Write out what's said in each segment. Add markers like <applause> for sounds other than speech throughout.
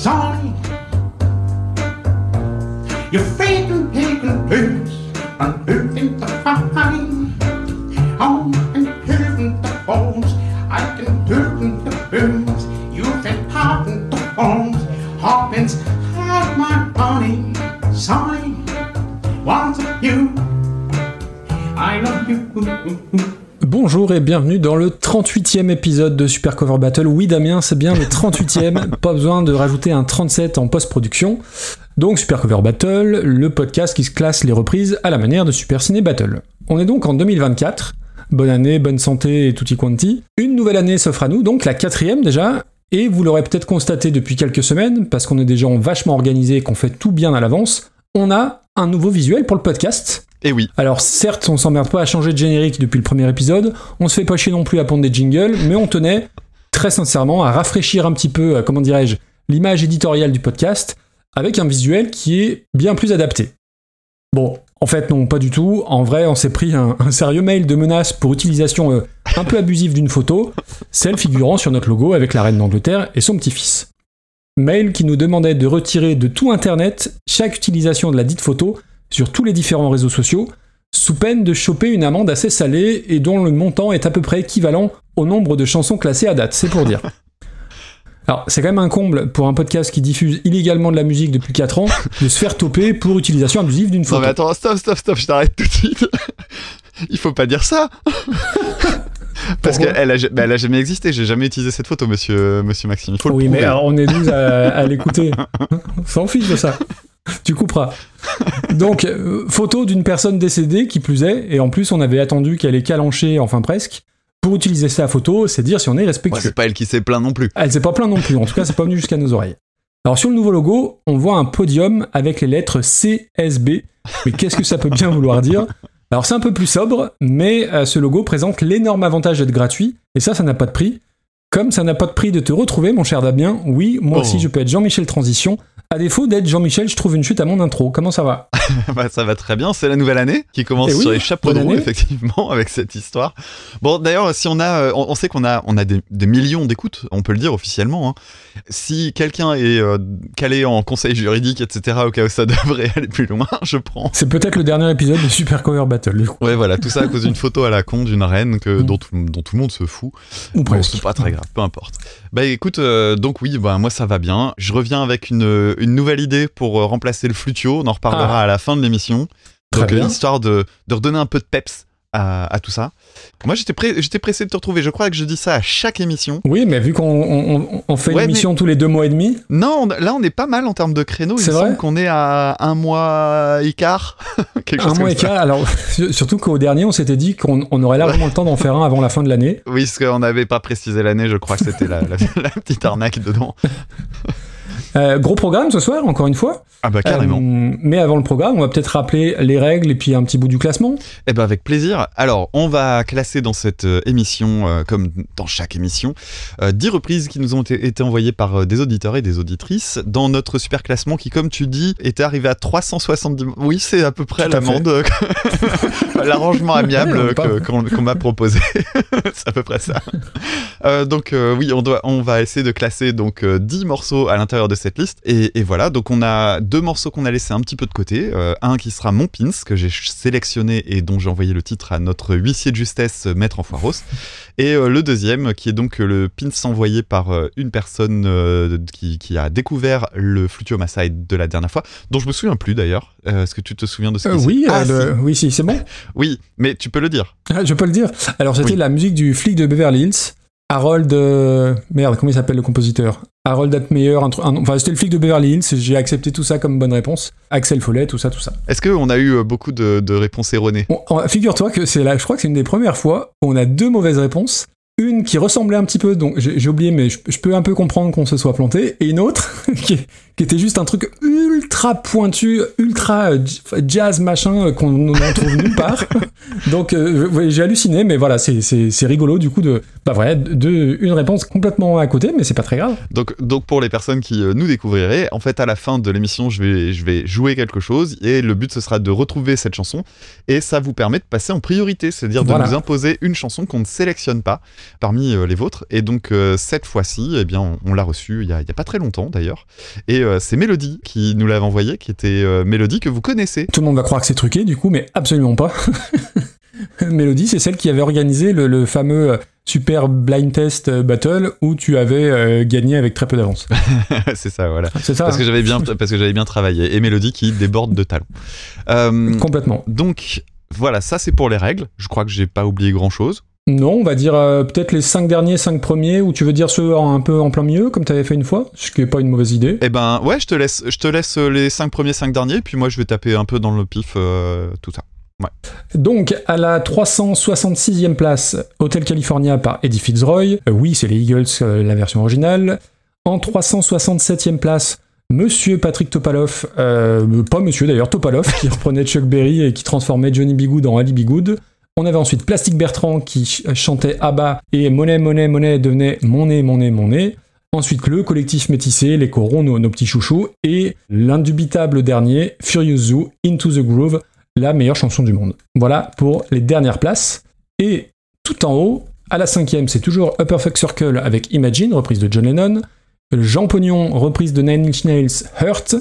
sunny. You're faking, taking blues, and moving the fine. On and hearing the bones, I can do the blues. You've been popping the bones, hoppins, have my honey, sunny. Want you, I love you. Bonjour et bienvenue dans le 38e épisode de Super Cover Battle. Oui Damien, c'est bien le 38e, <laughs> pas besoin de rajouter un 37 en post-production. Donc Super Cover Battle, le podcast qui se classe les reprises à la manière de Super Ciné Battle. On est donc en 2024. Bonne année, bonne santé et tutti quanti. Une nouvelle année s'offre à nous, donc la quatrième déjà, et vous l'aurez peut-être constaté depuis quelques semaines, parce qu'on est des gens vachement organisés et qu'on fait tout bien à l'avance, on a un nouveau visuel pour le podcast. Et oui. Alors certes, on s'emmerde pas à changer de générique depuis le premier épisode, on se fait pas chier non plus à pondre des jingles, mais on tenait très sincèrement à rafraîchir un petit peu, euh, comment dirais-je, l'image éditoriale du podcast avec un visuel qui est bien plus adapté. Bon, en fait non, pas du tout. En vrai, on s'est pris un, <laughs> un sérieux mail de menace pour utilisation euh, un peu abusive d'une photo, celle figurant sur notre logo avec la reine d'Angleterre et son petit-fils. Mail qui nous demandait de retirer de tout Internet chaque utilisation de la dite photo sur tous les différents réseaux sociaux, sous peine de choper une amende assez salée et dont le montant est à peu près équivalent au nombre de chansons classées à date, c'est pour dire. <laughs> Alors, c'est quand même un comble pour un podcast qui diffuse illégalement de la musique depuis 4 ans de se faire toper pour utilisation abusive d'une Non photo. mais attends, stop, stop, stop, je t'arrête tout de suite. <laughs> Il faut pas dire ça. <laughs> Parce qu'elle a, bah, elle a jamais existé, j'ai jamais utilisé cette photo, monsieur, monsieur Maxime. Il faut le oui, mais alors, on est 12 à, à l'écouter. <laughs> S'en fiche de ça. Tu couperas. Donc, euh, photo d'une personne décédée, qui plus est, et en plus, on avait attendu qu'elle ait calanché, enfin presque, pour utiliser sa photo, c'est dire si on est Ouais, respectueux. c'est pas elle qui s'est plaint non plus. Elle s'est pas plaint non plus, en tout cas, c'est pas venu jusqu'à nos oreilles. Alors, sur le nouveau logo, on voit un podium avec les lettres CSB. Mais qu'est-ce que ça peut bien vouloir dire? Alors, c'est un peu plus sobre, mais euh, ce logo présente l'énorme avantage d'être gratuit, et ça, ça n'a pas de prix. Comme ça n'a pas de prix de te retrouver, mon cher Damien, oui, moi Oh. aussi, je peux être Jean-Michel Transition. À défaut d'être Jean-Michel, je trouve une chute à mon intro. Comment ça va <laughs> bah, ça va très bien, c'est la nouvelle année qui commence Eh oui, sur les chapeaux de roue, effectivement, <laughs> avec cette histoire. Bon, d'ailleurs, si on a, euh, on, on sait qu'on a, on a des, des millions d'écoutes, on peut le dire officiellement. hein. Si quelqu'un est euh, calé en conseil juridique, etc., au cas où ça <laughs> devrait aller plus loin, je prends. C'est peut-être le dernier épisode de Super Cover Battle, du coup. Ouais, voilà, tout ça à cause d'une photo à la con d'une reine que, Mm. dont, tout, dont tout le monde se fout. Ou Bon, presque. c'est pas très grave, peu importe. Bah écoute, euh, donc oui, bah moi ça va bien. Je reviens avec une, une nouvelle idée pour euh, remplacer le flutio. On en reparlera à la fin de l'émission. Ah. Donc histoire de, de redonner un peu de peps à, à tout ça. Moi j'étais pressé de te retrouver. Je crois que je dis ça à chaque émission. Oui, mais vu qu'on on- on- on fait Ouais, une émission tous les deux mois et demi, Non, on- là on est pas mal en termes de créneaux. Il vrai semble qu'on est à un mois et quart. <laughs> Quelque chose un mois et quart. Alors, <laughs> surtout qu'au dernier, on s'était dit qu'on on aurait largement le temps d'en faire un avant la fin de l'année. Oui, parce qu'on n'avait pas précisé l'année. Je crois que c'était la, la- <laughs> la petite arnaque dedans. Euh, gros programme ce soir, encore une fois. Ah bah carrément. Euh, mais avant le programme, on va peut-être rappeler les règles et puis un petit bout du classement. Eh ben avec plaisir. Alors, on va classer dans cette euh, émission, euh, comme dans chaque émission, euh, 10 reprises qui nous ont été, envoyées par des auditeurs et des auditrices dans notre super classement qui, comme tu dis, était arrivé à 370. Oui, c'est à peu près l'amende, <laughs> l'arrangement amiable qu'on qu'on m'a proposé. <laughs> c'est à peu près ça. Donc oui, on, doit, on va essayer de classer donc euh, 10 morceaux à l'intérieur de cette liste. Et, et voilà, donc on a deux morceaux qu'on a laissé un petit peu de côté. Euh, un qui sera mon pins, que j'ai sélectionné et dont j'ai envoyé le titre à notre huissier de justesse, euh, Maître Enfoiros. <laughs> Et euh, le deuxième, qui est donc le pins envoyé par euh, une personne qui, qui a découvert le Flutio Masai de la dernière fois, dont je me souviens plus d'ailleurs. Est-ce que tu te souviens de ce oui, Ah, le- oui, si, c'est bon. oui, mais tu peux le dire. Ah, je peux le dire. Alors, c'était Oui. la musique du flic de Beverly Hills. Harold. euh, Merde, comment il s'appelle le compositeur? Harold Atmeyer. Un un- Enfin, c'était le flic de Beverly Hills. J'ai accepté tout ça comme bonne réponse. Axel Follet, tout ça, tout ça. Est-ce qu'on a eu euh, beaucoup de, de réponses erronées? Figure-toi que c'est là, je crois que c'est une des premières fois où on a deux mauvaises réponses. Une qui ressemblait un petit peu, donc j'ai oublié, mais je, je peux un peu comprendre qu'on se soit planté, et une autre <laughs> qui, qui était juste un truc ultra pointu, ultra euh, jazz machin euh, qu'on n'en trouve nulle part. <laughs> Donc euh, ouais, j'ai halluciné, mais voilà, c'est- rigolo du coup de, bah voilà, de, une réponse complètement à côté, mais c'est pas très grave. Donc, donc pour les personnes qui euh, nous découvriraient, en fait à la fin de l'émission je vais, je vais jouer quelque chose et le but ce sera de retrouver cette chanson et ça vous permet de passer en priorité, c'est-à-dire de Voilà. nous imposer une chanson qu'on ne sélectionne pas parmi les vôtres et donc euh, cette fois-ci eh bien on, on l'a reçue il y, a, il y a pas très longtemps d'ailleurs et c'est Mélodie qui nous l'avait envoyé qui était euh, Mélodie que vous connaissez. Tout le monde va croire que c'est truqué du coup, mais absolument pas. <laughs> Mélodie, c'est celle qui avait organisé le, le fameux euh, super blind test euh, battle où tu avais euh, gagné avec très peu d'avance. <laughs> c'est ça voilà. C'est ça. Parce que hein j'avais bien <laughs> parce que j'avais bien travaillé et Mélodie qui déborde de talent. Euh, Complètement. donc voilà, ça c'est pour les règles. Je crois que j'ai pas oublié grand-chose. Non, on va dire euh, peut-être les 5 derniers, 5 premiers, ou tu veux dire ceux en- un peu en plein milieu, comme tu avais fait une fois, ce qui est pas une mauvaise idée. Eh ben ouais, je te laisse, je te laisse euh, les cinq premiers, cinq derniers, puis moi je vais taper un peu dans le pif euh, tout ça. Donc, à la 366e place, Hotel California par Eddie Fitzroy. Euh, oui, c'est les Eagles, euh, la version originale. En 367e place, Monsieur Patrick Topalov, euh, pas Monsieur d'ailleurs, Topalov, qui reprenait Chuck Berry et qui transformait Johnny B. Good en Ali B. On avait ensuite Plastic Bertrand qui ch- chantait ABBA et Monnaie, Monnaie, Monnaie devenait Mon nez, mon nez, mon nez. Ensuite, le collectif métissé, les corons, nos, nos petits chouchous. Et l'indubitable dernier, Furious Zoo, Into the Groove, la meilleure chanson du monde. Voilà pour les dernières places. Et tout en haut, à la cinquième, c'est toujours Upper Fuck Circle avec Imagine, reprise de John Lennon. Jean Pognon, reprise de Nine Inch Nails, Hurt.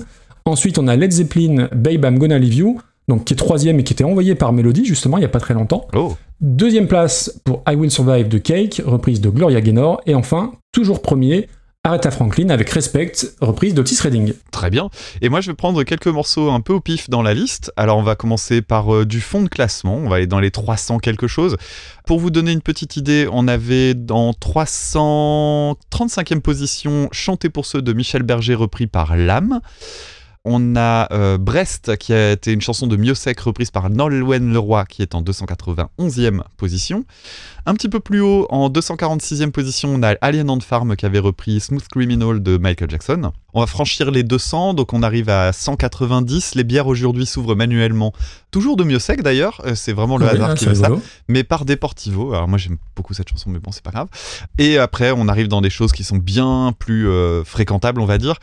Ensuite, on a Led Zeppelin, Babe I'm Gonna Leave You, donc qui est troisième et qui était envoyé par Melody, justement, il n'y a pas très longtemps. Oh, Deuxième place pour I Will Survive de Cake, reprise de Gloria Gaynor. Et enfin, toujours premier, Aretha Franklin avec Respect, reprise d'Otis Redding. très bien. Et moi je vais prendre quelques morceaux un peu au pif dans la liste. Alors on va commencer par euh, du fond de classement, on va aller dans les 300 quelque chose. Pour vous donner une petite idée, on avait dans 335e position Chanter pour ceux de Michel Berger repris par Lame. On a euh, Brest qui a été une chanson de Miosek reprise par Nolwenn Leroy qui est en 291e position. Un petit peu plus haut, en 246e position, on a Alien on Farm qui avait repris Smooth Criminal de Michael Jackson. On va franchir les 200, donc on arrive à 190. Les bières aujourd'hui s'ouvrent manuellement, toujours de Miosek d'ailleurs, euh, c'est vraiment le Oui, hasard hein, qui veut ça mais par Deportivo. Alors moi j'aime beaucoup cette chanson, mais bon c'est pas grave. Et après on arrive dans des choses qui sont bien plus euh, fréquentables, on va dire.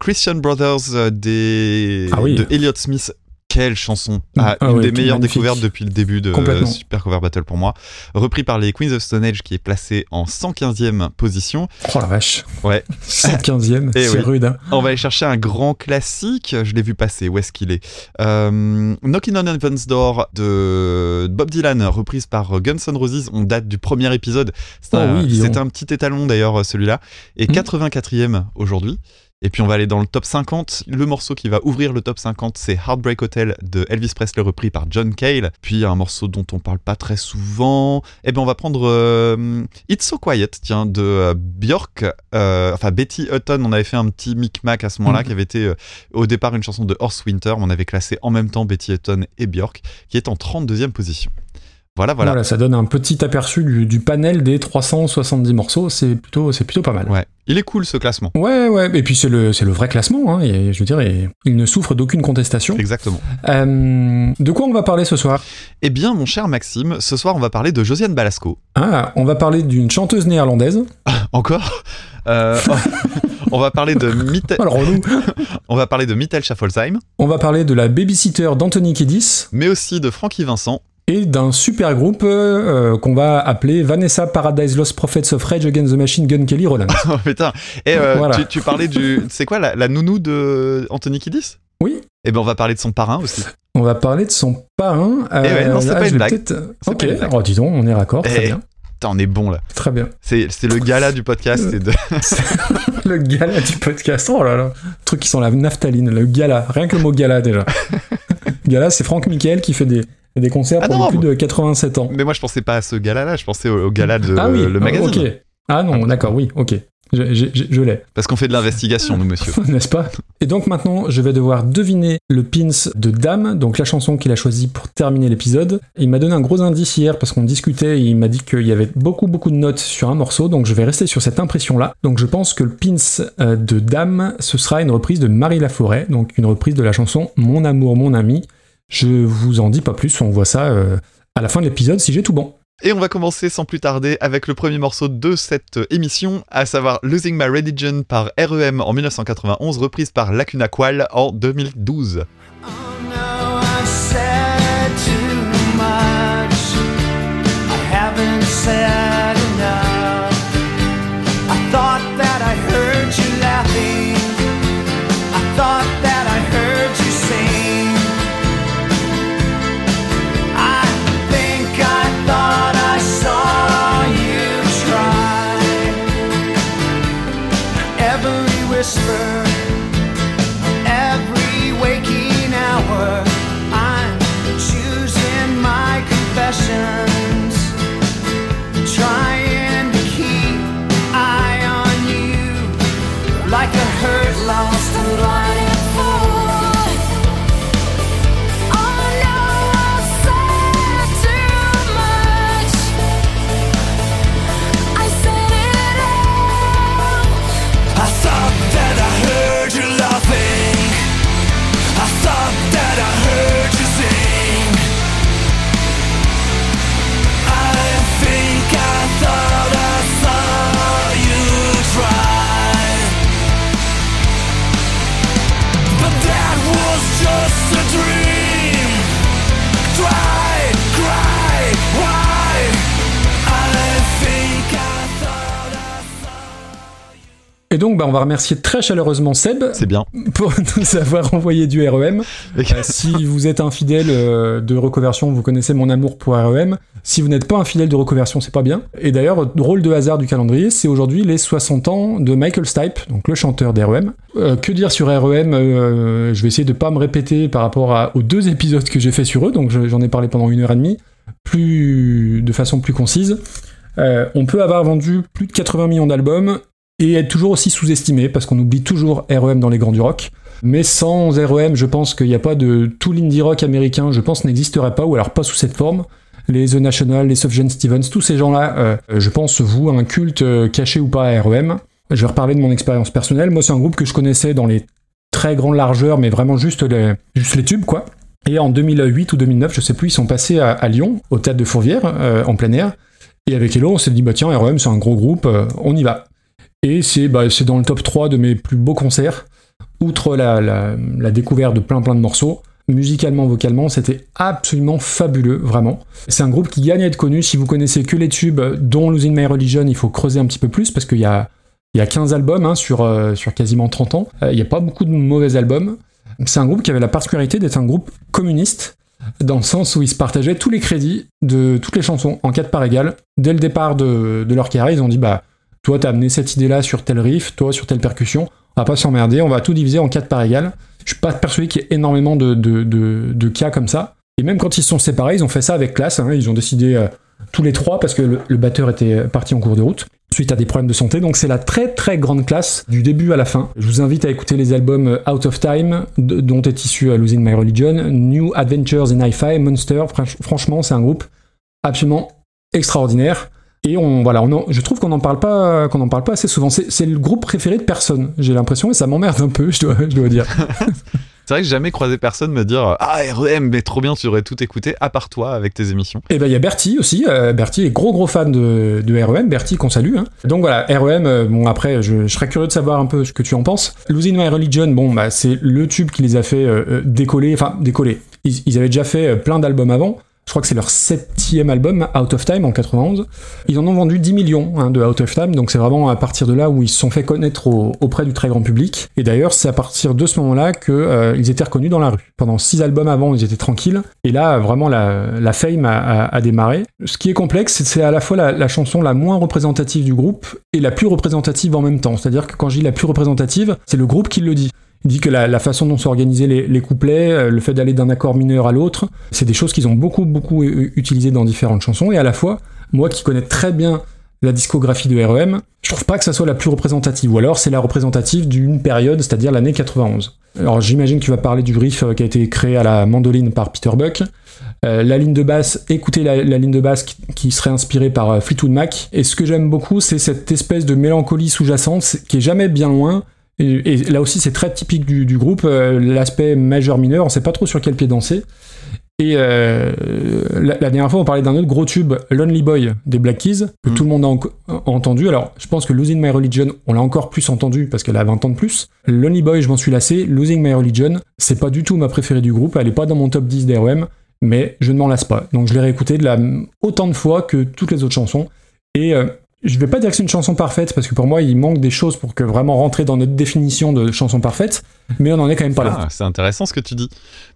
Christian Brothers euh, des Ah oui. de Elliott Smith. Quelle chanson ah, Ah Une ouais, des meilleures magnifique. découvertes depuis le début de Complètement. Super Cover Battle pour moi. Repris par les Queens of Stone Age qui est placé en 115e position. Oh la vache. Ouais. <laughs> 115e, Eh c'est oui. rude. hein. On va aller chercher un grand classique. Je l'ai vu passer. Où est-ce qu'il est, Euh, Knocking on Heaven's Door de Bob Dylan, reprise par Guns N' Roses. On date du premier épisode. C'est Oh un, oui, petit étalon d'ailleurs, celui-là. Et Mhm. 84e aujourd'hui. Et puis on va aller dans le top 50. Le morceau qui va ouvrir le top 50, c'est Heartbreak Hotel de Elvis Presley repris par John Cale. Puis un morceau dont on parle pas très souvent. Et ben on va prendre euh, It's So Quiet, tiens, de euh, Björk. Euh, enfin Betty Hutton, on avait fait un petit micmac à ce moment-là Mhm. qui avait été euh, au départ une chanson de Horse Winter. On avait classé en même temps Betty Hutton et Björk, qui est en 32e position. Voilà, voilà. Voilà. ça donne un petit aperçu du, du panel des 370 morceaux, c'est plutôt, c'est plutôt pas mal. Ouais, il est cool ce classement. Ouais, ouais, et puis c'est le, c'est le vrai classement, hein, et je veux dire, il ne souffre d'aucune contestation. Exactement. Euh, de quoi on va parler ce soir? Eh bien, mon cher Maxime, ce soir, on va parler de Josiane Balasco. Ah, on va parler d'une chanteuse néerlandaise. <laughs> Encore? Euh, <laughs> On va parler de Mittel, <laughs> on va parler de Mittel Schaffelsheim, On va parler de la babysitter d'Anthony Kiedis mais aussi de Frankie Vincent. Et d'un super groupe euh, qu'on va appeler Vanessa Paradise Lost Prophets of Rage Against the Machine Gun Kelly Roland. <laughs> Oh putain. Et euh, Voilà. tu, tu parlais du, c'est quoi la, la nounou de Anthony Kiddis Oui. Eh ben, on va parler de son parrain aussi. On va parler de son parrain. Eh ouais, non, c'est là, pas une blague. Ok, pas une blague. oh, dis donc, on est raccord, très Eh. bien. On est bon là. Très bien. C'est, le gala du podcast. et de... <laughs> <laughs> le gala du podcast. Oh là là. Truc qui sent la naphtaline. Le gala. Rien que le mot gala déjà. gala, c'est Franck Michael qui fait des, des concerts Ah pour non, les plus de 87 ans. Mais moi, je pensais pas à ce gala-là. Je pensais au, au gala de ah oui, le magazine. ok. Ah non, d'accord, oui, ok. Je, je- je- je l'ai. Parce qu'on fait de l'investigation, nous, monsieur. <laughs> n'est-ce pas? Et donc maintenant, je vais devoir deviner le pins de Dame, donc la chanson qu'il a choisie pour terminer l'épisode. Il m'a donné un gros indice hier parce qu'on discutait et il m'a dit qu'il y avait beaucoup beaucoup de notes sur un morceau, donc je vais rester sur cette impression-là. Donc je pense que le pins euh, de Dame, ce sera une reprise de Marie Laforêt, donc une reprise de la chanson Mon amour, mon ami. Je vous en dis pas plus, on voit ça euh, à la fin de l'épisode si j'ai tout bon. Et on va commencer sans plus tarder avec le premier morceau de cette émission, à savoir Losing My Religion par REM en 1991, reprise par Lacuna Qual en 2012. Et donc bah, on va remercier très chaleureusement Seb C'est bien. pour <laughs> nous avoir envoyé du REM. Euh, si vous êtes un fidèle euh, de reconversion, vous connaissez mon amour pour REM. Si vous n'êtes pas un fidèle de reconversion, c'est pas bien. Et d'ailleurs, drôle de hasard du calendrier, c'est aujourd'hui les 60 ans de Michael Stipe, donc le chanteur d'REM. Euh, que dire sur REM Je vais essayer de pas me répéter par rapport à- aux deux épisodes que j'ai fait sur eux, donc je- j'en ai parlé pendant une heure et demie, plus de façon plus concise. Euh, on peut avoir vendu plus de 80 millions d'albums et être toujours aussi sous-estimé parce qu'on oublie toujours REM dans les grands du rock. Mais sans REM, je pense qu'il n'y a pas de tout l'indie rock américain, je pense, n'existerait pas, ou alors pas sous cette forme. Les The National, les Sufjan Stevens, tous ces gens-là, euh, je pense, vouent un culte euh, caché ou pas à REM. Je vais reparler de mon expérience personnelle. Moi, c'est un groupe que je connaissais dans les très grandes largeurs, mais vraiment juste les, tubes, quoi. Et en 2008 ou 2009, je sais plus, ils sont passés à, Lyon, au théâtre de Fourvière, euh, en plein air. Et avec Hello, on s'est dit, bah tiens, REM, c'est un gros groupe, on y va. Et c'est bah, c'est dans le top 3 de mes plus beaux concerts. Outre la, découverte de plein plein de morceaux, musicalement, vocalement, c'était absolument fabuleux, vraiment. C'est un groupe qui gagne à être connu. Si vous connaissez que les tubes, dont Losing My Religion, il faut creuser un petit peu plus parce qu'il y a, il y a 15 albums hein, sur, euh, sur quasiment 30 ans. Euh, il n'y a pas beaucoup de mauvais albums. C'est un groupe qui avait la particularité d'être un groupe communiste dans le sens où ils se partageaient tous les crédits de toutes les chansons en 4 parts égales. Dès le départ de, de leur carrière, ils ont dit bah toi t'as amené cette idée-là sur tel riff, toi sur telle percussion, on va pas s'emmerder, on va tout diviser en 4 parts égales. Je suis pas persuadé qu'il y ait énormément de, de, de- cas comme ça. Et même quand ils se sont séparés, ils ont fait ça avec classe. hein. Ils ont décidé euh, tous les trois parce que le, batteur était parti en cours de route suite à des problèmes de santé. Donc c'est la très très grande classe du début à la fin. Je vous invite à écouter les albums euh, Out of Time, dont est issu euh, Losing My Religion, New Adventures in Hi-Fi, Monster. Franch- franchement, c'est un groupe absolument extraordinaire. Et on, voilà, on en- je trouve qu'on n'en parle pas, qu'on en parle pas assez souvent. C'est le groupe préféré de personne, j'ai l'impression, et ça m'emmerde un peu, je dois, je dois dire. <laughs> C'est vrai que j'ai jamais croisé personne me dire Ah, REM, mais trop bien, tu aurais tout écouté, à part toi, avec tes émissions. Et ben il y a Bertie aussi. euh, Bertie est gros gros fan de, de REM. Bertie qu'on salue. hein. Donc voilà, REM. euh, bon après, je, je serais curieux de savoir un peu ce que tu en penses. Losing My Religion, bon bah c'est le tube qui les a fait euh, euh, décoller. Enfin décoller. Ils, ils avaient déjà fait euh, plein d'albums avant. Je crois que c'est leur septième album, Out of Time, en 91. Ils en ont vendu 10 millions hein, de Out of Time, donc c'est vraiment à partir de là où ils se sont fait connaître au- auprès du très grand public. Et d'ailleurs, c'est à partir de ce moment-là que euh, étaient reconnus dans la rue. Pendant six albums avant, ils étaient tranquilles. Et là, vraiment, la, fame a démarré. Ce qui est complexe, c'est que c'est à la fois la, la chanson la moins représentative du groupe et la plus représentative en même temps. C'est-à-dire que quand je dis la plus représentative, c'est le groupe qui le dit. Il dit que la, façon dont sont organisés les, couplets, euh, le fait d'aller d'un accord mineur à l'autre, c'est des choses qu'ils ont beaucoup, beaucoup euh, utilisées dans différentes chansons. Et à la fois, moi qui connais très bien la discographie de REM, je trouve pas que ça soit la plus représentative, ou alors c'est la représentative d'une période, c'est-à-dire l'année 91. Alors j'imagine que tu vas parler du riff euh, qui a été créé à la mandoline par Peter Buck. La ligne de basse, écoutez la, ligne de basse qui, serait inspirée par Fleetwood Mac. Et ce que j'aime beaucoup, c'est cette espèce de mélancolie sous-jacente qui est jamais bien loin. Et, et là aussi, c'est très typique du, du groupe. euh, L'aspect majeur-mineur, on sait pas trop sur quel pied danser. Et euh, la, la dernière fois, on parlait d'un autre gros tube, Lonely Boy des Black Keys, que Mm. tout le monde a, en- a entendu. Alors, je pense que Losing My Religion, on l'a encore plus entendu parce qu'elle a 20 ans de plus. Lonely Boy, je m'en suis lassé. Losing My Religion, c'est pas du tout ma préférée du groupe. Elle est pas dans mon top 10 d'REM, mais je ne m'en lasse pas. Donc, je l'ai réécouté de la, autant de fois que toutes les autres chansons. Et euh, je vais pas dire que c'est une chanson parfaite parce que pour moi, il manque des choses pour que vraiment rentrer dans notre définition de chanson parfaite, mais on en est quand même pas là. Ah, c'est intéressant ce que tu dis.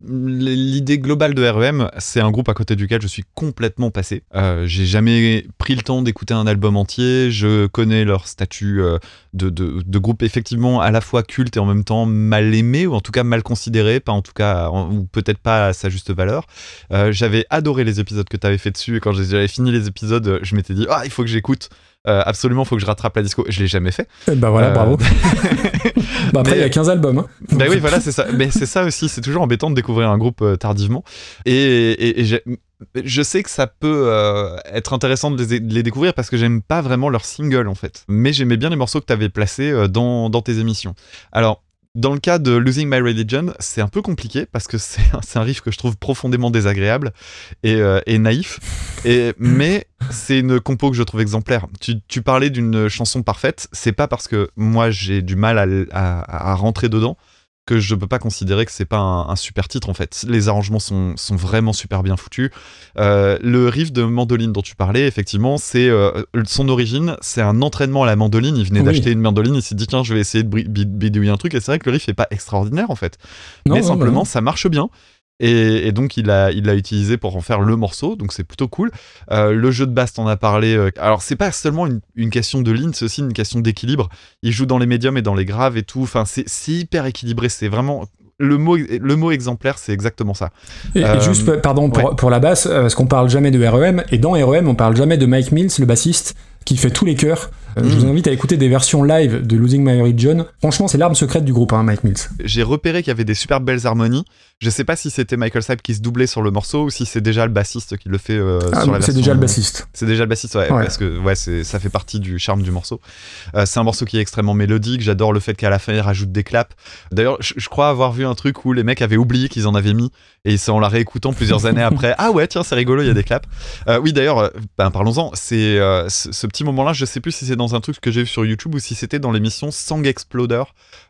L'idée globale de REM, c'est un groupe à côté duquel je suis complètement passé. Euh, J'ai jamais pris le temps d'écouter un album entier. Je connais leur statut euh, de, de, groupe effectivement à la fois culte et en même temps mal aimé, ou en tout cas mal considéré, pas en tout cas, ou peut-être pas à sa juste valeur. Euh, J'avais adoré les épisodes que tu avais fait dessus, et quand j'avais fini les épisodes, je m'étais dit, ah, il faut que j'écoute. Euh, absolument, il faut que je rattrape la disco. Je l'ai jamais fait. Eh ben voilà, Euh, bravo. <laughs> bah après, mais- il y a 15 albums. Hein. Bah oui, voilà, c'est ça. Mais c'est ça aussi, c'est toujours embêtant de découvrir un groupe euh, tardivement. Et, et- et je sais que ça peut euh, être intéressant de les, de les découvrir parce que j'aime pas vraiment leurs singles en fait. Mais j'aimais bien les morceaux que tu avais placés euh, dans, dans tes émissions. Alors, dans le cas de Losing My Religion, c'est un peu compliqué parce que c'est un, riff que je trouve profondément désagréable et, euh, naïf. Mais c'est une compo que je trouve exemplaire. Tu, parlais d'une chanson parfaite, c'est pas parce que moi j'ai du mal à rentrer dedans que je peux pas considérer que c'est pas un, un super titre en fait. Les arrangements sont, sont vraiment super bien foutus. Euh, le riff de mandoline dont tu parlais, effectivement, c'est euh, son origine, c'est un entraînement à la mandoline. Il venait Oui. d'acheter une mandoline, il s'est dit tiens je vais essayer de bidouiller un truc et c'est vrai que le riff est pas extraordinaire en fait, Non, mais simplement ça marche bien. Et, et donc il l'a il l'a utilisé pour en faire le morceau, donc c'est plutôt cool. Euh, le jeu de basse, t'en as parlé. euh, alors c'est pas seulement une, une question de ligne, c'est aussi une question d'équilibre. Il joue dans les médiums et dans les graves et tout. Enfin c'est hyper équilibré. C'est vraiment le mot le mot exemplaire, c'est exactement ça. Et, et Euh, juste, pardon, pour, pour la basse, parce qu'on parle jamais de REM, et dans REM, on parle jamais de Mike Mills, le bassiste, qui fait tous les chœurs. Euh, Je Mm. vous invite à écouter des versions live de Losing My Religion. Franchement, c'est l'arme secrète du groupe, hein, Mike Mills. J'ai repéré qu'il y avait des super belles harmonies. Je sais pas si c'était Michael Stipe qui se doublait sur le morceau ou si c'est déjà le bassiste qui le fait euh, Ah, sur la c'est déjà le bassiste. C'est déjà le bassiste, ouais, Ouais. parce que ouais, ça fait partie du charme du morceau. Euh, c'est un morceau qui est extrêmement mélodique. J'adore le fait qu'à la fin il rajoute des claps. D'ailleurs, je, crois avoir vu un truc où les mecs avaient oublié qu'ils en avaient mis et c'est en la réécoutant plusieurs années <laughs> après. Ah ouais, tiens, c'est rigolo, il y a des claps. Euh, oui, d'ailleurs, euh, ben, parlons-en. C'est euh, ce, petit moment-là. Je sais plus si c'est dans un truc que j'ai vu sur YouTube ou si c'était dans l'émission Song Exploder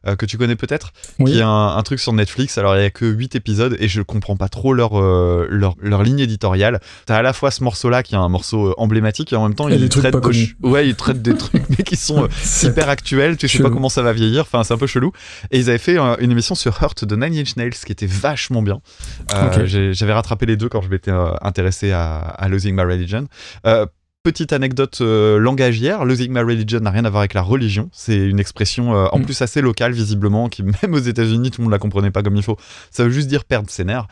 euh, que tu connais peut-être Oui. qui est un, un truc sur Netflix. Alors, il y a que 8 épisodes et je comprends pas trop leur, euh, leur, leur ligne éditoriale. T'as à la fois ce morceau-là qui est un morceau euh, emblématique et en même temps, Et il traite de Ouais, il traite des <laughs> trucs mais qui sont euh, <laughs> hyper actuels. Tu sais pas comment ça va vieillir. Enfin, c'est un peu chelou. Et ils avaient fait euh, une émission sur Hurt de Nine Inch Nails qui était vachement bien. Euh, J'avais rattrapé les deux quand je m'étais intéressé à, à Losing My Religion. Petite anecdote euh, langagière, Losing My Religion n'a rien à voir avec la religion. C'est une expression euh, en Mm. plus assez locale, visiblement, qui <laughs> même aux États-Unis, tout le monde la comprenait pas comme il faut. Ça veut juste dire perdre ses nerfs.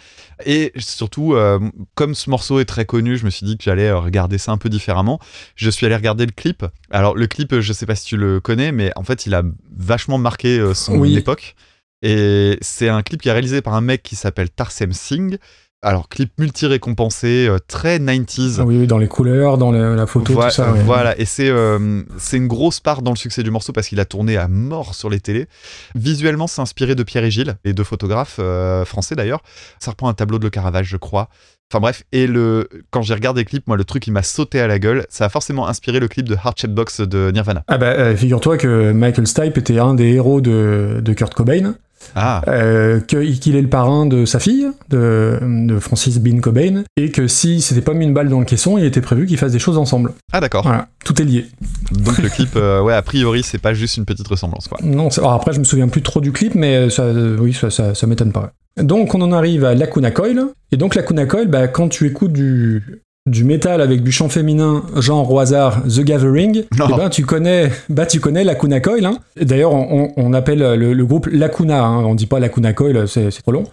Et surtout, euh, comme ce morceau est très connu, je me suis dit que j'allais euh, regarder ça un peu différemment. Je suis allé regarder le clip. Alors, le clip, je sais pas si tu le connais, mais en fait, il a vachement marqué son Oui. époque. Et c'est un clip qui est réalisé par un mec qui s'appelle Tarsem Singh. Alors, clip multi-récompensé, euh, très 90s. Ah oui, oui, dans les couleurs, dans le- la photo, tout ça. ouais. Voilà, et c'est euh, c'est une grosse part dans le succès du morceau parce qu'il a tourné à mort sur les télés. Visuellement, c'est inspiré de Pierre et Gilles, les deux photographes euh, français d'ailleurs. Ça reprend un tableau de Le Caravage, je crois. Enfin bref, et le quand j'ai regardé le clip, moi le truc qui m'a sauté à la gueule, ça a forcément inspiré le clip de Heart Shaped Box de Nirvana. Ah bah, euh, figure-toi que Michael Stipe était un des héros de, de Kurt Cobain, Ah, euh, qu'il est le parrain de sa fille, de, de Francis Bean Cobain, et que si s'était pas mis une balle dans le caisson, il était prévu qu'ils fassent des choses ensemble. ah d'accord. Voilà, tout est lié. Donc le <laughs> clip, euh, ouais, a priori, c'est pas juste une petite ressemblance quoi. Non, alors après je me souviens plus trop du clip, mais ça, euh, oui, ça, ça, ça m'étonne pas. Donc on en arrive à Lacuna Coil, et donc Lacuna Coil, bah, quand tu écoutes du du métal avec du chant féminin, genre au hasard The Gathering, eh ben tu connais, bah tu connais Lacuna Coil. Hein. D'ailleurs, on, on- on appelle le, le groupe Lacuna, hein. on dit pas Lacuna Coil, c'est trop long.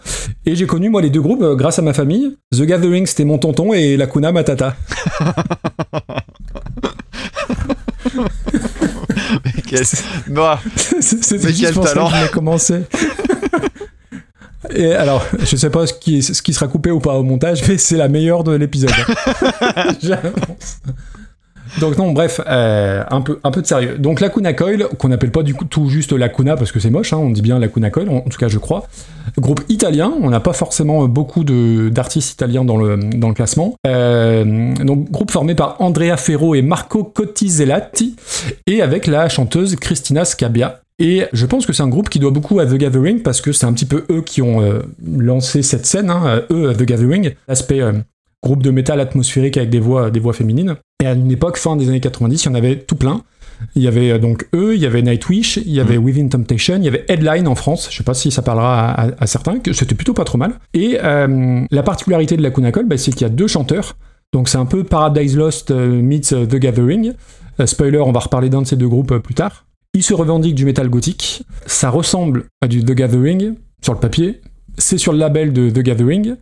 Et j'ai connu moi les deux groupes euh, grâce à ma famille. The Gathering c'était mon tonton et Lacuna ma tata. <laughs> Mais quel- <laughs> Bah, Mais quel talent. que je commencer. <laughs> Et alors, je sais pas ce qui, ce qui sera coupé ou pas au montage, mais c'est la meilleure de l'épisode. <laughs> J'avance. Donc non, bref, euh, un, peu, un peu de sérieux. Donc la Kuna Coil, qu'on n'appelle pas du coup tout juste la Kuna parce que c'est moche, hein, on dit bien la Kuna Coil, en, en tout cas je crois. Groupe italien, on n'a pas forcément beaucoup de- d'artistes italiens dans le, dans le classement. Euh, donc groupe formé par Andrea Ferro et Marco Cottizellati, et avec la chanteuse Cristina Scabia. Et je pense que c'est un groupe qui doit beaucoup à The Gathering parce que c'est un petit peu eux qui ont euh, lancé cette scène, hein, eux, The Gathering, l'aspect euh, groupe de métal atmosphérique avec des voix, des voix féminines. Et à une époque, fin des années 90, il y en avait tout plein. Il y avait euh, donc eux, il y avait Nightwish, il y avait Within Temptation, il y avait Headline en France, je sais pas si ça parlera à, à- à certains, que c'était plutôt pas trop mal. Et euh, la particularité de la Kunakol, bah, c'est qu'il y a deux chanteurs. Donc c'est un peu Paradise Lost euh, meets euh, The Gathering. Euh, spoiler, on va reparler d'un de ces deux groupes euh, plus tard. Ils se revendiquent du métal gothique. Ça ressemble à du The Gathering sur le papier. C'est sur le label de The Gathering.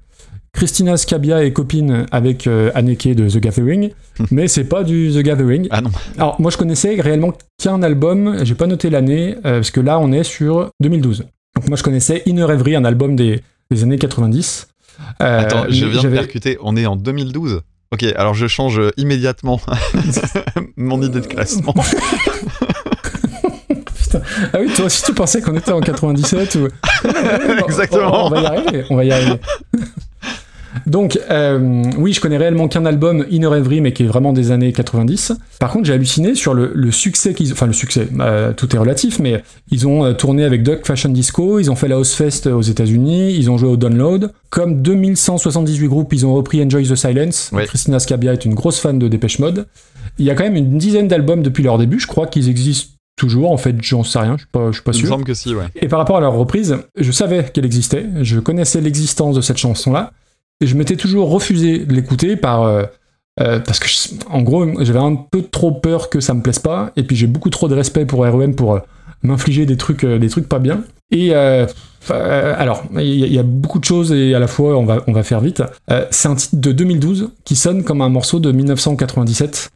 Christina Scabia est copine avec euh, Anneke de The Gathering, mais c'est pas du The Gathering. ah non. Alors moi je connaissais réellement qu'un album, j'ai pas noté l'année, euh, parce que là on est sur 2012. Donc moi je connaissais Inner Every, un album des, des années 90. Euh, Attends, je viens de percuter. On est en 2012. Ok, alors je change immédiatement <laughs> mon idée de classement. <laughs> Ah oui, toi aussi tu pensais qu'on était en 97 ou... <laughs> Exactement. On, on va y arriver, on va y arriver. Donc, euh, oui, je connais réellement qu'un album, Inner Every, mais qui est vraiment des années 90. Par contre, j'ai halluciné sur le, le succès qu'ils... Enfin, le succès, euh, tout est relatif, mais ils ont euh, tourné avec Duck Fashion Disco, ils ont fait la House Fest aux États-Unis, ils ont joué au Download. Comme 2178 groupes, ils ont repris Enjoy the Silence. Christina Scabia est une grosse fan de Dépêche Mode. Il y a quand même une dizaine d'albums depuis leur début, je crois qu'ils existent toujours, en fait, j'en sais rien, je suis pas, je suis pas Il me sûr. semble que si, ouais. Et par rapport à leur reprise, je savais qu'elle existait, je connaissais l'existence de cette chanson-là, et je m'étais toujours refusé de l'écouter par euh, euh, parce que je- en gros j'avais un peu trop peur que ça me plaise pas, et puis j'ai beaucoup trop de respect pour REM pour euh, m'infliger des trucs des trucs pas bien. Et alors il y, y a beaucoup de choses et à la fois on va on va faire vite. C'est un titre de 2012 qui sonne comme un morceau de 1997.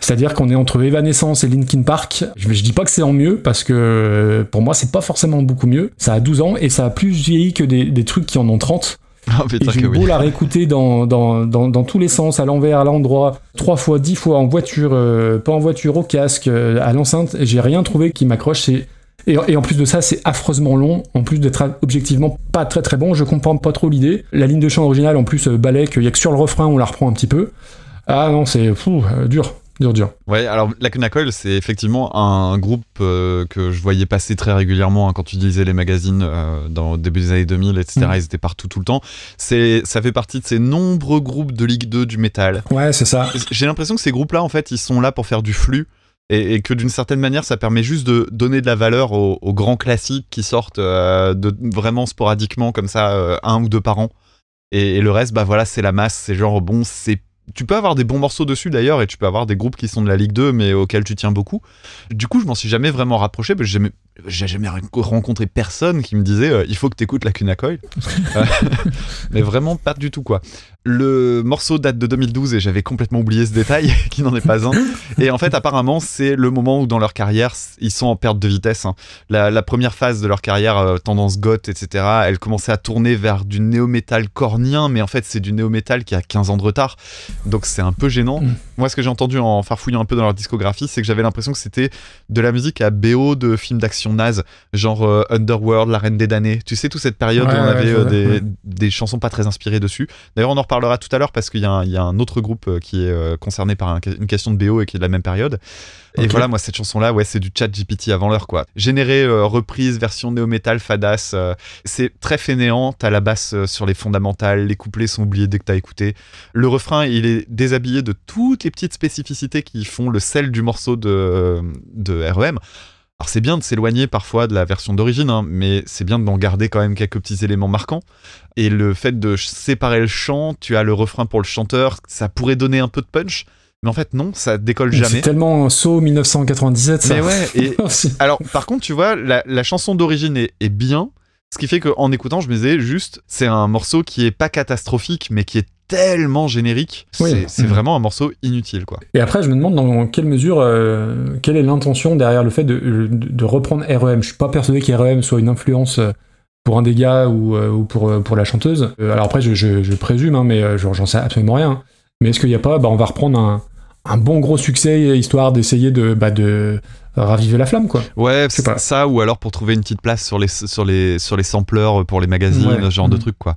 C'est-à-dire qu'on est entre Evanescence et Linkin Park. Je, je dis pas que c'est en mieux parce que euh, pour moi c'est pas forcément beaucoup mieux. Ça a 12 ans et ça a plus vieilli que des, des trucs qui en ont 30. Ah Et j'ai beau oui. la réécouter dans, dans, dans, dans tous les sens, à l'envers, à l'endroit, trois fois, dix fois en voiture, euh, pas en voiture, au casque, euh, à l'enceinte, et j'ai rien trouvé qui m'accroche. Et, et en plus de ça, c'est affreusement long, en plus d'être objectivement pas très très bon, je comprends pas trop l'idée. La ligne de chant originale, en plus, balai, qu'il y a que sur le refrain, on la reprend un petit peu. Ah non, c'est fou, euh, dur, dur, dur. Ouais, alors la Kunakol, c'est effectivement un groupe euh, que je voyais passer très régulièrement hein, quand tu lisais les magazines euh, dans au début des années 2000, etc. Mm. Ils étaient partout tout le temps. C'est, ça fait partie de ces nombreux groupes de Ligue 2 du métal. Ouais, c'est ça. J'ai l'impression que ces groupes-là, en fait, ils sont là pour faire du flux. Et, et que d'une certaine manière, ça permet juste de donner de la valeur aux, aux grands classiques qui sortent euh, de, vraiment sporadiquement, comme ça, euh, un ou deux par an. Et, et le reste, bah voilà, c'est la masse. C'est genre, bon, c'est. Tu peux avoir des bons morceaux dessus d'ailleurs, et tu peux avoir des groupes qui sont de la Ligue 2, mais auxquels tu tiens beaucoup. Du coup, je m'en suis jamais vraiment rapproché, parce que j'ai jamais, rencontré personne qui me disait euh, il faut que tu écoutes la Kunakoy. <laughs> Euh, <laughs> mais vraiment pas du tout, quoi. Le morceau date de 2012 et j'avais complètement oublié ce détail, <laughs> qui n'en est pas un. Et en fait, apparemment, c'est le moment où dans leur carrière, ils sont en perte de vitesse. hein. La, la première phase de leur carrière, euh, tendance goth, etc., elle commençait à tourner vers du néo-métal cornien, mais en fait, c'est du néo-métal qui a 15 ans de retard. Donc c'est un peu gênant. Mm. Moi, ce que j'ai entendu en farfouillant un peu dans leur discographie, c'est que j'avais l'impression que c'était de la musique à BO de films d'action naze, genre euh, Underworld, La Reine des damnés. Tu sais, toute cette période Ouais, où on avait euh, des, des chansons pas très inspirées dessus. D'ailleurs, on en reparlera tout à l'heure parce qu'il y, a un- il y a un autre groupe euh, qui est euh, concerné par un- une question de BO et qui est de la même période. Et voilà, moi, cette chanson-là, ouais, c'est du chat GPT avant l'heure, quoi. Généré, euh, reprise, version néo-metal, fadass. euh, c'est très fainéant. T'as la basse sur les fondamentales, les couplets sont oubliés dès que t'as écouté. Le refrain, il est déshabillé de toutes les petites spécificités qui font le sel du morceau de, de REM. Alors c'est bien de s'éloigner parfois de la version d'origine, hein, mais c'est bien d'en garder quand même quelques petits éléments marquants. Et le fait de séparer le chant, tu as le refrain pour le chanteur, ça pourrait donner un peu de punch, mais en fait non, ça décolle C'est jamais. tellement saut 1997, ça. Mais ouais, et <laughs> alors, par contre, tu vois, la, la chanson d'origine est, est bien. Ce qui fait qu'en écoutant, je me disais juste, c'est un morceau qui est pas catastrophique, mais qui est tellement générique, Oui. c'est c'est Mhm. vraiment un morceau inutile, quoi. Et après, je me demande dans quelle mesure, euh, quelle est l'intention derrière le fait de, de- de reprendre REM. Je suis pas persuadé qu'REM soit une influence euh, pour un des gars ou, euh, ou pour, euh, pour la chanteuse. Euh, alors après, je, je- je présume, hein, mais euh, j'en sais absolument rien. Mais est-ce qu'il n'y a pas, bah, on va reprendre un, un bon gros succès histoire d'essayer de, bah, de raviver la flamme, quoi. Ouais, sais pas. ça, ou alors pour trouver une petite place sur les, sur les, sur les sampleurs pour les magazines, Ouais. ce genre de Mhm. trucs, quoi.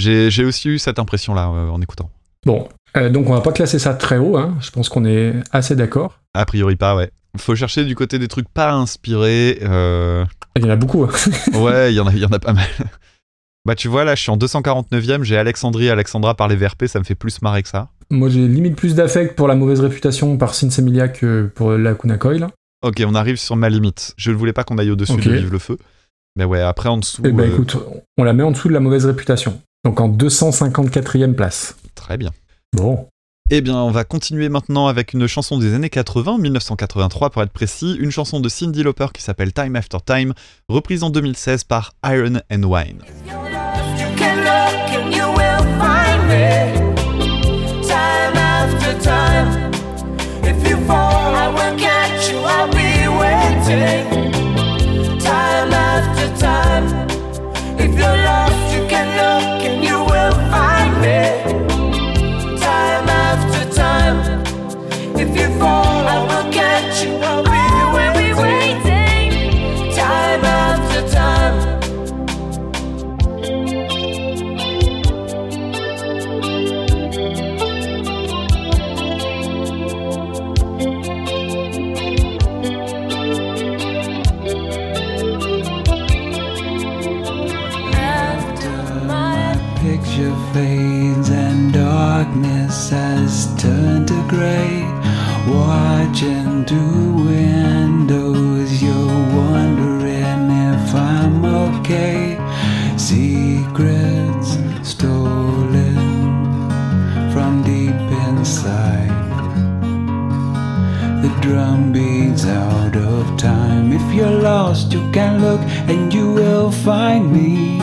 J'ai aussi eu cette impression-là euh, en écoutant. Bon, euh, donc on va pas classer ça très haut. Hein. Je pense qu'on est assez d'accord. A priori pas, ouais. Faut chercher du côté des trucs pas inspirés. euh, Il y en a beaucoup. hein. <laughs> Ouais, il y, en a- il y en a pas mal. Bah tu vois, là, je suis en 249ème, j'ai Alexandrie et Alexandra par les VRP, ça me fait plus marrer que ça. Moi, j'ai limite plus d'affect pour la mauvaise réputation par Sinsemilia que pour la Kuna Coil. Ok, on arrive sur ma limite. Je ne voulais pas qu'on aille au-dessus de Vive le Feu. Mais ouais, après en dessous... Eh euh, écoute, on la met en dessous de la mauvaise réputation. Donc en 254e place. Très bien. Bon. Eh bien, on va continuer maintenant avec une chanson des années 80, 1983 pour être précis, une chanson de Cyndi Lauper qui s'appelle Time After Time, reprise en 2016 par Iron and Wine. You can look and you will find me time after time. If you fall, I will catch you. I'll be waiting has turned to gray. Watching through windows, you're wondering if I'm okay. Secrets stolen from deep inside. The drum beats out of time. If you're lost, you can look and you will find me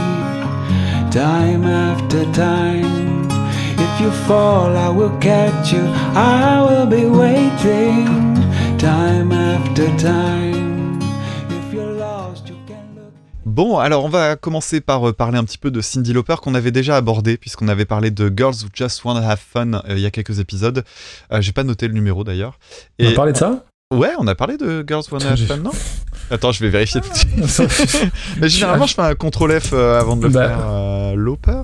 time after time. If you fall, I will catch you. I will be waiting time after time. If you're lost, you can look. Bon, alors on va commencer par euh, parler un petit peu de Cyndi Lauper qu'on avait déjà abordé puisqu'on avait parlé de Girls Who Just Wanna Have Fun euh, il y a quelques épisodes. Euh, J'ai pas noté le numéro d'ailleurs. On Et va parler de ça? Ouais, on a parlé de Girls Who Wanna Have Fun, non? Attends, je vais vérifier tout de <laughs> suite. <laughs> Mais généralement, je fais un contrôle F euh, avant de le Bah. faire. Euh, Lauper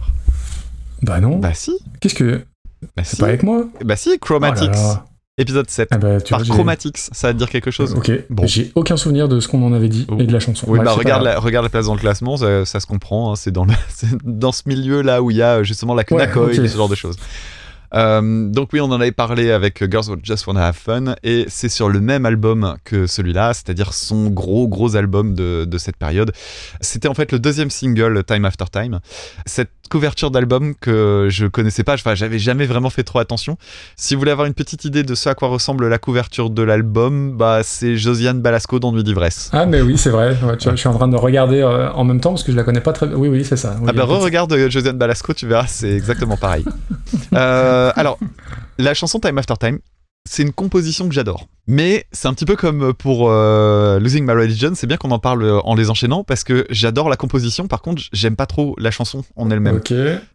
Bah non. Bah si. Qu'est-ce que. Bah C'est si. pas avec moi Bah si, Oh là Chromatics. là. Épisode 7. Ah bah, tu Par vois, Chromatics, ça va te dire quelque chose Ok. Bon. J'ai aucun souvenir de ce qu'on en avait dit Oh. et de la chanson. Oui, Ouais, bah regarde la, regarde la place dans le classement, ça, ça se comprend. hein, c'est dans, le- <laughs> dans ce milieu-là où il y a justement la Ouais, Knakoy ok. et ce genre de choses. Euh, donc oui, on en avait parlé avec Girls Who Just Wanna Have Fun et c'est sur le même album que celui-là, c'est-à-dire son gros gros album de, de cette période. C'était en fait le deuxième single Time After Time. Cette couverture d'album que je connaissais pas, enfin j'avais jamais vraiment fait trop attention. Si vous voulez avoir une petite idée de ce à quoi ressemble la couverture de l'album, bah c'est Josiane Balasco dans Nuit d'ivresse. Ah, mais oui, c'est vrai. Ouais, tu vois, je suis en train de regarder euh, en même temps parce que je la connais pas très bien. Oui, oui, c'est ça. Oui, Ah bah en fait, re-regarde euh, Josiane Balasco, tu verras, c'est exactement pareil. <laughs> Euh, alors, la chanson Time After Time, c'est une composition que j'adore. Mais c'est un petit peu comme pour euh, Losing My Religion, c'est bien qu'on en parle euh, en les enchaînant parce que j'adore la composition, par contre j'aime pas trop la chanson en elle-même.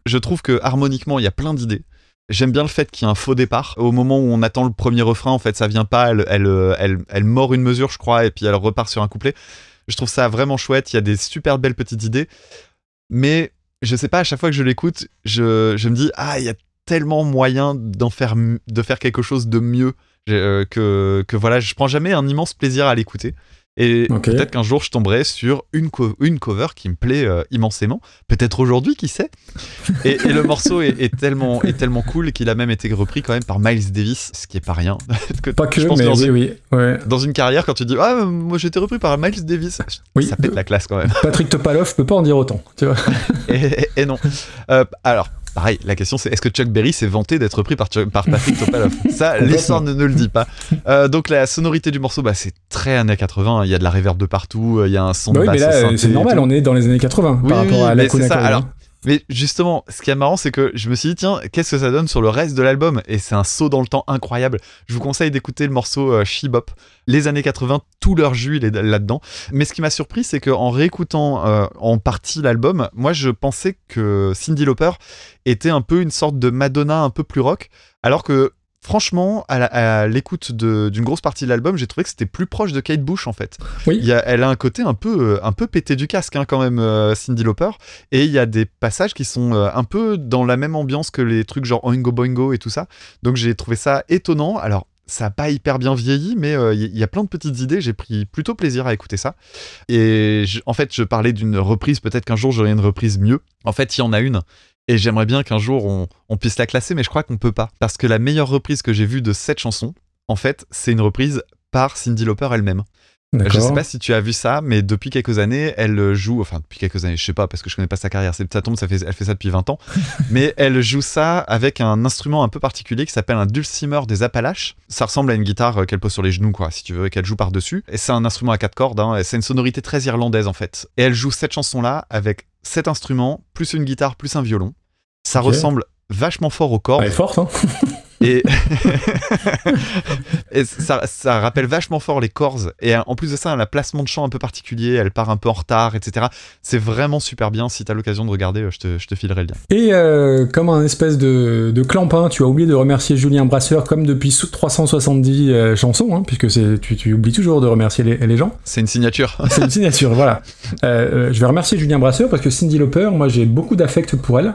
Je trouve que harmoniquement il y a plein d'idées. J'aime bien le fait qu'il y ait un faux départ. Au moment où on attend le premier refrain, en fait, ça vient pas. Elle, elle, euh, elle, elle mord une mesure, je crois, et puis elle repart sur un couplet. Je trouve ça vraiment chouette. Il y a des super belles petites idées. Mais je sais pas, à chaque fois que je l'écoute, je, je me dis, ah, il y a tellement moyen d'en faire, de faire quelque chose de mieux euh, que, que voilà, je prends jamais un immense plaisir à l'écouter. Et peut-être qu'un jour je tomberai sur une, co- une cover qui me plaît euh, immensément. Peut-être aujourd'hui, qui sait? Et, et le morceau est, est tellement, est tellement cool qu'il a même été repris quand même par Miles Davis, ce qui est pas rien. <laughs> Que- Pas que, je pense mais dans, oui, une, oui. Ouais. dans une carrière, quand tu dis Ah, moi j'ai été repris par Miles Davis, Oui. ça pète la classe quand même. Patrick Topalov peut pas en dire autant. Tu vois. <laughs> Et, et- et non. Euh, alors, pareil, la question c'est est-ce que Chuck Berry s'est vanté d'être repris par, Chuck- par Patrick Topalov? Ça, l'histoire ne, ne le dit pas. Euh, donc, la sonorité du morceau, bah, c'est très années 80. Il y a de la reverb de partout, il y a un son Bah de oui, mais basse c'est normal, on est dans les années 80 Oui, par oui, rapport à la c'est ça. Alors, hein. Mais justement, ce qui est marrant, c'est que je me suis dit, tiens, qu'est-ce que ça donne sur le reste de l'album? Et c'est un saut dans le temps incroyable. Je vous conseille d'écouter le morceau euh, She-Bop. Les années 80, tout leur jus, là-dedans. Mais ce qui m'a surpris, c'est qu'en réécoutant euh, en partie l'album, moi, je pensais que Cindy Lauper était un peu une sorte de Madonna un peu plus rock. Alors que franchement, à l'écoute d'une grosse partie de l'album, j'ai trouvé que c'était plus proche de Kate Bush en fait. Oui. Il y a- elle a un côté un peu, euh, un peu pété du casque hein, quand même, euh, Cindy Lauper. Et il y a des passages qui sont euh, un peu dans la même ambiance que les trucs genre Oingo Boingo et tout ça. Donc j'ai trouvé ça étonnant. Alors. Ça n'a pas hyper bien vieilli, mais il y, y a plein de petites idées. J'ai pris plutôt plaisir à écouter ça. Et je- en fait, je parlais d'une reprise. Peut-être qu'un jour j'aurai une reprise mieux. En fait, il y en a une. Et j'aimerais bien qu'un jour on, on puisse la classer, mais je crois qu'on peut pas. Parce que la meilleure reprise que j'ai vue de cette chanson, en fait, c'est une reprise par Cindy Lauper elle-même. Je sais pas si tu as vu ça, mais depuis quelques années, elle joue, enfin depuis quelques années, je sais pas parce que je connais pas sa carrière, c'est ça tombe, ça fait, elle fait ça depuis 20 ans, <laughs> mais elle joue ça avec un instrument un peu particulier qui s'appelle un dulcimer des Appalaches. Ça ressemble à une guitare qu'elle pose sur les genoux, quoi, si tu veux, et qu'elle joue par dessus. Et c'est un instrument à quatre cordes, hein, et c'est une sonorité très irlandaise en fait. Et elle joue cette chanson-là avec cet instrument plus une guitare plus un violon. Ça ressemble vachement fort aux cordes Elle est forte, hein <laughs> et, <laughs> et ça, ça rappelle vachement fort les corps. Et en plus de ça, elle a un placement de chant un peu particulier. Elle part un peu en retard, etc. C'est vraiment super bien. Si tu as l'occasion de regarder, euh, je te, je te filerai le lien. Et euh, comme un espèce de, de clampin, tu as oublié de remercier Julien Brasseur comme depuis sous- 370 euh, chansons, hein, puisque tu, tu oublies toujours de remercier les, les gens. C'est une signature. <laughs> C'est une signature, voilà. Euh, je vais remercier Julien Brasseur parce que Cindy Lauper, moi j'ai beaucoup d'affect pour elle.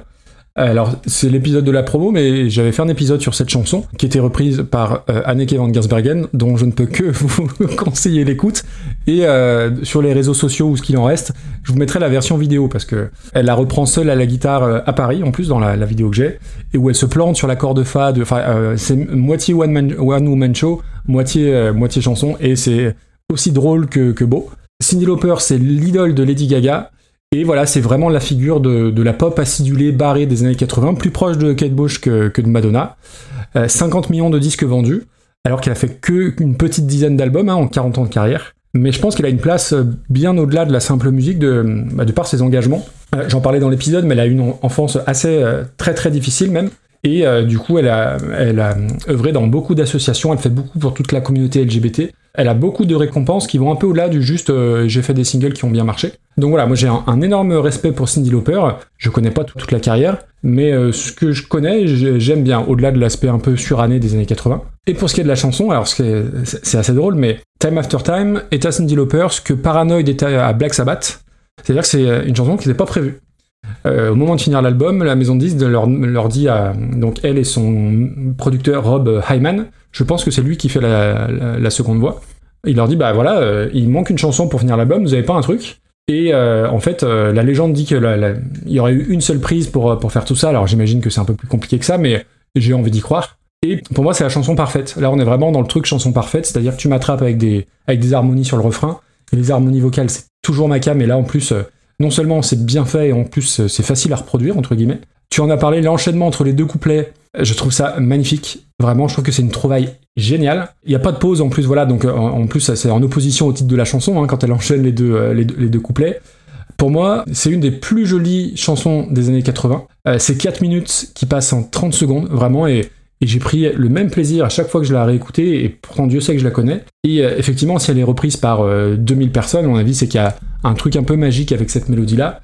Alors, c'est l'épisode de la promo, mais j'avais fait un épisode sur cette chanson qui était reprise par euh, Anneke van Gersbergen, dont je ne peux que <laughs> vous conseiller l'écoute. Et euh, sur les réseaux sociaux ou ce qu'il en reste, je vous mettrai la version vidéo parce que elle la reprend seule à la guitare euh, à Paris, en plus dans la, vidéo que j'ai, et où elle se plante sur la corde fa. de- Enfin, c'est moitié one man woman show, moitié moitié chanson, et c'est aussi drôle que, beau. Cyndi Lauper, c'est l'idole de Lady Gaga. Et voilà, c'est vraiment la figure de, la pop acidulée, barrée des années 80, plus proche de Kate Bush que, de Madonna. Euh, 50 millions de disques vendus, alors qu'elle a fait que une petite dizaine d'albums hein, en 40 ans de carrière. Mais je pense qu'elle a une place euh, bien au-delà de la simple musique de, bah, par ses engagements. Euh, J'en parlais dans l'épisode, mais elle a eu une en- enfance assez euh, très très difficile même. Et euh, du coup, elle a œuvré dans beaucoup d'associations, elle fait beaucoup pour toute la communauté LGBT. Elle a beaucoup de récompenses qui vont un peu au-delà du juste euh, j'ai fait des singles qui ont bien marché. Donc voilà, moi j'ai un, énorme respect pour Cyndi Lauper. Je connais pas tout- toute la carrière, mais euh, ce que je connais, j'ai- j'aime bien, au-delà de l'aspect un peu suranné des années 80. Et pour ce qui est de la chanson, alors c'est assez drôle, mais Time After Time est à Cyndi Lauper ce que Paranoid était à Black Sabbath. C'est-à-dire que c'est une chanson qui n'était pas prévue. Euh, au moment de finir l'album, la maison de disques leur, dit à donc elle et son producteur Rob Hyman, je pense que c'est lui qui fait la, seconde voix. Il leur dit bah voilà, euh, il manque une chanson pour finir l'album, vous avez pas un truc Et euh, en fait, la légende dit que il y aurait eu une seule prise pour pour faire tout ça. Alors j'imagine que c'est un peu plus compliqué que ça, mais j'ai envie d'y croire. Et pour moi, c'est la chanson parfaite. Là, on est vraiment dans le truc chanson parfaite, c'est-à-dire que tu m'attrapes avec des avec des harmonies sur le refrain et les harmonies vocales, c'est toujours ma cam. Et là, en plus, non seulement c'est bien fait, et en plus euh, c'est facile à reproduire entre guillemets. Tu en as parlé, l'enchaînement entre les deux couplets, euh, je trouve ça magnifique. Vraiment, je trouve que c'est une trouvaille géniale. Il n'y a pas de pause en plus, voilà. Donc euh, en, plus, c'est en opposition au titre de la chanson hein, quand elle enchaîne les deux, les, deux- couplets. Pour moi, c'est une des plus jolies chansons des années 80. Euh, c'est 4 minutes qui passent en 30 secondes, vraiment, et, et j'ai pris le même plaisir à chaque fois que je la réécoutée, et pourtant Dieu sait que je la connais. Et euh, effectivement, si elle est reprise par euh, 2000 personnes, à mon avis, c'est qu'il y a un truc un peu magique avec cette mélodie-là.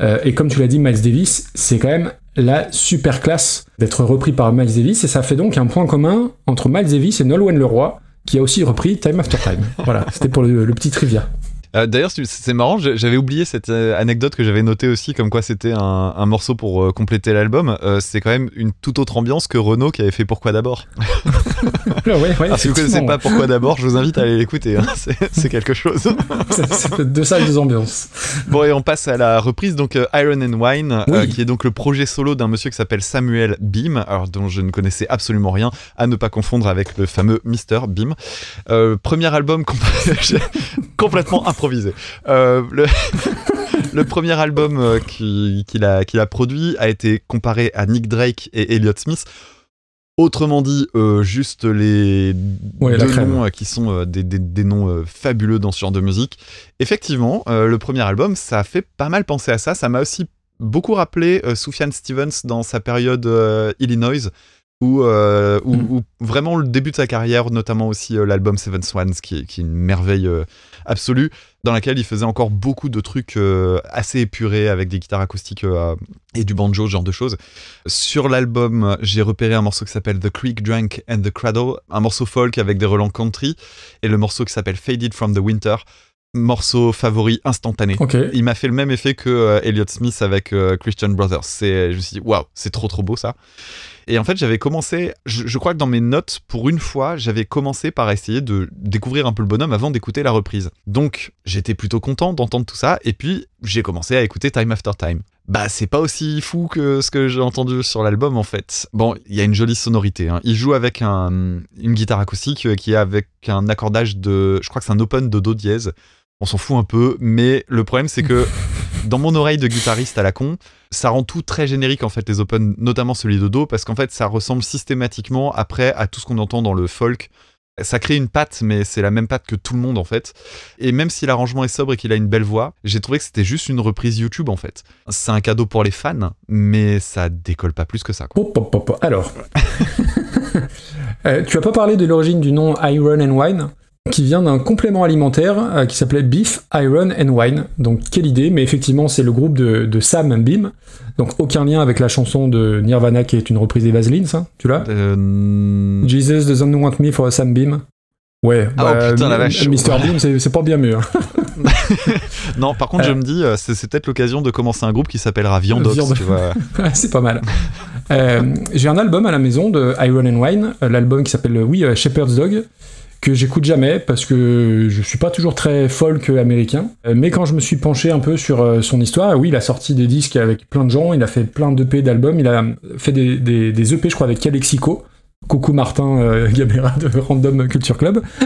Euh, et comme tu l'as dit, Miles Davis, c'est quand même la super classe d'être repris par Miles Davis, et ça fait donc un point commun entre Miles Davis et Nolwenn Leroy, qui a aussi repris Time After Time. voilà, c'était pour le petit trivia. Euh, D'ailleurs, c'est marrant, j'avais oublié cette euh, anecdote que j'avais notée aussi, comme quoi c'était un, un morceau pour euh, compléter l'album. Euh, c'est quand même une toute autre ambiance que Renault qui avait fait Pourquoi d'abord. <laughs> ouais, ouais, Alors, si vous connaissez effectivement. pas Pourquoi d'abord, je vous invite à aller l'écouter. hein. C'est quelque chose. <laughs> C'est- deux salles, deux ambiances. Bon, et on passe à la reprise, donc euh, Iron and Wine, euh, qui est donc le projet solo d'un monsieur qui s'appelle Samuel Beam, alors dont je ne connaissais absolument rien, à ne pas confondre avec le fameux Mr. Beam. Euh, premier album compl- <laughs> complètement improvisé. Euh, le... <laughs> le premier album euh, qui- qu'il a, produit a été comparé à Nick Drake et Elliott Smith. Autrement dit, euh, juste les Ouais, deux noms euh, qui sont euh, des, des- des noms fabuleux dans ce genre de musique. Effectivement, le premier album, ça a fait pas mal penser à ça. Ça m'a aussi beaucoup rappelé Sufjan Stevens dans sa période Illinois, où, euh, Mm. où vraiment le début de sa carrière, notamment aussi euh, l'album Seven Swans, qui est, qui est une merveille euh, absolue, dans laquelle il faisait encore beaucoup de trucs assez épurés avec des guitares acoustiques et du banjo, ce genre de choses. Sur l'album, j'ai repéré un morceau qui s'appelle The Creek Drank and the Cradle, un morceau folk avec des relents country, et le morceau qui s'appelle Faded from the Winter, morceau favori instantané. Il m'a fait le même effet que euh, Elliott Smith avec euh, Christian Brothers. C'est, je me suis dit, waouh, c'est trop trop beau ça. Et en fait, j'avais commencé, je, crois que dans mes notes, pour une fois, j'avais commencé par essayer de découvrir un peu le bonhomme avant d'écouter la reprise. Donc, j'étais plutôt content d'entendre tout ça, et puis j'ai commencé à écouter Time After Time. Bah, c'est pas aussi fou que ce que j'ai entendu sur l'album en fait. Bon, il y a une jolie sonorité. hein. Il joue avec un, une guitare acoustique euh, qui est avec un accordage de, je crois que c'est un open de do dièse. On s'en fout un peu, mais le problème c'est que <laughs> dans mon oreille de guitariste à la con, ça rend tout très générique en fait les open, notamment celui de do, parce qu'en fait ça ressemble systématiquement après à tout ce qu'on entend dans le folk. Ça crée une patte, mais c'est la même patte que tout le monde en fait. Et même si l'arrangement est sobre et qu'il a une belle voix, j'ai trouvé que c'était juste une reprise YouTube en fait. C'est un cadeau pour les fans, mais ça décolle pas plus que ça. Quoi. Alors, <laughs> Euh, tu as pas parlé de l'origine du nom Iron and Wine, qui vient d'un complément alimentaire euh, qui s'appelait Beef, Iron and Wine. Donc, quelle idée, mais effectivement, c'est le groupe de, de Sam Beam. Donc, aucun lien avec la chanson de Nirvana qui est une reprise des Vaselines, ça Tu l'as? Euh, Jesus doesn't want me for a Sam Beam. Ouais, Ah, oh, putain, la vache. Mr. Beam, c'est pas bien mieux. hein. <laughs> Non, par contre, Euh. je me dis, euh, c'est peut-être l'occasion de commencer un groupe qui s'appellera Viandox. <laughs> Ouais, c'est pas mal. Euh, j'ai un album à la maison de Iron and Wine, euh, l'album qui s'appelle euh, oui euh, Shepherd's Dog, que j'écoute jamais parce que je suis pas toujours très folk américain. Euh, Mais quand je me suis penché un peu sur euh, son histoire, oui, il a sorti des disques avec plein de gens, il a fait plein d'EP d'albums, il a fait des, des, des EP, je crois, avec Calexico. Coucou Martin euh, <laughs> Gamera de Random Culture Club. <laughs>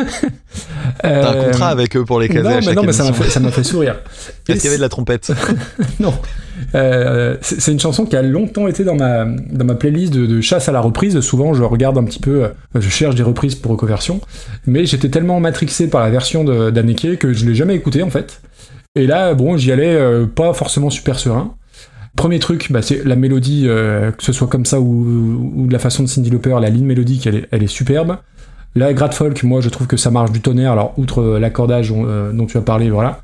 T'as un Euh, contrat avec eux pour les caser non, à mais chaque non, mais ça m'a fait, ça m'a fait sourire. <laughs> Est-ce qu'il y avait de la trompette non. Euh, c'est une chanson qui a longtemps été dans ma, dans ma playlist de, de chasse à la reprise. Souvent, je regarde un petit peu, euh, je cherche des reprises pour reconversion. Mais j'étais tellement matrixé par la version d'Anneke que je l'ai jamais écouté en fait. Et là, bon, j'y allais pas forcément super serein. Premier truc, bah, c'est la mélodie, euh, que ce soit comme ça ou, ou de la façon de Cindy Lauper, la ligne mélodique, elle est, elle est superbe. La grade folk, moi, je trouve que ça marche du tonnerre. Alors, outre euh, l'accordage euh, dont tu as parlé, voilà.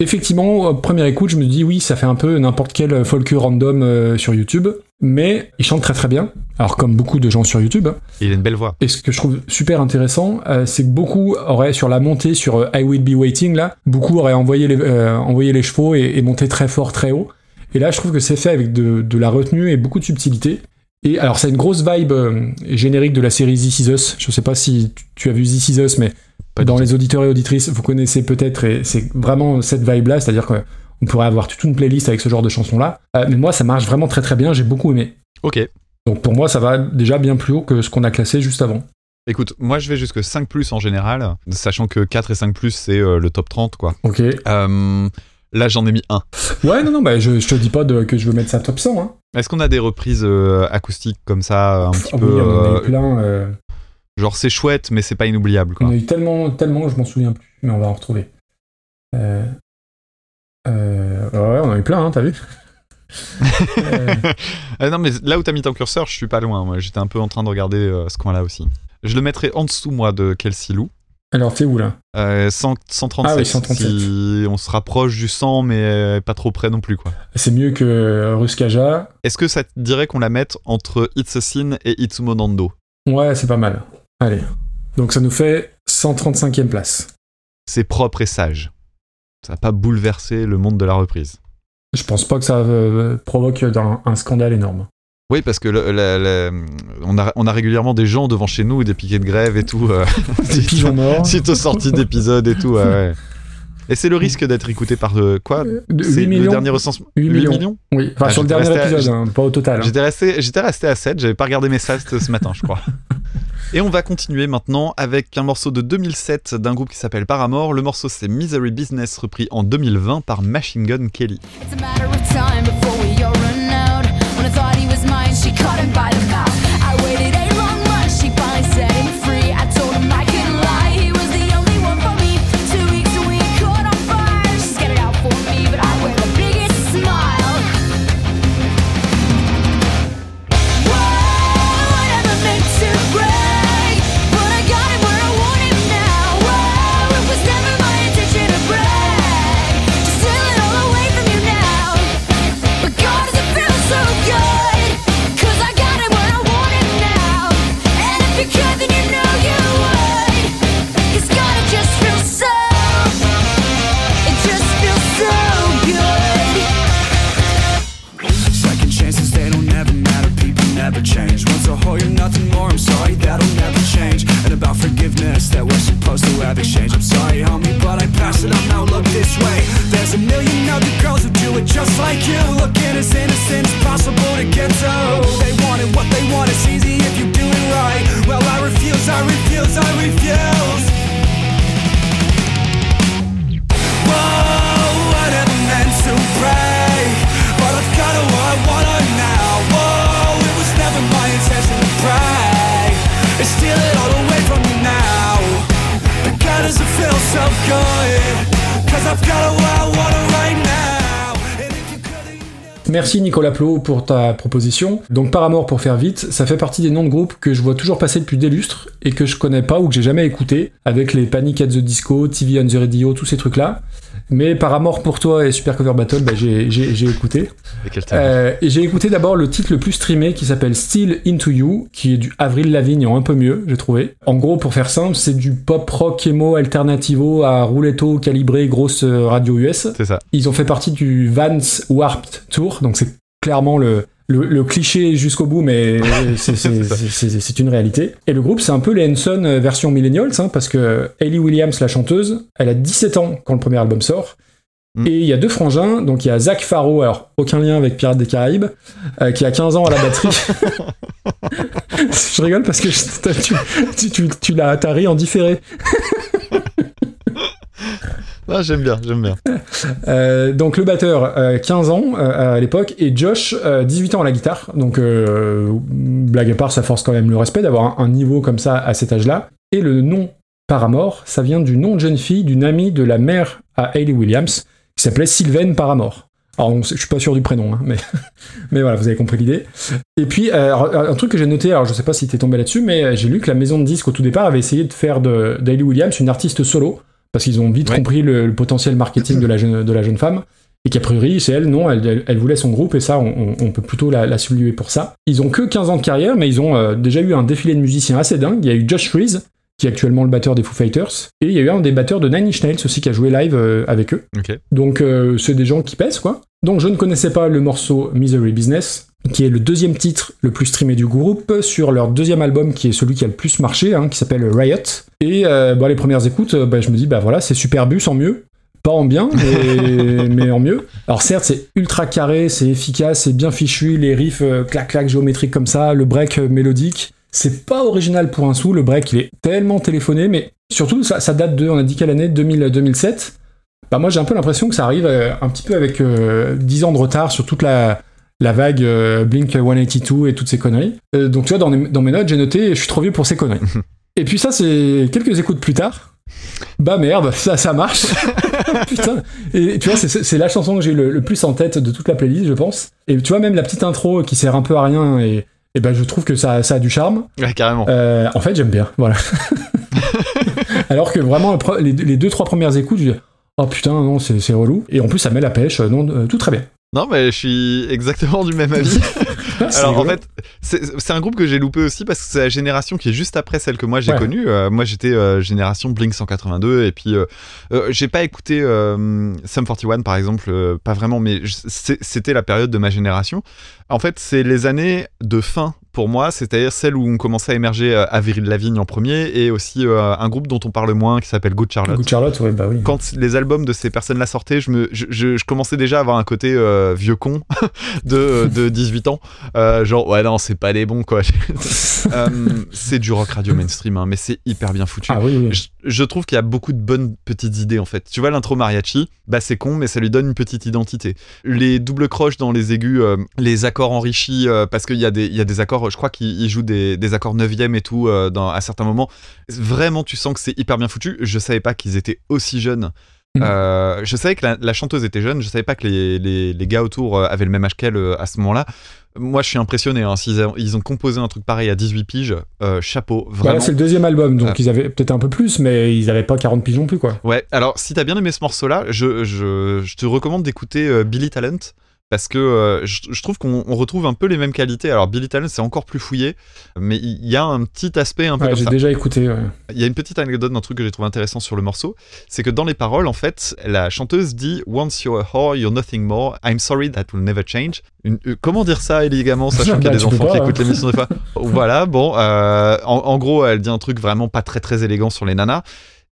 Effectivement, première écoute, je me dis oui, ça fait un peu n'importe quel folk random euh, sur YouTube, mais il chante très très bien. Alors comme beaucoup de gens sur YouTube. Il a une belle voix. Et ce que je trouve super intéressant, euh, c'est que beaucoup auraient sur la montée sur I Will Be Waiting là, beaucoup auraient envoyé les, euh, envoyé les chevaux et, et monté très fort, très haut. Et là, je trouve que c'est fait avec de, de la retenue et beaucoup de subtilité. Et alors, c'est une grosse vibe euh, générique de la série This Is Us. Je sais pas si tu, tu as vu This Is Us, mais Pas dans les auditeurs et auditrices, vous connaissez peut-être, et c'est vraiment cette vibe-là, c'est-à-dire qu'on pourrait avoir toute une playlist avec ce genre de chansons-là. Euh, mais moi, ça marche vraiment très très bien, j'ai beaucoup aimé. Ok. Donc pour moi, ça va déjà bien plus haut que ce qu'on a classé juste avant. Écoute, moi je vais jusque 5 plus en général, sachant que 4 et 5 plus c'est euh, le top 30 quoi. Ok. Euh, là j'en ai mis un. Ouais, non, non, bah, je, je te dis pas de- que je veux mettre ça top 100. Hein. Est-ce qu'on a des reprises euh, acoustiques comme ça, un petit Ah peu oui, on en a euh, eu plein. euh, genre c'est chouette mais c'est pas inoubliable on quoi. a eu tellement, tellement, je m'en souviens plus, mais on va en retrouver. Euh, euh, ouais, on en a eu plein, hein, t'as vu <laughs> Euh, non mais là où t'as mis ton curseur, je suis pas loin. Moi j'étais un peu en train de regarder euh, ce coin-là aussi. Je le mettrais en dessous moi de Kelsey Lou. Alors, t'es où là Euh, 100 137, Ah oui, 137. Si on se rapproche du 100 mais euh, pas trop près non plus quoi. C'est mieux que euh, Ruskaja. Est-ce que ça te dirait qu'on la mette entre It's a Sin et Itsumo Nando Ouais, c'est pas mal. Allez. Donc ça nous fait 135e place. C'est propre et sage. Ça n'a pas bouleversé le monde de la reprise. Je pense pas que ça euh, provoque un, un scandale énorme. Oui, parce que le- on, a, on a régulièrement des gens devant chez nous, des piquets de grève et tout. euh, <laughs> Des <laughs> pigeons morts. Suite aux sorties d'épisodes et tout. ouais, ouais. Et c'est le risque d'être écouté par euh, quoi? De C'est 8 le millions. dernier recensement. 8 millions. Oui, enfin Ah, sur le dernier à- épisode, hein, pas au total. hein. J'étais resté, j'étais resté à 7, j'avais pas regardé mes stats ce matin, je crois. Et on va continuer maintenant avec un morceau de 2007 d'un groupe qui s'appelle Paramore. Le morceau c'est Misery Business repris en 2020 par Machine Gun Kelly. It's a caught by the mouth. that we're supposed to have exchanged I'm sorry homie, but I pass it up now look this way. There's a million other girls who do it just like you. Looking as innocent as possible to get to They want it, what they want, it's easy if you do it right. Well I refuse, I refuse, I refuse. Whoa, I never meant to break But I've got what I want. Merci Nicolas Plot pour ta proposition. Donc Paramore pour faire vite, ça fait partie des noms de groupes que je vois toujours passer depuis des lustres et que je connais pas ou que j'ai jamais écouté, avec les Panic at the Disco, TV on the Radio, tous ces trucs-là. Mais Paramore pour toi et Super Cover Battle, bah, j'ai écouté. Euh, et j'ai écouté d'abord le titre le plus streamé qui s'appelle Still Into You, qui est du Avril Lavigne en un peu mieux, j'ai trouvé. En gros, pour faire simple, c'est du pop rock emo alternativo à rouletto calibré grosse euh, radio US. C'est ça. Ils ont fait partie du Vans Warped Tour, donc c'est clairement le, le, le cliché jusqu'au bout, mais <laughs> c'est- une réalité. Et le groupe, c'est un peu les Hanson euh, version millennials, hein, parce que Hayley Williams, la chanteuse, elle a 17 ans quand le premier album sort. Mm. Et il y a deux frangins, donc il y a Zach Farrow, alors aucun lien avec Pirates des Caraïbes, euh, qui a 15 ans à la batterie. <laughs> je rigole parce que je- tu, tu, tu, tu l'as ri en différé. <laughs> Ah, j'aime bien, j'aime bien. <laughs> Euh, donc le batteur, euh, 15 ans euh, à l'époque, et Josh, euh, 18 ans à la guitare. Donc euh, blague à part, ça force quand même le respect d'avoir un, niveau comme ça à cet âge-là. Et le nom Paramore, ça vient du nom de jeune fille d'une amie de la mère à Hayley Williams, qui s'appelait Sylvaine Paramore. Alors on- je suis pas sûr du prénom, hein, mais, <laughs> mais voilà, vous avez compris l'idée. Et puis euh, un truc que j'ai noté, alors je sais pas si t'es tombé là-dessus, mais euh, j'ai lu que la maison de disques au tout départ avait essayé de faire de d'Hayley Williams une artiste solo parce qu'ils ont vite Ouais. compris le, le potentiel marketing de la jeune, de la jeune femme. Et qu'a priori, c'est elle, non, elle, elle- elle voulait son groupe, et ça, on, peut plutôt la, la saluer pour ça. Ils ont que 15 ans de carrière, mais ils ont euh, déjà eu un défilé de musiciens assez dingue. Il y a eu Josh Freeze, qui est actuellement le batteur des Foo Fighters, et il y a eu un des batteurs de Nine Inch Nails aussi, qui a joué live euh, avec eux. Donc euh, c'est des gens qui pèsent, quoi. Donc je ne connaissais pas le morceau Misery Business, qui est le deuxième titre le plus streamé du groupe, sur leur deuxième album, qui est celui qui a le plus marché, hein, qui s'appelle Riot. Et euh, bah, les premières écoutes, euh, bah, je me dis, bah voilà, c'est super bus en mieux. Pas en bien, mais, <laughs> mais en mieux. Alors certes, c'est ultra carré, c'est efficace, c'est bien fichu, les riffs euh, clac-clac géométriques comme ça, le break euh, mélodique. C'est pas original pour un sou, le break il est tellement téléphoné, mais surtout ça, ça date de, on a dit quelle année? 2000, 2007 bah moi j'ai un peu l'impression que ça arrive euh, un petit peu avec euh, 10 ans de retard sur toute la, la vague euh, Blink 182 et toutes ces conneries. Euh, donc tu vois, dans, mes- dans mes notes, j'ai noté je suis trop vieux pour ces conneries. <laughs> et puis ça, c'est quelques écoutes plus tard. Bah merde, ça, ça marche. <laughs> Putain. Et tu vois, c'est- la chanson que j'ai le, le plus en tête de toute la playlist, je pense. Et tu vois, même la petite intro qui sert un peu à rien et, et ben je trouve que ça, ça a du charme. Ouais, carrément. Euh, en fait, j'aime bien, voilà. <laughs> Alors que vraiment, les, les deux, trois premières écoutes, je dis, oh putain, non, c'est relou. Et en plus, ça met la pêche, non, euh, tout très bien. Non, mais je suis exactement du même avis. <laughs> C'est Alors en fait, c'est un groupe que j'ai loupé aussi parce que c'est la génération qui est juste après celle que moi j'ai Ouais. connue. Euh, moi j'étais euh, génération Blink 182 et puis euh, euh, j'ai pas écouté euh, Sum 41 par exemple, euh, pas vraiment, mais c'était la période de ma génération. En fait, c'est les années de fin pour moi, c'est-à-dire celle où on commençait à émerger euh, Avril Lavigne en premier et aussi euh, un groupe dont on parle moins qui s'appelle Good Charlotte Good Charlotte, ouais, bah oui. quand les albums de ces personnes-là sortaient, je, me, je, je- je commençais déjà à avoir un côté euh, vieux con <laughs> de, de 18 ans. Euh, genre, ouais, non, c'est pas des bons, quoi. <laughs> C'est du rock radio mainstream, hein, mais c'est hyper bien foutu. Ah oui, oui. Je, trouve qu'il y a beaucoup de bonnes petites idées en fait. Tu vois l'intro mariachi, bah c'est con mais ça lui donne une petite identité. Les doubles croches dans les aigus, les accords enrichis parce qu'il y a des il y a des accords, je crois qu'ils jouent des, des accords neuvième et tout euh, dans, à certains moments. Vraiment tu sens que c'est hyper bien foutu. Je savais pas qu'ils étaient aussi jeunes. Mhm. Euh, je savais que la, la chanteuse était jeune, je savais pas que les, les, les gars autour euh, avaient le même âge qu'elle à ce moment-là. Moi, je suis impressionné. Hein, s'ils ont, ils ont composé un truc pareil à 18 piges, euh, chapeau, vraiment. c'est le deuxième album, donc ils avaient peut-être un peu plus, mais ils avaient pas 40 piges non plus, quoi. Ouais, alors si t'as bien aimé ce morceau-là, je, je, je te recommande d'écouter Billy Talent. Parce que euh, je, je trouve qu'on on retrouve un peu les mêmes qualités. Alors Billy Talent, c'est encore plus fouillé, mais il y a un petit aspect un peu Ouais, j'ai déjà écouté. ouais. Il y a une petite anecdote d'un truc que j'ai trouvé intéressant sur le morceau, c'est que dans les paroles, en fait, la chanteuse dit Once you're a whore, you're nothing more. I'm sorry that will never change. Une- euh, comment dire ça élégamment, <laughs> sachant qu'il y a Bah, des enfants pas, qui hein. écoutent l'émission des fois? <laughs> Voilà, bon, euh, en, en gros, elle dit un truc vraiment pas très très élégant sur les nanas.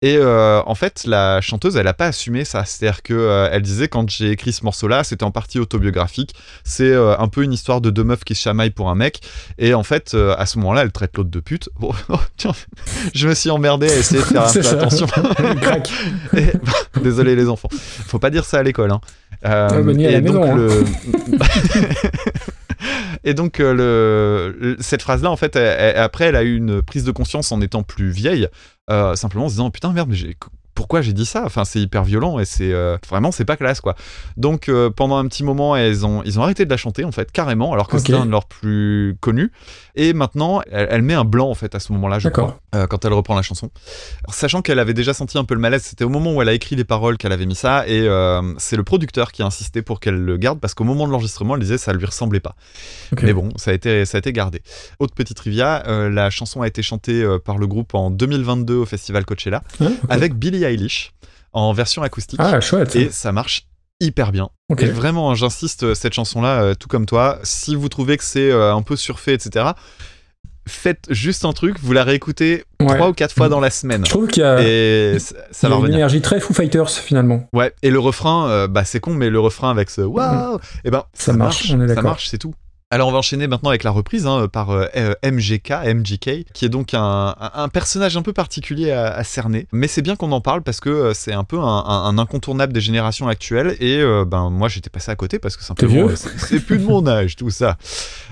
Et euh, en fait, la chanteuse, elle a pas assumé ça. C'est-à-dire que euh, elle disait quand j'ai écrit ce morceau-là, c'était en partie autobiographique. C'est euh, un peu une histoire de deux meufs qui se chamaillent pour un mec. Et en fait, euh, à ce moment-là, elle traite l'autre de pute. <laughs> Bon, oh, tiens, je me suis emmerdé à essayer de faire un <laughs> peu attention. <laughs> Et- désolé les enfants. Faut pas dire ça à l'école. Hein. Euh, Ah, bah, et donc maison, hein. Et donc euh, le, cette phrase-là, en fait, après, elle a eu une prise de conscience en étant plus vieille, euh, simplement en se disant putain merde, mais j'ai- pourquoi j'ai dit ça? Enfin, c'est hyper violent et c'est euh, vraiment c'est pas classe quoi. Donc euh, pendant un petit moment, elles ont ils ont arrêté de la chanter en fait carrément, alors que c'était un de leurs plus connus. Et maintenant, elle, elle met un blanc en fait à ce moment-là, je D'accord. crois, euh, quand elle reprend la chanson. Alors, sachant qu'elle avait déjà senti un peu le malaise, c'était au moment où elle a écrit les paroles qu'elle avait mis ça, et c'est le producteur qui a insisté pour qu'elle le garde parce qu'au moment de l'enregistrement, elle disait ça lui ressemblait pas. Mais bon, ça a été, ça a été gardé. Autre petite trivia, la chanson a été chantée par le groupe en 2022 au festival Coachella ok. avec Billie Eilish en version acoustique. Ah, chouette. Et ça marche hyper bien. Ok. Et vraiment, j'insiste, euh, cette chanson-là, euh, tout comme toi, si vous trouvez que c'est euh, un peu surfait, etc., faites juste un truc, vous la réécoutez Ouais. trois ou quatre fois dans la semaine. Je trouve qu'il y a, Et ça, y va a une revenir. énergie très Foo Fighters finalement. Ouais, et le refrain, euh, bah c'est con, mais le refrain avec ce waouh, et ben Ça marche, on est ça marche, c'est tout. Alors on va enchaîner maintenant avec la reprise hein, par euh, MGK, MGK, qui est donc un, personnage un peu particulier à, à cerner. Mais c'est bien qu'on en parle parce que euh, c'est un peu un, incontournable des générations actuelles. Et euh, ben moi j'étais passé à côté parce que simplement c'est c'est plus de mon âge tout ça.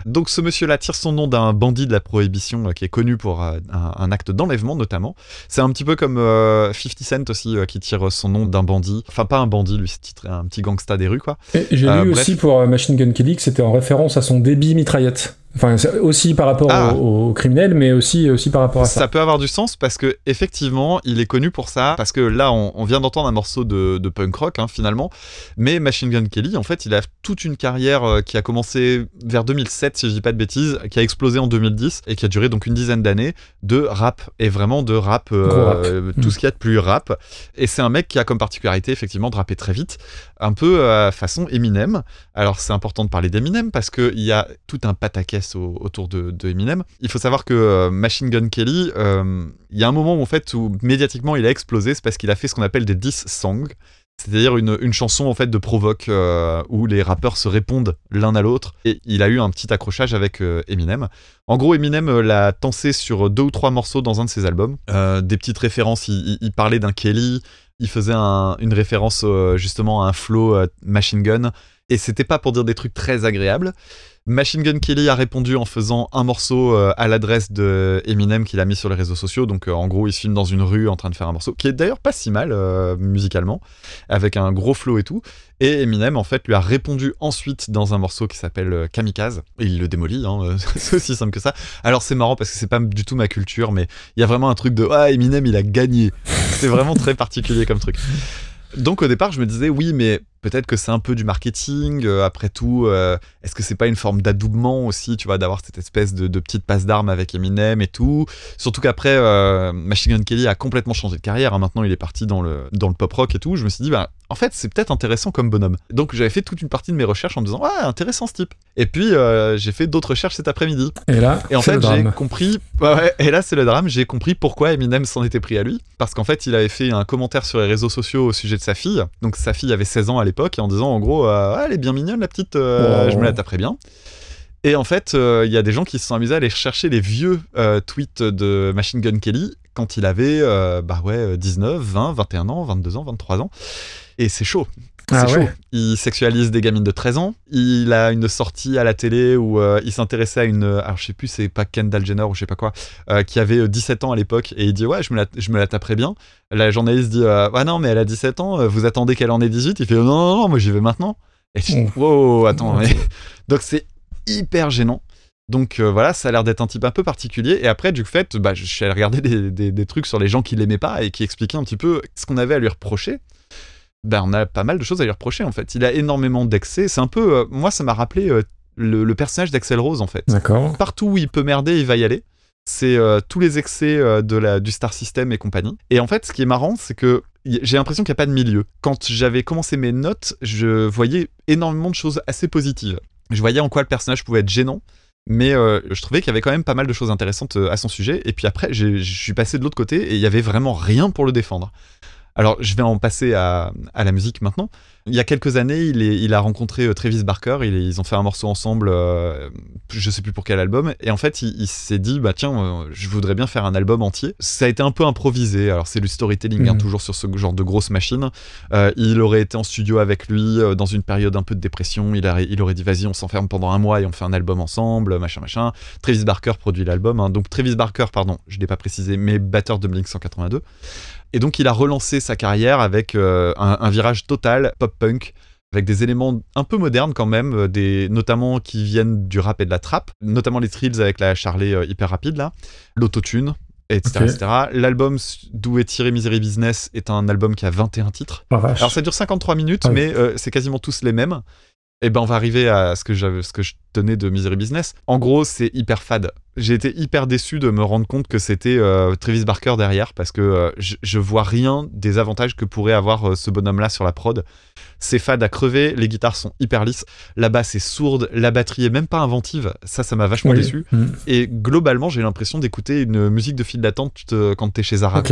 Donc ce monsieur-là tire son nom d'un bandit de la prohibition euh, qui est connu pour un, un acte d'enlèvement notamment. C'est un petit peu comme euh, 50 Cent aussi qui tire son nom d'un bandit. Enfin pas un bandit, lui c'est un petit gangsta des rues quoi. Et J'ai lu bref. aussi pour Machine Gun Kelly que c'était en référence à son débit mitraillette. Enfin, aussi par rapport Ah. aux, aux criminels, mais aussi, aussi par rapport à ça. Ça peut avoir du sens parce que effectivement, il est connu pour ça. Parce que là, on, on vient d'entendre un morceau de, de punk rock hein, finalement, mais Machine Gun Kelly, en fait, il a toute une carrière euh, qui a commencé vers 2007, si je dis pas de bêtises, qui a explosé en 2010 et qui a duré donc une dizaine d'années de rap et vraiment de rap, euh, rap. euh, tout Mm. ce qu'il y a de plus rap. Et c'est un mec qui a comme particularité effectivement de rapper très vite, un peu euh, façon Eminem. Alors c'est important de parler d'Eminem parce qu'il y a tout un autour de, Eminem. Il faut savoir que euh, Machine Gun Kelly, euh, il y a un moment où, en fait médiatiquement il a explosé, c'est parce qu'il a fait ce qu'on appelle des diss songs. C'est-à-dire une, chanson en fait de provoque euh, où les rappeurs se répondent l'un à l'autre et il a eu un petit accrochage avec Eminem. En gros, Eminem l'a tensé sur deux ou trois morceaux dans un de ses albums. Des petites références, il, parlait d'un Kelly, il faisait un- une référence justement à un flow machine gun et c'était pas pour dire des trucs très agréables. Machine Gun Kelly a répondu en faisant un morceau euh, à l'adresse de Eminem qu'il a mis sur les réseaux sociaux. Donc euh, en gros, il se filme dans une rue en train de faire un morceau qui est d'ailleurs pas si mal euh, musicalement, avec un gros flow et tout. Et Eminem en fait lui a répondu ensuite dans un morceau qui s'appelle Kamikaze. Et il le démolit, hein, <laughs> c'est aussi simple que ça. Alors c'est marrant parce que c'est pas du tout ma culture, mais il y a vraiment un truc de ah Eminem il a gagné. C'est vraiment très particulier comme truc. Donc au départ, je me disais oui, mais peut-être que c'est un peu du marketing. euh, après tout, euh, est-ce que c'est pas une forme d'adoubement aussi, tu vois, d'avoir cette espèce de, de petite passe d'armes avec Eminem et tout? Surtout qu'après, euh, Machine Gun Kelly a complètement changé de carrière. hein. Maintenant, il est parti dans le dans le pop rock et tout. Je me suis dit, bah, en fait, c'est peut-être intéressant comme bonhomme. Donc j'avais fait toute une partie de mes recherches en me disant, ah, intéressant ce type. Et puis j'ai fait d'autres recherches cet après-midi. Et là, Et en c'est fait, le j'ai drame. compris. ouais, ouais, et là, c'est le drame. J'ai compris pourquoi Eminem s'en était pris à lui. Parce qu'en fait, il avait fait un commentaire sur les réseaux sociaux au sujet de sa fille. Donc, sa fille avait 16 ans à l'époque, et en disant, en gros, euh, Ah, elle est bien mignonne, la petite, euh, Oh. je me la taperai bien. Et en fait, euh, il y a des gens qui se sont amusés à aller chercher les vieux tweets de Machine Gun Kelly quand il avait, bah ouais, 19, 20, 21 ans, 22 ans, 23 ans. Et c'est chaud. C'est Ah chaud. ouais. Il sexualise des gamines de 13 ans. Il a une sortie à la télé où euh, il s'intéressait à une. Alors, je sais plus, c'est pas Kendall Jenner ou je sais pas quoi, euh, qui avait euh, 17 ans à l'époque. Et il dit Ouais, je me la, je me la taperai bien. La journaliste dit euh, Ah non, mais elle a 17 ans, euh, vous attendez qu'elle en ait 18 Il fait Non, non, non, moi j'y vais maintenant. Et tu dis Oh. Wow, attends, mais. <laughs> Donc, c'est hyper gênant. Donc euh, voilà, ça a l'air d'être un type un peu particulier. Et après, du fait, bah, je suis allé regarder des, des- des trucs sur les gens qui l'aimaient pas et qui expliquaient un petit peu ce qu'on avait à lui reprocher. Ben, on a pas mal de choses à lui reprocher en fait. Il a énormément d'excès. C'est un peu, euh, moi, ça m'a rappelé euh, le, le personnage d'Axel Rose en fait. D'accord. Partout où il peut merder, il va y aller. C'est euh, tous les excès de la, du Star System et compagnie. Et en fait, ce qui est marrant, c'est que j'ai l'impression qu'il n'y a pas de milieu. Quand j'avais commencé mes notes, je voyais énormément de choses assez positives. Je voyais en quoi le personnage pouvait être gênant. Mais euh, je trouvais qu'il y avait quand même pas mal de choses intéressantes à son sujet. Et puis après, je suis passé de l'autre côté et il y avait vraiment rien pour le défendre. Alors, je vais en passer à, à la musique maintenant. Il y a quelques années, il, est- il a rencontré euh, Travis Barker. Il est- ils ont fait un morceau ensemble, euh, je sais plus pour quel album. Et en fait, il, il s'est dit, bah tiens, euh, je voudrais bien faire un album entier. Ça a été un peu improvisé. Alors, c'est du storytelling, hein, Mhm. toujours sur ce genre de grosse machine. Euh, il aurait été en studio avec lui dans une période un peu de dépression. Il, aurait- il aurait dit, vas-y, on s'enferme pendant un mois et on fait un album ensemble, machin, machin. Travis Barker produit l'album. hein. Donc, Travis Barker, pardon, je l'ai pas précisé, mais batteur de Blink 182. Et donc il a relancé sa carrière avec euh, un, un virage total pop-punk, avec des éléments un peu modernes quand même, euh, des, notamment qui viennent du rap et de la trap, notamment les trills avec la Charlet euh, hyper rapide là, l'autotune, etc. Etc. L'album d'où est tiré Misery Business est un album qui a 21 titres. Oh, vache. Alors ça dure 53 minutes, Ouais. mais euh, c'est quasiment tous les mêmes. Et ben on va arriver à ce que, ce que je tenais de Misery Business. En gros, c'est hyper fade. J'ai été hyper déçu de me rendre compte que c'était euh, Travis Barker derrière parce que euh, je, je vois rien des avantages que pourrait avoir euh, ce bonhomme-là sur la prod. C'est fade à crever, les guitares sont hyper lisses, la basse est sourde, la batterie est même pas inventive. Ça, ça m'a vachement Oui. déçu. Mm. Et globalement, j'ai l'impression d'écouter une musique de file d'attente euh, quand t'es chez Zara.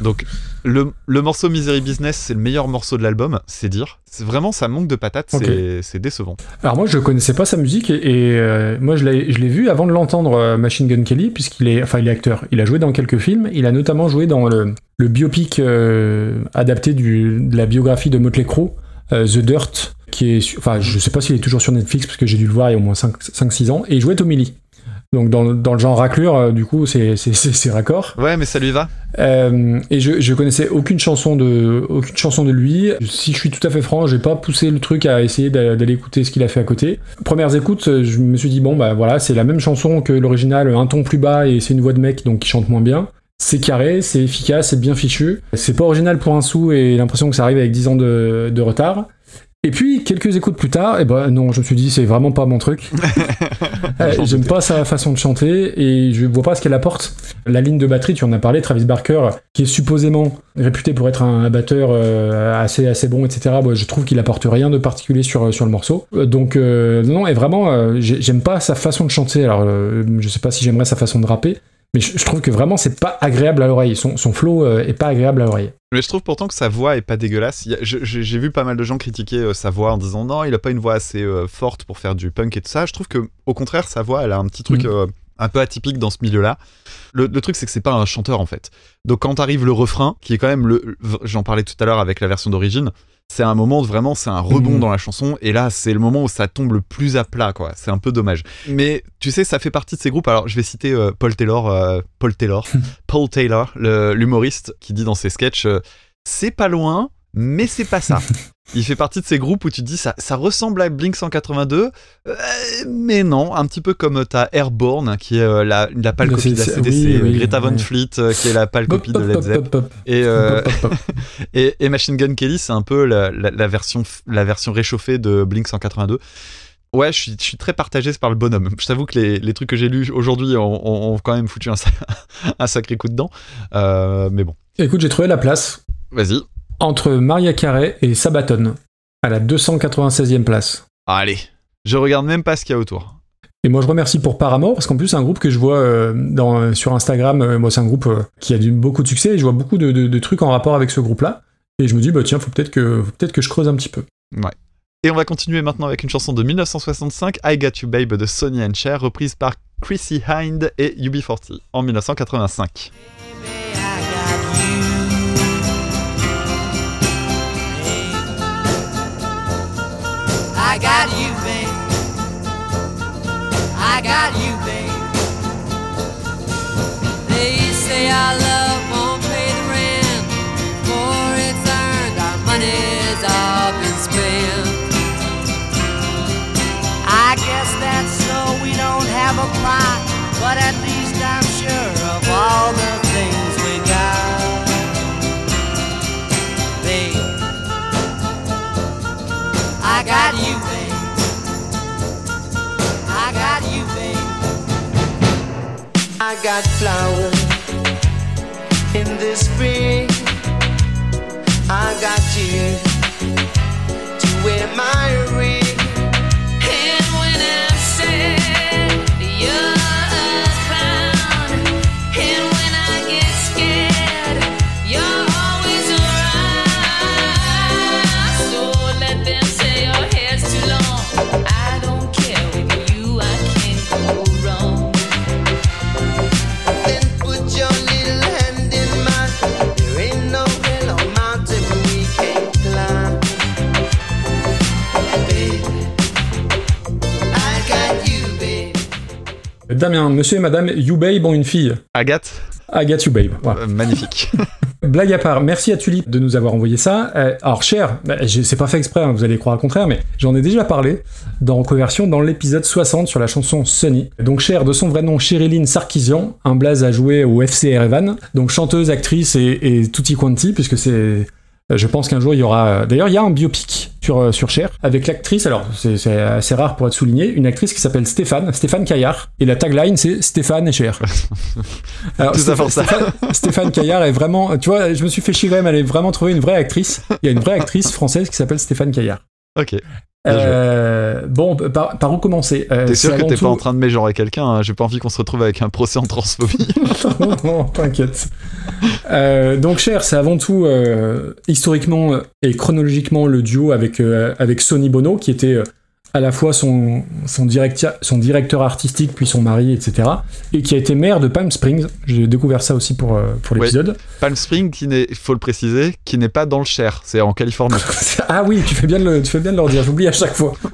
Donc le, le morceau Misery Business, c'est le meilleur morceau de l'album, c'est dire. Vraiment ça manque de patates, Ok. c'est- c'est décevant. Alors moi je connaissais pas sa musique et, euh, moi je l'ai vu avant de l'entendre euh, Machine Gun Kelly puisqu'il est enfin il est acteur. Il a joué dans quelques films. Il a notamment joué dans le, biopic euh, adapté de la biographie de Motley Crue, The Dirt, qui est enfin je sais pas s'il est toujours sur Netflix parce que j'ai dû le voir il y a au moins 5-6 ans et il jouait Tommy Lee. Donc dans, le- dans le genre raclure, euh, du coup c'est c'est- c'est c'est raccord. Ouais, mais ça lui va. Euh, et je, je connaissais aucune chanson de aucune chanson de lui. Si je suis tout à fait franc, j'ai pas poussé le truc à essayer d'a- d'aller écouter ce qu'il a fait à côté. Premières écoutes, euh, je me suis dit bon bah voilà, c'est la même chanson que l'original, un ton plus bas et c'est une voix de mec donc qui chante moins bien. C'est carré, c'est efficace, c'est bien fichu. C'est pas original pour un sou et l'impression que ça arrive avec 10 ans de, de retard. Et puis quelques écoutes plus tard, et ben non, je me suis dit c'est vraiment pas mon truc. <laughs> Euh, J'en J'aime pas sa façon de chanter et je vois pas ce qu'elle apporte. La ligne de batterie, tu en as parlé, Travis Barker, qui est supposément réputé pour être un batteur euh, assez assez bon, etc. Je trouve qu'il apporte rien de particulier sur sur le morceau. Euh, Donc euh, non, et vraiment, euh, j'ai- j'aime pas sa façon de chanter. Alors, euh, je sais pas si j'aimerais sa façon de rapper. Mais je, je trouve que vraiment c'est pas agréable à l'oreille. Son, son flow euh, est pas agréable à l'oreille. Mais je trouve pourtant que sa voix est pas dégueulasse. Il y a- je- je- J'ai vu pas mal de gens critiquer euh, sa voix en disant non, il a pas une voix assez euh, forte pour faire du punk et tout ça. Je trouve que au contraire, sa voix, elle a un petit truc euh, un peu atypique dans ce milieu-là. Le, le truc, c'est que c'est pas un chanteur en fait. Donc quand arrive le refrain, qui est quand même le- j'en parlais tout à l'heure avec la version d'origine, c'est un moment vraiment, c'est un rebond Mhm. dans la chanson. Et là, c'est le moment où ça tombe le plus à plat, quoi. C'est un peu dommage. Mais tu sais, ça fait partie de ces groupes. Alors, je vais citer euh, Paul Taylor, euh, Paul Taylor, <laughs> Paul Taylor, l'humoriste, qui dit dans ses sketchs, euh, c'est pas loin, mais c'est pas ça. Il fait partie de ces groupes où tu te dis ça, ça ressemble à Blink 182, euh, mais non, un petit peu comme ta Airborne, qui est euh, la, la pâle copie de la CDC, oui, euh, oui, Greta ouais. Fleet, qui est la pâle copie de Led Zepp. Et, euh, <laughs> et, et Machine Gun Kelly, c'est un peu la, la- la version, f- la version réchauffée de Blink 182. Ouais, je suis, je suis très partagé par le bonhomme. Je t'avoue que les, les trucs que j'ai lus aujourd'hui ont, quand même foutu un <laughs> sacré coup dedans. Euh, mais bon, Écoute, j'ai trouvé la place vas-y. Entre Maria Carey et Sabaton à la 296e place. Allez, je regarde même pas ce qu'il y a autour. Et moi, je remercie pour Paramore, parce qu'en plus, c'est un groupe que je vois euh, dans, sur Instagram. Euh, moi, c'est un groupe euh, qui a du, beaucoup de succès, et je vois beaucoup de, de- de trucs en rapport avec ce groupe-là. Et je me dis, bah tiens, faut peut-être que, faut peut-être que je creuse un petit peu. Et on va continuer maintenant avec une chanson de 1965, I Got You Babe de Sonny and Cher, reprise par Chrissy Hind et UB40 en 1985. Plot, but at least I'm sure of all the things we got. Babe. I got you, babe. I got you, babe. I got flowers in the spring. Damien, monsieur et madame, you babe ont une fille. Agathe, Agathe you babe. Voilà. euh, magnifique. <laughs> Blague à part, merci à Tulip de nous avoir envoyé ça. Euh, alors, cher, j'ai- c'est pas fait exprès, hein, vous allez croire le contraire, mais j'en ai déjà parlé dans Conversion dans l'épisode 60 sur la chanson Sunny. Donc, cher, de son vrai nom, Sherilyn Sarkisian, un blaze à jouer au FC Erevan. Donc, chanteuse, actrice et, et tutti quanti, puisque c'est. Euh, Je pense qu'un jour il y aura. euh, D'ailleurs, il y a un biopic sur, euh, sur Cher avec l'actrice, alors c'est assez rare pour être souligné, une actrice qui s'appelle Stéphane, Stéphane Caillard. Et la tagline c'est Stéphane et Cher. <laughs> Alors, Tout ça Stéphane- pour ça. Stéphane- Stéphane Caillard est vraiment. Tu vois, je me suis fait chier quand même, elle est vraiment trouvé une vraie actrice. Il y a une vraie actrice française qui s'appelle Stéphane Caillard. Ok. Euh, bon, par, par où commencer? Euh, T'es sûr que t'es tout- pas en train de mégenrer quelqu'un hein? J'ai pas envie qu'on se retrouve avec un procès en transphobie. <laughs> non, non, t'inquiète. Euh, donc, Cher, c'est avant tout euh, historiquement euh, et chronologiquement le duo avec, euh, avec Sonny Bono, qui était euh, à la fois son, son, directeur, son directeur artistique, puis son mari, etc. Et qui a été maire de Palm Springs. J'ai découvert ça aussi pour, euh, pour Ouais. l'épisode. Palm Springs, n'est, faut le préciser, qui n'est pas dans le Cher, c'est en Californie. <laughs> Ah oui, tu fais bien de, le- tu fais bien de leur dire, j'oublie à chaque fois. <laughs>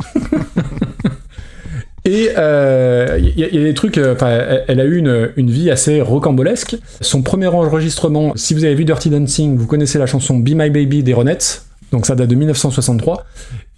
Et euh, il y, a- il y a des trucs, euh, enfin, elle, elle a eu une, une vie assez rocambolesque. Son premier enregistrement, si vous avez vu Dirty Dancing, vous connaissez la chanson Be My Baby des Ronettes, donc ça date de 1963,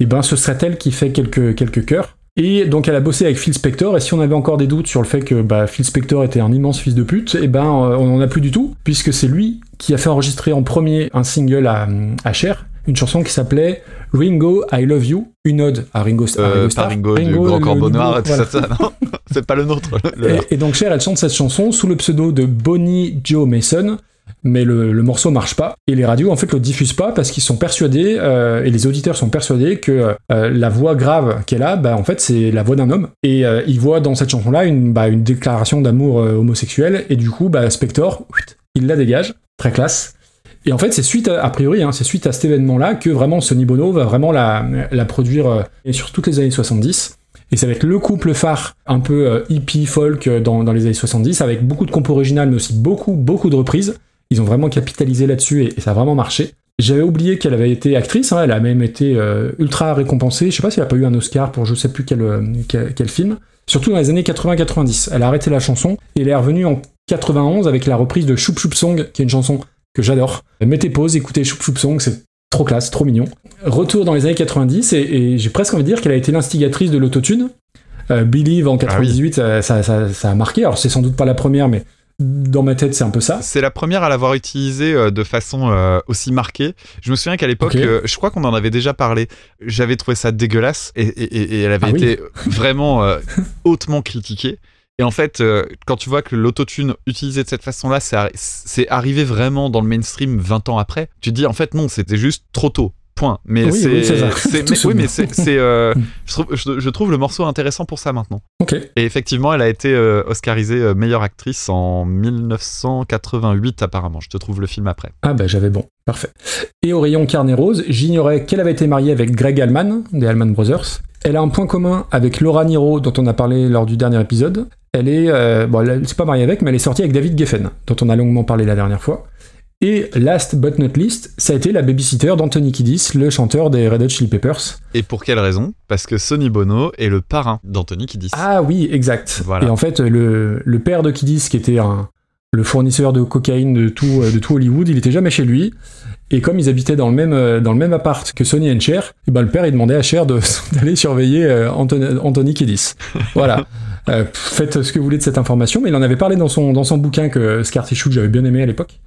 et ben ce serait elle qui fait quelques, quelques chœurs. Et donc elle a bossé avec Phil Spector, et si on avait encore des doutes sur le fait que bah, Phil Spector était un immense fils de pute, et ben euh, on en a plus du tout, puisque c'est lui qui a fait enregistrer en premier un single à, à Cher, une chanson qui s'appelait Ringo, I Love You, une ode à Ringo, à Euh, Ringo Starr. Du Grand Corbeau Noir tout voilà. ça, ça, non <laughs> C'est pas le nôtre. le- Et, et donc Cher, elle chante cette chanson sous le pseudo de Bonnie Joe Mason, mais le, le morceau marche pas. Et les radios, en fait, le diffusent pas parce qu'ils sont persuadés, euh, et les auditeurs sont persuadés que euh, la voix grave qu'elle a, bah, en fait, c'est la voix d'un homme. Et euh, ils voient dans cette chanson-là une, bah, une déclaration d'amour homosexuel, et du coup, bah, Spector, il la dégage. Très classe. Et en fait, c'est suite, à, a priori, hein, c'est suite à cet événement-là que vraiment Sonny Bono va vraiment la, produire sur toutes les années 70. Et ça va être le couple phare, un peu hippie, folk dans, dans les années 70, avec beaucoup de compos originales, mais aussi beaucoup, beaucoup de reprises. Ils ont vraiment capitalisé là-dessus et, et ça a vraiment marché. J'avais oublié qu'elle avait été actrice, hein, elle a même été euh, ultra récompensée. Je sais pas si elle a pas eu un Oscar pour je sais plus quel, euh, quel, quel film. Surtout dans les années 80-90. Elle a arrêté la chanson et elle est revenue en 91 avec la reprise de Choup Choup Song, qui est une chanson que j'adore. Mettez pause, écoutez Choup Choup Song, c'est trop classe, trop mignon. Retour dans les années 90 et, et j'ai presque envie de dire qu'elle a été l'instigatrice de l'autotune. Euh, Believe en 98, euh, ça, ça- ça a marqué. Alors c'est sans doute pas la première, mais dans ma tête c'est un peu ça. C'est la première à l'avoir utilisé euh, de façon euh, aussi marquée. Je me souviens qu'à l'époque, euh, je crois qu'on en avait déjà parlé. J'avais trouvé ça dégueulasse et, et- et- et elle avait Ah oui. été vraiment euh, <laughs> hautement critiquée. Et en fait, quand tu vois que l'autotune utilisé de cette façon-là, c'est arrivé vraiment dans le mainstream 20 ans après, tu te dis en fait non, c'était juste trop tôt. Point. Mais Oui, c'est, oui, <laughs> mais- c'est, euh, <laughs> Mm. je, trouve, je- je trouve le morceau intéressant pour ça maintenant. Ok. Et effectivement, elle a été euh, Oscarisée euh, meilleure actrice en 1988 apparemment. Je te trouve le film après. Ah bah j'avais bon, parfait. Et au rayon carnet rose, j'ignorais qu'elle avait été mariée avec Greg Allman, des Allman Brothers. Elle a un point commun avec Laura Niro, dont on a parlé lors du dernier épisode. Elle est, euh, bon, elle s'est pas mariée avec, mais elle est sortie avec David Geffen, dont on a longuement parlé la dernière fois. Et last but not least, ça a été la babysitter d'Anthony Kiddis, le chanteur des Red Hot Chili Peppers. Et pour quelle raison? Parce que Sonny Bono est le parrain d'Anthony Kiddis. Ah oui, exact. Voilà. Et en fait, le, le père de Kiddis, qui était un, le fournisseur de cocaïne de tout, de tout Hollywood, il était jamais chez lui. Et comme ils habitaient dans le même, euh, dans le même appart que Sonny et Cher, et ben le père il demandait à Cher <laughs> d'aller surveiller euh, Anthony, Anthony Kiddis. Voilà. <laughs> Euh, faites ce que vous voulez de cette information, mais il en avait parlé dans son, dans son bouquin que Scar Tissue que j'avais bien aimé à l'époque.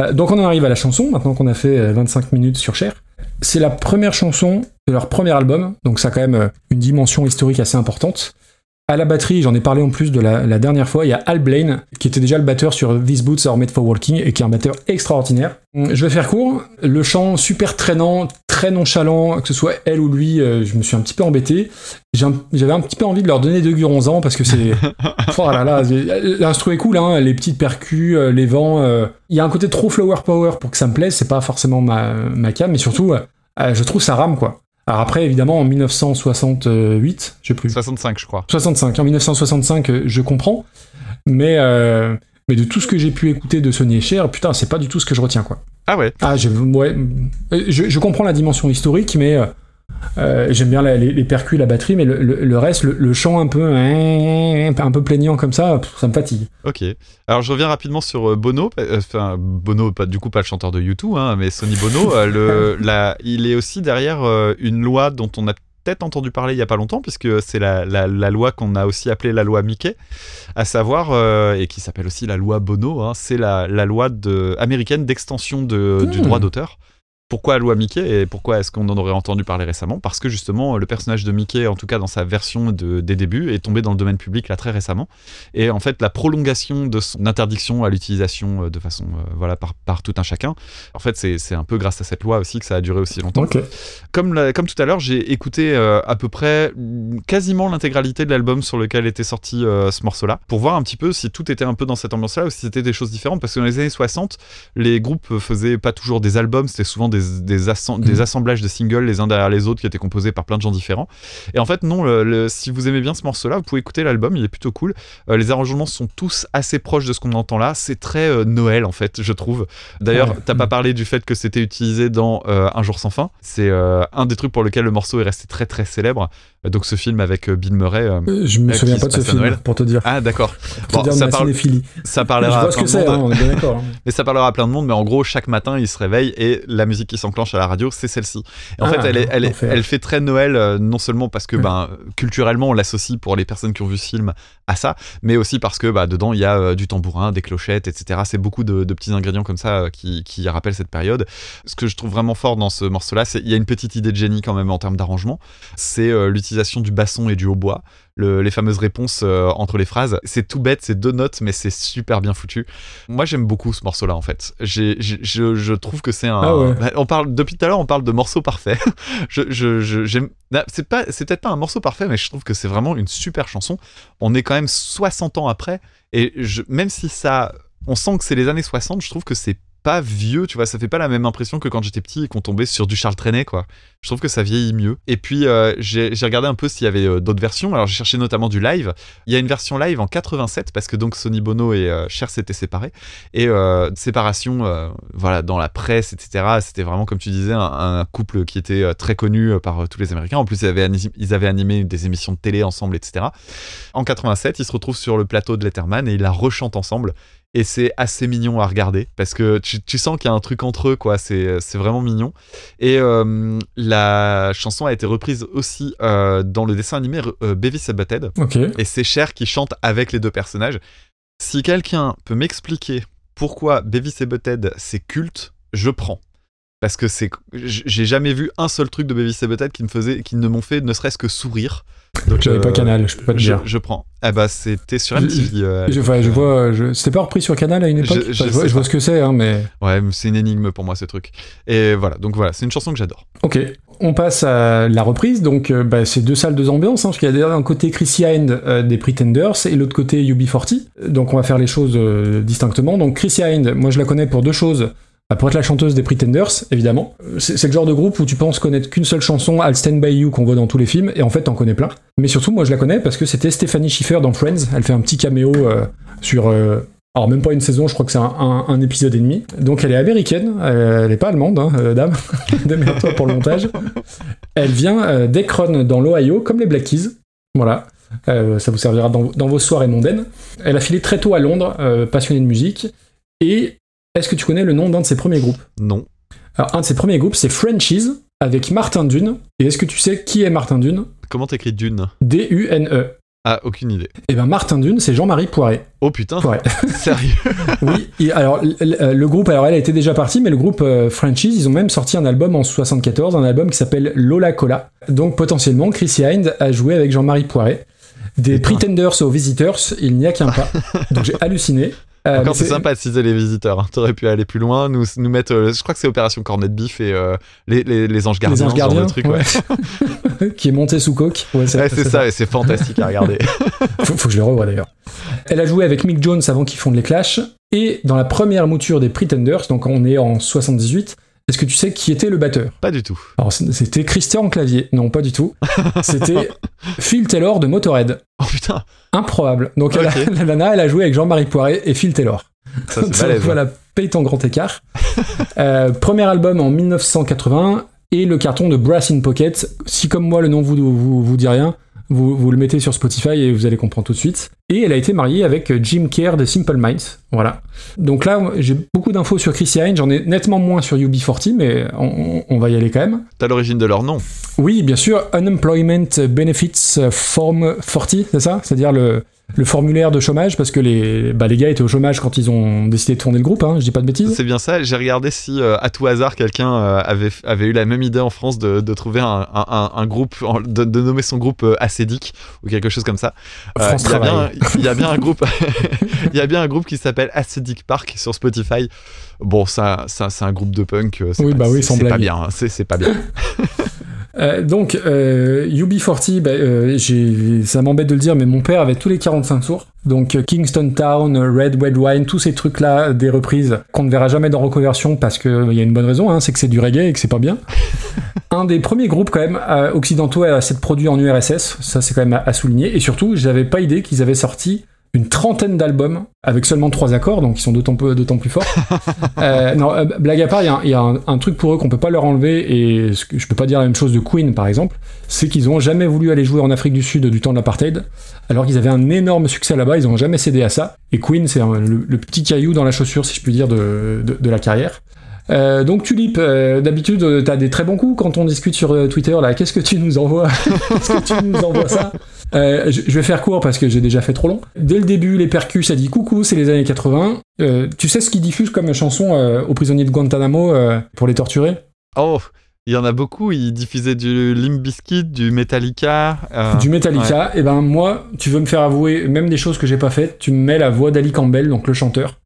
Euh, donc on en arrive à la chanson, maintenant qu'on a fait euh, 25 minutes sur Cher. C'est la première chanson de leur premier album, donc ça a quand même euh, une dimension historique assez importante. À la batterie, j'en ai parlé en plus de la, la dernière fois, il y a Al Blaine, qui était déjà le batteur sur These Boots Are Made for Walking, et qui est un batteur extraordinaire. Je vais faire court, le chant super traînant, très nonchalant, que ce soit elle ou lui, euh, je me suis un petit peu embêté. J'avais un petit peu envie de leur donner deux guronzans, parce que c'est... <laughs> oh là là, l'instru est cool, hein, les petites percus, euh, les vents... euh, Il y a un côté trop flower power pour que ça me plaise, c'est pas forcément ma, ma cam, mais surtout, euh, euh, je trouve ça rame, quoi. Alors après, évidemment, en 1968, je sais plus... 65, je crois. 65. En 1965, euh, je comprends. Mais, euh, mais de tout ce que j'ai pu écouter de Sony et Cher, putain, c'est pas du tout ce que je retiens, quoi. Ah ouais. Ah, je, ouais, euh, je, je comprends la dimension historique, mais euh, J'aime bien la- les, les percus, la batterie, mais le, le- le reste, le, le chant un peu, un peu plaignant comme ça, ça me fatigue. Ok. Alors je reviens rapidement sur euh, Bono. euh, Enfin Bono, pas, du coup pas le chanteur de U2, hein, mais Sonny Bono. <laughs> la, il est aussi derrière une loi dont on a peut-être entendu parler il y a pas longtemps, puisque c'est la, la, la loi qu'on a aussi appelée la loi Mickey, à savoir euh, et qui s'appelle aussi la loi Bono. hein, c'est la, la loi de, américaine d'extension de, du Hmm. droit d'auteur. Pourquoi la loi Mickey et pourquoi est-ce qu'on en aurait entendu parler récemment? Parce que justement, le personnage de Mickey, en tout cas dans sa version de, des débuts, est tombé dans le domaine public là très récemment. Et en fait, la prolongation de son interdiction à l'utilisation euh, de façon, euh, voilà, par, par tout un chacun, en fait, c'est un peu grâce à cette loi aussi que ça a duré aussi longtemps. Comme, la- comme tout à l'heure, j'ai écouté euh, à peu près mm, quasiment l'intégralité de l'album sur lequel était sorti euh, ce morceau-là, pour voir un petit peu si tout était un peu dans cette ambiance-là ou si c'était des choses différentes. Parce que dans les années 60, les groupes faisaient pas toujours des albums, c'était souvent des, des, assemb- des assemblages de singles les uns derrière les autres qui étaient composés par plein de gens différents. Et en fait, non, le- le- si vous aimez bien ce morceau-là, vous pouvez écouter l'album, il est plutôt cool. Euh, les arrangements sont tous assez proches de ce qu'on entend là. C'est très euh, Noël, en fait, je trouve. D'ailleurs, Ouais. t'as pas parlé du fait que c'était utilisé dans euh, Un jour sans fin. C'est un des trucs pour lequel le morceau est resté très très célèbre. Donc ce film avec Bill Murray. Je me souviens pas de ce film, Noël. pour te dire. Ah d'accord. Bon, ça, parle, ça Je parlera à vois ce plein que de c'est, hein, hein. <laughs> Mais ça parlera à plein de monde, mais en gros, chaque matin, il se réveille et la musique qui s'enclenche à la radio, c'est celle-ci. En Ah, fait, elle, est- elle, est- l'enfer. elle fait très Noël, euh, non seulement parce que Ouais. ben, culturellement, on l'associe pour les personnes qui ont vu ce film à ça, mais aussi parce que bah, dedans, il y a euh, du tambourin, des clochettes, etc. C'est beaucoup de, de petits ingrédients comme ça euh, qui, qui rappellent cette période. Ce que je trouve vraiment fort dans ce morceau-là, c'est il y a une petite idée de génie quand même en termes d'arrangement. C'est l'utilisation du basson et du hautbois. Le- les fameuses réponses euh, entre les phrases. C'est tout bête, c'est deux notes, mais c'est super bien foutu. Moi, j'aime beaucoup ce morceau-là, en fait. Je, je trouve que c'est un. Ah ouais. Bah, On parle depuis tout à l'heure, on parle de morceau parfait. <laughs> je, je, je- j'aime. Ah, C'est pas, c'est peut-être pas un morceau parfait, mais je trouve que c'est vraiment une super chanson. On est quand même 60 ans après, et je, même si ça, on sent que c'est les années 60, je trouve que c'est pas vieux, tu vois, ça fait pas la même impression que quand j'étais petit et qu'on tombait sur du Charles Trenet, quoi. Je trouve que ça vieillit mieux. Et puis, euh, j'ai regardé un peu s'il y avait euh, d'autres versions. Alors, j'ai cherché notamment du live. Il y a une version live en 87 parce que donc Sonny Bono et euh, Cher s'étaient séparés. Et séparation, voilà, dans la presse, etc. C'était vraiment, comme tu disais, un, couple qui était très connu par tous les Américains. En plus, ils avaient, ani- ils avaient animé des émissions de télé ensemble, etc. En 87, ils se retrouvent sur le plateau de Letterman et ils la rechantent ensemble. Et c'est assez mignon à regarder parce que tu, tu sens qu'il y a un truc entre eux, quoi. C'est c'est vraiment mignon. Et euh, la chanson a été reprise aussi euh, dans le dessin animé euh, Beavis and Butthead. Ok. Et c'est Cher qui chante avec les deux personnages. Si quelqu'un peut m'expliquer pourquoi et Butthead c'est culte, je prends. Parce que c'est, j'ai jamais vu un seul truc de et Butthead qui me faisait, qui ne m'ont fait ne serait-ce que sourire. Donc J'avais pas euh, Canal, je peux pas te je, dire. je prends. Ah bah c'était sur Je- MTV. euh, Je, ouais, je euh. vois, je... c'était pas repris sur Canal à une époque? Je- je Enfin, vois, je ce que c'est, hein, mais. Ouais, c'est une énigme pour moi ce truc. Et voilà, donc voilà, c'est une chanson que j'adore. Ok, on passe à la reprise. Donc, euh, bah, c'est deux salles, deux ambiances. Hein, parce qu'il y a d'un côté Chrissy Hind euh, des Pretenders et l'autre côté UB40. Donc, on va faire les choses euh, distinctement. Donc, Chrissy Hind, moi je la connais pour deux choses. Bah, pour être la chanteuse des Pretenders, évidemment. Euh, C'est le genre de groupe où tu penses connaître qu'une seule chanson, I'll Stand By You, qu'on voit dans tous les films, et en fait, t'en connais plein. Mais surtout, moi je la connais parce que c'était Stephanie Schiffer dans Friends. Elle fait un petit caméo euh, sur. euh, alors même pas une saison, je crois que c'est un, épisode et demi. Donc elle est américaine, elle est pas allemande, hein, dame. <laughs> Démerde-toi pour le montage. Elle vient euh, d'Akron dans l'Ohio, comme les Black Keys. Voilà. Ça vous servira dans, vos soirées mondaines. Elle a filé très tôt à Londres, passionnée de musique. Et est-ce que tu connais le nom d'un de ses premiers groupes? Non. Alors un de ses premiers groupes, c'est Frenchies, avec Martin Dune. Et est-ce que tu sais qui est Martin Dune? Comment t'écris Dune? D-U-N-E. Ah, aucune idée. Et ben Martin Dune, c'est Jean-Marie Poiret. Oh putain, Poiret. <laughs> <laughs> sérieux? Oui, et alors euh, le groupe, alors elle était déjà partie, mais le groupe euh, Frenchies, ils ont même sorti un album en 74, un album qui s'appelle Lola Cola. Donc potentiellement, Chrissy Hind a joué avec Jean-Marie Poiret. Des Putain. Pretenders aux Visitors, il n'y a qu'un pas. <laughs> Donc j'ai halluciné. Euh, Encore c'est sympa de ciser les visiteurs. hein. T'aurais pu aller plus loin, nous, nous mettre. euh, je crois que c'est Opération Cornet de Bif et euh, les, les, les anges gardiens. Les anges ce genre de gardiens, truc, ouais. ouais. <laughs> qui est monté sous coque. Ouais, Ouais, c'est ça, et c'est fantastique à regarder. <laughs> <laughs> Faut, faut que je le revoie d'ailleurs. Elle a joué avec Mick Jones avant qu'ils fondent les Clash. Et dans la première mouture des Pretenders, donc on est en 78, est-ce que tu sais qui était le batteur? Pas du tout. Alors c'était Christian Clavier. Non, pas du tout. C'était <laughs> Phil Taylor de Motorhead. Oh putain, Improbable. Donc elle a- la nana, elle a joué avec Jean-Marie Poiret et Phil Taylor. ça balèze. <laughs> voilà, paye ton grand écart. <laughs> Euh, premier album en 1980. et le carton de Brass in Pocket. Si comme moi le nom vous vous, vous dit rien, vous, vous le mettez sur Spotify et vous allez comprendre tout de suite. Et elle a été mariée avec Jim Kerr de Simple Minds. Voilà. Donc là, j'ai beaucoup d'infos sur Chrissy Hine, j'en ai nettement moins sur UB40, mais on, on va y aller quand même. T'as l'origine de leur nom. Oui, bien sûr, Unemployment Benefits Form 40, c'est ça? C'est-à-dire le, le formulaire de chômage, parce que les, bah, les gars étaient au chômage quand ils ont décidé de tourner le groupe, hein, je dis pas de bêtises. C'est bien ça. J'ai regardé si euh, à tout hasard quelqu'un euh, avait, avait eu la même idée en France de, de trouver un, un, un- un groupe, de, de nommer son groupe euh, Acédique ou quelque chose comme ça. Euh, France Il y, a bien- il y a bien un groupe, <laughs> <laughs> il y a bien un groupe qui s'appelle Acédique Park sur Spotify. Bon, ça, ça c'est un groupe de punk. c'est Oui, pas, bah oui, c'est- pas bien. hein, c'est pas bien. <laughs> Euh, donc, euh, UB40, bah, euh, j'ai- ça m'embête de le dire, mais mon père avait tous les 45 tours. Donc, euh, Kingston Town, euh, Red Red Wine, tous ces trucs-là, des reprises qu'on ne verra jamais dans Reconversion parce qu'il y a une bonne raison, hein, c'est que c'est du reggae et que c'est pas bien. <laughs> Un des premiers groupes, quand même, euh, occidentaux à s'être produit en URSS, ça c'est quand même à, à souligner. Et surtout, j'avais pas idée qu'ils avaient sorti une trentaine d'albums avec seulement trois accords, donc ils sont d'autant peu- d'autant plus forts. <laughs> Euh, non, euh, blague à part, il y a, un- il y a un, un truc pour eux qu'on peut pas leur enlever, et ce que- je peux pas dire la même chose de Queen par exemple, c'est qu'ils ont jamais voulu aller jouer en Afrique du Sud du temps de l'apartheid, alors qu'ils avaient un énorme succès là-bas, ils ont jamais cédé à ça. Et Queen, c'est le, le petit caillou dans la chaussure, si je puis dire, de, de, de la carrière. Euh, donc Tulip, euh, d'habitude, euh, t'as des très bons coups quand on discute sur euh, Twitter. Là, qu'est-ce que tu nous envoies? <laughs> Qu'est-ce que tu nous envoies ça? Euh, je, je vais faire court parce que j'ai déjà fait trop long. Dès le début, les percus, ça dit coucou, c'est les années 80. Euh, tu sais ce qu'ils diffusent comme chanson aux prisonniers de Guantanamo euh, pour les torturer? Oh, il y en a beaucoup. Ils diffusaient du Limp Bizkit, du Metallica. euh, Du Metallica. Et ben moi, tu veux me faire avouer même des choses que j'ai pas faites. Tu me mets la voix d'Ali Campbell, donc le chanteur.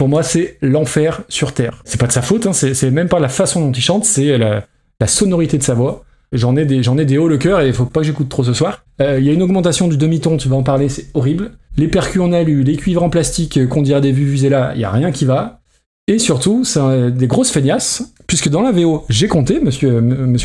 Pour moi, c'est l'enfer sur terre. C'est pas de sa faute, hein, c'est même pas la façon dont il chante, c'est la, la sonorité de sa voix. J'en ai des, j'en ai des hauts le cœur et il faut pas que j'écoute trop ce soir. Euh, Il y a une augmentation du demi-ton, tu vas en parler, c'est horrible. Les percus en alu, les cuivres en plastique qu'on dirait des vuvuzelas, il y a rien qui va. Et surtout, c'est des grosses feignasses, puisque dans la VO, j'ai compté, monsieur,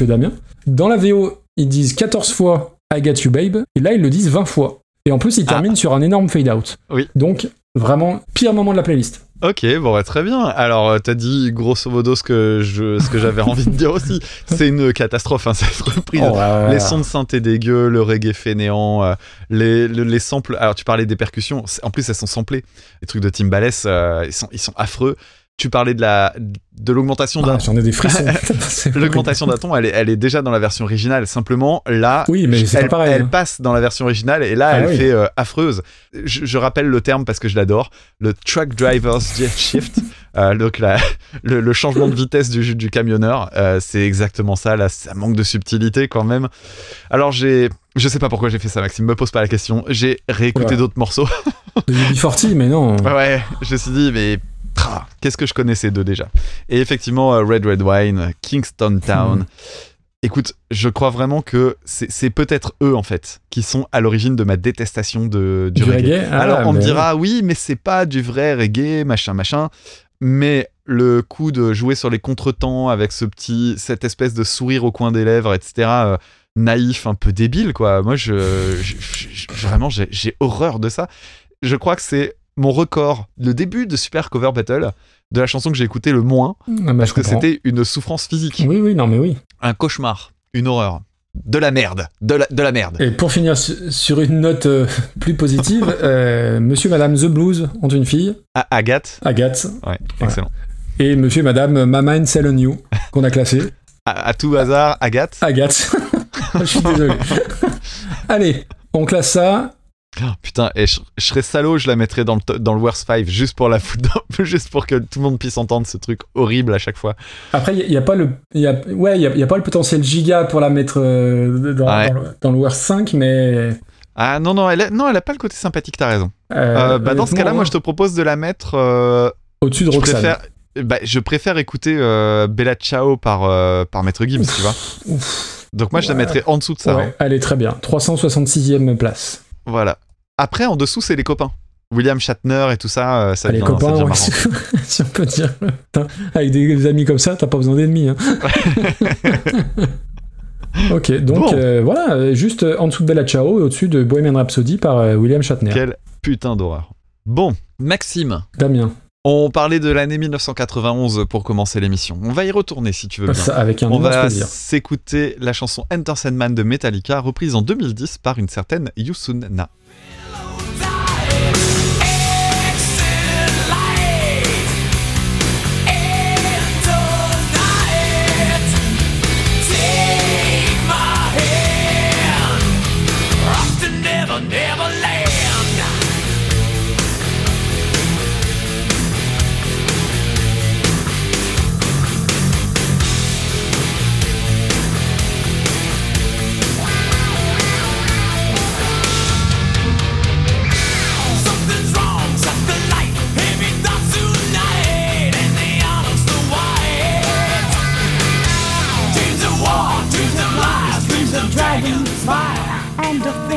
Damien, dans la VO, ils disent 14 fois I got you babe, et là, ils le disent 20 fois. Et en plus, ils Ah. terminent sur un énorme fade-out. Oui. Donc, vraiment, pire moment de la playlist. Ok, bon, bah, très bien. Alors, euh, t'as dit grosso modo ce que je, ce que j'avais envie de dire aussi. <laughs> C'est une catastrophe, hein, cette reprise. Oh, Les sons de synthé dégueux, le reggae fainéant, euh, les, le- les samples. Alors, tu parlais des percussions. En plus, elles sont samplées. Les trucs de Timbales, euh, ils, sont, ils sont affreux. Tu parlais de la de l'augmentation d'un. Ah, J'en ai des frissons. <laughs> <laughs> L'augmentation d'un ton, elle est, elle est déjà dans la version originale. Simplement, là, Oui, mais elle, pareil. elle hein. passe dans la version originale et là, Ah elle oui. fait euh, affreuse. Je, je rappelle le terme parce que je l'adore. Le truck driver's shift. <laughs> Euh, donc la- le, le changement de vitesse du, du camionneur, euh, c'est exactement ça. Là, ça manque de subtilité quand même. Alors j'ai, je sais pas pourquoi j'ai fait ça, Maxime. Me pose pas la question. J'ai réécouté d'autres morceaux. De UB40, mais non. Ouais, je me suis dit, mais qu'est-ce que je connaissais d'eux déjà? Et effectivement, euh, Red Red Wine, Kingston Town. Hmm. Écoute, je crois vraiment que c'est peut-être eux, en fait, qui sont à l'origine de ma détestation de, du, Du reggae. reggae? Ah, Alors, on me dira, oui, mais c'est pas du vrai reggae, machin, machin. Mais le coup de jouer sur les contretemps avec ce petit, cette espèce de sourire au coin des lèvres, etc., euh, naïf, un peu débile, quoi. Moi, je, je- je- je- vraiment, j'ai horreur de ça. Je crois que c'est mon record, le début de Super Cover Battle, de la chanson que j'ai écoutée le moins, Ah, bah, parce que c'était une souffrance physique, Oui, oui, non, mais oui. un cauchemar, une horreur, de la merde, de la, de la merde. Et pour finir su- sur une note euh, <laughs> plus positive, <laughs> euh, monsieur et madame The Blues ont une fille, Ah, Agathe, Agathe, ouais, excellent. et monsieur et madame Mama and Sell on You, qu'on a classé. À, à tout hasard, Agathe. Agathe. <laughs> je suis désolé. Allez, on classe ça. Oh, putain, et je, je serais salaud, je la mettrais dans le, dans le worst 5 juste pour la foutre, <laughs> juste pour que tout le monde puisse entendre ce truc horrible à chaque fois. Après, il n'y a, pas le, y a, ouais, y a, y a pas le potentiel giga pour la mettre euh, dans, Ouais. dans le, dans le Worst 5, mais. Ah non, non, elle a, non, elle a pas le côté sympathique, t'as raison. euh, Euh, bah, dans ce cas-là, moi je te propose de la mettre. Au-dessus de Roxane. préfère, bah, je préfère écouter Bella Ciao par, par Maître Gims, tu vois. Donc moi je la mettrais en dessous de ça. Ouais, hein. allez, très bien. 366e place. Voilà. Après, en dessous, c'est les copains. William Shatner et tout ça, euh, ça Allez, devient, ça copains, ouais, <laughs> si, on peut dire. Avec des amis comme ça, t'as pas besoin d'ennemis. hein. <laughs> ok, donc Bon. euh, voilà, euh, juste en dessous de Bella Ciao et au-dessus de Bohemian Rhapsody par euh, William Shatner. Quel putain d'horreur. Bon, Maxime, Damien. On parlait de l'année 1991 pour commencer l'émission. On va y retourner si tu veux bien. Ça, avec un On va s'écouter la chanson Enter Sandman de Metallica, reprise en 2010 par une certaine Yusun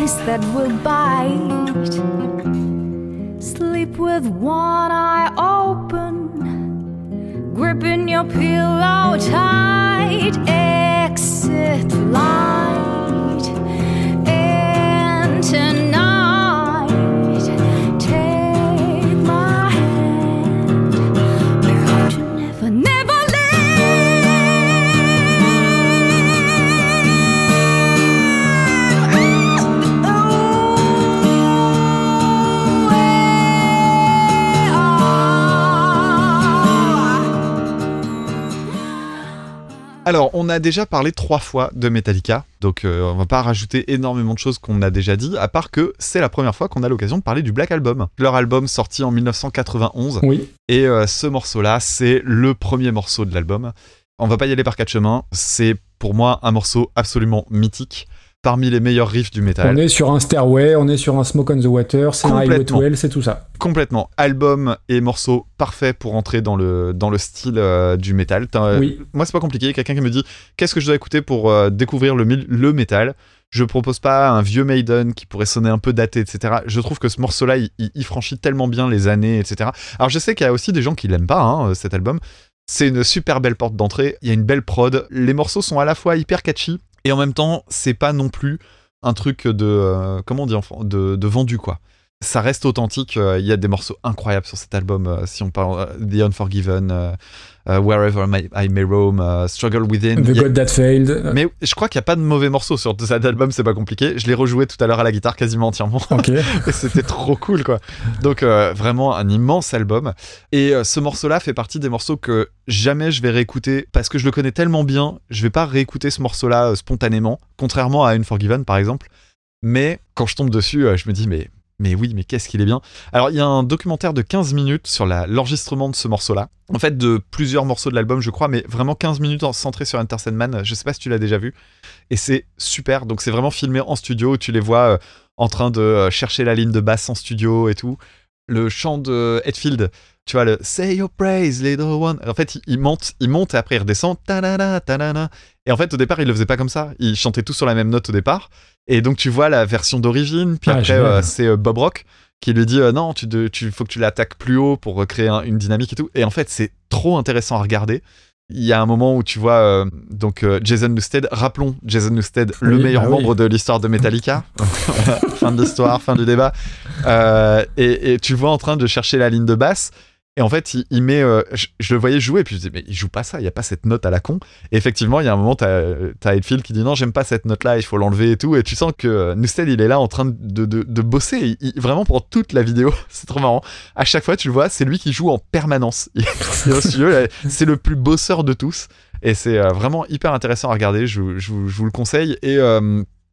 things that will bite. Sleep with one eye open, gripping your pillow tight. Exit light, Alors, on a déjà parlé trois fois de Metallica, donc euh, on va pas rajouter énormément de choses qu'on a déjà dit, à part que c'est la première fois qu'on a l'occasion de parler du Black Album. Leur album sorti en 1991, Oui, et euh, ce morceau-là, c'est le premier morceau de l'album. On va pas y aller par quatre chemins, c'est pour moi un morceau absolument mythique, parmi les meilleurs riffs du métal. on est sur un Stairway, on est sur un Smoke on the Water, c'est un Highway Complètement. 12, c'est tout ça. Complètement. Album et morceau parfait pour entrer dans le, dans le style euh, du métal. Oui. Moi, c'est pas compliqué. Quelqu'un qui me dit qu'est-ce que je dois écouter pour euh, découvrir le, métal? Je propose pas un vieux Maiden qui pourrait sonner un peu daté, etc. Je trouve que ce morceau-là, il franchit tellement bien les années, etc. Alors, je sais qu'il y a aussi des gens qui l'aiment pas, hein, cet album. C'est une super belle porte d'entrée. Il y a une belle prod. Les morceaux sont à la fois hyper catchy et en même temps, c'est pas non plus un truc de euh, comment de vendu quoi. Ça reste authentique. euh, Il y a des morceaux incroyables sur cet album. euh, si on parle euh, The Unforgiven, Wherever My- I May Roam, Struggle Within. The a- God That Failed. Mais je crois qu'il n'y a pas de mauvais morceaux sur cet album, c'est pas compliqué. Je l'ai rejoué tout à l'heure à la guitare quasiment entièrement. Ok. <laughs> Et c'était trop cool quoi. Donc euh, vraiment un immense album. Et euh, ce morceau-là fait partie des morceaux que jamais je vais réécouter parce que je le connais tellement bien. Je vais pas réécouter ce morceau-là euh, spontanément, contrairement à Unforgiven par exemple. Mais quand je tombe dessus, je me dis mais mais oui, mais qu'est-ce qu'il est bien. Alors il y a un documentaire de 15 minutes sur l'enregistrement de ce morceau-là. En fait de plusieurs morceaux de l'album je crois, mais vraiment 15 minutes en- centré sur Enter Sandman. Je sais pas si tu l'as déjà vu. Et c'est super. Donc c'est vraiment filmé en studio. Tu les vois euh, en train de euh, chercher la ligne de basse en studio et tout. Le chant de Hetfield, tu vois, le Say your praise, little one. En fait, il, monte, il monte et après il redescend. Ta-da-da, ta-da-da. Et en fait, au départ, il le faisait pas comme ça. Il chantait tout sur la même note au départ. Et donc, tu vois la version d'origine. Puis Ah, après, euh, c'est euh, Bob Rock qui lui dit euh, non, tu, de- tu faut que tu l'attaques plus haut pour recréer un- une dynamique et tout. Et en fait, c'est trop intéressant à regarder. Il y a un moment où tu vois donc Jason Newsted. Rappelons Jason Newsted, le Oui, meilleur bah oui. membre de l'histoire de Metallica. <laughs> Fin de l'histoire, fin du débat. Et, et tu le vois en train de chercher la ligne de basse. Et en fait, il, met. euh, je, le voyais jouer, puis je disais, mais il joue pas ça, il y a pas cette note à la con. Et effectivement, il y a un moment, t'as as Hetfield qui dit, non, j'aime pas cette note-là, il faut l'enlever et tout. Et tu sens que euh, Newsted, il est là en train de, de, bosser, vraiment pour toute la vidéo. <laughs> C'est trop marrant. À chaque fois, tu le vois, c'est lui qui joue en permanence. <laughs> C'est le plus bosseur de tous. Et c'est euh, vraiment hyper intéressant à regarder, je, je vous- le conseille. Et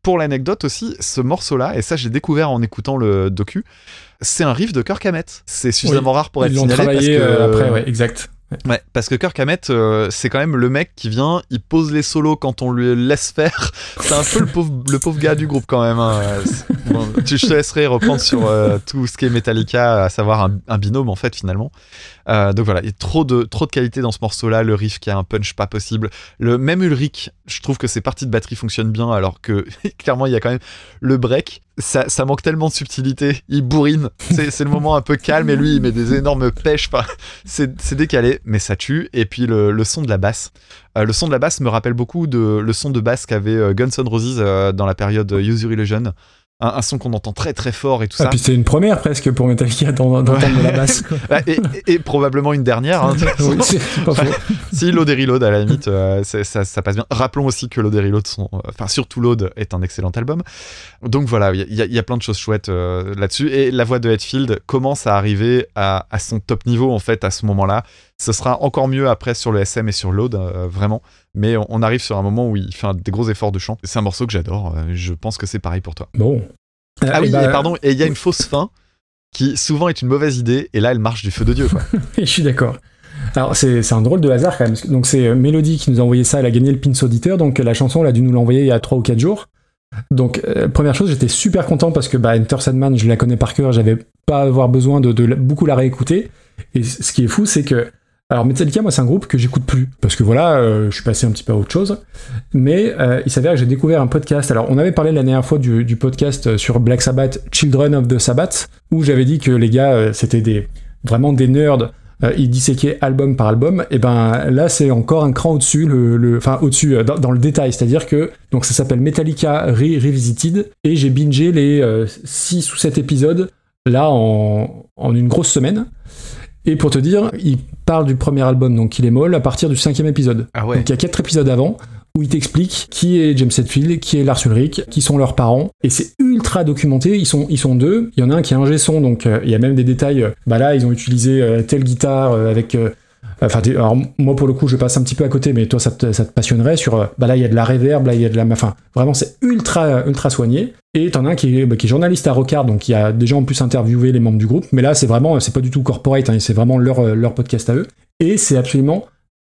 pour l'anecdote aussi, ce morceau-là, et ça, j'ai découvert en écoutant le docu, c'est un riff de Kirk Hammett. C'est suffisamment rare pour être signalé parce que, euh, après, ouais, exact. Ouais, parce que Kirk Hammett, euh, c'est quand même le mec qui vient, il pose les solos quand on lui laisse faire. <laughs> C'est un peu le pauvre, le pauvre gars du groupe quand même. hein. Bon, tu, je te laisserai reprendre sur euh, tout ce qui est Metallica, à savoir un, un binôme en fait finalement. Euh, donc voilà, il y a trop de, trop de qualité dans ce morceau-là, le riff qui a un punch pas possible. Le même Ulrich, je trouve que ses parties de batterie fonctionnent bien, alors que <laughs> clairement il y a quand même le break. Ça, manque tellement de subtilité, il bourrine. C'est le moment un peu calme et lui il met des énormes pêches. Enfin, c'est décalé, mais ça tue. Et puis le, son de la basse. Euh, le son de la basse me rappelle beaucoup de le son de basse qu'avait euh, Guns N' Roses dans la période Use Your Illusion. Un, un son qu'on entend très très fort et tout Ah, ça. puis c'était une première presque pour Metallica d'en- d'entendre de la basse. quoi. <laughs> Ah, et, et- et probablement une dernière. hein, de. <laughs> Oui, c'est c'est pas faux. si Load et Reload à la limite euh, c'est- ça, ça passe bien rappelons aussi que Load et Reload sont euh, enfin surtout Load est un excellent album donc voilà il y, a- il y a plein de choses chouettes euh, là-dessus et la voix de Hetfield commence à arriver à, à son top niveau en fait à ce moment-là ce sera encore mieux après sur le SM et sur Load euh, vraiment mais on, on arrive sur un moment où il fait un- des gros efforts de chant c'est un morceau que j'adore euh, je pense que c'est pareil pour toi Bon. ah Euh, oui et pardon et il y a une fausse fin qui souvent est une mauvaise idée et là elle marche du feu de Dieu quoi. <laughs> Je suis d'accord. Alors, c'est un drôle de hasard quand même. Donc, c'est Mélodie qui nous a envoyé ça. Elle a gagné le Pins Auditeur. Donc, la chanson, elle a dû nous l'envoyer il y a 3 ou 4 jours. Donc, euh, première chose, j'étais super content parce que bah, Enter Sandman, je la connais par cœur. J'avais pas avoir besoin de, beaucoup la réécouter. Et ce qui est fou, c'est que. Alors, Metallica, moi, c'est un groupe que j'écoute plus. Parce que voilà, euh, je suis passé un petit peu à autre chose. Mais euh, il s'avère que j'ai découvert un podcast. Alors, on avait parlé la dernière fois du, podcast euh, sur Black Sabbath, Children of the Sabbath, où j'avais dit que les gars, c'était des, vraiment des nerds. Ils disséquaient album par album. Et ben là, c'est encore un cran au-dessus, le, enfin au-dessus, dans, le détail. C'est-à-dire que donc ça s'appelle Metallica Re- Revisited. Et j'ai bingé les 6 ou 7 épisodes là en une grosse semaine. Et pour te dire, il parle du premier album, donc il est molle, à partir du cinquième épisode. ah ouais Donc il y a quatre épisodes avant où il t'explique qui est James Hetfield, qui est Lars Ulrich, qui sont leurs parents. Et c'est ultra documenté. Ils sont, ils sont deux. Il y en a un qui est un son, donc euh, il y a même des détails. euh, bah là, ils ont utilisé euh, telle guitare euh, avec. Alors moi pour le coup, je passe un petit peu à côté, mais toi ça te, passionnerait sur. euh, bah là, il y a de la reverb, là il y a de la. Enfin, vraiment, c'est ultra ultra soigné. Et t'en as un qui est, bah, qui journaliste à Rockard, donc y a déjà en plus interviewé les membres du groupe. Mais là, c'est vraiment, c'est pas du tout corporate, hein, c'est vraiment leur leur podcast à eux. Et c'est absolument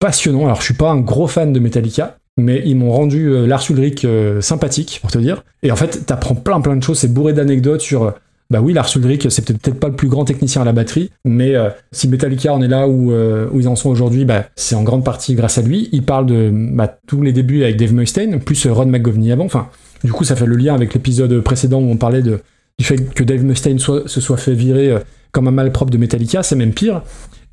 passionnant. Alors, je suis pas un gros fan de Metallica, mais ils m'ont rendu euh, Lars Ulrich euh, sympathique, pour te dire. Et en fait, t'apprends plein plein de choses. C'est bourré d'anecdotes sur. Euh, bah oui, Lars Ulrich, c'est peut-être pas le plus grand technicien à la batterie, mais euh, si Metallica en est là où, euh, où ils en sont aujourd'hui, bah, c'est en grande partie grâce à lui. Il parle de bah, tous les débuts avec Dave Mustaine, plus euh, Ron McGovney avant. Enfin, du coup, ça fait le lien avec l'épisode précédent où on parlait de, du fait que Dave Mustaine soit- se soit fait virer euh, comme un malpropre de Metallica. C'est même pire.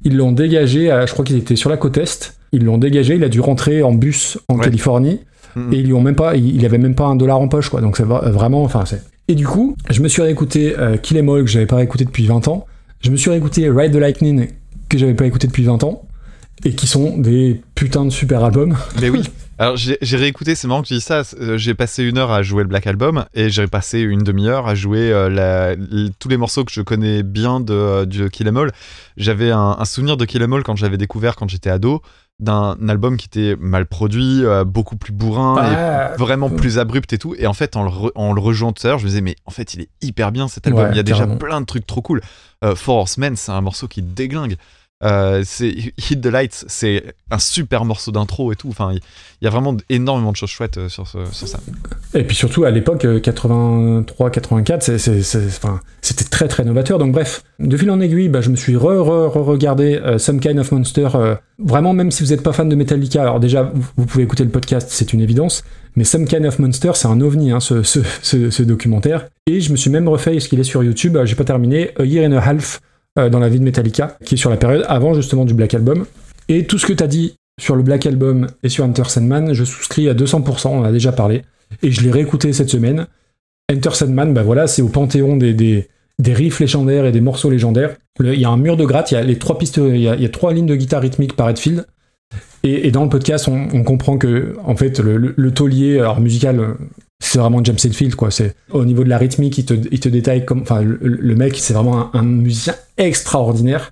Ils l'ont dégagé, à- je crois qu'ils étaient sur la côte Est. Ils l'ont dégagé, il a dû rentrer en bus en Ouais. Californie. Mhm. Et ils lui ont même pas, il avait même pas un dollar en poche, quoi. Donc c'est vra- vraiment, enfin, c'est. Et du coup, je me suis réécouté euh, Kill Em All, que j'avais pas réécouté depuis 20 ans. Je me suis réécouté Ride the Lightning, que j'avais pas écouté depuis 20 ans. Et qui sont des putains de super albums. Mais oui. <laughs> Alors j'ai réécouté, c'est marrant que tu dis ça. euh, J'ai passé une heure à jouer le Black Album et j'ai passé une demi-heure à jouer euh, la- tous les morceaux que je connais bien de, du Kill Em All. J'avais un, un souvenir de Kill Em All quand j'avais découvert quand j'étais ado d'un album qui était mal produit, euh, beaucoup plus bourrin Ah, et vraiment plus abrupt et tout. Et en fait, en le, re- en le rejoignant tout à l'heure, je me disais mais en fait il est hyper bien cet album. Ouais, Il y a déjà plein de trucs trop cool. Euh, Horsemen, c'est un morceau qui déglingue. Euh, c'est Hit the Lights, c'est un super morceau d'intro et tout. Enfin, il y a vraiment énormément de choses chouettes euh, sur, ça. Et puis surtout à l'époque, 83-84, c'est- c'est- c'est- enfin, c'était très très novateur. Donc bref, de fil en aiguille, bah, je me suis re-re-regardé Some Kind of Monster. euh, vraiment, même si vous n'êtes pas fan de Metallica, alors déjà, vous, pouvez écouter le podcast, c'est une évidence. Mais Some Kind of Monster, c'est un ovni, hein, ce, ce- documentaire. Et je me suis même refait, ce qu'il est sur YouTube, euh, j'ai pas terminé, A Year and a Half euh, dans la vie de Metallica, qui est sur la période avant justement du Black Album. Et tout ce que tu as dit sur le Black Album et sur Enter Sandman, je souscris à 200%, on en a déjà parlé. Et je l'ai réécouté cette semaine. Enter Sandman, bah voilà, c'est au panthéon des, des, riffs légendaires et des morceaux légendaires. Il y a un mur de gratte, il y a les trois pistes, il y a, trois lignes de guitare rythmique par Redfield. Et, dans le podcast, on, comprend que, en fait, le, le- taulier, alors musical, euh, c'est vraiment James Hetfield, quoi. C'est au niveau de la rythmique, il te, il te détaille comme, enfin, le, mec, c'est vraiment un, musicien extraordinaire.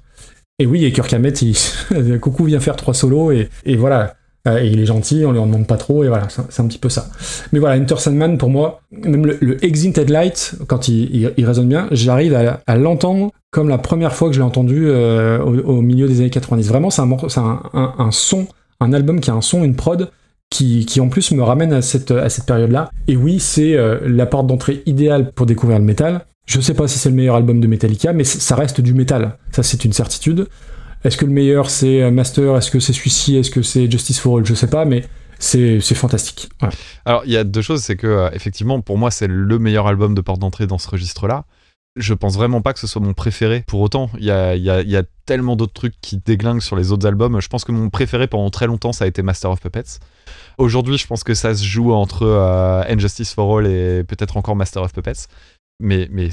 Et oui, et Kirk Hammett, il, <laughs> coucou vient faire trois solos et, et voilà. Euh, Et il est gentil, on lui en demande pas trop, et voilà, c'est un petit peu ça. Mais voilà, Enter Sandman, pour moi, même le, le Exit Headlight, quand il, il- il résonne bien, j'arrive à, l'entendre comme la première fois que je l'ai entendu euh, au, milieu des années 90. Vraiment, c'est un, un- un son, un album qui a un son, une prod, qui, en plus me ramène à cette, période-là. Et oui, c'est euh, la porte d'entrée idéale pour découvrir le métal. Je sais pas si c'est le meilleur album de Metallica, mais ça reste du métal. Ça, c'est une certitude. Est-ce que le meilleur c'est euh, Master? Est-ce que c'est celui-ci? Est-ce que c'est Justice for All? Je sais pas, mais c'est fantastique. Alors, il y a deux choses, c'est que, euh, effectivement, pour moi, c'est le meilleur album de porte d'entrée dans ce registre-là. je pense vraiment pas que ce soit mon préféré. Pour autant, il y a, y a tellement d'autres trucs qui déglinguent sur les autres albums. Je pense que mon préféré pendant très longtemps, ça a été Master of Puppets. Aujourd'hui, je pense que ça se joue entre euh, Injustice for All et peut-être encore Master of Puppets. Mais, mais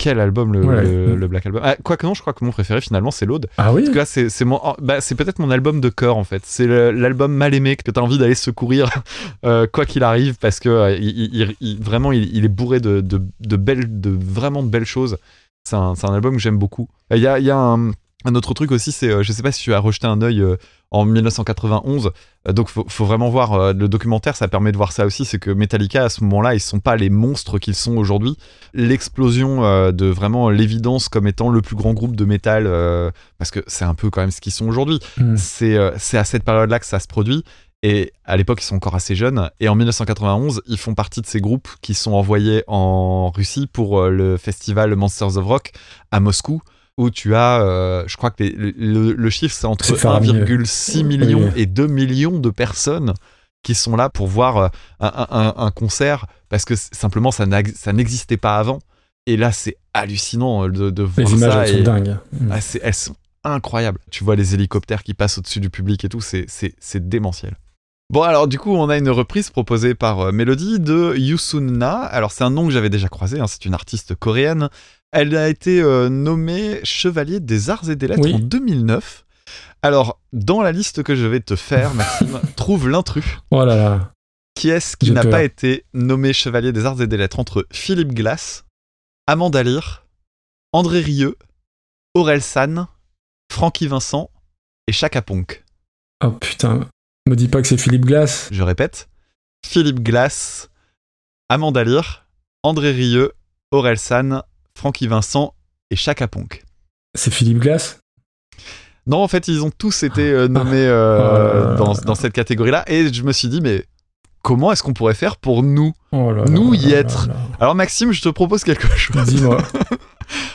quel album le, Ouais. le- le Black Album? Ah, Quoique non, je crois que mon préféré finalement c'est l'Aude. Ah oui? Parce que là, c'est c'est mon, oh, bah, c'est peut-être mon album de cœur en fait. C'est le- l'album mal aimé que t'as envie d'aller secourir <laughs> euh, quoi qu'il arrive parce que euh, il, il- il- vraiment il, est bourré de, de, de belles, de vraiment de belles choses. C'est un, c'est un album que j'aime beaucoup. Il y a, y a un, un autre truc aussi, c'est je sais pas si tu as rejeté un œil euh, en 1991. Euh, donc faut, faut vraiment voir euh, le documentaire, ça permet de voir ça aussi. C'est que Metallica à ce moment-là, ils sont pas les monstres qu'ils sont aujourd'hui. L'explosion euh, de vraiment l'évidence comme étant le plus grand groupe de métal, parce que c'est un peu quand même ce qu'ils sont aujourd'hui. Hmm. C'est c'est à cette période-là que ça se produit. Et à l'époque, ils sont encore assez jeunes. Et en 1991, ils font partie de ces groupes qui sont envoyés en Russie pour le festival Monsters of Rock à Moscou, où tu as, euh, je crois que les- le, chiffre, c'est entre C'est faramineux. 1,6 million Oui. et 2 millions de personnes qui sont là pour voir euh, un, un- un concert, parce que simplement, ça n'existait pas avant. Et là, c'est hallucinant de, de Les voir images, ça. elles sont et- dingues. Mm. ah, c'est- elles sont incroyables. Tu vois les hélicoptères qui passent au-dessus du public et tout, c'est- démentiel. Bon, alors du coup, on a une reprise proposée par euh, Melody de Yusunna. Alors, c'est un nom que j'avais déjà croisé, hein, c'est une artiste coréenne. Elle a été euh, nommée Chevalier des Arts et des Lettres Oui. en 2009. Alors, dans la liste que je vais te faire, Maxime, <laughs> trouve l'intrus. Oh là là. Qui est-ce qui n'a pas été nommé Chevalier des Arts et des Lettres entre Philippe Glass, Amanda Lear, André Rieu, Aurel San, Francky Vincent et Chaka Ponk? Oh putain. Me dis pas que c'est Philippe Glass. Je répète, Philippe Glass, Amanda Lear, André Rieu, Aurel San, Francky Vincent et Chaka Ponk. C'est Philippe Glass? Non, en fait, ils ont tous été <laughs> nommés euh, dans, dans cette catégorie-là et je me suis dit, mais comment est-ce qu'on pourrait faire pour nous Oh là Nous là y là être. Alors, Maxime, je te propose quelque chose. Dis-moi. <laughs>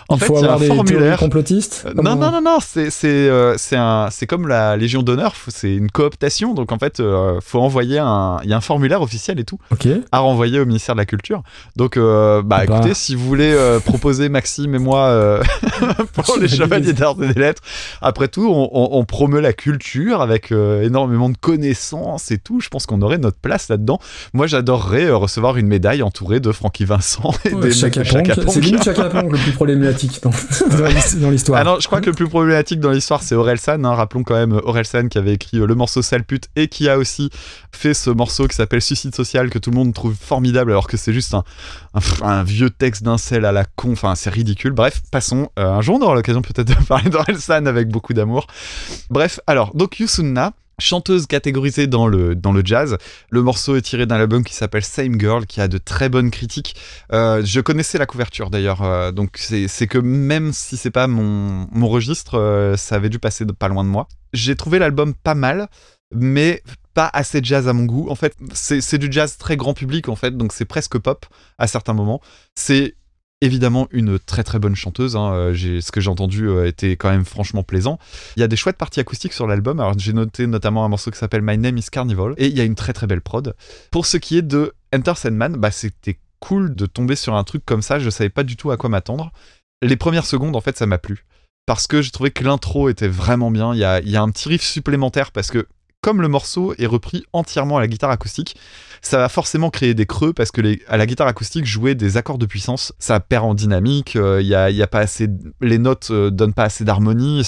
En Il fait, il avoir un formulaire. complotistes Euh, Non, non, non, non, c'est c'est euh, c'est un- c'est comme la Légion d'honneur, c'est une cooptation. Donc en fait, euh, faut envoyer un, il y a un formulaire officiel et tout à renvoyer au ministère de la Culture. Donc bah, Bah. écoutez, si vous voulez <laughs> proposer Maxime et moi <laughs> pour les Chevaliers d'Art et des Lettres, après tout, on, promeut la culture avec énormément de connaissances et tout. Je pense qu'on aurait notre place là-dedans. Moi, j'adorerais recevoir une médaille entourée de Francky Vincent et des Chaka. C'est limite Chaka le plus <laughs> problématique dans, <laughs> dans l'his- dans l'histoire. Ah non, je crois que le plus problématique dans l'histoire, c'est Orelsan. Hein. Rappelons quand même Orelsan qui avait écrit euh, le morceau Sale pute et qui a aussi fait ce morceau qui s'appelle Suicide social que tout le monde trouve formidable alors que c'est juste un vieux texte d'un sel à la con. Enfin, c'est ridicule. Bref, passons. Euh, un jour, on aura l'occasion peut-être de <laughs> parler d'Orelsan avec beaucoup d'amour. Bref, alors, donc Yusunna. Chanteuse catégorisée dans le, dans le jazz. Le morceau est tiré d'un album qui s'appelle Same Girl, qui a de très bonnes critiques. Euh, je connaissais la couverture d'ailleurs, euh, donc c'est que même si c'est pas mon, mon registre, euh, ça avait dû passer pas loin de moi. J'ai trouvé l'album pas mal, mais pas assez jazz à mon goût. En fait, c'est du jazz très grand public en fait, donc c'est presque pop à certains moments. C'est évidemment une très très bonne chanteuse. hein. Euh, ce que j'ai entendu euh, était quand même franchement plaisant. Il y a des chouettes parties acoustiques sur l'album. Alors j'ai noté notamment un morceau qui s'appelle My Name is Carnival et il y a une très très belle prod. Pour ce qui est de Enter Sandman, bah c'était cool de tomber sur un truc comme ça. Je savais pas du tout à quoi m'attendre. Les premières secondes, en fait, ça m'a plu parce que j'ai trouvé que l'intro était vraiment bien. Il y a, il y a un petit riff supplémentaire parce que comme le morceau est repris entièrement à la guitare acoustique, ça va forcément créer des creux parce que à la guitare acoustique, jouer des accords de puissance, ça perd en dynamique. euh, Il y, a, pas assez, les notes euh, donnent pas assez d'harmonie.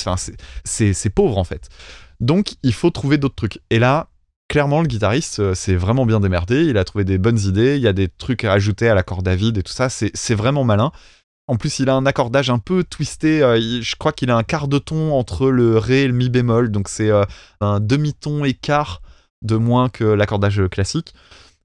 C'est- pauvre en fait. Donc, il faut trouver d'autres trucs. Et là, clairement, le guitariste euh, s'est vraiment bien démerdé. Il a trouvé des bonnes idées. Il y a des trucs à ajouter à l'accord David et tout ça. C'est vraiment malin. En plus, il a un accordage un peu twisté. euh, je crois qu'il a un quart de ton entre le ré et le mi bémol. Donc, c'est euh, un demi-ton écart de moins que l'accordage classique.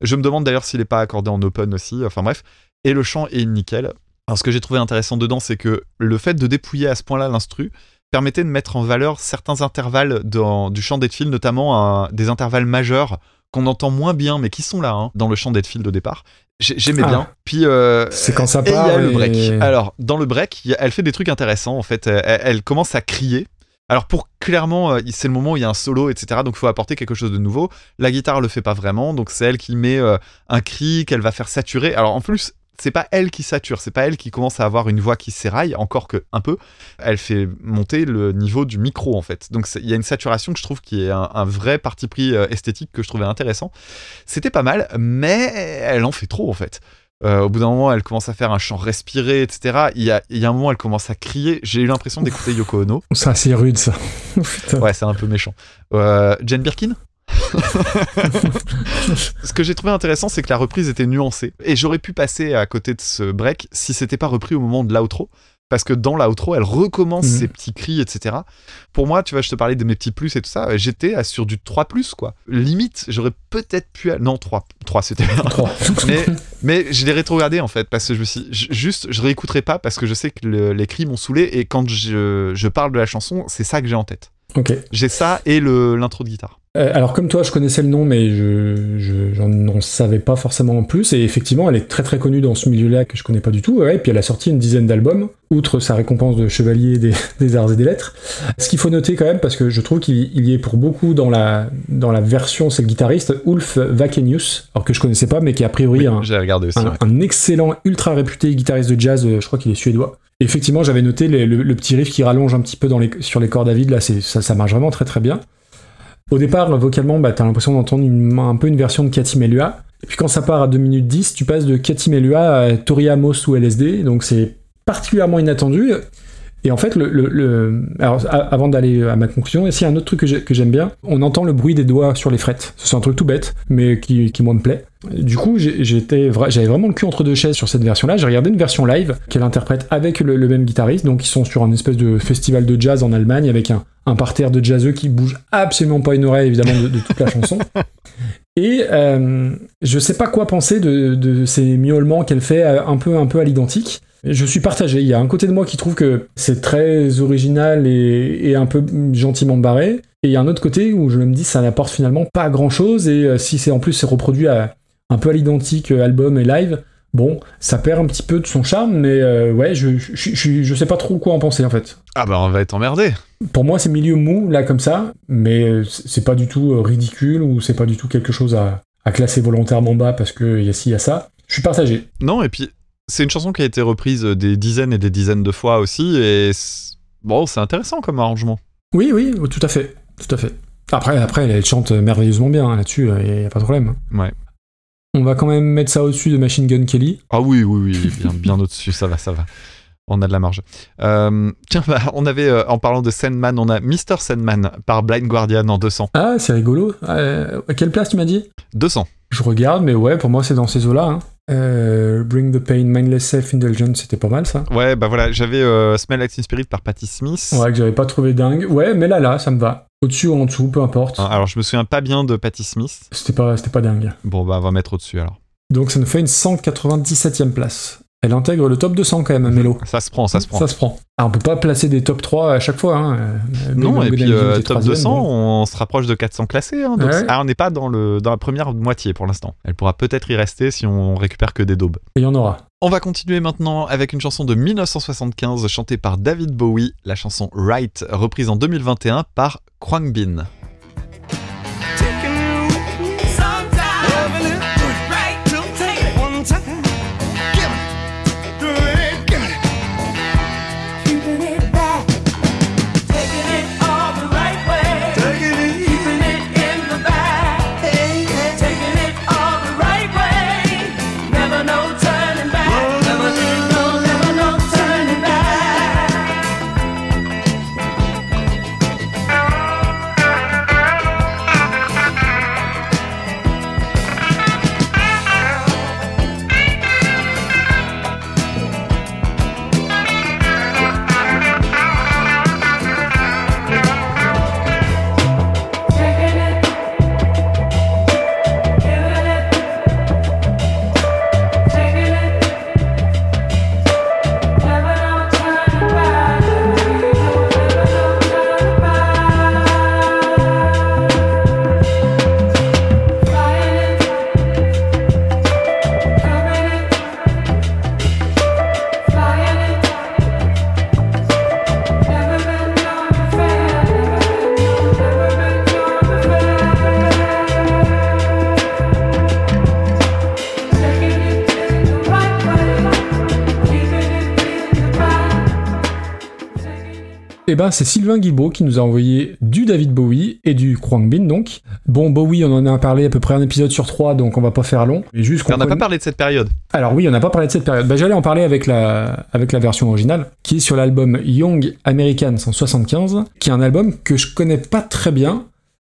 Je me demande d'ailleurs s'il n'est pas accordé en open aussi. Enfin bref. Et le chant est nickel. Alors, ce que j'ai trouvé intéressant dedans, c'est que le fait de dépouiller à ce point-là l'instru permettait de mettre en valeur certains intervalles du chant d'Edfield, notamment des intervalles majeurs qu'on entend moins bien, mais qui sont là hein, dans le chant d'Edfield au départ. J'ai- J'aimais Ah. bien. Puis euh, C'est quand ça il y part. a le break. Alors, dans le break, a- elle fait des trucs intéressants. En fait, elle, elle commence à crier. Alors, pour clairement, euh, c'est le moment où il y a un solo, etc. Donc, il faut apporter quelque chose de nouveau. La guitare le fait pas vraiment. Donc, c'est elle qui met euh, un cri qu'elle va faire saturer. Alors, en plus, c'est pas elle qui sature, c'est pas elle qui commence à avoir une voix qui s'éraille, encore que un peu. Elle fait monter le niveau du micro en fait. Donc il y a une saturation que je trouve qui est un, un vrai parti pris euh, esthétique que je trouvais intéressant. C'était pas mal, mais elle en fait trop en fait. Euh, au bout d'un moment, elle commence à faire un chant respiré, etc. Il y a, il y a un moment, elle commence à crier. J'ai eu l'impression d'écouter Yoko Ono. C'est assez rude ça. <laughs> Ouais, c'est un peu méchant. Euh, Jane Birkin? <laughs> Ce que j'ai trouvé intéressant, c'est que la reprise était nuancée. Et j'aurais pu passer à côté de ce break si c'était pas repris au moment de l'outro. Parce que dans l'outro, elle recommence Mhm. ses petits cris, etc. Pour moi, tu vois, je te parlais de mes petits plus et tout ça. J'étais à- sur du 3 plus, quoi. Limite, j'aurais peut-être pu. Non, 3. 3, c'était bien. Trois. <laughs> mais, mais je l'ai rétrogradé en fait parce que je me suis juste je réécouterai pas parce que je sais que le- les cris m'ont saoulé et quand je, je parle de la chanson c'est ça que j'ai en tête Ok. j'ai ça et le l'intro de guitare Euh, alors comme toi, je connaissais le nom, mais je, je- j'en n'en savais pas forcément en plus. Et effectivement, elle est très très connue dans ce milieu-là que je connais pas du tout. Ouais, et puis elle a sorti une dizaine d'albums, outre sa récompense de chevalier des, <laughs> des arts et des lettres. Ce qu'il faut noter quand même, parce que je trouve qu'il il y est pour beaucoup dans la, dans la version, c'est le guitariste Ulf Vakenius, alors que je connaissais pas, mais qui a priori Oui, un, j'ai regardé aussi un, ouais. un excellent, ultra réputé guitariste de jazz, euh, je crois qu'il est suédois. Effectivement, j'avais noté le, petit riff qui rallonge un petit peu sur les cordes à vide, là, ça, marche vraiment très très bien. Au départ, vocalement, bah, t'as l'impression d'entendre un peu une version de Cathy Melua. Et puis quand ça part à 2 minutes 10, tu passes de Cathy Melua à Tori Amos ou LSD, donc c'est particulièrement inattendu. Et en fait, le, le- le- alors, a- avant d'aller à ma conclusion, ici, un autre truc que j'ai- que j'aime bien, on entend le bruit des doigts sur les frettes. C'est un truc tout bête, mais qui, qui moi me plaît. Du coup, j'avais vraiment le cul entre deux chaises sur cette version-là. J'ai regardé une version live qu'elle interprète avec le, le même guitariste. Donc, ils sont sur un espèce de festival de jazz en Allemagne avec un, un parterre de jazzeux qui bouge absolument pas une oreille, évidemment, de, de toute la chanson. <laughs> Et euh, je sais pas quoi penser de, de ces miaulements qu'elle fait euh, un peu, un peu à l'identique. Je suis partagé. Il y a un côté de moi qui trouve que c'est très original et, et un peu gentiment barré. Et il y a un autre côté où je me dis ça n'apporte finalement pas grand chose. Et euh, si c'est en plus c'est reproduit à, un peu à l'identique euh, album et live, bon, ça perd un petit peu de son charme. Mais euh, ouais, je, je, je, je- sais pas trop quoi en penser en fait. ah bah on va être emmerdé Pour moi, c'est milieu mou, là, comme ça, mais c'est pas du tout ridicule ou c'est pas du tout quelque chose à, à classer volontairement bas parce qu'il y a ci, il y a ça. Je suis partagé. non et puis c'est une chanson qui a été reprise des dizaines et des dizaines de fois aussi et c'est- bon c'est intéressant comme arrangement Oui, oui, tout à fait. Tout à fait. Après, après elle chante merveilleusement bien hein, là-dessus, il n'y a pas de problème. ouais On va quand même mettre ça au-dessus de Machine Gun Kelly. ah oui oui oui bien, bien <laughs> au-dessus ça va ça va on a de la marge. Euh, tiens, bah, on avait, euh, en parlant de Sandman, on a Mr. Sandman par Blind Guardian en 200. Ah, c'est rigolo. Euh, à quelle place tu m'as dit? 200. Je regarde, mais ouais, pour moi, c'est dans ces eaux-là. hein. Euh, Bring the Pain, Mindless Self-Indulgence, c'était pas mal ça. Ouais, bah voilà, j'avais euh, Smell Like Teen Spirit par Patti Smith. Ouais, que j'avais pas trouvé dingue. Ouais, mais là, là, ça me va. Au-dessus ou en dessous, peu importe. Hein, Alors, je me souviens pas bien de Patti Smith. C'était pas, c'était pas dingue. Bon, bah, on va mettre au-dessus alors. Donc ça nous fait une 197e place. Elle intègre le top 200 quand même, Mélo. Ça se prend, ça se prend. Ça se prend. Ah, on peut pas placer des top 3 à chaque fois. Hein. Euh, Non, et puis euh, top troisième, 200, bon. on se rapproche de 400 classés. hein, donc Ouais. ah, on n'est pas dans, le, dans la première moitié pour l'instant. Elle pourra peut-être y rester si on récupère que des daubes. Et il y en aura. On va continuer maintenant avec une chanson de 1975 chantée par David Bowie, la chanson Right, reprise en 2021 par Kwang Bin. Eh ben, c'est Sylvain Guilbault qui nous a envoyé du David Bowie et du Kwang Bin, donc. Bon, Bowie, on en a parlé à peu près un épisode sur trois, donc on va pas faire long. Mais juste on n'a pas parlé de cette période. Alors oui, on n'a pas parlé de cette période. Bah, J'allais en parler avec la, avec la version originale, qui est sur l'album Young Americans en 75, qui est un album que je connais pas très bien,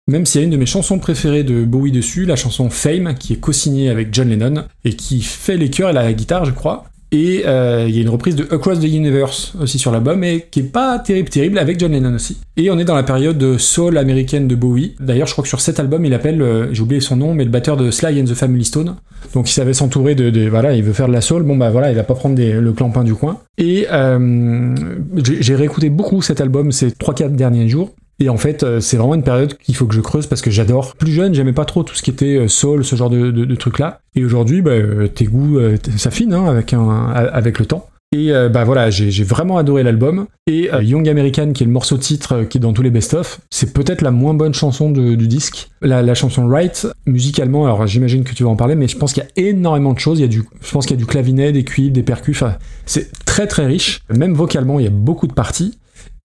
même s'il y a une de mes chansons préférées de Bowie dessus, la chanson Fame, qui est co-signée avec John Lennon, et qui fait les chœurs et la guitare, je crois. Et euh, il y a une reprise de Across the Universe aussi sur l'album, et qui est pas terrible, terrible, avec John Lennon aussi. Et on est dans la période de soul américaine de Bowie. D'ailleurs, je crois que sur cet album, il appelle, euh, j'ai oublié son nom, mais le batteur de Sly and the Family Stone. Donc il savait s'entourer de, de- voilà, il veut faire de la soul. Bon bah voilà, il va pas prendre des- le clampin du coin. Et euh, j'ai j'ai réécouté beaucoup cet album ces 3-4 derniers jours. Et en fait, euh, c'est vraiment une période qu'il faut que je creuse parce que j'adore. Plus jeune, j'aimais pas trop tout ce qui était euh, soul, ce genre de, de, de trucs-là. Et aujourd'hui, bah, euh, tes goûts s'affinent hein, avec, avec le temps. Et bah voilà, j'ai vraiment adoré l'album. Et Young American, qui est le morceau titre qui est dans tous les best-of, c'est peut-être la moins bonne chanson de- du disque. La, la chanson Right, musicalement, alors j'imagine que tu vas en parler, mais je pense qu'il y a énormément de choses. Il y a du, je pense qu'il y a du clavinet, des cuivres, des percus. C'est très très riche. Même vocalement, il y a beaucoup de parties.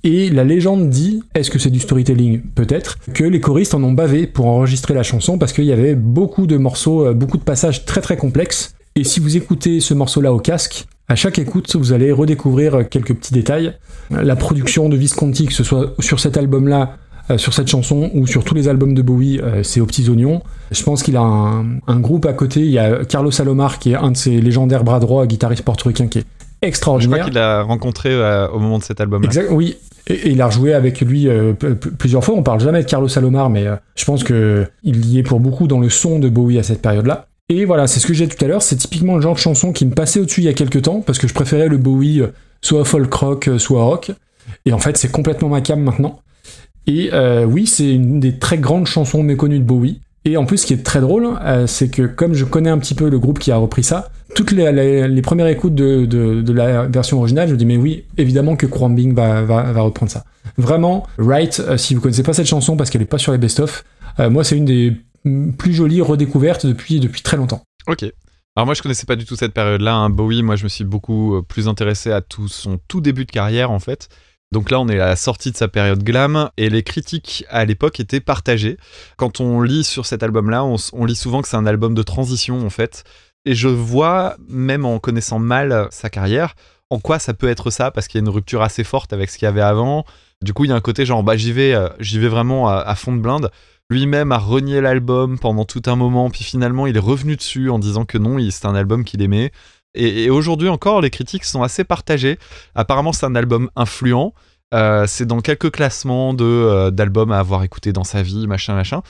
Et la légende dit, est-ce que c'est du storytelling Peut-être, que les choristes en ont bavé pour enregistrer la chanson parce qu'il y avait beaucoup de morceaux, euh, beaucoup de passages très très complexes. Et si vous écoutez ce morceau-là au casque, à chaque écoute, vous allez redécouvrir euh, quelques petits détails. La production de Visconti, que ce soit sur cet album-là, euh, sur cette chanson ou sur tous les albums de Bowie, c'est aux petits oignons. Je pense qu'il a un, un groupe à côté. Il y a Carlos Salomar, qui est un de ses légendaires bras droits, guitariste portoricain, qui est Je extraordinaire. crois qu'il l'a rencontré euh, au moment de cet album-là. Exact, oui. Et, il a rejoué avec lui euh, plusieurs fois. On parle jamais de Carlos Salomar, mais euh, je pense que il y est pour beaucoup dans le son de Bowie à cette période-là. Et voilà, c'est ce que j'ai tout à l'heure. C'est typiquement le genre de chanson qui me passait au-dessus il y a quelques temps, parce que je préférais le Bowie euh, soit folk rock, soit rock. Et en fait, c'est complètement ma cam maintenant. Et oui, c'est une des très grandes chansons méconnues de Bowie. Et en plus, ce qui est très drôle, c'est que comme je connais un petit peu le groupe qui a repris ça, toutes les, premières écoutes de, la version originale, je me dis mais oui, évidemment que Crumbing va, reprendre ça. Vraiment, Right, euh, si vous connaissez pas cette chanson parce qu'elle est pas sur les best-of, euh, moi c'est une des plus jolies redécouvertes depuis, très longtemps. Ok. Alors moi je connaissais pas du tout cette période-là. hein. Bowie, moi je me suis beaucoup euh, plus intéressé à tout son tout début de carrière en fait. Donc là on est à la sortie de sa période glam et les critiques à l'époque étaient partagées. Quand on lit sur cet album-là, on lit souvent que c'est un album de transition en fait. Et je vois, même en connaissant mal sa carrière, en quoi ça peut être ça, parce qu'il y a une rupture assez forte avec ce qu'il y avait avant. Du coup, il y a un côté genre, bah j'y vais, euh, j'y vais vraiment à, fond de blinde. Lui-même a renié l'album pendant tout un moment, puis finalement il est revenu dessus en disant que non, c'est un album qu'il aimait. Et, aujourd'hui encore, les critiques sont assez partagées. Apparemment, c'est un album influent. Euh, c'est dans quelques classements euh, d'albums à avoir écouté dans sa vie, machin, machin.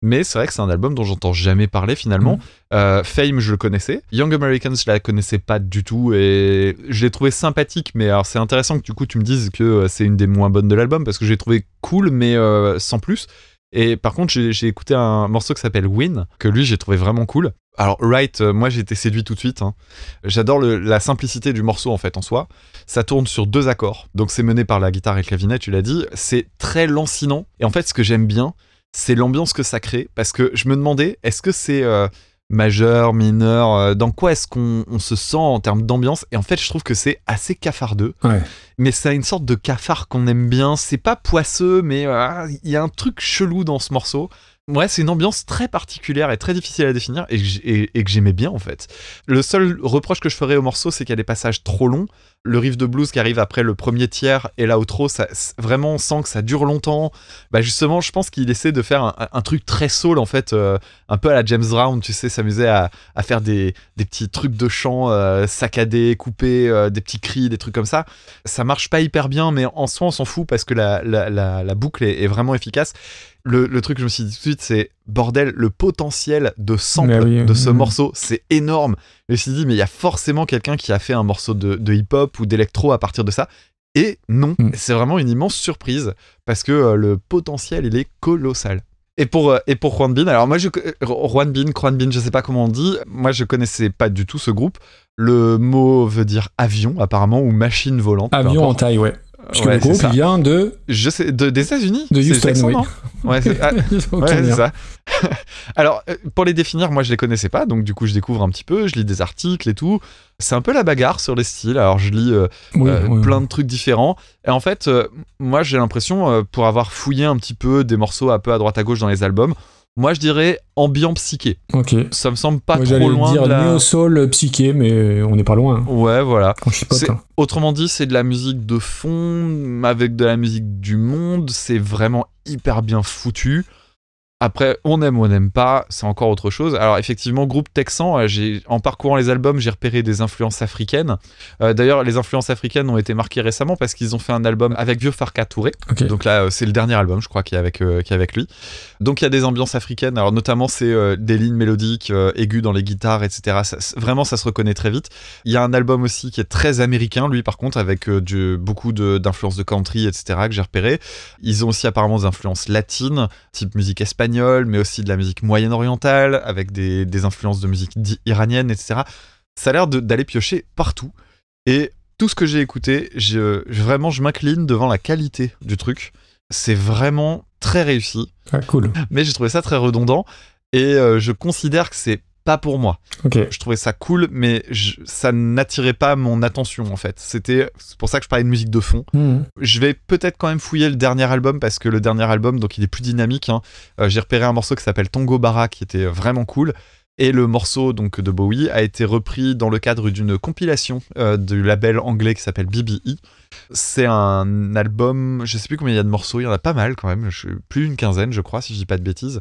Mais c'est vrai que c'est un album dont j'entends jamais parler finalement. Euh, Fame, je le connaissais. Young Americans, je la connaissais pas du tout et je l'ai trouvé sympathique. Mais alors, c'est intéressant que du coup tu me dises que euh, c'est une des moins bonnes de l'album parce que je l'ai trouvé cool, mais euh, sans plus. Et par contre, j'ai j'ai écouté un morceau qui s'appelle Win, que lui j'ai trouvé vraiment cool. Alors, Right, euh, moi j'ai été séduit tout de suite. hein. J'adore la simplicité du morceau en fait en soi. Ça tourne sur deux accords, donc c'est mené par la guitare et le clavinet, tu l'as dit. C'est très lancinant. Et en fait, ce que j'aime bien, c'est l'ambiance que ça crée. Parce que je me demandais, est-ce que c'est euh, majeur, mineur euh, Dans quoi est-ce qu'on on se sent en termes d'ambiance? Et en fait, je trouve que c'est assez cafardeux. Ouais. Mais c'est une sorte de cafard qu'on aime bien. C'est pas poisseux, mais euh, il y a un truc chelou dans ce morceau. Ouais, c'est une ambiance très particulière et très difficile à définir et que j'aimais bien en fait. Le seul reproche que je ferais au morceau, c'est qu'il y a des passages trop longs. Le riff de blues qui arrive après le premier tiers et la outro, ça, vraiment on sent que ça dure longtemps. Bah justement, je pense qu'il essaie de faire un, truc très soul en fait, euh, un peu à la James Brown, tu sais, s'amuser à, faire des, petits trucs de chant euh, saccadés, coupés, euh, des petits cris, des trucs comme ça. Ça marche pas hyper bien, mais en soi on s'en fout parce que la, boucle est vraiment efficace. Le, le truc que je me suis dit tout de suite, c'est bordel, le potentiel de sample oui, de ce oui. morceau, c'est énorme. Je me suis dit, mais il y a forcément quelqu'un qui a fait un morceau de, de hip-hop ou d'électro à partir de ça. Et non, Mm. c'est vraiment une immense surprise parce que euh, le potentiel, il est colossal. Et pour, euh, et pour Juan Bin, alors moi, je, euh, Juan Bin, Juan Bin, je sais pas comment on dit, moi je connaissais pas du tout ce groupe. Le mot veut dire avion, apparemment, ou machine volante. Avion en taille, ouais. Ouais, le groupe, il vient de. Je sais, de, des États-Unis De Houston, Texan, oui. non Ouais, c'est ah, <laughs> Ouais, ça. <laughs> Alors, euh, pour les définir, moi je les connaissais pas, donc du coup je découvre un petit peu, je lis des articles et tout. C'est un peu la bagarre sur les styles. Alors je lis euh, Oui, euh, oui, plein oui. de trucs différents. Et en fait, euh, moi j'ai l'impression, euh, pour avoir fouillé un petit peu des morceaux un peu à droite à gauche dans les albums, moi je dirais ambiant psyché. Ok. Ça me semble pas Moi, trop loin dire de la... néo-soul psyché, mais on n'est pas loin. Ouais, voilà. Chipote. C'est- hein. Autrement dit, c'est de la musique de fond avec de la musique du monde. C'est vraiment hyper bien foutu. Après, on aime ou on n'aime pas, c'est encore autre chose. Alors effectivement, groupe texan, euh, en parcourant les albums, j'ai repéré des influences africaines. Euh, d'ailleurs, les influences africaines ont été marquées récemment parce qu'ils ont fait un album avec Vieux Farka Touré. Donc là, euh, c'est le dernier album, je crois, qui est avec, euh, qui est avec lui. Donc il y a des ambiances africaines. Alors notamment, c'est euh, des lignes mélodiques aiguës dans les guitares, etc. Ça- vraiment, ça se reconnaît très vite. Il y a un album aussi qui est très américain, lui, par contre, avec du- beaucoup de- d'influences de, country, etc. que j'ai repéré. Ils ont aussi apparemment des influences latines, type musique espagnole, mais aussi de la musique moyenne-orientale, avec des, des influences de musique iranienne, etc. Ça a l'air d'aller piocher partout. Et tout ce que j'ai écouté, je, je- vraiment, je m'incline devant la qualité du truc. C'est vraiment très réussi, Ah, cool. mais j'ai trouvé ça très redondant et euh, je considère que c'est pas pour moi. Ok. Je trouvais ça cool, mais je- ça n'attirait pas mon attention en fait. C'était pour ça que je parlais de musique de fond. Mhm. Je vais peut-être quand même fouiller le dernier album parce que le dernier album, donc il est plus dynamique. hein. Euh, j'ai repéré un morceau qui s'appelle Tongo Bara qui était vraiment cool. Et le morceau donc de Bowie a été repris dans le cadre d'une compilation euh, du label anglais qui s'appelle BBE. C'est un album, je sais plus combien il y a de morceaux, il y en a pas mal quand même, je- plus d'une quinzaine je crois si je dis pas de bêtises.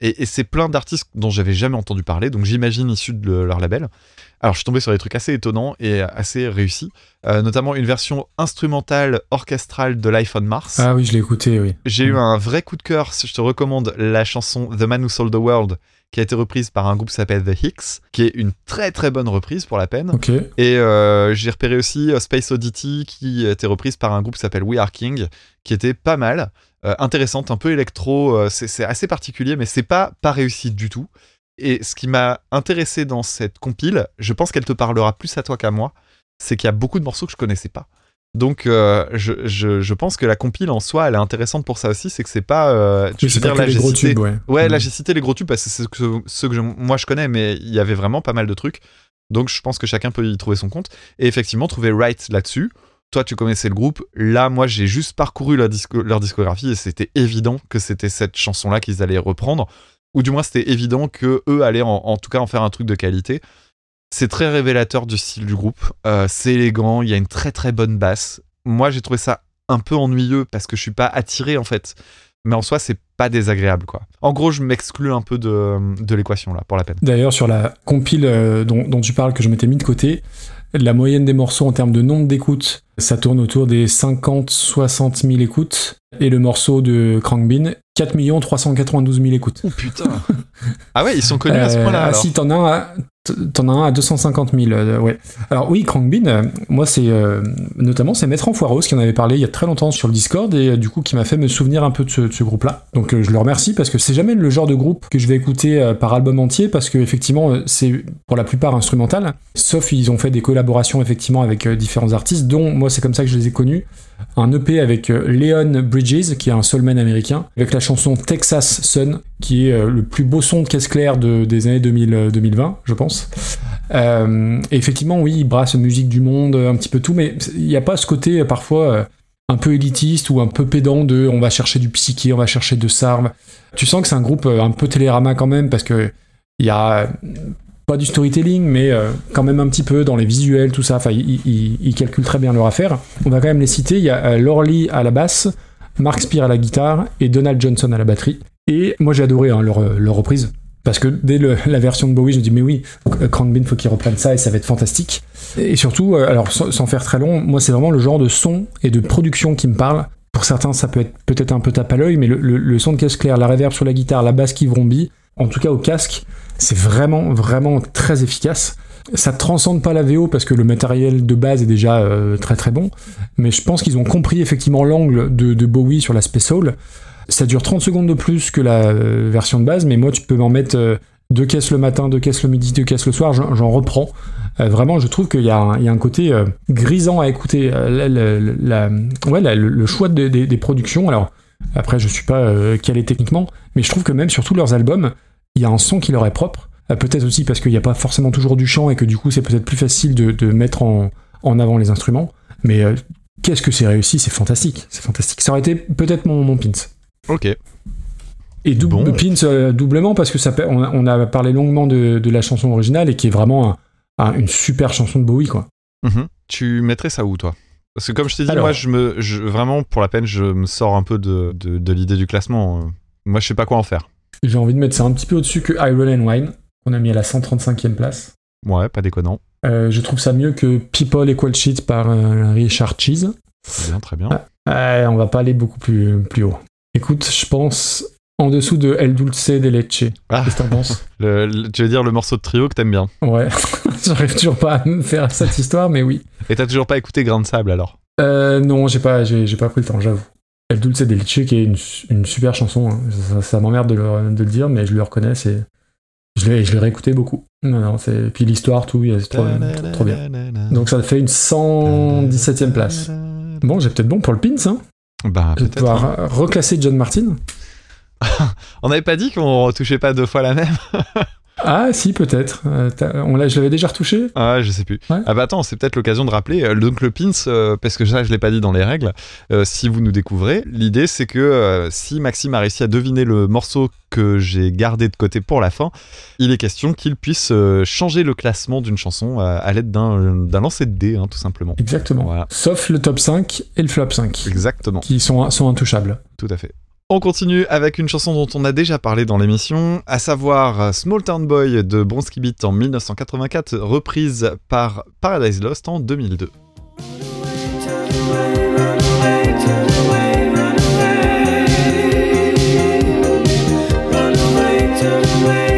Et, et c'est plein d'artistes dont j'avais jamais entendu parler, donc j'imagine issus de le- leur label. Alors je suis tombé sur des trucs assez étonnants et assez réussis, Euh, notamment une version instrumentale orchestrale de Life on Mars. Ah oui, je l'ai écouté, oui. J'ai eu un vrai coup de cœur. Je te recommande la chanson The Man Who Sold the World, qui a été reprise par un groupe qui s'appelle The Hicks, qui est une très très bonne reprise pour la peine. Ok. Et euh, j'ai repéré aussi euh, Space Oddity, qui été reprise par un groupe qui s'appelle We Are King, qui était pas mal, euh, intéressante, un peu électro. euh, c'est assez particulier, mais c'est pas pas réussi du tout. Et ce qui m'a intéressé dans cette compile, je pense qu'elle te parlera plus à toi qu'à moi, c'est qu'il y a beaucoup de morceaux que je connaissais pas. Donc, euh, je, je, je pense que la compile en soi, elle est intéressante pour ça aussi, c'est que c'est pas. euh, c'est veux dire, là, les j'ai gros cité- tubes, ouais. Ouais, là j'ai cité les gros tubes parce que c'est ce que, ceux que je- moi je connais, mais il y avait vraiment pas mal de trucs. Donc je pense que chacun peut y trouver son compte. Et effectivement, trouver Right là-dessus. Toi, tu connaissais le groupe. Là, moi, j'ai juste parcouru leur, disco- leur discographie et c'était évident que c'était cette chanson-là qu'ils allaient reprendre. Ou du moins, c'était évident que eux allaient en, tout cas en faire un truc de qualité. C'est très révélateur du style du groupe. Euh, c'est élégant, il y a une très très bonne basse. Moi, j'ai trouvé ça un peu ennuyeux parce que je suis pas attiré en fait mais en soi c'est pas désagréable quoi. En gros je m'exclus un peu de, l'équation là pour la peine. D'ailleurs, sur la compile euh, dont tu parles, que je m'étais mis de côté, la moyenne des morceaux en termes de nombre d'écoutes, ça tourne autour des 50-60 000 écoutes. Et le morceau de Crankbean, 4 392 000 écoutes. Oh putain Ah ouais ils sont connus à ce Euh, point là ah si, t'en as t'en as un à 250 000, euh, ouais. Alors oui, Crankbean, euh, moi c'est euh, notamment c'est Maître Enfoiros qui en avait parlé il y a très longtemps sur le Discord et euh, du coup qui m'a fait me souvenir un peu de ce, ce groupe-là. Donc euh, je le remercie parce que c'est jamais le genre de groupe que je vais écouter par album entier parce que effectivement c'est pour la plupart instrumental. Sauf ils ont fait des collaborations effectivement avec différents artistes, dont moi c'est comme ça que je les ai connus. Un EP avec euh, Leon Bridges, qui est un soulman américain, avec la chanson Texas Sun, qui est euh, le plus beau son de caisse claire de- des années 2000, euh, 2020, je pense. Effectivement, oui, il brasse musique du monde, un petit peu tout, mais il n'y a pas ce côté parfois un peu élitiste ou un peu pédant de on va chercher du psyché, on va chercher de ça. Tu sens que c'est un groupe un peu télérama quand même, parce que il y a pas du storytelling, mais euh, quand même un petit peu dans les visuels, tout ça. Enfin, ils, calculent très bien leur affaire. On va quand même les citer. Il y a euh, Lorley à la basse, Mark Spear à la guitare et Donald Johnson à la batterie. Et moi, j'ai adoré hein, leur, leur reprise. Parce que dès la version de Bowie, je me dis, mais oui, Crankbean, faut qu'il reprenne ça et ça va être fantastique. Et surtout, euh, alors sans, faire très long, moi, c'est vraiment le genre de son et de production qui me parle. Pour certains, ça peut être peut-être un peu tape à l'œil, mais le, son de caisse claire, la reverb sur la guitare, la basse qui vrombit, en tout cas au casque, c'est vraiment, vraiment très efficace. Ça transcende pas la VO parce que le matériel de base est déjà euh, très très bon, mais je pense qu'ils ont compris effectivement l'angle de, Bowie sur l'aspect soul. Ça dure 30 secondes de plus que la euh, version de base, mais moi tu peux m'en mettre euh, deux caisses le matin, deux caisses le midi, deux caisses le soir, j'en reprends. Vraiment, je trouve qu'il y, a un- côté grisant à écouter. Le, choix de- des- productions. Alors, après, je suis pas calé techniquement, mais je trouve que même sur tous leurs albums, il y a un son qui leur est propre. Euh, peut-être aussi parce qu'il n'y a pas forcément toujours du chant et que du coup, c'est peut-être plus facile de, de mettre en, en avant les instruments. Mais euh, qu'est-ce que c'est réussi, c'est fantastique. C'est fantastique. Ça aurait été peut-être mon, mon pins. Ok. Et dou- Bon. Pins euh, doublement parce que ça, on, a, on a parlé longuement de, de la chanson originale et qui est vraiment un- un- une super chanson de Bowie quoi. Mhm. Tu mettrais ça où, toi? Parce que comme je t'ai dit, Alors. moi, je me, je, vraiment, pour la peine, je me sors un peu de, de, l'idée du classement. Moi, je sais pas quoi en faire. J'ai envie de mettre ça un petit peu au-dessus que Iron and Wine qu'on a mis à la 135e place. Ouais, pas déconnant. Euh, je trouve ça mieux que People Equal Shit par euh, Richard Cheese. Très bien, très bien. Euh, on va pas aller beaucoup plus, plus haut. Écoute, je pense en dessous de El Dulce de Leche. Ah. Qu'est-ce que t'en penses <laughs> Le, le- tu veux dire le morceau de trio que t'aimes bien. Ouais, <laughs> j'arrive toujours pas à me faire cette histoire, mais oui. Et t'as toujours pas écouté Grain de Sable alors? Euh, non, j'ai pas, j'ai pas pris le temps, j'avoue. El Dulce de Leche, qui est une, une super chanson. hein. Ça, ça m'emmerde de le, de le dire, mais je le reconnais. C'est, je l'ai, je l'ai réécouté beaucoup. Non, non, c'est, puis l'histoire, tout, c'est trop, trop, trop bien. Donc ça fait une 117e place. Bon, j'ai peut-être bon pour le pins, hein. Bah, Je vais peut-être. hein. pouvoir reclasser John Martin. <laughs> On n'avait pas dit qu'on retouchait pas deux fois la même <laughs> Ah, si, peut-être. Euh, on l'a, je l'avais déjà retouché. Ah, je sais plus. Ouais. Ah bah attends, c'est peut-être l'occasion de rappeler. euh, donc le pins, euh, parce que ça, je l'ai pas dit dans les règles. euh, si vous nous découvrez, l'idée c'est que si Maxime a réussi à deviner le morceau que j'ai gardé de côté pour la fin, il est question qu'il puisse changer le classement d'une chanson à l'aide d'un d'un lancer de dés, hein, tout simplement. Exactement. Voilà. Sauf le top 5 et le flop 5, Exactement. qui sont, sont intouchables. Tout à fait. On continue avec une chanson dont on a déjà parlé dans l'émission, à savoir euh, Small Town Boy de Bronski Beat en 1984, reprise par Paradise Lost en 2002. But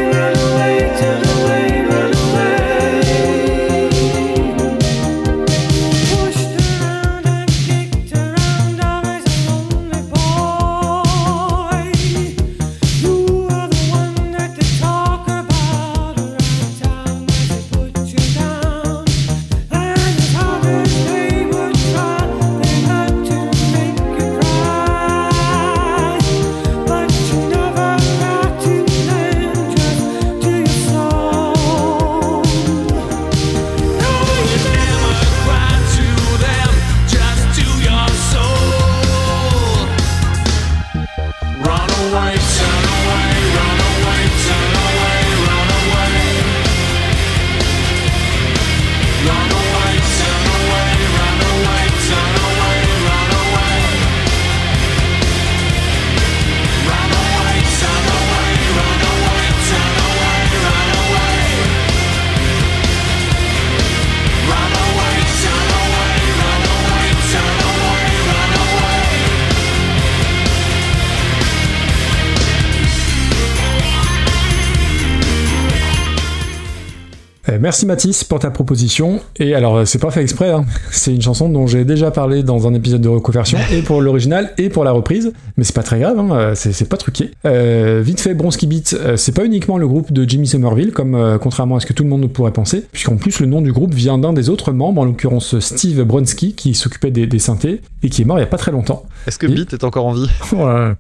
merci Mathis pour ta proposition. Et alors, euh, c'est pas fait exprès, hein. c'est une chanson dont j'ai déjà parlé dans un épisode de reconversion, et pour l'original et pour la reprise. Mais c'est pas très grave, hein, euh, c'est pas truqué. Euh, vite fait, Bronski Beat, c'est pas uniquement le groupe de Jimmy Somerville, comme euh, contrairement à ce que tout le monde pourrait penser, puisqu'en plus le nom du groupe vient d'un des autres membres, en l'occurrence Steve Bronski, qui s'occupait des, des synthés, et qui est mort il y a pas très longtemps. Est-ce que Et- Beat est encore en vie? <laughs> Voilà.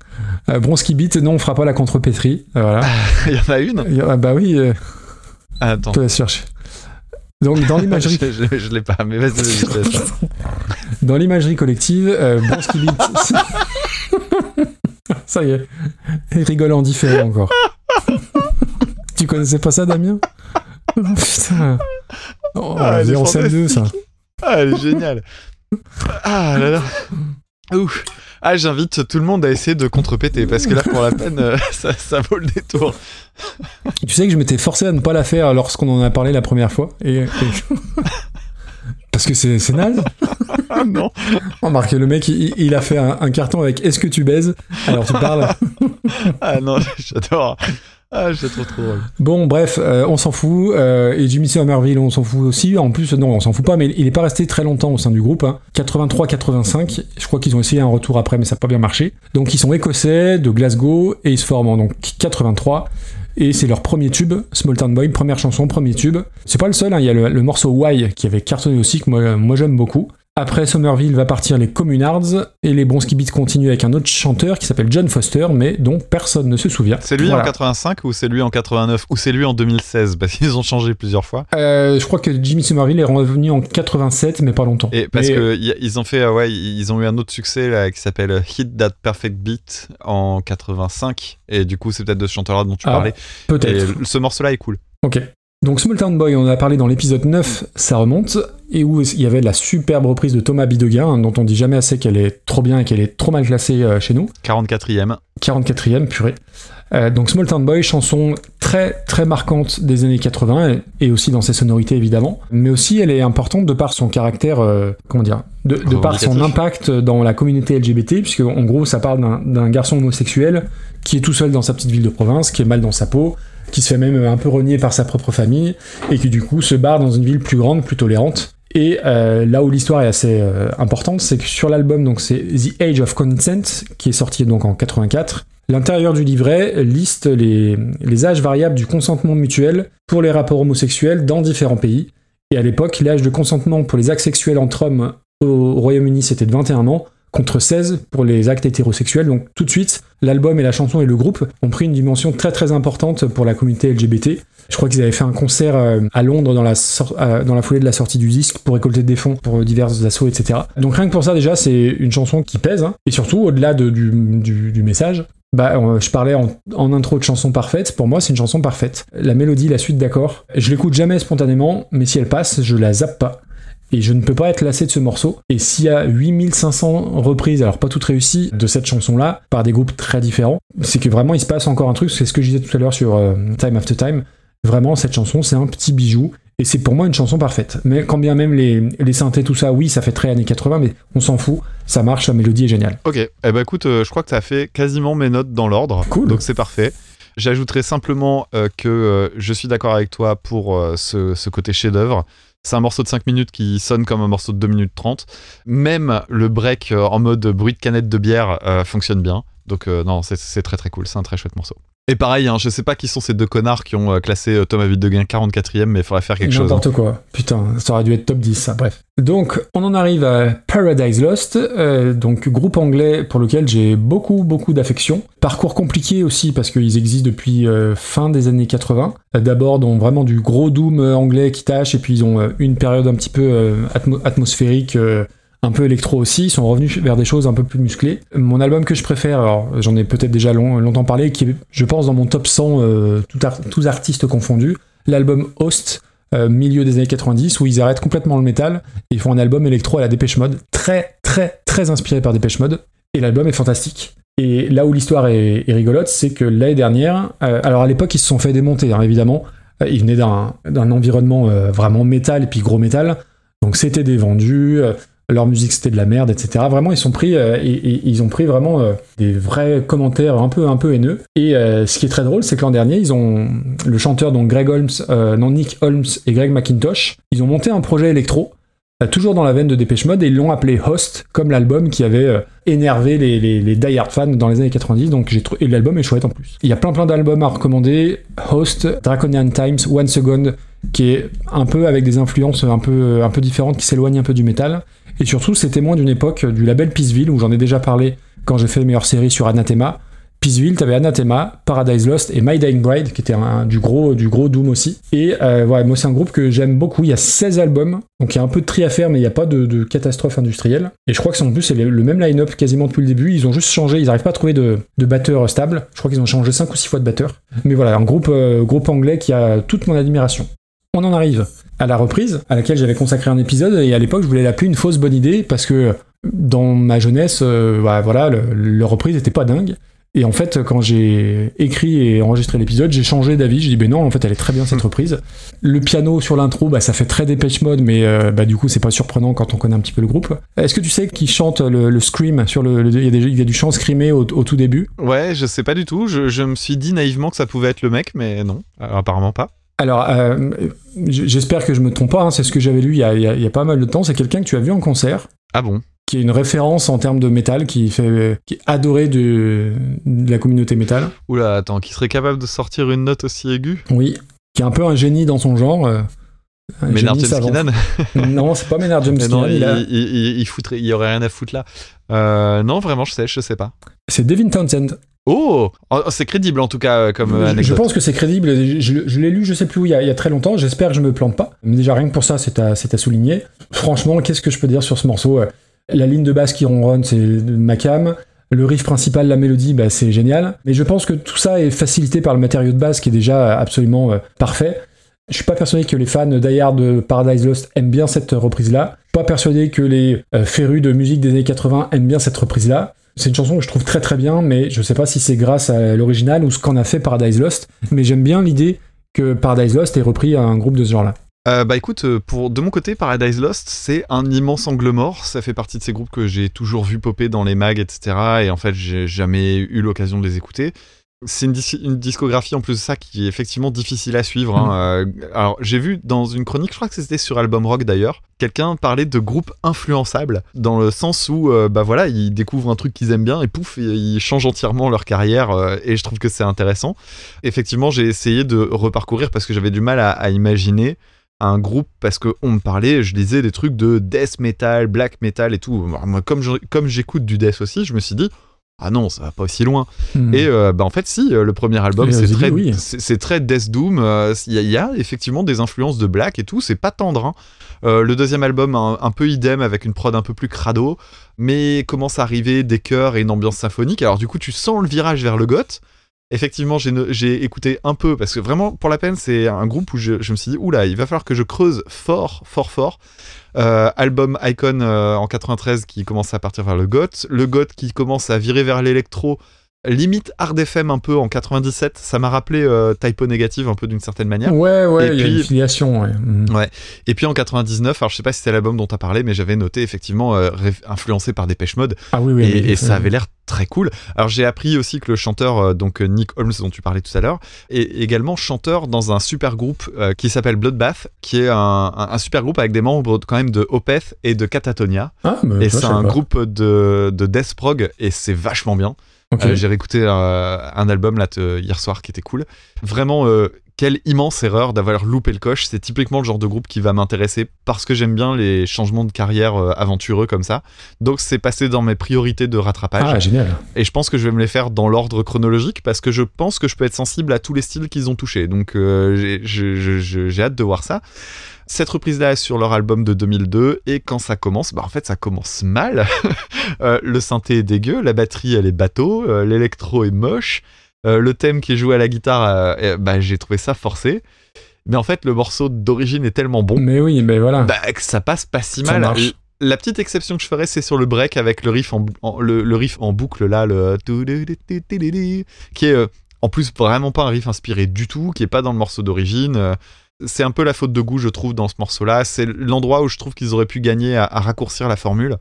Euh, Bronski Beat, non, on fera pas la contrepétrie. Voilà. <laughs> Il y en a une? Il y a- bah oui, Ah, Attends. te laisse chercher. Donc dans <laughs> l'imagerie je, je- je l'ai pas, mais vas-y. <laughs> Dans l'imagerie collective, euh, <laughs> ça y est, il rigole en différent encore. tu connaissais pas ça, Damien? Oh, Putain. Oh, Ah, elle est en scène 2, ça. Ah, elle est géniale. Ah là là. Ouf. Ah, j'invite tout le monde à essayer de contrepéter parce que là, pour la <laughs> peine, euh, <laughs> ça, ça vaut le détour. Tu sais que je m'étais forcé à ne pas la faire lorsqu'on en a parlé la première fois. Et, et- <laughs> Parce que c'est c'est naze. Ah non. Remarque, le mec, il, il a fait un, un carton avec Est-ce que tu baises? Alors tu parles. Ah non, j'adore. Ah, je trouve trop drôle. Bon, bref, euh, on s'en fout. euh, et Jimmy Somerville, on s'en fout aussi. En plus, non, on s'en fout pas, mais il est pas resté très longtemps au sein du groupe. hein. 83-85. Je crois qu'ils ont essayé un retour après, mais ça n'a pas bien marché. Donc, ils sont écossais, de Glasgow, et ils se forment en donc 83. Et c'est leur premier tube, Small Town Boy, première chanson, premier tube. C'est pas le seul, hein, il y a le, morceau Why qui avait cartonné aussi, que moi j'aime beaucoup. Après Somerville va partir les Communards et les Bronski Beats continuent avec un autre chanteur qui s'appelle John Foster, mais dont personne ne se souvient. C'est lui Voilà. en 85 ou c'est lui en 89 ou c'est lui en 2016 Parce qu'ils ont changé plusieurs fois. Euh, je crois que Jimmy Somerville est revenu en 87, mais pas longtemps. Et parce Mais, que y a- ils ont fait, euh, ouais, ils ont eu un autre succès là, qui s'appelle euh, Hit That Perfect Beat en 85. Et du coup, c'est peut-être de ce chanteur-là dont tu Ah, parlais. Peut-être. Ce morceau-là est cool. Ok. Donc Small Town Boy, on en a parlé dans l'épisode 9, ça remonte, et où il y avait la superbe reprise de Thomas Bidegain, hein, dont on dit jamais assez qu'elle est trop bien et qu'elle est trop mal classée euh, chez nous. 44e. 44e, purée. Euh, donc Small Town Boy, chanson très très marquante des années 80 et, et aussi dans ses sonorités évidemment, mais aussi elle est importante de par son caractère, euh, comment dire, de, de par son impact dans la communauté LGBT, puisque en gros ça parle d'un garçon homosexuel qui est tout seul dans sa petite ville de province, qui est mal dans sa peau, qui se fait même un peu renier par sa propre famille et qui du coup se barre dans une ville plus grande, plus tolérante. Et euh, là où l'histoire est assez euh, importante, c'est que sur l'album, donc c'est The Age of Consent, qui est sorti donc en 84. L'intérieur du livret liste les, les âges variables du consentement mutuel pour les rapports homosexuels dans différents pays. Et à l'époque, l'âge de consentement pour les actes sexuels entre hommes au Royaume-Uni, c'était de 21 ans, contre 16 pour les actes hétérosexuels. Donc tout de suite, l'album et la chanson et le groupe ont pris une dimension très très importante pour la communauté LGBT. Je crois qu'ils avaient fait un concert euh, à Londres dans la, euh, dans la foulée de la sortie du disque pour récolter des fonds pour divers assauts, etc. Donc rien que pour ça déjà, c'est une chanson qui pèse. hein. Et surtout, au-delà de- du, du- message, bah, je parlais en, en intro de chanson parfaite. Pour moi, c'est une chanson parfaite. La mélodie, la suite d'accords, je l'écoute jamais spontanément, mais si elle passe, je la zappe pas. Et je ne peux pas être lassé de ce morceau. Et s'il y a 8500 reprises, alors pas toutes réussies, de cette chanson-là, par des groupes très différents, c'est que vraiment il se passe encore un truc, c'est ce que je disais tout à l'heure sur euh, Time After Time. Vraiment, cette chanson, c'est un petit bijou. Et c'est pour moi une chanson parfaite. Mais quand bien même les, les synthés, tout ça, oui, ça fait très années 80, mais on s'en fout. Ça marche, la mélodie est géniale. Ok, eh ben écoute, euh, je crois que tu as fait quasiment mes notes dans l'ordre. Cool. Donc c'est parfait. J'ajouterai simplement euh, que euh, je suis d'accord avec toi pour ce, ce côté chef-d'œuvre. C'est un morceau de 5 minutes qui sonne comme un morceau de 2 minutes 30. Même le break euh, en mode bruit de canette de bière euh, fonctionne bien. Donc euh, non, c'est- c'est très très cool, c'est un très chouette morceau. Et pareil, hein, je sais pas qui sont ces deux connards qui ont euh, classé euh, Thomas Videgain 44ème, mais il faudrait faire quelque chose. hein. N'importe quoi. Putain, ça aurait dû être top 10, ça. Bref. Donc, on en arrive à Paradise Lost, euh, donc groupe anglais pour lequel j'ai beaucoup, beaucoup d'affection. Parcours compliqué aussi parce qu'ils existent depuis euh, fin des années 80. Euh, D'abord, dans vraiment du gros doom anglais qui tâche, et puis ils ont une période un petit peu euh, atmo- atmosphérique. Un peu électro aussi, ils sont revenus vers des choses un peu plus musclées. Mon album que je préfère, alors j'en ai peut-être déjà long- longtemps parlé, qui est, je pense, dans mon top 100, euh, tous artistes confondus, l'album Host, euh, milieu des années 90, où ils arrêtent complètement le métal, ils font un album électro à la Dépêche Mode, très, très, très inspiré par Dépêche Mode, et l'album est fantastique. Et là où l'histoire est, rigolote, c'est que l'année dernière, euh, alors à l'époque ils se sont fait démonter, hein, évidemment, ils venaient d'un environnement vraiment métal et puis gros métal, donc c'était des vendus, leur musique c'était de la merde, etc. Vraiment, ils sont pris euh, ils ont pris vraiment euh, des vrais commentaires un peu un peu haineux. Et euh, ce qui est très drôle, c'est que l'an dernier, ils ont le chanteur donc Greg Holmes, non Nick Holmes et Greg McIntosh, ils ont monté un projet électro. Toujours dans la veine de Dépêche Mode, et ils l'ont appelé Host, comme l'album qui avait énervé les, les, les die-hard fans dans les années 90, donc j'ai trou- et l'album est chouette en plus. Il y a plein plein d'albums à recommander, Host, Draconian Times, One Second, qui est un peu avec des influences un peu, un peu différentes, qui s'éloignent un peu du métal. Et surtout, c'est témoin d'une époque du label Peaceville, où j'en ai déjà parlé quand j'ai fait les meilleures séries sur Anathema. Peaceville, t'avais Anathema, Paradise Lost et My Dying Bride, qui était du, gros, du gros Doom aussi. Et euh, moi, c'est un groupe que j'aime beaucoup. Il y a 16 albums, donc il y a un peu de tri à faire, mais il n'y a pas de, catastrophe industrielle. Et je crois que c'est en plus le, même line-up quasiment depuis le début. Ils ont juste changé, ils n'arrivent pas à trouver de, de batteur stable. Je crois qu'ils ont changé 5 ou 6 fois de batteur. Mais voilà, un groupe, euh, groupe anglais qui a toute mon admiration. On en arrive à la reprise, à laquelle j'avais consacré un épisode, et à l'époque je voulais l'appeler une fausse bonne idée, parce que dans ma jeunesse, euh, bah, voilà, le, le reprise était pas dingue. Et en fait, quand j'ai écrit et enregistré l'épisode, j'ai changé d'avis. J'ai dit, ben non, en fait, elle est très bien cette reprise. Le piano sur l'intro, bah, ça fait très Dépêche Mode, mais euh, bah, du coup, c'est pas surprenant quand on connaît un petit peu le groupe. Est-ce que tu sais qui chante le, le scream sur le, il, y a y du chant screamé au, au tout début? Ouais, je sais pas du tout. Je, je me suis dit naïvement que ça pouvait être le mec, mais non, Alors, apparemment pas. Alors, euh, j'espère que je me trompe pas. hein, c'est ce que j'avais lu il y, a, il y a- pas mal de temps. C'est quelqu'un que tu as vu en concert, Ah bon? Qui est une référence en termes de métal, qui, fait, qui est adoré de, de la communauté métal. Oula, attends, qui serait capable de sortir une note aussi aiguë? Oui, qui est un peu un génie dans son genre. euh, génie James savant. Keenan? <laughs> Non, c'est pas Maynard James Keenan, il, il a- il, il- il foutrait- il y aurait rien à foutre là. Euh, non, vraiment, je sais, je sais pas. c'est Devin Townsend. Oh, Oh, c'est crédible en tout cas euh, comme euh, Je- je, anecdote. pense que c'est crédible. Je, l'ai lu, je sais plus où, il y, a, il y a très longtemps. J'espère que je me plante pas. Mais déjà, rien que pour ça, c'est à, c'est à souligner. Franchement, qu'est-ce que je peux dire sur ce morceau La ligne de basse qui ronronne, c'est ma cam. Le riff principal, la mélodie, bah, c'est génial. Mais je pense que tout ça est facilité par le matériau de base qui est déjà absolument euh, parfait. Je suis pas persuadé que les fans d'I Hard de Paradise Lost aiment bien cette reprise-là. Pas persuadé que les euh, férus de musique des années 80 aiment bien cette reprise-là. C'est une chanson que je trouve très très bien, mais je sais pas si c'est grâce à l'original ou ce qu'en a fait Paradise Lost. Mais j'aime bien l'idée que Paradise Lost ait repris un groupe de ce genre-là. Euh, bah écoute, euh, pour, de mon côté, Paradise Lost, c'est un immense angle mort. Ça fait partie de ces groupes que j'ai toujours vu popper dans les mags, etc. Et en fait, j'ai jamais eu l'occasion de les écouter. C'est une, dis- une discographie en plus de ça qui est effectivement difficile à suivre. hein. Euh, alors, j'ai vu dans une chronique, je crois que c'était sur Album Rock d'ailleurs, quelqu'un parlait de groupes influençables dans le sens où, euh, bah voilà, ils découvrent un truc qu'ils aiment bien et pouf, ils changent entièrement leur carrière. euh, et je trouve que c'est intéressant. Effectivement, j'ai essayé de reparcourir parce que j'avais du mal à, imaginer un groupe parce que on me parlait, je lisais des trucs de death metal, black metal et tout. Moi, comme j'écoute du death aussi, je me suis dit ah non, ça va pas aussi loin. Hmm. Et euh, bah en fait, si, euh, le premier album, Et c'est très, oui. c'est c'est très Death Doom. euh, Il y, a- il y a effectivement des influences de Black et tout. C'est pas tendre. hein. Euh, le deuxième album, un, un peu idem avec une prod un peu plus crado, mais commence à arriver des chœurs et une ambiance symphonique. Alors du coup, tu sens le virage vers le goth. Effectivement, j'ai écouté un peu parce que vraiment, pour la peine, c'est un groupe où je, je me suis dit, oula, il va falloir que je creuse fort, fort, fort. Euh, album Icon euh, en 93 qui commence à partir vers le goth, le goth qui commence à virer vers l'électro, limite hard FM un peu en 97. Ça m'a rappelé euh, Typo Négative un peu d'une certaine manière. Ouais, ouais, Et il y a puis- une filiation. Ouais. Hmm. Et puis en 99, alors je sais pas si c'est l'album dont tu as parlé, mais j'avais noté effectivement euh, influencé par Dépêche Mode Ah oui, oui. et, et ça avait l'air très cool. Alors j'ai appris aussi que le chanteur, euh, donc euh, Nick Holmes dont tu parlais tout à l'heure, est également chanteur dans un super groupe qui s'appelle Bloodbath, qui est un, un- un super groupe avec des membres quand même de Opeth et de Catatonia. Ah, mais et c'est un pas. groupe de, de death prog et c'est vachement bien. Euh, j'ai réécouté euh, un album là hier soir qui était cool. Vraiment, euh, quelle immense erreur d'avoir loupé le coche. C'est typiquement le genre de groupe qui va m'intéresser parce que j'aime bien les changements de carrière euh, aventureux comme ça. Donc c'est passé dans mes priorités de rattrapage. Ah, génial. Et je pense que je vais me les faire dans l'ordre chronologique parce que je pense que je peux être sensible à tous les styles qu'ils ont touchés. Donc j'ai hâte de voir ça. Cette reprise-là est sur leur album de 2002 et quand ça commence, bah en fait ça commence mal. <laughs> Euh, le synthé est dégueu, la batterie elle est bateau, euh, l'électro est moche, euh, le thème qui est joué à la guitare, bah j'ai trouvé ça forcé. Mais en fait le morceau d'origine est tellement bon Mais oui, mais voilà. bah, que ça passe pas si Ça mal. marche. La petite exception que je ferais, c'est sur le break avec le riff en, bou- en- le, le riff en boucle là, le qui est en plus vraiment pas un riff inspiré du tout, qui est pas dans le morceau d'origine. C'est un peu la faute de goût, je trouve, dans ce morceau-là. C'est l'endroit où je trouve qu'ils auraient pu gagner à raccourcir la formule.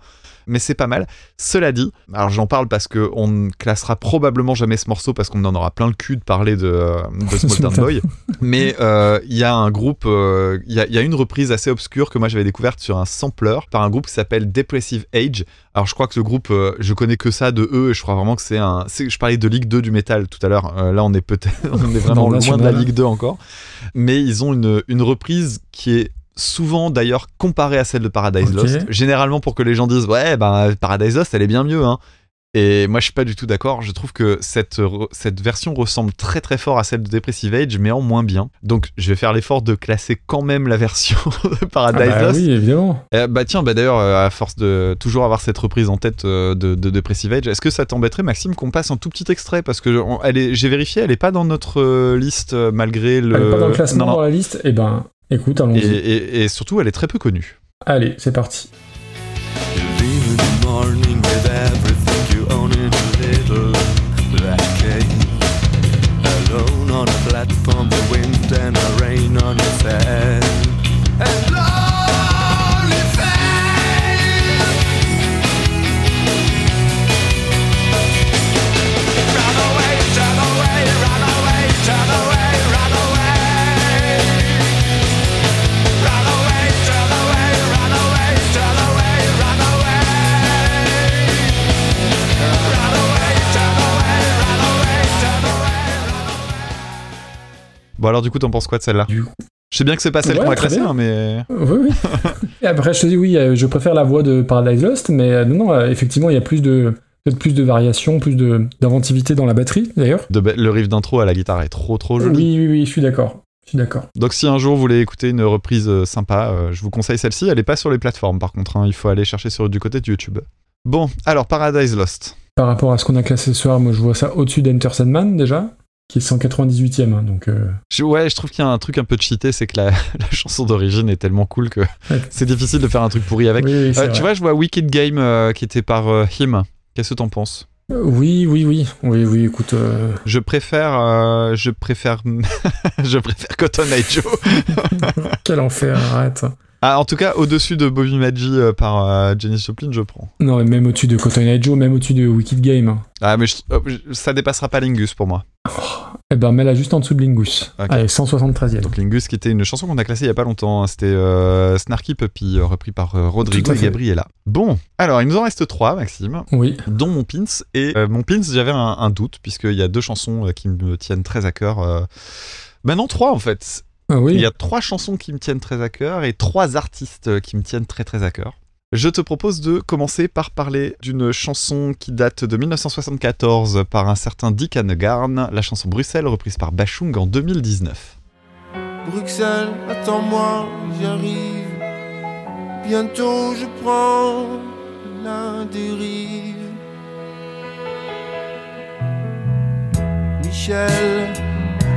Mais c'est pas mal. Cela dit, alors j'en parle parce que on ne classera probablement jamais ce morceau parce qu'on en aura plein le cul de parler de, euh, de <laughs> Small Town Boy. Mais euh, il y a un groupe, euh, il y, a, il y a une reprise assez obscure que moi j'avais découverte sur un sampler par un groupe qui s'appelle Depressive Age. Alors je crois que ce groupe, euh, je connais que ça de eux et je crois vraiment que c'est un. Je parlais de Ligue 2 du métal tout à l'heure. Là on est peut-être, <laughs> on est vraiment loin de la. Ligue 2 encore. Mais ils ont une, une reprise qui est souvent d'ailleurs comparée à celle de Paradise. Lost. Généralement pour que les gens disent ouais ben Paradise Lost elle est bien mieux hein. Et moi, je suis pas du tout d'accord. Je trouve que cette, cette version ressemble très très fort à celle de Depressive Age, mais en moins bien. Donc, je vais faire l'effort de classer quand même la version <laughs> de Ah Paradise bah Lost. oui, évidemment. Euh, bah tiens, bah d'ailleurs, euh, à force de toujours avoir cette reprise en tête euh, de, de Depressive Age, est-ce que ça t'embêterait, Maxime, qu'on passe un tout petit extrait? Parce que j'ai vérifié, elle est pas dans notre liste malgré le. Elle est pas dans le classement, Non, non. dans la liste? Eh ben, écoute, Et, allons-y. et- et surtout, elle est très peu connue. Allez, c'est parti. Bon alors du coup t'en penses quoi de celle-là? Je sais bien que c'est pas celle Ouais, qu'on va classer, hein, mais Oui, oui. <laughs> Et après, je te dis oui, euh, je préfère la voix de Paradise Lost, mais euh, non, non, euh, effectivement, il y a plus de peut-être plus de variations, plus d'inventivité dans la batterie, d'ailleurs. le riff d'intro à la guitare est trop trop Oui, joli. oui, oui, je suis d'accord. Je suis d'accord. Donc si un jour vous voulez écouter une reprise sympa, euh, je vous conseille celle-ci. Elle est pas sur les plateformes par contre, hein, il faut aller chercher sur du côté de YouTube. Bon, alors Paradise Lost. Par rapport à ce qu'on a classé ce soir, moi, je vois ça au-dessus d'Enter Sandman, déjà, qui est 198e. hein, donc, euh, Je- ouais, je trouve qu'il y a un truc un peu cheaté, c'est que la, <laughs> la chanson d'origine est tellement cool que Ouais. <laughs> c'est difficile de faire un truc pourri avec. oui, oui, c'est Euh, tu vois, je vois Wicked Game euh, qui était par euh, Him. Qu'est-ce que t'en penses? Oui, oui, oui. Oui, oui, écoute. Je préfère, euh, je préfère, <laughs> je préfère Cotton Eye Joe. Quel enfer, arrête. Ah, en tout cas, au-dessus de Bobby Maggi euh, par euh, Janis Joplin, je prends. Non, mais même au-dessus de Cotton Eye Joe, même au-dessus de Wicked Game. Ah, mais je- euh, je- ça dépassera pas Lingus pour moi. Eh ben, mets-la juste en dessous de Lingus. Ok. Allez, 173e. Donc Lingus, qui était une chanson qu'on a classée il y a pas longtemps, hein, c'était euh, Snarky Puppy, euh, repris par euh, Rodrigo Tout à et fait. Gabriela. Bon, alors il nous en reste trois, Maxime, Oui. dont mon pins. Et euh, mon pins, j'avais un, un doute, puisqu'il y a deux chansons euh, qui me tiennent très à cœur. euh. Ben non, trois en fait. Ah oui. Il y a trois chansons qui me tiennent très à cœur et trois artistes euh, qui me tiennent très très à cœur. Je te propose de commencer par parler d'une chanson qui date de 1974 par un certain Dick Hannegarn, la chanson Bruxelles reprise par Bachung en 2019. Bruxelles, attends-moi, j'arrive. Bientôt je prends la dérive. Michel,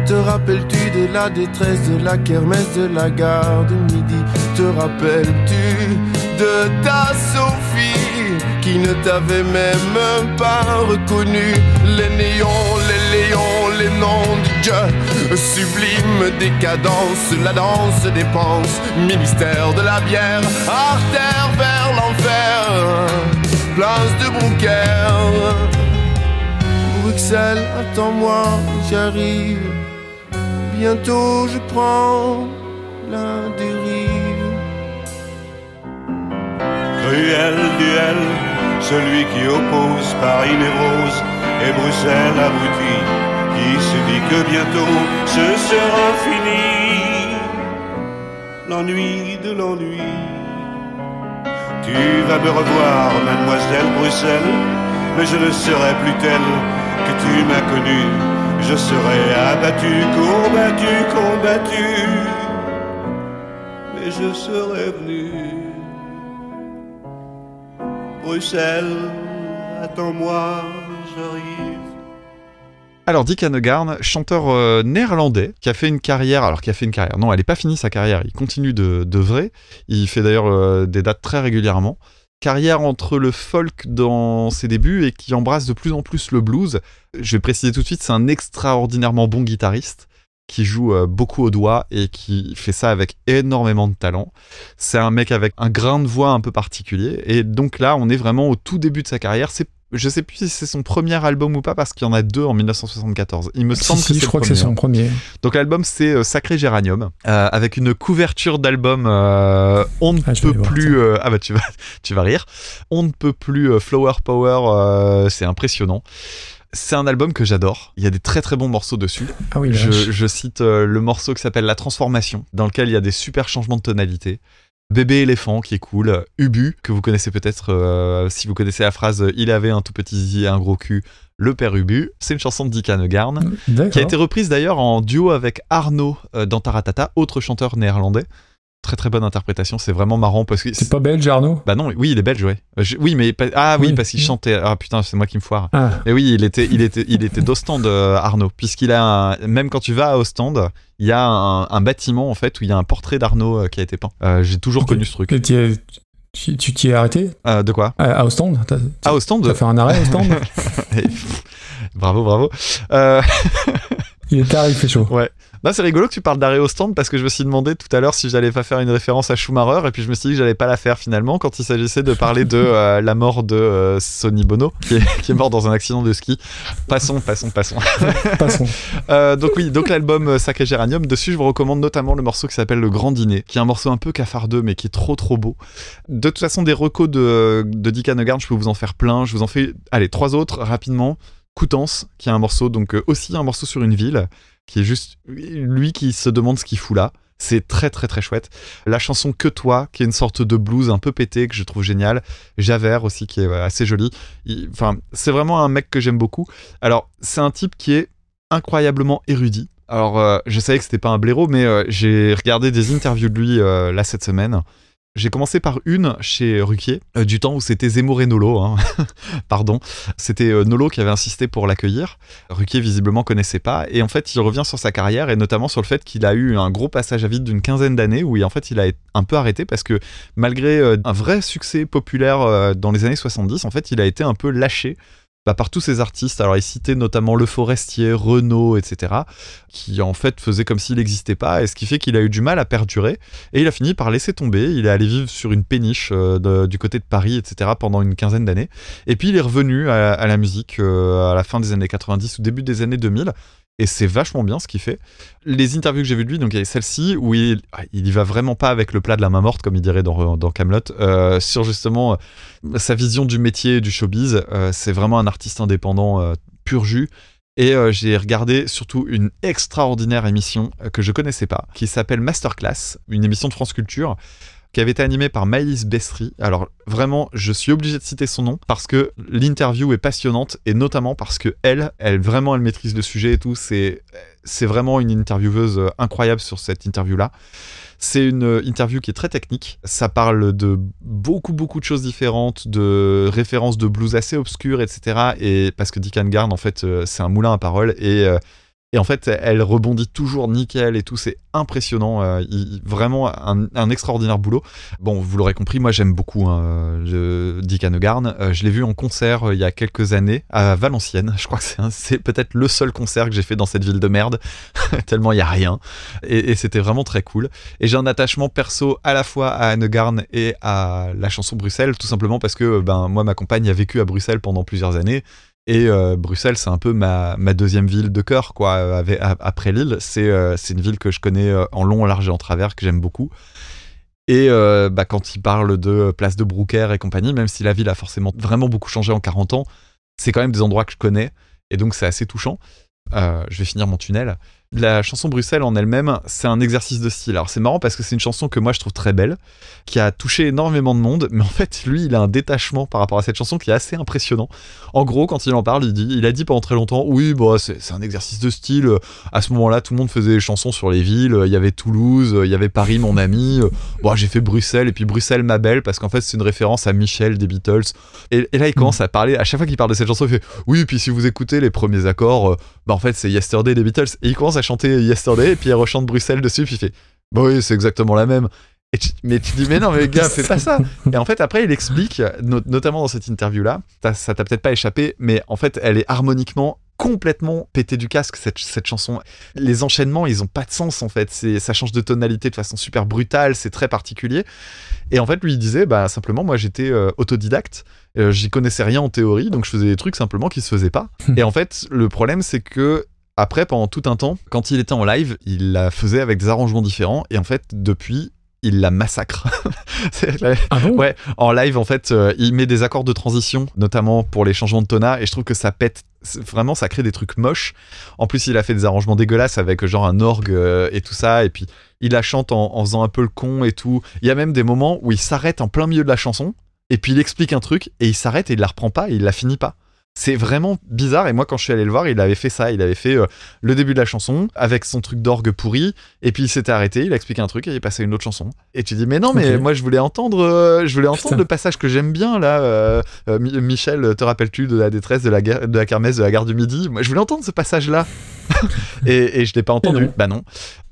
te rappelles-tu de la détresse de la kermesse de la gare de midi? Te rappelles-tu de ta Sophie qui ne t'avait même pas reconnu? Les néons, les léons, les noms du Dieu Sublime décadence, la danse dépense Ministère de la bière, artère vers l'enfer Place de Brouquer Bruxelles, attends-moi, j'arrive. Bientôt je prends la dérive. Cruel duel, celui qui oppose Paris névrose et Bruxelles abruti, qui se dit que bientôt ce sera fini. L'ennui de l'ennui. Tu vas me revoir, mademoiselle Bruxelles, mais je ne serai plus telle que tu m'as connue. Je serai abattu, combattu, combattu, mais je serai venu. Bruxelles, attends-moi, j'arrive. Alors Dick Hannegarn, chanteur euh, néerlandais, qui a fait une carrière, alors qui a fait une carrière, non, elle n'est pas finie sa carrière, il continue de, de vrai, il fait d'ailleurs euh, des dates très régulièrement. Carrière entre le folk dans ses débuts et qui embrasse de plus en plus le blues. Je vais préciser tout de suite, c'est un extraordinairement bon guitariste qui joue euh, beaucoup au doigt et qui fait ça avec énormément de talent. C'est un mec avec un grain de voix un peu particulier et donc là, on est vraiment au tout début de sa carrière. C'est je sais plus si c'est son premier album ou pas parce qu'il y en a deux en 1974. Il me Si, semble si, que c'est je que son premier. Donc l'album c'est euh, Sacré Géranium euh, avec une couverture d'album euh, on ne Ah, peut plus euh, ah bah tu vas <laughs> tu vas rire. On ne peut plus Flower Power c'est impressionnant. C'est un album que j'adore. Il y a des très très bons morceaux dessus. Ah oui, je, je cite le morceau qui s'appelle La Transformation dans lequel il y a des super changements de tonalité Bébé éléphant qui est cool, Ubu que vous connaissez peut-être euh, si vous connaissez la phrase Il avait un tout petit zizi et un gros cul, le père Ubu, c'est une chanson de Dick Hannegarn qui a été reprise d'ailleurs en duo avec Arnaud euh, dans Taratata, autre chanteur néerlandais. Très très bonne interprétation, c'est vraiment marrant parce que C'est pas belge, Arnaud? Bah non, oui, il est belge, ouais. Euh, je- Oui, mais ah oui, Oui. parce qu'il chantait. Ah putain, c'est moi qui me foire. Ah, Et oui, il était, il était, il était d'Ostende, euh, Arnaud, puisqu'il a un- même quand tu vas à Ostende, il y a un, un bâtiment en fait où il y a un portrait d'Arnaud euh, qui a été peint. Euh, J'ai toujours connu ce truc. et tu t'y es arrêté? Euh, de quoi? À, à Ostende Ah Ostende. t'as fait un arrêt à Ostende Et- bravo, bravo. Euh, <laughs> Il est tard, il fait chaud. Ouais. C'est rigolo que tu parles d'arrêt au stand parce que je me suis demandé tout à l'heure si j'allais pas faire une référence à Schumacher et puis je me suis dit que j'allais pas la faire finalement quand il s'agissait de parler de euh, <laughs> la mort de euh, Sonny Bono qui est, qui est mort dans un accident de ski. Passons, passons, passons. <laughs> Passons. Euh, donc oui, donc l'album Sacré Géranium, dessus je vous recommande notamment le morceau qui s'appelle Le Grand Dîner, qui est un morceau un peu cafardeux mais qui est trop trop beau. De toute façon, des recos de, de Dick Hannegarn, je peux vous en faire plein. Je vous en fais, allez, trois autres rapidement. Coutances, qui est un morceau, donc euh, aussi un morceau sur une ville. qui est juste lui qui se demande ce qu'il fout là. C'est très très très chouette. La chanson Que toi, qui est une sorte de blues un peu pété que je trouve génial. Javert aussi qui est euh, assez joli. Enfin, c'est vraiment un mec que j'aime beaucoup. Alors, c'est un type qui est incroyablement érudit. Alors, euh, je savais que c'était pas un blaireau, mais j'ai regardé des interviews de lui là cette semaine. J'ai commencé par une chez Ruquier, euh, du temps où c'était Zemmour et Nolo, hein. <laughs> pardon. C'était euh, Nolo qui avait insisté pour l'accueillir. Ruquier visiblement connaissait pas, et en fait il revient sur sa carrière, et notamment sur le fait qu'il a eu un gros passage à vide d'une quinzaine d'années, où il- en fait il a un peu arrêté, parce que malgré euh, un vrai succès populaire dans les années 70, en fait il a été un peu lâché bah, par tous ces artistes. Alors, il citait notamment Le Forestier, Renaud, etc., qui en fait faisaient comme s'il n'existait pas, et ce qui fait qu'il a eu du mal à perdurer. Et il a fini par laisser tomber. Il est allé vivre sur une péniche euh, du côté de Paris, etc., pendant une quinzaine d'années. Et puis, il est revenu à, à la musique euh, à la fin des années 90 ou début des années 2000. Et c'est vachement bien ce qu'il fait. Les interviews que j'ai vues de lui, donc il y celle-ci où il, ah, il y va vraiment pas avec le plat de la main morte, comme il dirait dans, dans Camelot, euh, sur justement euh, sa vision du métier du showbiz. Euh, c'est vraiment un artiste indépendant pur jus. Et j'ai regardé surtout une extraordinaire émission que je connaissais pas, qui s'appelle Masterclass, une émission de France Culture qui avait été animée par Maïs Bessry. Alors vraiment, je suis obligé de citer son nom parce que l'interview est passionnante et notamment parce que elle, elle vraiment, elle maîtrise le sujet et tout. C'est, c'est vraiment une intervieweuse euh, incroyable sur cette interview-là. C'est une euh, interview qui est très technique. Ça parle de beaucoup, beaucoup de choses différentes, de références de blues assez obscures, etc. Et parce que Dick Garn, en fait, euh, c'est un moulin à paroles et et en fait, elle rebondit toujours nickel et tout, c'est impressionnant. euh, vraiment un, extraordinaire boulot. Bon, vous l'aurez compris, moi j'aime beaucoup hein, je- Dick Hanegarn. Euh, je l'ai vu en concert euh, il y a quelques années à Valenciennes. Je crois que c'est peut-être le seul concert que j'ai fait dans cette ville de merde, <laughs> tellement il y a rien. Et, et c'était vraiment très cool. Et j'ai un attachement perso à la fois à Hanegarn et à la chanson Bruxelles, tout simplement parce que ben moi ma compagne a vécu à Bruxelles pendant plusieurs années. Et euh, Bruxelles, c'est un peu ma, ma deuxième ville de cœur, quoi, après Lille. C'est euh, c'est une ville que je connais euh, en long, en large et en travers, que j'aime beaucoup. Et bah, quand il parle de place de Broucker et compagnie, même si la ville a forcément vraiment beaucoup changé en 40 ans, c'est quand même des endroits que je connais. Et donc, c'est assez touchant. Je vais finir mon tunnel. La chanson Bruxelles en elle-même, c'est un exercice de style. Alors c'est marrant parce que c'est une chanson que moi je trouve très belle, qui a touché énormément de monde, mais en fait lui il a un détachement par rapport à cette chanson qui est assez impressionnant. En gros, quand il en parle, il, dit, il a dit pendant très longtemps, oui, bah, c'est un exercice de style. À ce moment-là, tout le monde faisait des chansons sur les villes. Il y avait Toulouse, il y avait Paris, mon ami. Bon, j'ai fait Bruxelles, et puis Bruxelles, ma belle, parce qu'en fait, c'est une référence à Michel des Beatles. Et, et là, il commence à parler, à chaque fois qu'il parle de cette chanson, il fait, oui, puis si vous écoutez les premiers accords, euh, bah, en fait, c'est Yesterday des Beatles. Et il commence à chanter Yesterday, et puis il rechante Bruxelles dessus, puis il fait, bah oui, c'est exactement la même. Et tu- mais tu dis, mais non, mais gars, <laughs> fais pas ça. Et en fait, après, il explique, no- notamment dans cette interview-là, ça t'a peut-être pas échappé, mais en fait, elle est harmoniquement complètement pété du casque, cette, cette chanson. Les enchaînements, ils ont pas de sens, en fait. C'est, ça change de tonalité de façon super brutale, c'est très particulier. Et en fait, lui, il disait, bah, simplement, moi, j'étais euh, autodidacte, euh, j'y connaissais rien en théorie, donc je faisais des trucs simplement qui se faisaient pas. <laughs> Et en fait, le problème, c'est que après, pendant tout un temps, quand il était en live, il la faisait avec des arrangements différents, et en fait, depuis, il la massacre. <laughs> Ah bon? Ouais, en live, en fait, euh, il met des accords de transition, notamment pour les changements de tona, et je trouve que ça pète. Vraiment, ça crée des trucs moches. En plus, il a fait des arrangements dégueulasses avec genre un orgue euh, et tout ça, et puis il la chante en, en faisant un peu le con et tout. Il y a même des moments où il s'arrête en plein milieu de la chanson, et puis il explique un truc, et il s'arrête et il la reprend pas, et il la finit pas. C'est vraiment bizarre, et moi, quand je suis allé le voir, il avait fait ça. Il avait fait euh, le début de la chanson avec son truc d'orgue pourri, et puis il s'était arrêté, il a expliqué un truc, et il est passé à une autre chanson. Et tu dis, mais non, mais moi, je voulais entendre, euh, je voulais entendre Putain. le passage que j'aime bien, là. euh, Mi- Michel, te rappelles-tu de la détresse de la, de la kermesse de la gare du Midi? Moi, je voulais entendre ce passage-là. <laughs> et, et je l'ai pas entendu. Bah non.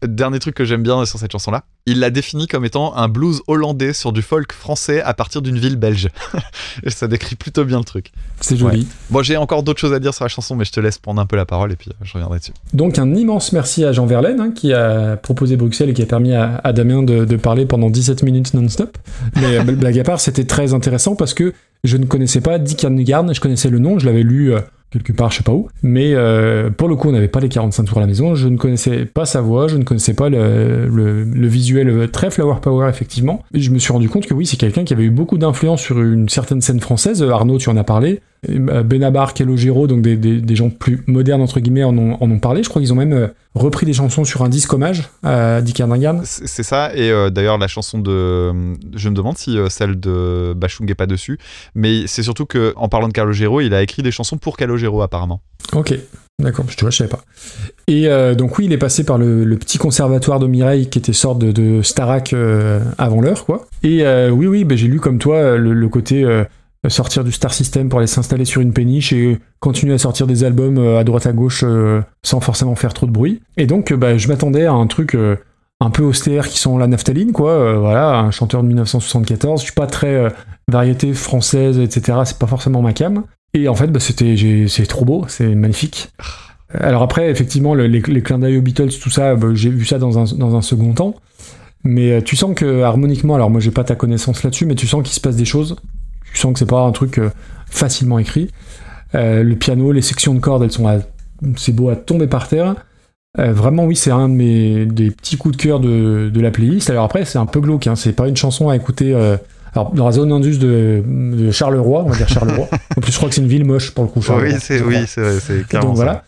Dernier truc que j'aime bien sur cette chanson-là, il l'a défini comme étant un blues hollandais sur du folk français à partir d'une ville belge. <laughs> Et ça décrit plutôt bien le truc. C'est joli. Bon, j'ai encore d'autres choses à dire sur la chanson, mais je te laisse prendre un peu la parole et puis euh, je reviendrai dessus. Donc un immense merci à Jean Verlaine hein, qui a proposé Bruxelles et qui a permis à, à Damien de, de parler pendant 17 minutes non-stop. Mais euh, blague à part, c'était très intéressant parce que je ne connaissais pas Dick Garn, je connaissais le nom, je l'avais lu euh, quelque part, je sais pas où. Mais euh, pour le coup, on n'avait pas les 45 tours à la maison, je ne connaissais pas sa voix, je ne connaissais pas le, le- le visuel euh, très flower power effectivement. Et je me suis rendu compte que oui, c'est quelqu'un qui avait eu beaucoup d'influence sur une certaine scène française. Arnaud, tu en as parlé. Euh, Benabar, Calogero, donc des, des- des gens plus modernes entre guillemets en ont, en ont parlé. Je crois qu'ils ont même euh, repris des chansons sur un disque hommage à Dick Erdangan. C'est ça, et euh, d'ailleurs la chanson de... Je me demande si euh, celle de Bachung est pas dessus, mais c'est surtout que en parlant de Calogero, il a écrit des chansons pour Calogero apparemment. Ok, d'accord, tu vois, je savais pas. Et euh, donc oui, il est passé par le, le petit conservatoire de Mireille qui était sorte de, euh, avant l'heure, quoi. Et oui, oui, ben, j'ai lu comme toi le, le côté sortir du Star System pour aller s'installer sur une péniche et continuer à sortir des albums euh, à droite à gauche euh, sans forcément faire trop de bruit. Et donc, euh, bah, je m'attendais à un truc un peu austère qui sent la naphtaline, quoi. Voilà, un chanteur de 1974. Je suis pas très variété française, etc. C'est pas forcément ma cam. Et en fait, bah, c'est trop beau, c'est magnifique. Alors après, effectivement, le- les, les clins d'œil aux Beatles, tout ça, bah, j'ai vu ça dans un, dans un second temps. Mais tu sens que harmoniquement, alors moi j'ai pas ta connaissance là-dessus, mais tu sens qu'il se passe des choses. Tu sens que c'est pas un truc euh, facilement écrit. Euh, le piano, les sections de cordes, elles sont à- c'est beau à tomber par terre. Euh, vraiment, oui, c'est un de mes des petits coups de cœur de, de la playlist. Alors après, c'est un peu glauque, hein, c'est pas une chanson à écouter. euh, alors dans la zone indus de, de Charleroi, on va dire Charleroi. <laughs> en plus, je crois que c'est une ville moche pour le coup. Charleroi, oui, c'est oui, c'est vrai, c'est clairement Donc voilà.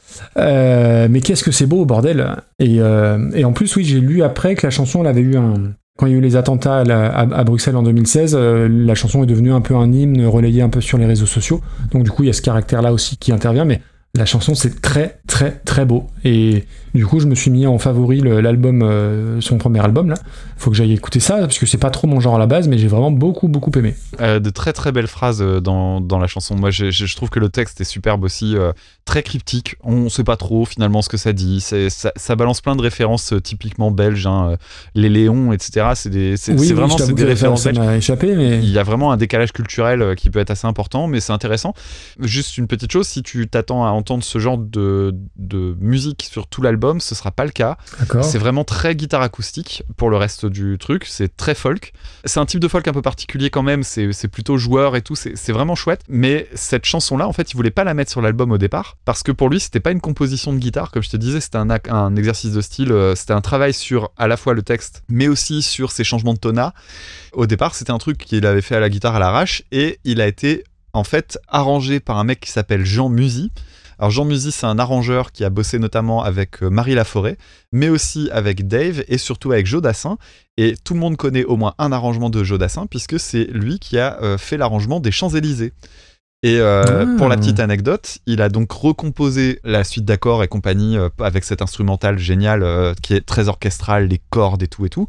Mais qu'est-ce que c'est beau, bordel et, et en plus, oui, j'ai lu après que la chanson, elle avait eu un... Quand il y a eu les attentats à, Bruxelles en 2016, euh, la chanson est devenue un peu un hymne relayé un peu sur les réseaux sociaux. Donc du coup, il y a ce caractère-là aussi qui intervient, mais la chanson, c'est très, très, très beau. Et du coup, je me suis mis en favori l'album, euh, son premier album, là. Faut que j'aille écouter ça, parce que c'est pas trop mon genre à la base, mais j'ai vraiment beaucoup, beaucoup aimé. Euh, de très très belles phrases euh, dans, dans la chanson. Moi, je, trouve que le texte est superbe aussi, euh, très cryptique. On sait pas trop finalement ce que ça dit. Ça, ça balance plein de références typiquement belges, hein, les Léons, etc. C'est, des, c'est, oui, oui, vraiment c'est des références belges. échappé, mais... Il y a vraiment un décalage culturel qui peut être assez important, mais c'est intéressant. Juste une petite chose, si tu t'attends à entendre ce genre de, de musique sur tout l'album, ce sera pas le cas. C'est vraiment très guitare acoustique pour le reste du truc. C'est très folk. C'est un type de folk un peu particulier quand même. C'est plutôt joueur et tout. C'est vraiment chouette. Mais cette chanson-là, en fait, il voulait pas la mettre sur l'album au départ parce que pour lui, c'était pas une composition de guitare. Comme je te disais, c'était un exercice de style. euh, C'était un travail sur à la fois le texte, mais aussi sur ses changements de tona. Au départ, c'était un truc qu'il avait fait à la guitare à l'arrache et il a été en fait arrangé par un mec qui s'appelle Jean Musy. Alors Jean Musy, c'est un arrangeur qui a bossé notamment avec euh, Marie Laforêt, mais aussi avec Dave et surtout avec Joe Dassin. Et tout le monde connaît au moins un arrangement de Joe Dassin, puisque c'est lui qui a euh, fait l'arrangement des Champs-Élysées. Et euh, Ah. pour la petite anecdote, il a donc recomposé la suite d'accords et compagnie euh, avec cet instrumental génial euh, qui est très orchestral, les cordes et tout et tout.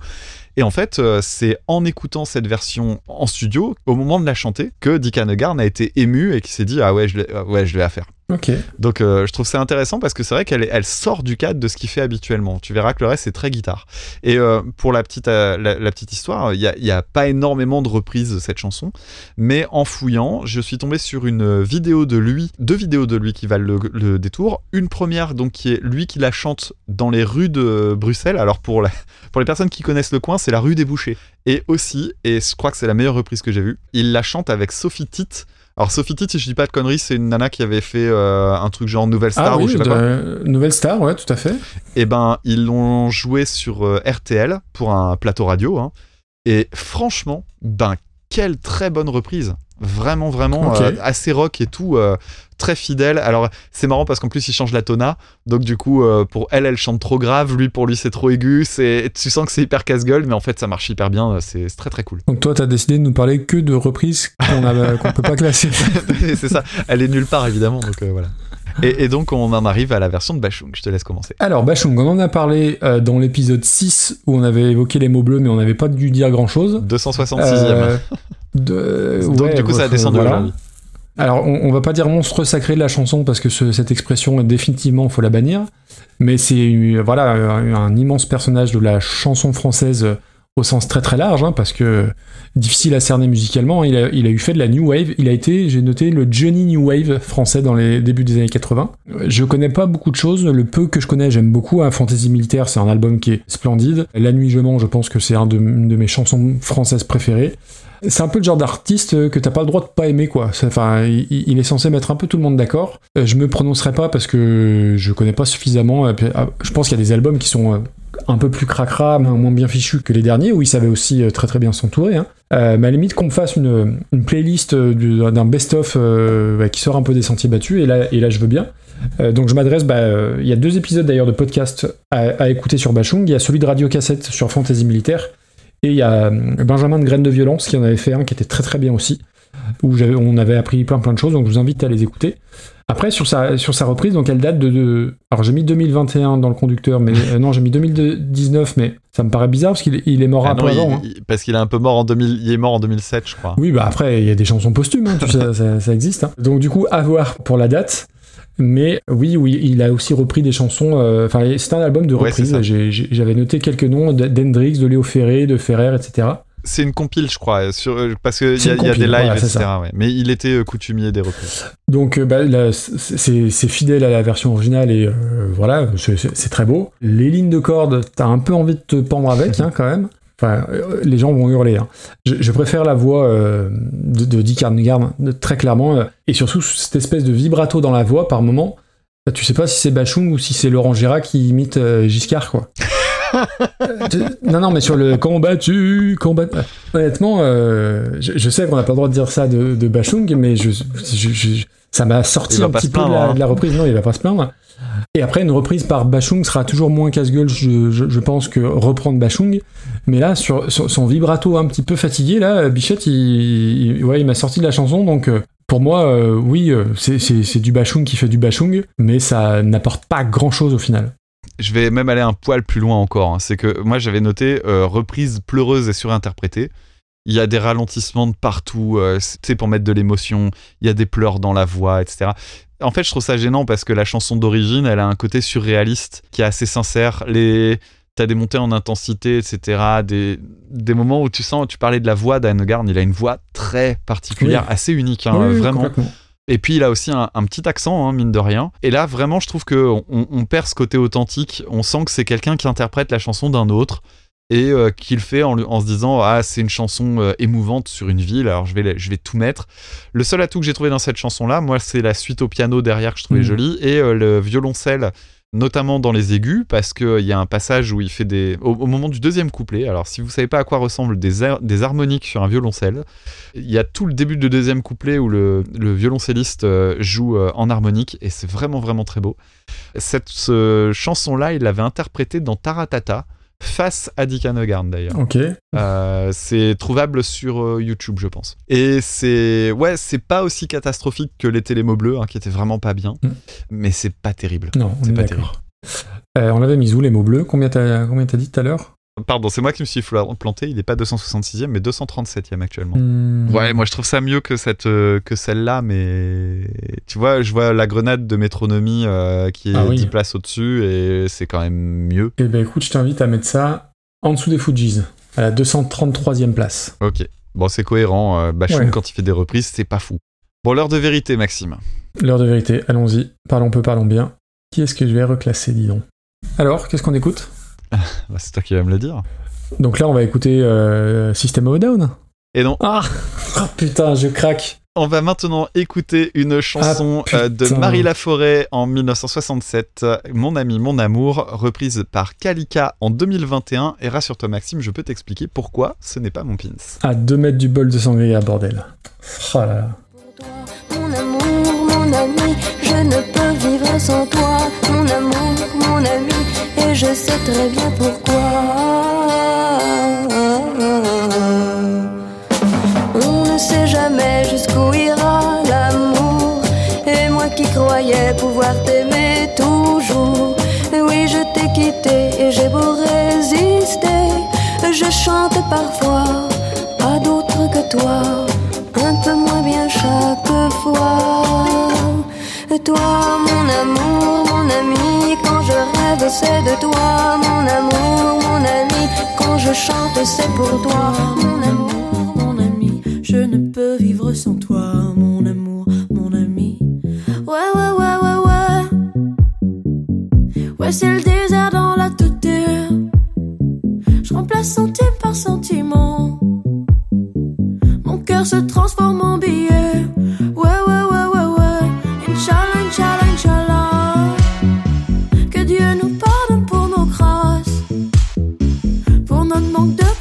Et en fait, c'est en écoutant cette version en studio, au moment de la chanter, que Dick Hanegarn a été ému et qui s'est dit ah ouais je l'ai ah ouais je l'ai à faire. Ok. Donc euh, je trouve ça intéressant parce que c'est vrai qu'elle sort du cadre de ce qu'il fait habituellement. Tu verras que le reste c'est très guitare. Et euh, pour la petite, euh, la, petite histoire, il n'y a, pas énormément de reprises de cette chanson, mais en fouillant, je suis tombé sur une vidéo de lui, deux vidéos de lui qui valent le, détour. Une première donc qui est lui qui la chante dans les rues de Bruxelles. Alors pour, pour les personnes qui connaissent le coin, c'est la rue des Bouchers. Et aussi, et je crois que c'est la meilleure reprise que j'ai vue, il la chante avec Sophie Titt. Alors Sophie Titt, si je dis pas de conneries, c'est une nana qui avait fait euh, un truc genre Nouvelle Star ah ou je sais pas quoi. Nouvelle Star, ouais, tout à fait. Et ben, ils l'ont joué sur euh, RTL pour un plateau radio. hein. Et franchement, ben, quelle très bonne reprise. Vraiment, vraiment, euh, assez rock et tout, euh, très fidèle. Alors, c'est marrant parce qu'en plus, il change la tona. Donc, du coup, euh, pour elle, elle chante trop grave. Lui, pour lui, c'est trop aigu. C'est, tu sens que c'est hyper casse-gueule, mais en fait, ça marche hyper bien. C'est, très, très cool. Donc toi, t'as décidé de nous parler que de reprises qu'on <laughs> peut pas classer. <laughs> c'est ça. Elle est nulle part, évidemment. Donc, voilà. Et, et donc, on en arrive à la version de Bachung. Je te laisse commencer. Alors, Bachung, on en a parlé euh, dans l'épisode 6 où on avait évoqué les mots bleus, mais on n'avait pas dû dire grand-chose. 266e. Euh, de- <laughs> Donc, ouais, du coup, ça a descendu voilà. aujourd'hui. Alors, on, on va pas dire monstre sacré de la chanson parce que ce- cette expression, définitivement, faut la bannir. Mais c'est euh, voilà un, immense personnage de la chanson française au sens très très large, hein, parce que difficile à cerner musicalement. Il a, il a eu fait de la new wave. Il a été, j'ai noté, le Johnny New Wave français dans les débuts des années 80. Euh, Je connais pas beaucoup de choses. Le peu que je connais, j'aime beaucoup. Hein. Fantasy Militaire, c'est un album qui est splendide. La Nuit je mens, je pense que c'est un de, une de mes chansons françaises préférées. C'est un peu le genre d'artiste que t'as pas le droit de pas aimer, quoi. Enfin, il, est censé mettre un peu tout le monde d'accord. Euh, je me prononcerai pas parce que je connais pas suffisamment. Ah, Je pense qu'il y a des albums qui sont euh, un peu plus cracra, moins bien fichu que les derniers, où il savait aussi euh, très très bien s'entourer. Hein. Euh, mais à limite qu'on fasse une, playlist euh, du- d'un best-of bah, qui sort un peu des sentiers battus, et là, je veux bien. Donc je m'adresse, bah, il y a deux épisodes d'ailleurs de podcast à, écouter sur Bachung. Il y a celui de Radio Cassette sur Fantasy Militaire, et il y a Benjamin de Graines de Violence qui en avait fait un qui était très très bien aussi, où on avait appris plein plein de choses, donc je vous invite à les écouter. Après, sur sa, sur sa reprise, donc elle date de. de- alors j'ai mis 2021 dans le conducteur, mais euh, non, j'ai mis 2019, mais ça me paraît bizarre parce qu'il est- il est mort Ah un non, peu il- avant. hein. parce qu'il est un peu mort en 2000, il est mort en 2007, je crois. Oui, bah après, il y a des chansons posthumes, hein, sais, ça, ça- ça existe. hein. Donc du coup, à voir pour la date. Mais oui, oui, il a aussi repris des chansons. euh, Enfin, c'est un album de Ouais, reprise. J'avais noté quelques noms d'Hendrix, de Léo Ferré, de Ferrer, etc. C'est une compile, je crois, sur, euh, parce qu'il y, a- y des lives, voilà, etc. ouais. Mais il était euh, coutumier des reprises. Donc euh, bah, c'est- fidèle à la version originale et euh, voilà, c'est- très beau. Les lignes de cordes, t'as un peu envie de te pendre avec hein, quand même. Enfin, les gens vont hurler. hein. Je, je préfère la voix euh, de, de Dick Arnegarn, très clairement, et surtout cette espèce de vibrato dans la voix par moment. Bah, Tu sais pas si c'est Bachung ou si c'est Laurent Gérard qui imite Giscard, quoi. Non, non, mais sur le combattu, combat. Honnêtement, euh, je, je sais qu'on n'a pas le droit de dire ça de, de Bachung, mais je, je- je- ça m'a sorti un petit peu de la, hein. de la reprise. Non, il va pas se plaindre. Et après, une reprise par Bachung sera toujours moins casse-gueule, je, je- je pense, que reprendre Bachung. Mais là, sur, sur son vibrato un petit peu fatigué, là, Bichette, il, il- ouais, il m'a sorti de la chanson. Donc, euh, pour moi, euh, oui, euh, c'est du Bachung qui fait du Bachung, mais ça n'apporte pas grand-chose au final. Je vais même aller un poil plus loin encore. hein. C'est que moi, j'avais noté euh, reprise pleureuse et surinterprétée. Il y a des ralentissements de partout, euh, c'est pour mettre de l'émotion. Il y a des pleurs dans la voix, etc. En fait, je trouve ça gênant parce que la chanson d'origine, elle a un côté surréaliste qui est assez sincère. Les... T'as des montées en intensité, etc. Des, des moments où tu sens, tu parlais de la voix d'Annegarn, il a une voix très particulière, Oui. assez unique, hein, oui, vraiment. Et puis il a aussi un, un petit accent, hein, mine de rien. Et là, vraiment, je trouve que on, perd ce côté authentique. On sent que c'est quelqu'un qui interprète la chanson d'un autre et euh, qui le fait en, se disant ah c'est une chanson euh, émouvante sur une ville. Alors je vais je vais tout mettre. Le seul atout que j'ai trouvé dans cette chanson là, moi, c'est la suite au piano derrière que je trouvais Mhm. jolie et euh, le violoncelle. Notamment dans les aigus, parce qu'il y a un passage où il fait des. Au, moment du deuxième couplet, alors si vous savez pas à quoi ressemblent des, des harmoniques sur un violoncelle, il y a tout le début du deuxième couplet où le, le violoncelliste euh, joue euh, en harmonique et c'est vraiment vraiment très beau. Cette ce chanson-là, il l'avait interprétée dans Taratata face à Dick d'ailleurs. Ok. Euh, c'est trouvable sur euh, YouTube, je pense. Et c'est ouais, c'est pas aussi catastrophique que les télémots bleus, hein, qui étaient vraiment pas bien, Mm. mais c'est pas terrible. Non, on C'est est pas d'accord. Euh, on avait mis où les mots bleus? Combien t'as combien t'as dit tout à l'heure? Pardon, c'est moi qui me suis planté. Il est pas 266e, mais 237e actuellement. Hmm. Ouais, moi je trouve ça mieux que cette euh, que celle-là, mais tu vois, je vois la grenade de métronomie euh, qui est Ah oui. 10 places au-dessus et c'est quand même mieux. Eh ben écoute, je t'invite à mettre ça en dessous des Fujis, à la 233e place. Ok, bon c'est cohérent. Euh, Ouais. quand il fait des reprises, c'est pas fou. Bon, l'heure de vérité, Maxime. L'heure de vérité, allons-y. Parlons peu, parlons bien. Qui est-ce que je vais reclasser, dis donc? Alors, qu'est-ce qu'on écoute? <laughs> Bah, c'est toi qui vas me le dire. Donc là, on va écouter euh, System of a Down. Et non, Ah Oh, <laughs> Putain, je craque on va maintenant écouter une chanson Ah, euh, de. Marie Laforêt en 1967, Mon ami, mon amour, reprise par Kalika en 2021. Et rassure-toi, Maxime, je peux t'expliquer pourquoi ce n'est pas mon pins. À 2 mètres du bol de sangria, bordel. Oh là là. Mon amour, mon ami, je ne peux vivre sans toi. Mon amour, mon ami, et je sais très bien pourquoi. On ne sait jamais jusqu'où ira l'amour. Et moi qui croyais pouvoir t'aimer toujours. Oui, je t'ai quitté et j'ai beau résister. Je chante parfois à d'autres que toi. Un peu moins bien chaque fois. Et toi, mon amour, mon ami, quand je rêve, c'est de toi. Mon amour, mon ami, quand je chante, c'est pour toi. Mon amour, mon ami, je ne peux vivre sans toi, mon amour, mon ami. Ouais, ouais, ouais, ouais, ouais. Ouais, c'est le désert dans la toiture. Je remplace centime par sentiment. Mon cœur se transforme en billet. 懂得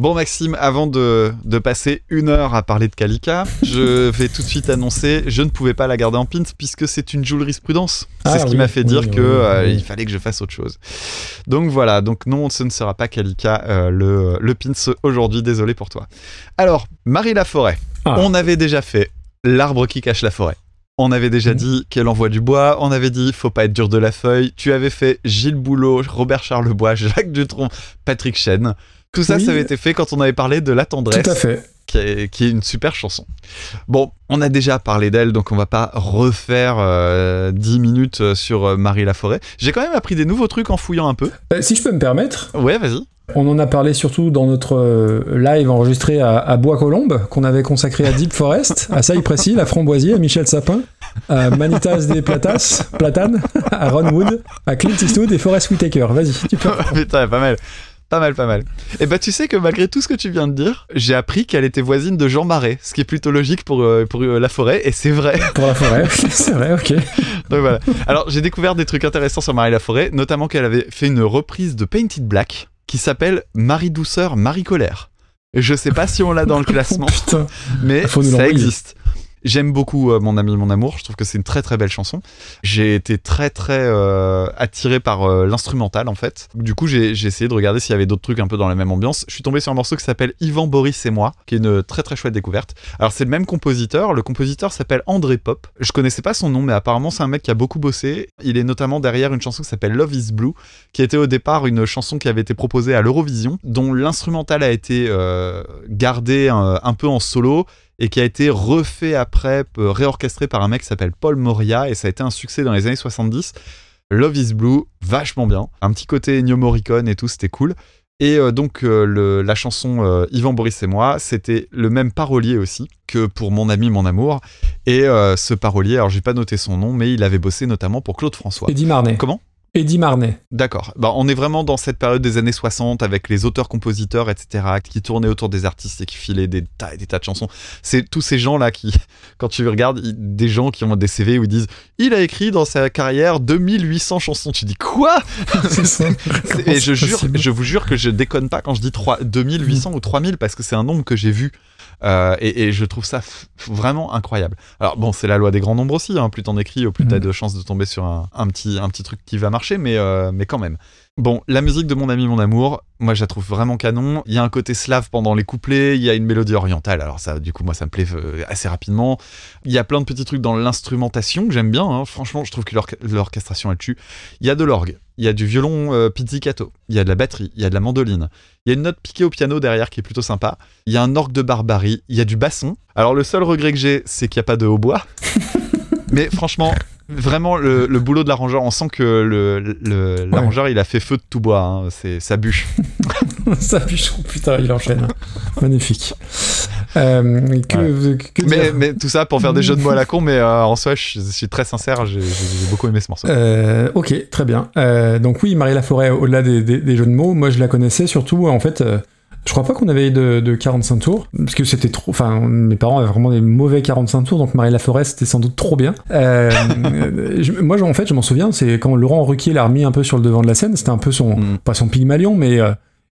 Bon Maxime, avant de, de passer une heure à parler de Kalika, je <laughs> vais tout de suite annoncer, je ne pouvais pas la garder en pins puisque c'est une jurisprudence. C'est Ah ce qui oui, m'a fait oui, dire oui, que euh, il fallait que je fasse autre chose. Donc voilà, donc non, ce ne sera pas Kalika euh, le, le pins aujourd'hui, désolé pour toi. Alors, Marie Laforêt, Ah. on avait déjà fait l'arbre qui cache la forêt. On avait déjà Mhm. dit qu'elle envoie du bois, on avait dit faut pas être dur de la feuille. Tu avais fait Gilles Boulot, Robert Charlebois, Jacques Dutronc, Patrick Chen. Tout ça, Oui. ça avait été fait quand on avait parlé de La Tendresse, Tout à fait. qui est, qui est une super chanson. Bon, on a déjà parlé d'elle, donc on va pas refaire euh, 10 minutes sur euh, Marie Laforêt. J'ai quand même appris des nouveaux trucs en fouillant un peu. Euh, si je peux me permettre, Ouais, vas-y. on en a parlé surtout dans notre euh, live enregistré à, à Bois-Colombes, qu'on avait consacré à Deep Forest, <laughs> à Cypressy, à Framboisier, à Michel Sapin, à Manitas des Platas, Platane, à Ron Wood, à Clint Eastwood et Forest Whitaker. Vas-y, tu peux. <laughs> Putain, pas mal. Pas mal, pas mal. Et bah, tu sais que malgré tout ce que tu viens de dire, j'ai appris qu'elle était voisine de Jean Marais, ce qui est plutôt logique pour, euh, pour euh, la forêt, et c'est vrai. <laughs> Pour la forêt, <laughs> c'est vrai, ok. Donc voilà. Alors, j'ai découvert des trucs intéressants sur Marie Laforêt, notamment qu'elle avait fait une reprise de Painted Black qui s'appelle Marie Douceur, Marie Colère. Je sais pas si on l'a dans le <laughs> classement, Oh, mais ça existe. J'aime beaucoup euh, Mon ami, mon amour. Je trouve que c'est une très très belle chanson. J'ai été très très euh, attiré par euh, l'instrumental en fait. Du coup, j'ai essayé de regarder s'il y avait d'autres trucs un peu dans la même ambiance. Je suis tombé sur un morceau qui s'appelle Yvan Boris et moi, qui est une très très chouette découverte. Alors c'est le même compositeur. Le compositeur s'appelle André Pop. Je connaissais pas son nom, mais apparemment c'est un mec qui a beaucoup bossé. Il est notamment derrière une chanson qui s'appelle Love Is Blue, qui était au départ une chanson qui avait été proposée à l'Eurovision, dont l'instrumental a été euh, gardé un peu en solo et qui a été refait après, euh, réorchestré par un mec qui s'appelle Paul Moria, et ça a été un succès dans les années 70. Love is Blue, vachement bien. Un petit côté Ennio Morricone et tout, c'était cool. Et euh, donc euh, le- la chanson euh, Yvan Boris et moi, c'était le même parolier aussi que pour Mon ami, mon amour. Et ce parolier, alors j'ai pas noté son nom, mais il avait bossé notamment pour Claude François. Eddie Marnet. Comment? Eddie Marnet. D'accord. Bah, on est vraiment dans cette période des années 60 avec les auteurs-compositeurs, etc., qui tournaient autour des artistes et qui filaient des tas et des tas de chansons. C'est tous ces gens-là qui, <laughs> quand tu regardes, des gens qui ont des CV où ils disent Il a écrit dans sa carrière 2800 chansons. Tu dis quoi? <laughs> Ça. Et je jure, je vous jure que je déconne pas quand je dis 3, 2800 ou 3000 parce que c'est un nombre que j'ai vu. Euh, et, et je trouve ça vraiment incroyable. Alors bon, c'est la loi des grands nombres aussi. Hein. Plus t'en écris, au plus t'as Mhm. de chances de tomber sur un, un petit, un petit truc qui va marcher, mais, euh, mais quand même. Bon, la musique de Mon ami, mon amour, moi je la trouve vraiment canon. Il y a un côté slave pendant les couplets, il y a une mélodie orientale, alors ça, du coup, moi ça me plaît euh, assez rapidement. Il y a plein de petits trucs dans l'instrumentation que j'aime bien, hein. franchement, je trouve que l'orche- l'orchestration elle tue. Il y a de l'orgue, il y a du violon euh, pizzicato, il y a de la batterie, il y a de la mandoline, il y a une note piquée au piano derrière qui est plutôt sympa, il y a un orgue de barbarie, il y a du basson. Alors le seul regret que j'ai, c'est qu'il n'y a pas de hautbois. <laughs> Mais franchement, vraiment, le, le boulot de l'arrangeur, on sent que le- l'arrangeur, il a fait feu de tout bois. hein. C'est sa bûche. <laughs> Ça bûche, oh, putain, il enchaîne. Magnifique. Euh, que, que Mais, tout ça pour faire des jeux de mots à la con, mais euh, en soi, je, je suis très sincère, j'ai j'ai beaucoup aimé ce morceau. Euh, ok, très bien. Donc oui, Marie Laforêt, au-delà des, des- des jeux de mots, moi je la connaissais surtout, en fait, je crois pas qu'on avait de, de 45 tours, parce que c'était trop... Enfin, mes parents avaient vraiment des mauvais 45 tours, donc Marie Laforêt, c'était sans doute trop bien. Euh, <laughs> je- moi, en fait, je m'en souviens, c'est quand Laurent Ruquier l'a remis un peu sur le devant de la scène, c'était un peu son... Mm. Pas son Pygmalion, mais... euh,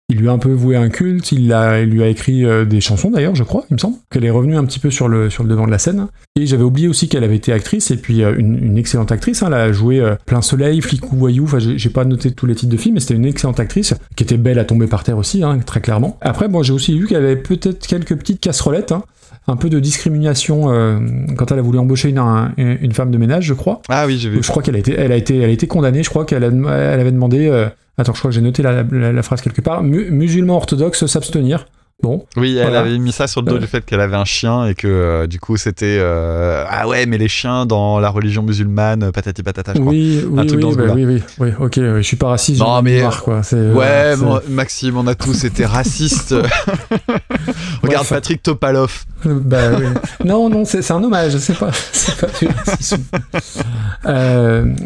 il lui a un peu voué un culte, il, a, il lui a écrit euh, des chansons d'ailleurs, je crois, il me semble, qu'elle est revenue un petit peu sur le, sur le devant de la scène. Et j'avais oublié aussi qu'elle avait été actrice, et puis euh, une, une excellente actrice, hein, elle a joué euh, Plein Soleil, Flic ou Voyou, enfin j'ai pas noté tous les titres de films, mais c'était une excellente actrice, qui était belle à tomber par terre aussi, hein, très clairement. Après, moi j'ai aussi vu qu'elle avait peut-être quelques petites casserolettes, hein, un peu de discrimination euh, quand elle a voulu embaucher une, un- une femme de ménage, je crois. Ah oui, j'ai vu. Je crois qu'elle a été, elle a été, elle a été condamnée. Je crois qu'elle elle avait demandé. euh, attends, je crois que j'ai noté la, la- la phrase quelque part. Mu- musulman orthodoxe s'abstenir. Bon, Oui, elle Voilà. avait mis ça sur le dos Euh. du fait qu'elle avait un chien et que euh, du coup c'était euh, ah ouais mais les chiens dans la religion musulmane patati patata je crois. oui, oui, truc oui, dans ce bah oui, oui, oui, ok, je suis pas raciste. Non, mais- marre, quoi. Ouais, bon, Maxime, on a tous été racistes. <laughs> Regarde. Patrick Topalov. bah oui. Non, non, c'est un hommage, c'est pas, <laughs> pas du racisme.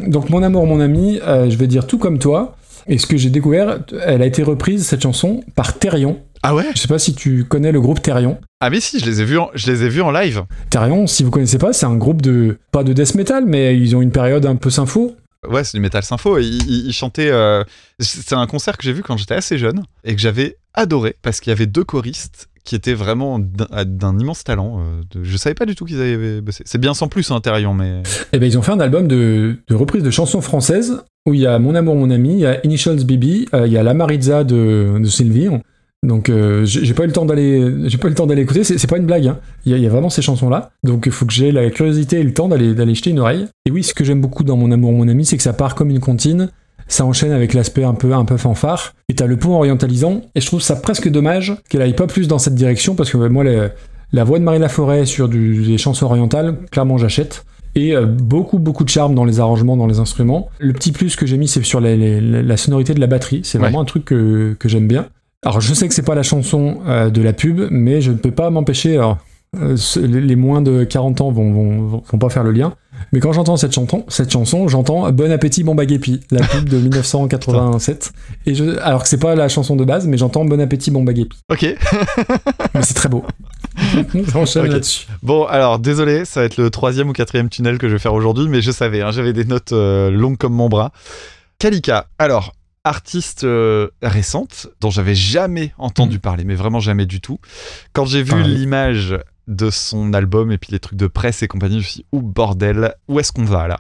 Donc, mon amour, mon ami, je vais dire tout comme toi. Et ce que j'ai découvert, elle a été reprise, cette chanson, par Therion. Ah ouais? Je sais pas si tu connais le groupe Therion. Ah mais si, je les ai vus, en, je les ai vus en live. Therion, si vous connaissez pas, c'est un groupe de pas de death metal, mais ils ont une période un peu sympho. Ouais, c'est du métal sympho. Il, il- il chantait. euh, C'est un concert que j'ai vu quand j'étais assez jeune et que j'avais adoré parce qu'il y avait deux choristes qui étaient vraiment d'un immense talent. euh, Je savais pas du tout qu'ils avaient bossé. C'est bien sans plus, hein, Therion, mais. Eh ben, ils ont fait un album de, de reprises de chansons françaises où il y a Mon amour, mon ami, il y a Initials Bibi, euh, il y a La Maritza de, Sylvie. Donc euh, j'ai pas eu le temps d'aller, j'ai pas eu le temps d'aller écouter. C'est pas une blague. hein. Il y, a- vraiment ces chansons là. Donc il faut que j'ai la curiosité et le temps d'aller d'aller jeter une oreille. Et oui, ce que j'aime beaucoup dans Mon amour, mon ami, c'est que ça part comme une comptine. Ça enchaîne avec l'aspect un peu un peu fanfare. Et t'as le pont orientalisant. Et je trouve ça presque dommage qu'elle aille pas plus dans cette direction parce que moi la voix de Marie Laforêt sur des chansons orientales, clairement j'achète. Et euh, beaucoup, beaucoup de charme dans les arrangements, dans les instruments. Le petit plus que j'ai mis, c'est sur la sonorité de la batterie. C'est vraiment un truc que, que j'aime bien. Alors, je sais que c'est pas la chanson euh, de la pub, mais je ne peux pas m'empêcher. alors, euh, les moins de 40 ans vont, vont- vont pas faire le lien. Mais quand j'entends cette chanson, cette chanson, j'entends Bon appétit, bon baguépi, la pub de 1987. Et je, alors que c'est pas la chanson de base, mais j'entends Bon appétit, bon baguépi. Ok. <laughs> Mais c'est très beau. <laughs> J'enchaîne là-dessus. Bon, alors désolé, ça va être le troisième ou quatrième tunnel que je vais faire aujourd'hui, mais je savais, hein, j'avais des notes euh, longues comme mon bras. Kalika, alors, artiste euh, récente, dont j'avais jamais entendu parler, mais vraiment jamais du tout. Quand j'ai vu l'image de son album et puis les trucs de presse et compagnie, je me suis dit, où bordel, où est-ce qu'on va là?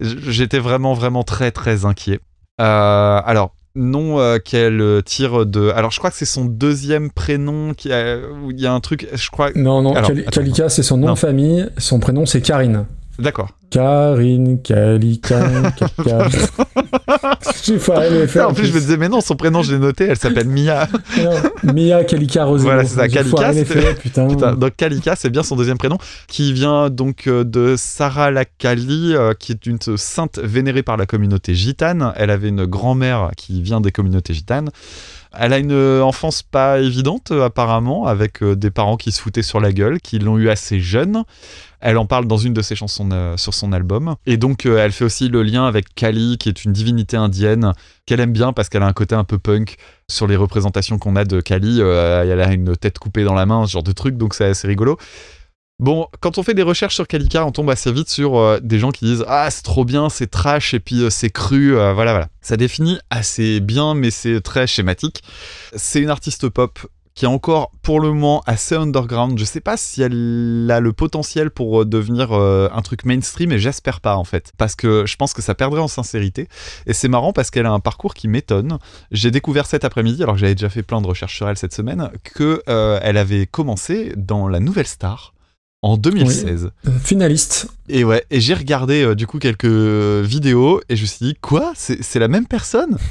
J'étais vraiment, vraiment très, très inquiet. Euh, alors, nom euh, qu'elle tire de. Alors, je crois que c'est son deuxième prénom qui a. Il y a un truc. Je crois. Non, non. Kalika, c'est son nom de famille. Son prénom, c'est Karine. D'accord. Karine, Kalika, Kalika. J'ai failli le faire. en plus, je me disais, mais non, son prénom, je l'ai noté, elle s'appelle Mia. Non, Mia Kalika Rosé. Voilà, c'est ça, foiré les putain. <laughs> Putain, donc Kalika, c'est bien son deuxième prénom, qui vient donc euh, de Sarah Lakali, euh, qui est une sainte vénérée par la communauté gitane. Elle avait une grand-mère qui vient des communautés gitanes. Elle a une euh, enfance pas évidente, euh, apparemment, avec euh, des parents qui se foutaient sur la gueule, qui l'ont eu assez jeune. Elle en parle dans une de ses chansons sur son album. Et donc, elle fait aussi le lien avec Kali, qui est une divinité indienne, qu'elle aime bien parce qu'elle a un côté un peu punk sur les représentations qu'on a de Kali. elle a une tête coupée dans la main, ce genre de truc, donc c'est assez rigolo. Bon, quand on fait des recherches sur Kalika, on tombe assez vite sur euh, des gens qui disent Ah, c'est trop bien, c'est trash, et puis euh, c'est cru, euh, voilà, voilà. Ça définit assez bien, mais c'est très schématique. C'est une artiste pop qui est encore pour le moment assez underground. Je sais pas si elle a le potentiel pour devenir un truc mainstream, et j'espère pas en fait. Parce que je pense que ça perdrait en sincérité. Et c'est marrant parce qu'elle a un parcours qui m'étonne. J'ai découvert cet après-midi, alors j'avais déjà fait plein de recherches sur elle cette semaine, que elle avait commencé dans La Nouvelle Star en 2016. Euh, Finaliste. Et ouais, et j'ai regardé euh, du coup quelques vidéos et je me suis dit quoi? C'est la même personne? <laughs>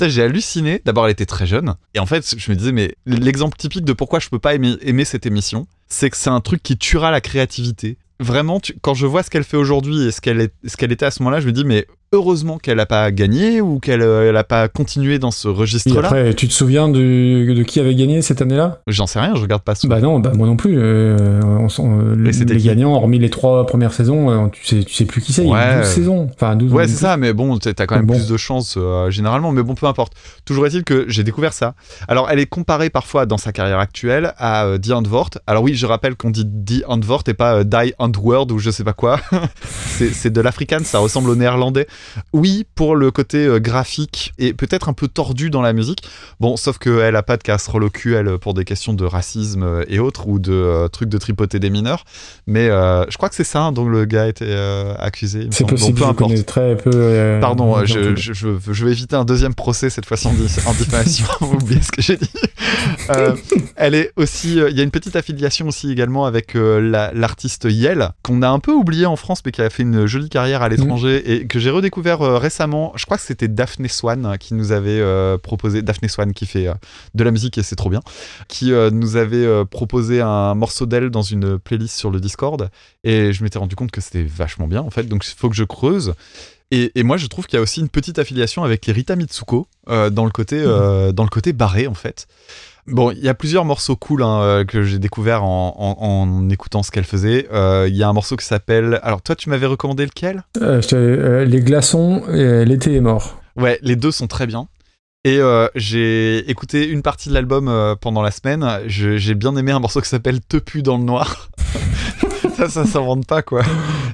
J'ai halluciné. D'abord, elle était très jeune et en fait, je me disais mais l'exemple typique de pourquoi je peux pas aimer, aimer cette émission, c'est que c'est un truc qui tuera la créativité. Vraiment, tu- quand je vois ce qu'elle fait aujourd'hui et ce qu'elle qu'elle était à ce moment-là, je me dis mais heureusement qu'elle a pas gagné ou qu'elle euh, elle a pas continué dans ce registre-là. après, tu te souviens de, de qui avait gagné cette année-là? J'en sais rien, je regarde pas souvent. Bah non, bah moi non plus. euh, on euh, les gagnants, hormis les trois premières saisons, euh, tu sais, tu sais plus qui c'est. Il y a Ouais. 12 saisons. Enfin, 12 Ouais, ou c'est ça, mais bon, t'as quand même Bon. plus de chance euh, généralement, mais bon, peu importe. Toujours est-il que j'ai découvert ça. Alors, elle est comparée parfois dans sa carrière actuelle à euh, Die Antwoord. Alors oui, je rappelle qu'on dit Die Antwoord et pas euh, Die Antwoord ou je sais pas quoi. <laughs> c'est c'est de l'africaine, ça ressemble au néerlandais. Oui, pour le côté euh, graphique et peut-être un peu tordu dans la musique. Bon, sauf qu'elle a pas de casserole au cul, elle, pour des questions de racisme euh, et autres, ou de euh, trucs de tripoter des mineurs. Mais euh, je crois que c'est ça hein, dont le gars a été euh, accusé. C'est possible, peu je importe. connais très peu. euh, Pardon, je, je, je, je vais éviter un deuxième procès cette fois-ci en, diffamation. <laughs> Vous oubliez ce que j'ai dit. Elle est aussi. Il y a une petite affiliation aussi également avec euh, la- l'artiste Yel qu'on a un peu oublié en France, mais qui a fait une jolie carrière à l'étranger et que j'ai redécouvert euh, récemment. Je crois que c'était Daphné Swan euh, qui nous avait euh, proposé. Daphné Swan qui fait euh, de la musique et c'est trop bien. Qui nous avait proposé un morceau d'elle dans une playlist sur le Discord et je m'étais rendu compte que c'était vachement bien en fait. Donc il faut que je creuse. Et, et moi, je trouve qu'il y a aussi une petite affiliation avec les Rita Mitsuko dans le côté euh, dans le côté barré en fait. Bon, il y a plusieurs morceaux cool hein, euh, que j'ai découvert en, en- en écoutant ce qu'elle faisait. Euh, Il y a un morceau qui s'appelle. Alors toi, tu m'avais recommandé lequel? Euh, je euh, les glaçons, et l'été est mort. Ouais, les deux sont très bien. Et j'ai écouté une partie de l'album pendant la semaine. J'ai bien aimé un morceau qui s'appelle Te pue dans le noir. <laughs> ça, ça s'invente pas, quoi.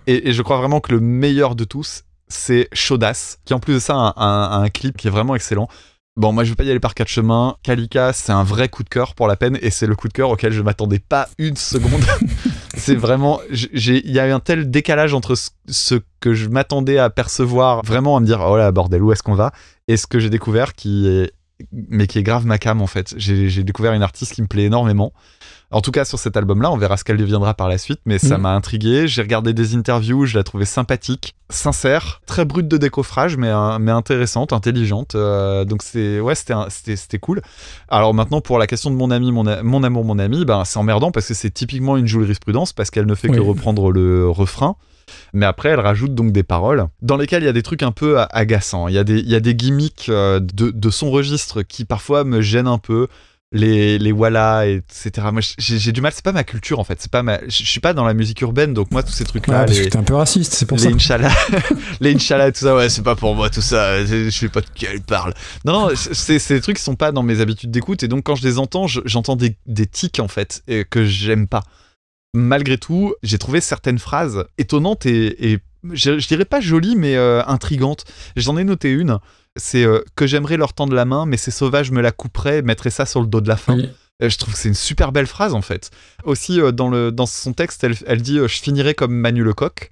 Et, et je crois vraiment que le meilleur de tous, c'est Chaudasse, qui en plus de ça a un, un- un clip qui est vraiment excellent. Bon, moi je vais pas y aller par quatre chemins. Kalika, c'est un vrai coup de cœur pour la peine et c'est le coup de cœur auquel je m'attendais pas une seconde. <laughs> c'est vraiment, il y a eu un tel décalage entre ce, que je m'attendais à percevoir, vraiment à me dire oh là bordel où est-ce qu'on va, et ce que j'ai découvert qui est, mais qui est grave ma cam en fait. J'ai découvert une artiste qui me plaît énormément. En tout cas sur cet album-là, on verra ce qu'elle deviendra par la suite, mais ça Mhm. m'a intrigué. J'ai regardé des interviews, je la trouvais sympathique, sincère, très brute de décoffrage, mais, euh, mais intéressante, intelligente. Euh, donc c'est ouais, c'était cool. Alors maintenant pour la question de mon ami, mon, mon amour, mon ami, ben c'est emmerdant parce que c'est typiquement une jurisprudence parce qu'elle ne fait que reprendre le refrain. Mais après, elle rajoute donc des paroles dans lesquelles il y a des trucs un peu agaçants. Il y a des, il y a des gimmicks euh, de, de son registre qui parfois me gênent un peu. Les, les voilà, etc. Moi, j'ai du mal. C'est pas ma culture en fait. C'est pas ma. Je suis pas dans la musique urbaine, donc moi tous ces trucs là. Ouais, parce les- que t'es un peu raciste, c'est pour les ça. Inch'Allah, <laughs> les Inch'Allah, tout ça, ouais, c'est pas pour moi, tout ça, je sais pas de qui elle parle. Non, non, c'est des trucs qui sont pas dans mes habitudes d'écoute, et donc quand je les entends, je- j'entends des, des tics, en fait, et que j'aime pas. Malgré tout, j'ai trouvé certaines phrases étonnantes et, et je, je dirais pas jolies, mais euh, intrigantes. J'en ai noté une, c'est euh, que j'aimerais leur tendre la main, mais ces sauvages me la couperaient, mettraient ça sur le dos de la faim. Oui. Euh, Je trouve que c'est une super belle phrase en fait. Aussi euh, dans, le, dans son texte, elle, elle dit Je finirai comme Manu Lecoq.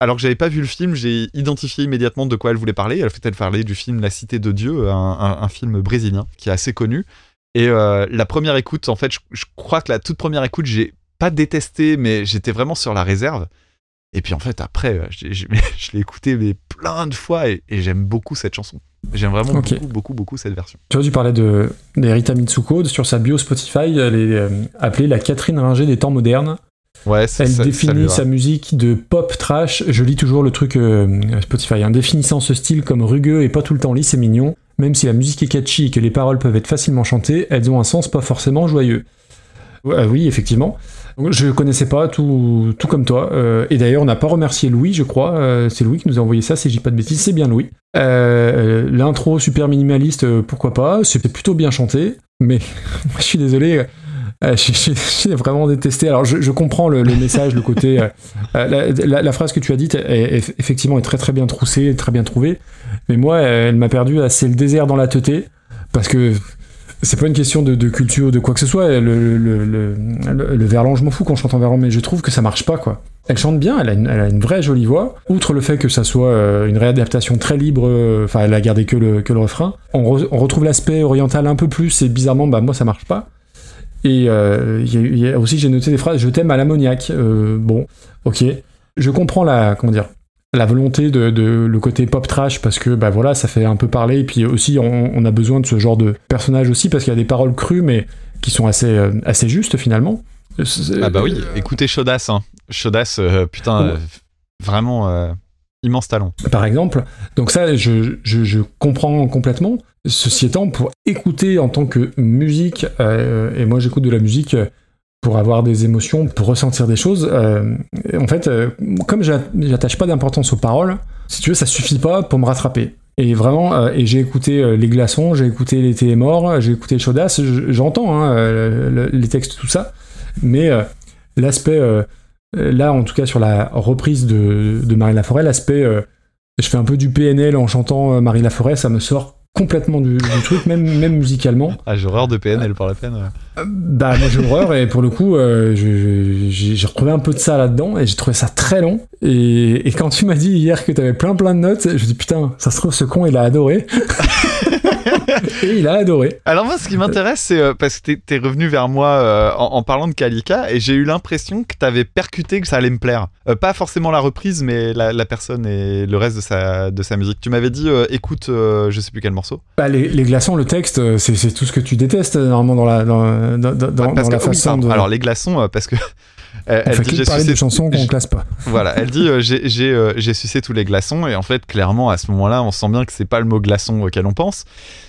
Alors que j'avais pas vu le film, j'ai identifié immédiatement de quoi elle voulait parler. Elle fait elle parlait du film La Cité de Dieu, un, un- un film brésilien qui est assez connu. Et euh, la première écoute, en fait, je, je crois que la toute première écoute, j'ai pas détesté, mais j'étais vraiment sur la réserve. Et puis en fait, après, <laughs> je l'ai écouté mais plein de fois et, et j'aime beaucoup cette chanson. J'aime vraiment beaucoup, beaucoup, beaucoup cette version. Tu vois, tu parlais de d'Erita Mitsuko sur sa bio Spotify, elle est euh, appelée la Catherine Ringer des temps modernes. Ouais, c'est Elle ça- définit sa musique de pop trash. Je lis toujours le truc euh, Spotify, hein, définissant ce style comme rugueux et pas tout le temps lisse et mignon. Même si la musique est catchy et que les paroles peuvent être facilement chantées, elles ont un sens pas forcément joyeux. Ouais, euh, oui, effectivement. Je connaissais pas tout, tout comme toi. Euh, et d'ailleurs, on n'a pas remercié Louis, je crois. Euh, c'est Louis qui nous a envoyé ça, si je dis pas de bêtises. C'est bien Louis. Euh, L'intro super minimaliste, pourquoi pas. C'est plutôt bien chanté. Mais <laughs> je suis désolé. j'ai- vraiment détesté. Alors, je, comprends le, message, le côté. la, phrase que tu as dite, est, effectivement, est très très bien troussée, très bien trouvée. Mais moi, elle m'a perdu c'est le désert dans la teuté. Parce que c'est pas une question de, culture ou de quoi que ce soit. Le, le, je m'en fous quand je chante en verlan, mais je trouve que ça marche pas, quoi. Elle chante bien, elle a, une, vraie jolie voix. Outre le fait que ça soit euh, une réadaptation très libre, euh, enfin, elle a gardé que le, que le refrain. On, re- on retrouve l'aspect oriental un peu plus, et bizarrement, bah, moi, ça marche pas. Et euh, aussi, j'ai noté des phrases Je t'aime à l'ammoniaque. Euh, bon, ok. Je comprends la. Comment dire la volonté de, de- le côté pop trash parce que bah voilà ça fait un peu parler et puis aussi on, on a besoin de ce genre de personnage aussi parce qu'il y a des paroles crues mais qui sont assez euh, assez justes finalement Ah bah oui, écoutez Chaudas, hein. Chaudas, euh, putain, euh, vraiment euh, immense talent. par exemple. Donc ça, je, je, je comprends complètement. Ceci étant, pour écouter en tant que musique, euh, et moi j'écoute de la musique euh, pour avoir des émotions, pour ressentir des choses, euh, en fait, euh, comme j'a- j'attache pas d'importance aux paroles, si tu veux, ça suffit pas pour me rattraper. Et vraiment, euh, et j'ai écouté Les Glaçons, j'ai écouté L'été est mort, j'ai écouté Chaudas, je- j'entends hein, le- les textes, tout ça, mais l'aspect, là en tout cas sur la reprise de, de Marie Laforêt, l'aspect, je fais un peu du PNL en chantant Marie Laforêt, ça me sort complètement du, du truc, même, même musicalement. Ah, j'ai horreur de PNL par la peine. ouais. Euh, Bah moi j'ai horreur et pour le coup euh, j'ai retrouvé un peu de ça là-dedans et j'ai trouvé ça très long et, et quand tu m'as dit hier que t'avais plein plein de notes je me dis putain ça se trouve ce con il a adoré <laughs> et il a adoré Alors moi, ce qui m'intéresse, c'est euh, parce que t'es- t'es revenu vers moi euh, en, en parlant de Kalika et j'ai eu l'impression que t'avais percuté que ça allait me plaire. Euh, pas forcément la reprise, mais la, la personne et le reste de sa, de sa musique. Tu m'avais dit, écoute, je sais plus quel morceau. bah, les, les glaçons le texte c'est tout ce que tu détestes normalement dans la dans, dans, dans- dans Ouais, parce la que, façon de Alors les glaçons, parce que <laughs> elle, elle dit j'ai sucé- de chansons qu'on classe pas <laughs> Voilà, elle dit euh, j'ai j'ai, euh, j'ai sucé tous les glaçons et en fait clairement à ce moment-là on sent bien que c'est pas le mot glaçon auquel on pense.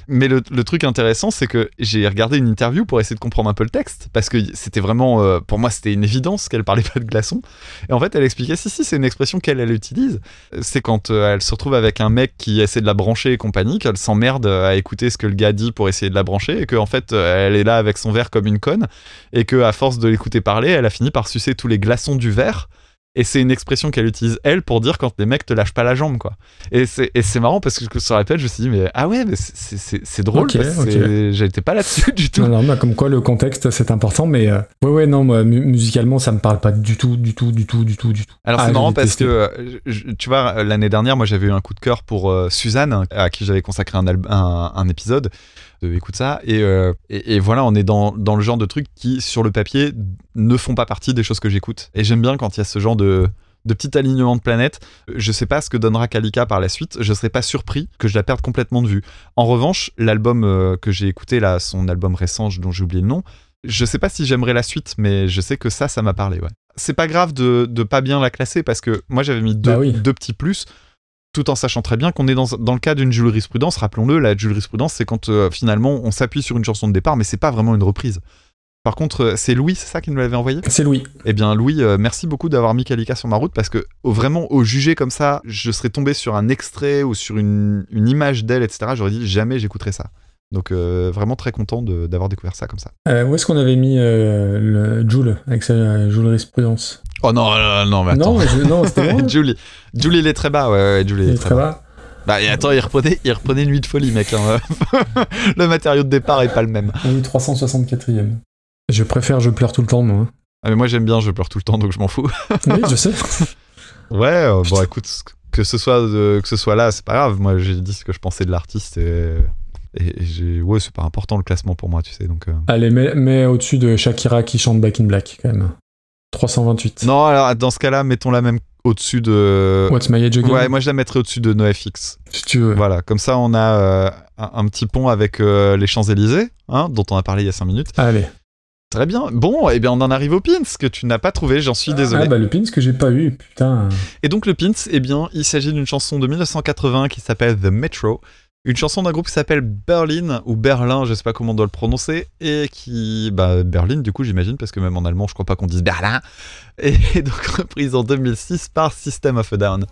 Mais le, truc intéressant c'est que j'ai regardé une interview pour essayer de comprendre un peu le texte parce que c'était vraiment euh, pour moi c'était une évidence qu'elle parlait <laughs> pas de glaçons et en fait elle expliquait si si c'est une expression qu'elle elle utilise. C'est quand euh, elle se retrouve avec un mec qui essaie de la brancher et compagnie qu'elle s'emmerde à écouter ce que le gars dit pour essayer de la brancher et que en fait euh, elle est là avec son verre comme une conne et que à force de l'écouter parler elle a fini par sucer tous les glaçons du verre Et c'est une expression qu'elle utilise, elle, pour dire quand les mecs te lâchent pas la jambe, quoi. Et c'est marrant parce que sur la page, je me suis dit, mais ah ouais, mais c'est- drôle, Ok, parce que ok. c'est- j'étais pas là-dessus <laughs> du tout. Non, non, bah, comme quoi le contexte c'est important, mais euh, ouais, ouais, non, moi, mu- musicalement ça me parle pas du tout, du tout, du tout, du tout, du tout. Alors Ah, c'est marrant parce que, euh, je- tu vois, l'année dernière, moi j'avais eu un coup de cœur pour euh, Suzanne, à qui j'avais consacré un, un épisode. Écoute ça. Et, euh, et, et voilà, on est dans, dans le genre de trucs qui, sur le papier, ne font pas partie des choses que j'écoute. Et j'aime bien quand il y a ce genre de, de petit alignement de planètes. Je sais pas ce que donnera Kalika par la suite. Je serais pas surpris que je la perde complètement de vue. En revanche, l'album euh, que j'ai écouté, là, son album récent, dont j'ai oublié le nom, je sais pas si j'aimerais la suite, mais je sais que ça, ça m'a parlé, ouais. C'est pas grave de, de pas bien la classer parce que moi j'avais mis deux, Bah oui. deux petits plus tout en sachant très bien qu'on est dans, dans le cas d'une jurisprudence. Rappelons-le, la jurisprudence, c'est quand euh, finalement on s'appuie sur une chanson de départ, mais c'est pas vraiment une reprise. Par contre, euh, c'est Louis, c'est ça qui nous l'avait envoyé? C'est Louis. Eh bien, Louis, euh, merci beaucoup d'avoir mis Kalika sur ma route parce que vraiment, au juger comme ça, je serais tombé sur un extrait ou sur une, une image d'elle, etc. J'aurais dit jamais j'écouterai ça. Donc, euh, vraiment très content de- d'avoir découvert ça comme ça. Euh, où est-ce qu'on avait mis euh, le Joule avec sa euh, jurisprudence? Oh non, non, non, mais attends. Non, je- non, c'était moi. <laughs> Julie. Julie, il est très bas, ouais, ouais, Julie, Il il est très bas. Bah, et attends, il reprenait, il reprenait Nuit de folie, mec. hein. <laughs> le matériau de départ est pas le même. On est 364ème. Je préfère Je pleure tout le temps, moi. Ah, mais moi, j'aime bien, je pleure tout le temps, donc je m'en fous. <laughs> Oui, je sais. Ouais, euh, bon, écoute, que ce soit, de- que ce soit là, c'est pas grave. Moi, j'ai dit ce que je pensais de l'artiste et, et, j'ai, ouais, c'est pas important le classement pour moi, tu sais. Donc, euh. Allez, mets, mets au-dessus de Shakira qui chante Back in Black, quand même. 328. non, alors dans ce cas-là, mettons-la même au-dessus de. What's My Age Again? Ouais, moi je la mettrais au-dessus de NoFX. Si tu veux. Voilà, comme ça on a euh, un, un petit pont avec euh, les Champs-Élysées, hein, dont on a parlé il y a 5 minutes. Allez. Très bien. Bon, et bien on en arrive au pins que tu n'as pas trouvé, j'en suis désolé. Ah bah le pins que j'ai pas eu, putain. Et donc le pins, eh bien, il s'agit d'une chanson de 1980 qui s'appelle The Metro, une chanson d'un groupe qui s'appelle Berlin ou Berlin, je sais pas comment on doit le prononcer, et qui, bah Berlin du coup j'imagine parce que même en allemand je crois pas qu'on dise Berlin, et <laughs> donc reprise en 2006 par System of a Down.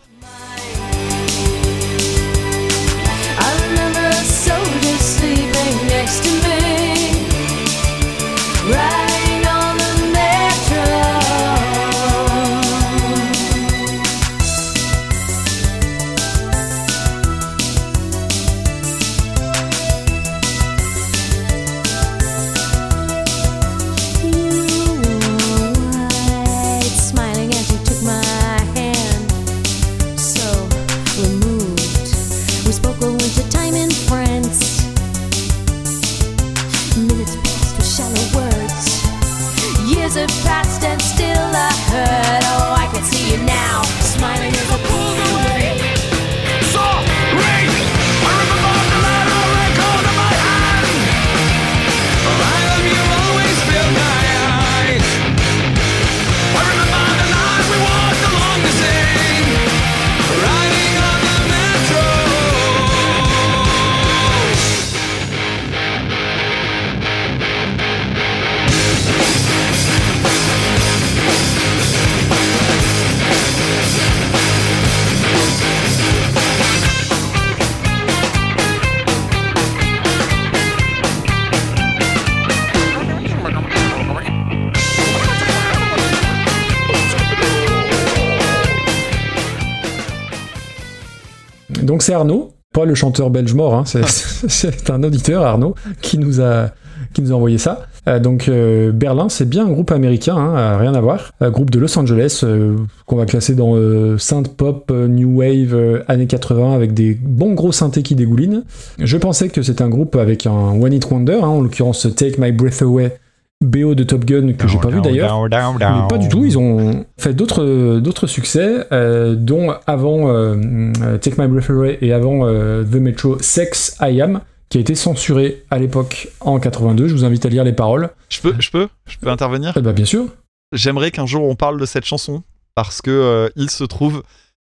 Donc c'est Arnaud, pas le chanteur belge mort, hein, c'est- <laughs> c'est un auditeur, Arnaud, qui nous a, qui nous a envoyé ça. Euh, donc euh, Berlin, c'est bien un groupe américain, hein, euh, rien à voir. Un groupe de Los Angeles qu'on va classer dans synth pop, new wave, années 80 avec des bons gros synthés qui dégoulinent. Je pensais que c'était un groupe avec un one hit wonder, hein, en l'occurrence Take My Breath Away, BO de Top Gun que j'ai pas vu d'ailleurs. Mais pas du tout, ils ont fait d'autres d'autres succès, euh, dont avant euh, euh, Take My Breath Away et avant euh, The Metro Sex I Am, qui a été censuré à l'époque en 82. Je vous invite à lire les paroles. Je peux, je peux, je peux intervenir? Eh bah bien sûr. J'aimerais qu'un jour on parle de cette chanson parce que euh, il se trouve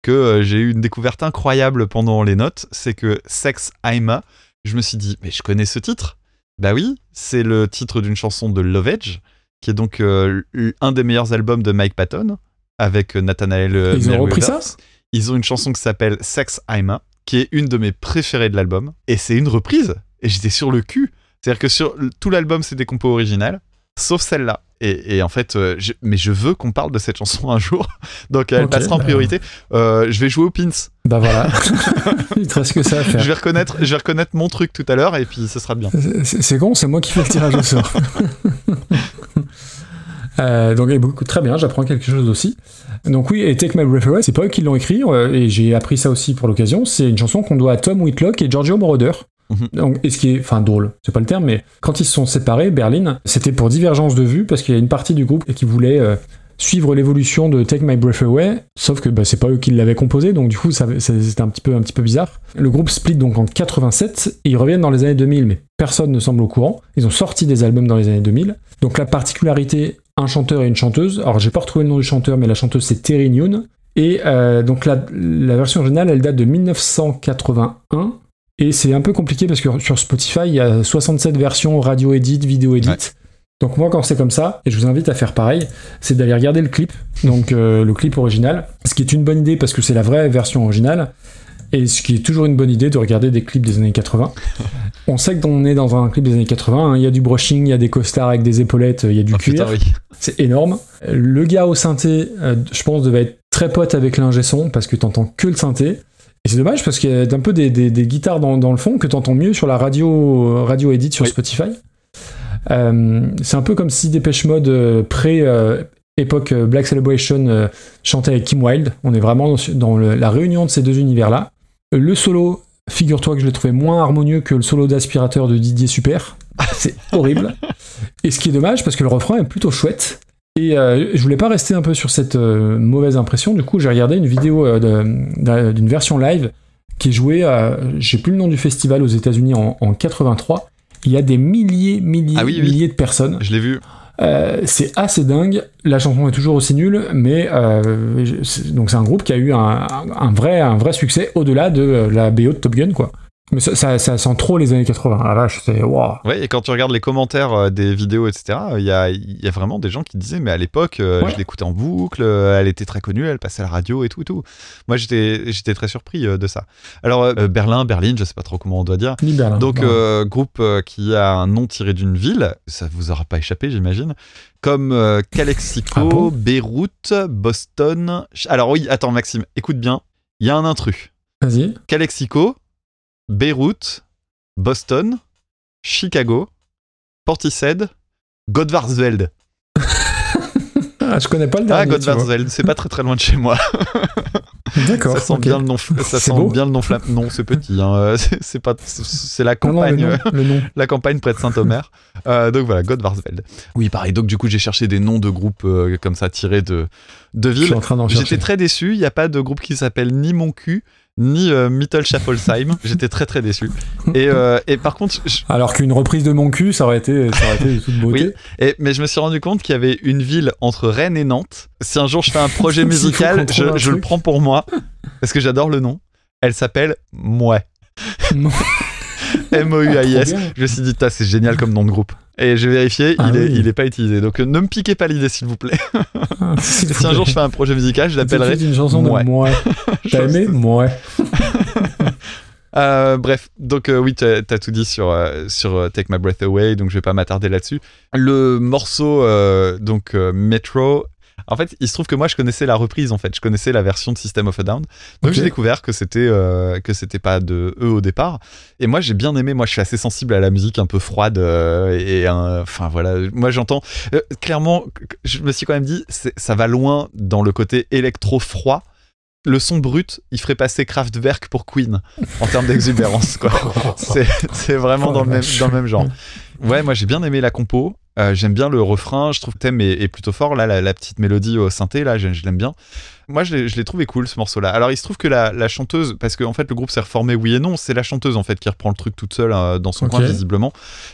que euh, j'ai eu une découverte incroyable pendant les notes, c'est que Sex Aima, je me suis dit mais je connais ce titre. Bah oui, c'est le titre d'une chanson de Love Edge qui est donc euh, un des meilleurs albums de Mike Patton avec euh, Nathanael euh, Ils ont repris ça Ils ont une chanson qui s'appelle Sex Aima qui est une de mes préférées de l'album et c'est une reprise et j'étais sur le cul. C'est-à-dire que sur tout l'album c'est des compos originales sauf celle-là. Et, et en fait, euh, je- mais je veux qu'on parle de cette chanson un jour. <laughs> Donc elle passera en bah. priorité. Euh, je vais jouer au pins. Bah voilà. <laughs> Il te reste que ça à faire. Je vais reconnaître, je vais reconnaître mon truc tout à l'heure et puis ce sera bien. C'est con, c'est moi qui fais le tirage au sort. <laughs> Euh, donc, eh, beaucoup- très bien, j'apprends quelque chose aussi. Donc, oui, et Take My Breath Away, c'est pas eux qui l'ont écrit, euh, et j'ai appris ça aussi pour l'occasion. C'est une chanson qu'on doit à Tom Whitlock et Giorgio Moroder. Mhm. Donc, et ce qui est, enfin, drôle, c'est pas le terme, mais quand ils se sont séparés, Berlin, c'était pour divergence de vue, parce qu'il y a une partie du groupe qui voulait euh, suivre l'évolution de Take My Breath Away, sauf que bah, c'est pas eux qui l'avaient composé, donc du coup, c'était un petit peu, un petit peu bizarre. Le groupe split donc en 87, et ils reviennent dans les années 2000, mais personne ne semble au courant. Ils ont sorti des albums dans les années 2000. Donc la particularité, un chanteur et une chanteuse. Alors j'ai pas retrouvé le nom du chanteur, mais la chanteuse c'est Terry Newne. Et euh, donc la, la version originale, elle date de 1981. Et c'est un peu compliqué parce que sur Spotify, il y a 67 versions radio edit, vidéo edit. Ouais. Donc moi quand c'est comme ça, et je vous invite à faire pareil, c'est d'aller regarder le clip, donc euh, le clip original, ce qui est une bonne idée parce que c'est la vraie version originale, et ce qui est toujours une bonne idée de regarder des clips des années 80. On sait qu'on est dans un clip des années 80, hein, il y a du brushing, il y a des costards avec des épaulettes, il y a du Oh, cuir, oui. c'est énorme. Le gars au synthé, euh, je pense, devait être très pote avec l'ingé son parce que t'entends que le synthé. Et c'est dommage parce qu'il y a un peu des, des- des guitares dans, dans le fond que t'entends mieux sur la radio, radio edit sur Oui. Spotify. Euh, c'est un peu comme si Dépêche Mode euh, pré euh, époque euh, Black Celebration euh, chantait avec Kim Wilde. On est vraiment dans, dans le- la réunion de ces deux univers-là. Le solo, figure-toi que je l'ai trouvé moins harmonieux que le solo d'aspirateur de Didier Super. <laughs> C'est horrible. Et ce qui est dommage parce que le refrain est plutôt chouette. Et euh, je voulais pas rester un peu sur cette euh, mauvaise impression. Du coup, j'ai regardé une vidéo euh, d'une version live qui est jouée j'ai plus le nom du festival aux États-Unis en, en 83. Il y a des milliers, milliers, Ah oui, oui. milliers de personnes. Je l'ai vu. C'est assez dingue. La chanson est toujours aussi nulle, mais donc c'est un groupe qui a eu un, un vrai, un vrai succès au-delà de la BO de Top Gun, quoi. Mais ça, ça, ça sent trop les années 80. Ah la vache, c'est waouh. Ouais, et quand tu regardes les commentaires euh, des vidéos, etc., il y a, il y a vraiment des gens qui disaient, mais à l'époque, euh, Ouais. je l'écoutais en boucle, euh, elle était très connue, elle passait à la radio et tout, et tout. Moi, j'étais, j'étais très surpris de ça. Alors, Berlin, Berlin, je sais pas trop comment on doit dire. Ni Berlin. Donc, groupe qui a un nom tiré d'une ville, ça vous aura pas échappé, j'imagine, comme Calexico, Ah bon? Beyrouth, Boston. Alors, oui, attends, Maxime, écoute bien, il y a un intrus. Vas-y. Calexico, Beyrouth, Boston, Chicago, Portishead, Godvarsveld. <laughs> Ah, je connais pas le Ah, dernier. vois. Godvarsveld, c'est pas très très loin de chez moi. <laughs> D'accord. Ça sent bien le nom. Ça sent beau bien le nom flamme. Non, c'est petit. hein, euh, C'est pas. c'est- la Non, non, le campagne. nom, le nom. <laughs> la campagne près de Saint-Omer. Euh, donc voilà, Godvarsveld. Oui, pareil. Donc du coup, j'ai cherché des noms de groupes euh, comme ça tirés de de villes. J'étais très déçu. Il n'y a pas de groupe qui s'appelle ni Mon cul ni euh, Mittelschaffolsheim. <laughs> J'étais très très déçu. Et, euh, et par contre, je- Alors qu'une reprise de mon cul, ça aurait été, ça aurait été de toute beauté. Oui, et, mais je me suis rendu compte qu'il y avait une ville entre Rennes et Nantes. Si un jour je fais un projet <laughs> musical, je, le prends pour moi parce que j'adore le nom. Elle s'appelle Mouais. <laughs> <laughs> M-O-U-I-S. Ah, je me suis dit, c'est génial comme nom de groupe. Et j'ai vérifié, Ah il, est, oui. il est pas utilisé. Donc euh, ne me piquez pas l'idée, s'il vous plaît. <laughs> Ah, vous si un jour je fais un projet musical, je C'est l'appellerai. une chanson Mouais. de moi. <laughs> T'as aimé Moi. Euh, bref, donc euh, oui, t'as as tout dit sur, euh, sur Take My Breath Away, donc je vais pas m'attarder là-dessus. Le morceau, donc Metro, en fait, il se trouve que moi je connaissais la reprise en fait, je connaissais la version de System of a Down, donc j'ai découvert que c'était euh, que c'était pas de eux au départ. Et moi j'ai bien aimé, moi je suis assez sensible à la musique un peu froide euh, et enfin voilà, moi j'entends euh, clairement, je me suis quand même dit, ça va loin dans le côté électro froid. Le son brut, il ferait passer Kraftwerk pour Queen en termes d'exubérance, quoi. <laughs> C'est vraiment dans, le même, dans le même genre. <laughs> Ouais, moi j'ai bien aimé la compo. Euh, J'aime bien le refrain. Je trouve que le thème est, est plutôt fort. Là, la, la petite mélodie au synthé, là, je, je l'aime bien. Moi, je l'ai trouvé cool ce morceau-là. Alors, il se trouve que la, la chanteuse, parce qu'en en fait, le groupe s'est reformé, oui et non, c'est la chanteuse en fait qui reprend le truc toute seule euh, dans son coin, visiblement.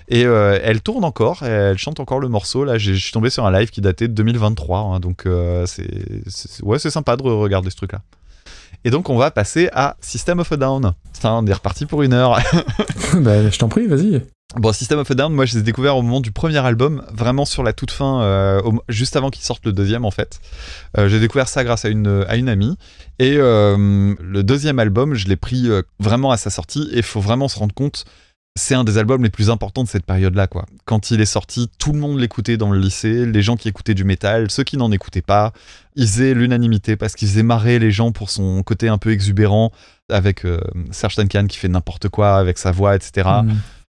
Et euh, elle tourne encore, elle chante encore le morceau. Là, j'ai- je suis tombé sur un live qui datait de 2023. hein, donc, c'est- ouais, c'est sympa de regarder ce truc-là. Et donc, on va passer à System of a Down. Putain, on est reparti pour une heure. <laughs> <laughs> bah, je t'en prie, vas-y. Bon, System of a Down, moi je les ai découverts au moment du premier album, vraiment sur la toute fin, euh, au- juste avant qu'ils sortent le deuxième en fait. Euh, j'ai découvert ça grâce à une, à une amie. Et euh, le deuxième album, je l'ai pris euh, vraiment à sa sortie et il faut vraiment se rendre compte, c'est un des albums les plus importants de cette période-là, quoi. Quand il est sorti, tout le monde l'écoutait dans le lycée, les gens qui écoutaient du métal, ceux qui n'en écoutaient pas, ils faisaient l'unanimité parce qu'ils faisaient marrer les gens pour son côté un peu exubérant, avec euh, Serge Tankian qui fait n'importe quoi avec sa voix, etc. Mm.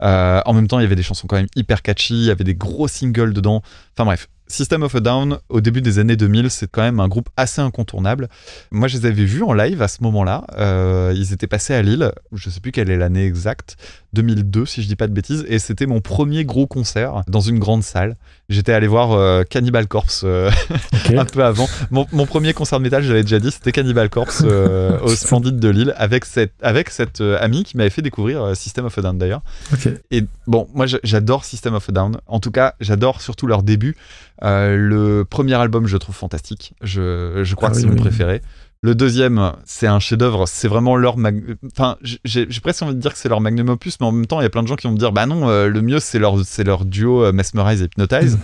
Euh, en même temps, il y avait des chansons quand même hyper catchy, il y avait des gros singles dedans. Enfin bref, System of a Down, au début des années 2000, c'est quand même un groupe assez incontournable. Moi, je les avais vus en live à ce moment-là. Euh, ils étaient passés à Lille, je sais plus quelle est l'année exacte, 2002 si je dis pas de bêtises, et c'était mon premier gros concert dans une grande salle. J'étais allé voir euh, Cannibal Corpse euh, <laughs> un peu avant. Mon, mon premier concert de métal, je l'avais déjà dit, c'était Cannibal Corpse <laughs> au Splendide de Lille avec cette, avec cette amie qui m'avait fait découvrir System of a Down d'ailleurs. Et bon, moi j'a- j'adore System of a Down. En tout cas, j'adore surtout leur début. Euh, le premier album, je trouve fantastique. Je, je crois Ah que oui, c'est mon oui. préféré. Le deuxième, c'est un chef-d'œuvre. C'est vraiment leur. mag- Enfin, j'ai presque envie de dire que c'est leur magnum opus, mais en même temps, il y a plein de gens qui vont me dire bah non, euh, le mieux, c'est leur, leur duo euh, Mesmerize et Hypnotize. Mm.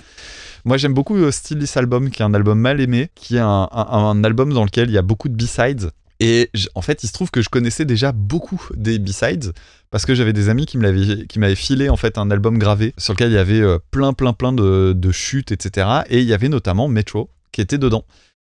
Moi, j'aime beaucoup Still This Album, qui est un album mal aimé, qui est un, un- un album dans lequel il y a beaucoup de B-sides. Et en fait, il se trouve que je connaissais déjà beaucoup des B-sides parce que j'avais des amis qui m'avaient filé en fait un album gravé sur lequel il y avait euh, plein plein plein de, de chutes etc et il y avait notamment Metro qui était dedans.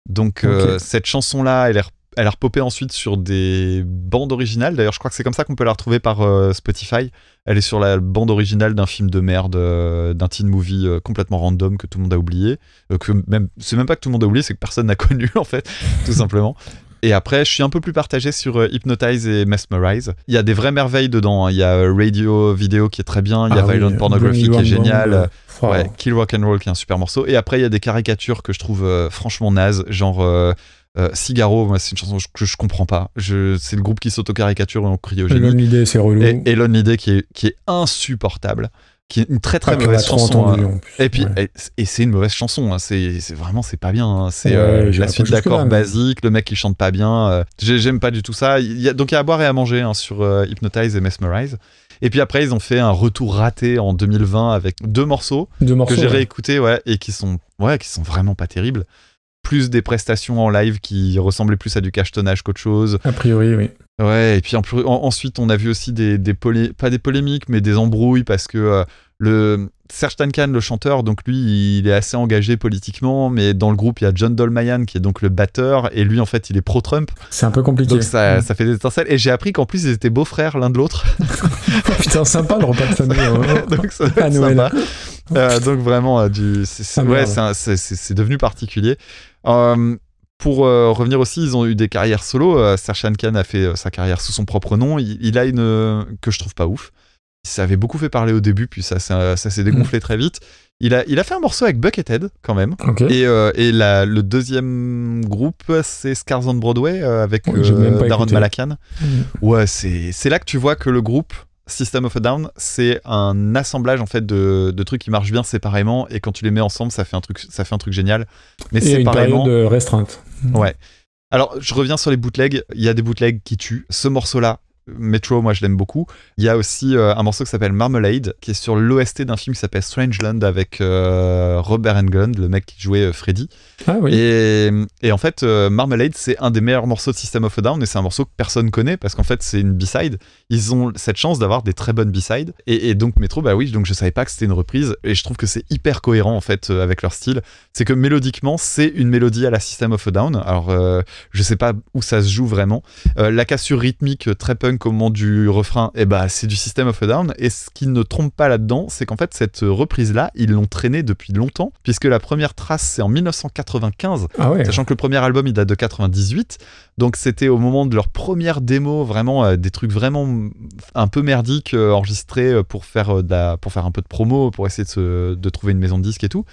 Donc euh, cette chanson là elle est, elle a repopé ensuite sur des bandes originales. D'ailleurs je crois que c'est comme ça qu'on peut la retrouver par euh, Spotify. Elle est sur la bande originale d'un film de merde euh, d'un teen movie euh, complètement random que tout le monde a oublié. Que même c'est même pas que tout le monde a oublié c'est que personne n'a <laughs> connu en fait tout simplement et après, je suis un peu plus partagé sur euh, Hypnotize et Mesmerize. Il y a des vraies merveilles dedans. hein. Il y a euh, Radio Video qui est très bien. Il y a Ah oui, Violent Pornography Bring qui est génial. Euh, Ouais, Kill Rock and Roll qui est un super morceau. Et après, il y a des caricatures que je trouve euh, franchement nazes. Genre euh, euh, Cigaro, moi, c'est une chanson que je comprends pas. Je, c'est le groupe qui s'auto-caricature et on crie au génie. Lonely Day, c'est relou. Et, et Lonely Day qui est, qui est insupportable. Qui est une très très Ah, mauvaise chanson. hein. plus. Et puis, Ouais. et, et c'est une mauvaise chanson. hein. C'est, c'est vraiment, c'est pas bien. hein. C'est Ouais, euh, la suite d'accords mais- basiques, le mec qui chante pas bien. euh, j'ai- j'aime pas du tout ça. Il y a, donc il y a à boire et à manger sur euh, Hypnotize et Mesmerize. Et puis après, ils ont fait un retour raté en 2020 avec deux morceaux Deux morceaux. que j'ai ouais. réécoutés, ouais, et qui sont, ouais, qui sont vraiment pas terribles. Plus des prestations en live qui ressemblaient plus à du cachetonnage qu'autre chose. A priori, oui. Ouais, et puis en ensuite, on a vu aussi des, des polé- pas des polémiques, mais des embrouilles parce que euh, le Serge Tankan, le chanteur, donc lui, il est assez engagé politiquement, mais dans le groupe, il y a John Dolmayan qui est donc le batteur, et lui, en fait, il est pro-Trump. C'est un peu compliqué. Donc ça, ça fait des étincelles. Et j'ai appris qu'en plus, ils étaient beaux-frères l'un de l'autre. <laughs> Putain, sympa le repas de famille. hein. <laughs> donc ça À Noël. sympa. Euh, donc vraiment, euh, du, c'est, Ah, ouais, c'est, devenu particulier. Euh, pour euh, revenir aussi, ils ont eu des carrières solo. Serge Tankan a fait sa carrière sous son propre nom. Il, il a une que je trouve pas ouf. Ça avait beaucoup fait parler au début, puis ça, ça, ça s'est dégonflé Mm. très vite. Il a, il a fait un morceau avec Buckethead quand même. Et, euh, et la- le deuxième groupe, c'est Scars on Broadway euh, avec euh, Darren. Malakian. Mm. Ouais, c'est là que tu vois que le groupe System of a Down, c'est un assemblage en fait de, de trucs qui marchent bien séparément et quand tu les mets ensemble, ça fait un truc, ça fait un truc génial. Mais une séparément, période euh, restreinte. ouais. Alors, je reviens sur les bootlegs. Il y a des bootlegs qui tuent. Ce morceau-là, Metro, moi je l'aime beaucoup. Il y a aussi euh, un morceau qui s'appelle Marmalade, qui est sur l'OST d'un film qui s'appelle Strangeland avec euh, Robert Englund, le mec qui jouait euh, Freddy. Ah oui. Et, et en fait, Marmalade, c'est un des meilleurs morceaux de System of a Down et c'est un morceau que personne connaît parce qu'en fait, c'est une B-side. Ils ont cette chance d'avoir des très bonnes B-sides. Et, et donc, Metro, bah oui, donc je savais pas que c'était une reprise et je trouve que c'est hyper cohérent en fait avec leur style. C'est que mélodiquement, c'est une mélodie à la System of a Down. Alors, je sais pas où ça se joue vraiment. La cassure rythmique très punk au moment du refrain, et bah, c'est du System of a Down. Et ce qui ne trompe pas là-dedans, c'est qu'en fait, cette reprise-là, ils l'ont traînée depuis longtemps puisque la première trace, c'est en 1995. Ah ouais. Sachant que le premier album il date de 98, donc c'était au moment de leur première démo, vraiment euh, des trucs vraiment un peu merdiques euh, enregistrés euh, pour faire, de la- pour faire un peu de promo, pour essayer de, se- de trouver une maison de disques et tout.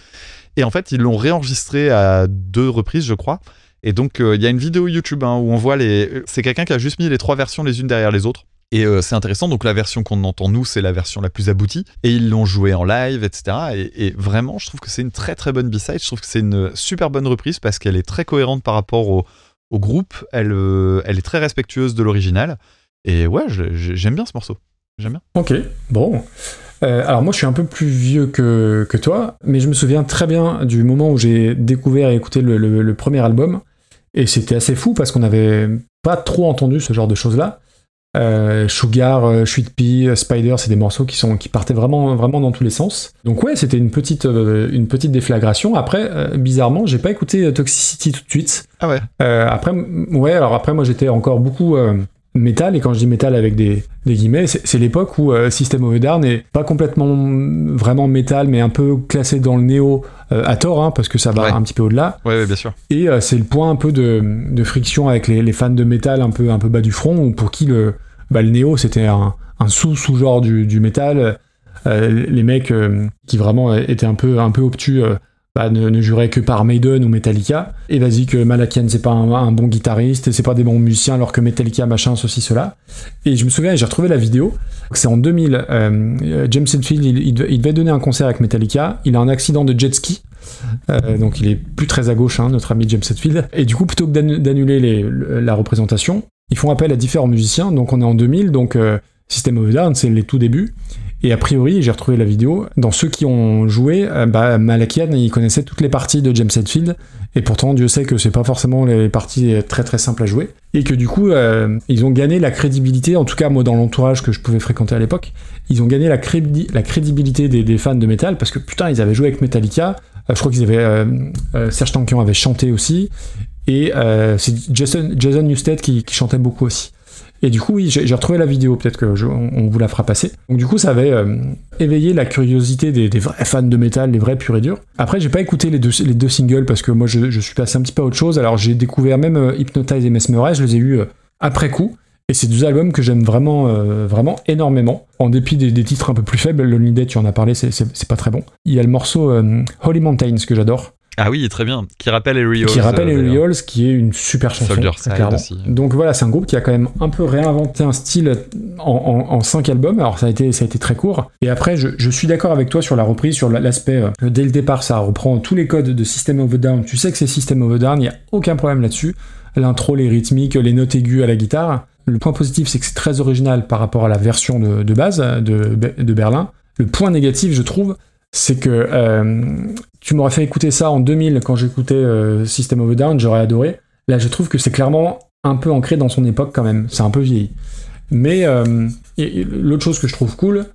Et en fait, ils l'ont réenregistré à deux reprises, je crois. Et donc, euh, il y a une vidéo YouTube hein, où on voit les. C'est quelqu'un qui a juste mis les trois versions les unes derrière les autres. Et euh, c'est intéressant. Donc, la version qu'on entend, nous, c'est la version la plus aboutie. Et ils l'ont joué en live, etc. Et, vraiment, je trouve que c'est une très très bonne B-side. Je trouve que c'est une super bonne reprise parce qu'elle est très cohérente par rapport au, groupe. Elle, euh, elle est très respectueuse de l'original. Et ouais, j'aime bien ce morceau. J'aime bien. Ok, bon. Euh, alors moi je suis un peu plus vieux que, que toi, mais je me souviens très bien du moment où j'ai découvert et écouté le, le- le premier album, et c'était assez fou parce qu'on n'avait pas trop entendu ce genre de choses-là. Euh, Sugar, euh, Sweet Pea, Spider, c'est des morceaux qui sont qui partaient vraiment vraiment dans tous les sens. Donc ouais, c'était une petite euh, une petite déflagration. Après, euh, bizarrement, j'ai pas écouté Toxicity tout de suite. Ah ouais. Après, ouais, alors après, moi j'étais encore beaucoup métal, et quand je dis métal avec des, des guillemets, c'est l'époque où euh, System of a Down n'est pas complètement vraiment métal, mais un peu classé dans le néo euh, à tort, hein, parce que ça va Ouais. un petit peu au-delà. Ouais, ouais, bien sûr. Et euh, c'est le point un peu de, de friction avec les, les fans de métal un peu, un peu bas du front, ou pour qui le, bah, le néo c'était un, un sous-sous-genre du, du métal. Les mecs qui vraiment étaient un peu, un peu obtus bah, ne, ne que par Maiden ou Metallica. Et vas-y que Malakian c'est pas un, bon guitariste c'est pas des bons musiciens alors que Metallica machin ceci cela. Et je me souviens, j'ai retrouvé la vidéo. C'est en 2000. euh, euh, James Hetfield il, il devait- donner un concert avec Metallica. Il a un accident de jet ski. Euh, donc il est plus très à gauche, hein, notre ami James Hetfield. Et du coup, plutôt que d'annu- d'annuler la représentation, ils font appel à différents musiciens. Donc on est en 2000, donc euh, System of Down, c'est les tout débuts. Et a priori, j'ai retrouvé la vidéo, dans ceux qui ont joué, euh, bah, Malakian, il connaissait toutes les parties de James Hetfield. Et pourtant, Dieu sait que c'est pas forcément les parties très très simples à jouer. Et que du coup, euh, ils ont gagné la crédibilité, en tout cas moi dans l'entourage que je pouvais fréquenter à l'époque, ils ont gagné la, crédi- la crédibilité des, fans de métal parce que putain, ils avaient joué avec Metallica. Euh, je crois qu'ils avaient. euh, euh, Serge Tankian avait chanté aussi. Et euh, c'est Jason, Jason Newsted qui chantait beaucoup aussi. Et du coup, oui, j'ai retrouvé la vidéo, peut-être que on vous la fera passer. Donc du coup, ça avait euh, éveillé la curiosité des, vrais fans de métal, les vrais purs et durs. Après, j'ai pas écouté les deux, les deux singles parce que moi, je, suis passé un petit peu à autre chose. Alors, j'ai découvert même euh, Hypnotize et Mesmerize, je les ai eus euh, après coup. Et c'est deux albums que j'aime vraiment, vraiment énormément. En dépit des, titres un peu plus faibles, Lonely Dead, tu en as parlé, c'est- pas très bon. Il y a le morceau Holy Mountains que j'adore, Ah oui, très bien. Qui rappelle Harry qui rappelle euh, Harry. Halls, qui est une super chanson. Soldier Side clairement. aussi. Donc voilà, c'est un groupe qui a quand même un peu réinventé un style en, en- en cinq albums. Alors ça a été, ça a été très court. Et après, je, je suis d'accord avec toi sur la reprise, sur la- l'aspect. euh, dès le départ, ça reprend tous les codes de System of a Down. Tu sais que c'est System of a Down, il n'y a aucun problème là-dessus. L'intro, les rythmiques, les notes aiguës à la guitare. Le point positif, c'est que c'est très original par rapport à la version de, de base de, de Berlin. Le point négatif, je trouve, c'est que euh, tu m'aurais fait écouter ça en 2000 quand j'écoutais euh, System of a Down, j'aurais adoré. Là, je trouve que c'est clairement un peu ancré dans son époque quand même. C'est un peu vieilli. Mais euh, l'autre chose que je trouve cool,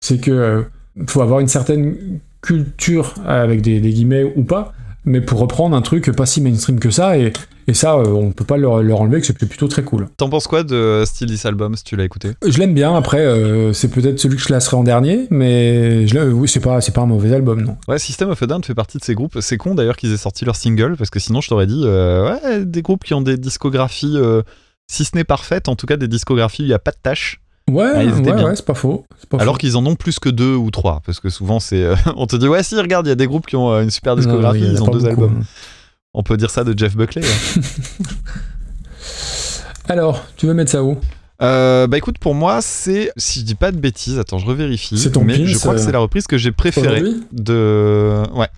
c'est que faut avoir une certaine culture avec des, des guillemets ou pas, mais pour reprendre un truc pas si mainstream que ça, et, et ça, euh, on peut pas leur, leur enlever que c'est plutôt très cool. T'en penses quoi de Still This Album si tu l'as écouté? Je l'aime bien. Après, euh, c'est peut-être celui que je classerai en dernier, mais je oui, c'est pas, c'est pas un mauvais album, non. Ouais, System of a Down fait partie de ces groupes. C'est con d'ailleurs qu'ils aient sorti leur single parce que sinon je t'aurais dit euh, ouais, des groupes qui ont des discographies, euh, si ce n'est parfaites, en tout cas des discographies où il n'y a pas de tâches. Ouais, Ah, ouais, ouais, c'est pas faux. pas Alors qu'ils en ont plus que deux ou trois parce que souvent c'est euh, <laughs> on te dit ouais si regarde il y a des groupes qui ont euh, une super discographie Non, ils ont deux beaucoup. albums. On peut dire ça de Jeff Buckley. hein. <laughs> Alors, tu veux mettre ça où? Euh, bah écoute pour moi c'est si je dis pas de bêtises attends je revérifie C'est ton mais pins, je crois que c'est la reprise que j'ai préférée de ouais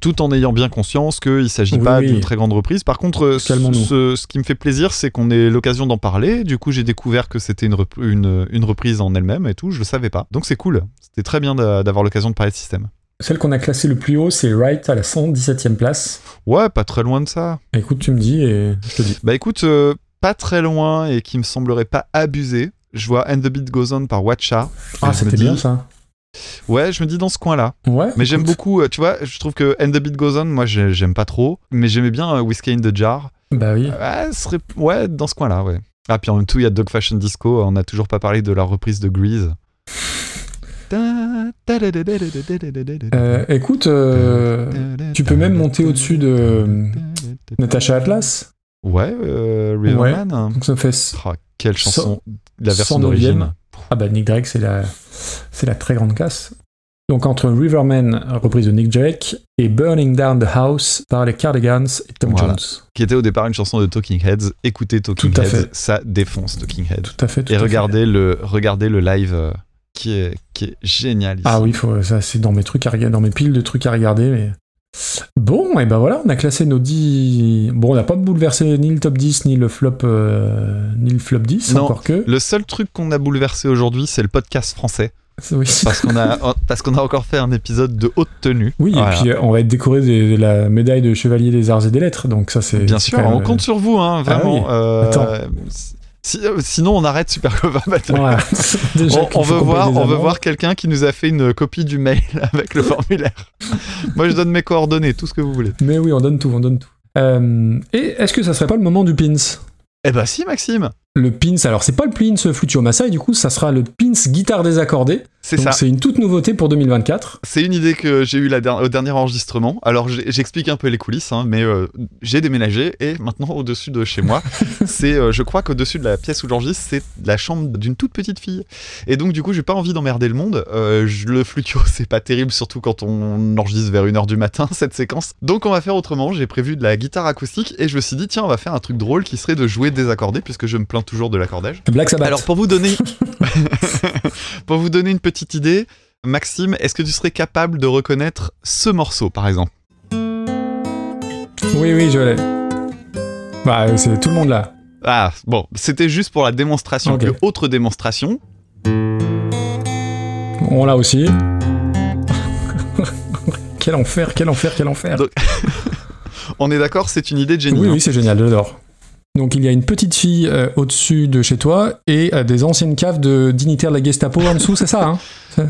tout en ayant bien conscience qu'il s'agit Oui, pas oui. d'une très grande reprise. Par contre, ce, Calmons-nous. ce- ce qui me fait plaisir, c'est qu'on ait l'occasion d'en parler. Du coup, j'ai découvert que c'était une, rep- une, une reprise en elle-même et tout. Je le savais pas. Donc c'est cool. C'était très bien d'a- d'avoir l'occasion de parler de système. Celle qu'on a classée le plus haut, c'est Right à la 117e place. Ouais, pas très loin de ça. Écoute, tu me dis et je te dis. Bah écoute, euh, pas très loin et qui me semblerait pas abusé. Je vois And the Beat Goes On par Watcha. Ah, c'était dis- bien ça. Ouais, je me dis dans ce coin-là. Ouais. Mais j'aime beaucoup, euh, tu vois, je trouve que And the Beat Goes On, moi j'ai- j'aime pas trop. Mais j'aimais bien euh, Whiskey in the Jar. Bah oui. Ouais, ce serait... ouais, dans ce coin-là, ouais. Ah, puis en même temps, il y a Dog Fashion Disco. On n'a toujours pas parlé de la reprise de Grease. Euh, écoute, euh, tu peux même monter au-dessus de Natasha Atlas. Ouais, euh, River Ouais. Man. Donc ça fait. Oh, quelle chanson. La version 109e. d'origine. Ah bah Nick Drake, c'est la, c'est la très grande casse. Donc entre Riverman, reprise de Nick Drake, et Burning Down the House par les Cardigans et Tom Voilà. Jones. Qui était au départ une chanson de Talking Heads. Écoutez Talking Tout à Heads, fait. ça défonce Talking Heads. Tout à fait. tout Et à fait. regardez le, regardez le live euh, qui, est, qui est génial ici. Ah oui, faut, ça c'est dans mes trucs à regarder, dans mes piles de trucs à regarder. Mais... Bon, et ben voilà, on a classé nos 10. Bon, on n'a pas bouleversé ni le top 10, ni le flop, euh, ni le flop 10, Non. encore que. Le seul truc qu'on a bouleversé aujourd'hui, c'est le podcast français. Oui, Parce qu'on a, <laughs> parce qu'on a encore fait un épisode de haute tenue. oui Voilà. et puis euh, on va être décoré de, de la médaille de chevalier des arts et des lettres, donc ça c'est. Bien sûr, même- on compte sur vous, hein, vraiment. oui. euh, Si- euh, sinon, on arrête Super Cover Battle. Voilà. Déjà on, veut voir, on veut voir quelqu'un qui nous a fait une copie du mail <laughs> avec le formulaire. Moi, je donne mes coordonnées, tout ce que vous voulez. Mais oui, on donne tout, on donne tout. Euh, et est-ce que ça serait pas le moment du pins? Eh ben si, Maxime, Le pins, alors c'est pas le pins Flutio Masai, du coup, ça sera le pins guitare désaccordée. C'est ça. c'est une toute nouveauté pour 2024. C'est une idée que j'ai eue la der- au dernier enregistrement. Alors j'explique un peu les coulisses, hein, mais euh, j'ai déménagé et maintenant au-dessus de chez moi, <laughs> c'est, euh, je crois qu'au-dessus de la pièce où j'enregistre, c'est la chambre d'une toute petite fille. Et donc du coup, j'ai pas envie d'emmerder le monde. Euh, le flutio, <laughs> c'est pas terrible, surtout quand on enregistre vers 1h du matin <laughs> cette séquence. Donc on va faire autrement. J'ai prévu de la guitare acoustique et je me suis dit tiens, on va faire un truc drôle qui serait de jouer désaccordé puisque je me plains toujours de l'accordage. Black Sabbath. Alors pour vous donner pour vous donner une petite idée, Maxime, est-ce que tu serais capable de reconnaître ce morceau par exemple? Oui, oui, je l'ai. Bah, c'est tout le monde là. Ah bon, c'était juste pour la démonstration. Que autre démonstration On l'a aussi. <laughs> quel enfer, quel enfer, quel enfer. Donc, <laughs> On est d'accord, c'est une idée de génie. Oui, hein? oui, c'est génial, j'adore. Donc il y a une petite fille euh, au-dessus de chez toi et euh, des anciennes caves de dignitaires de la Gestapo en dessous, c'est ça, hein. <laughs>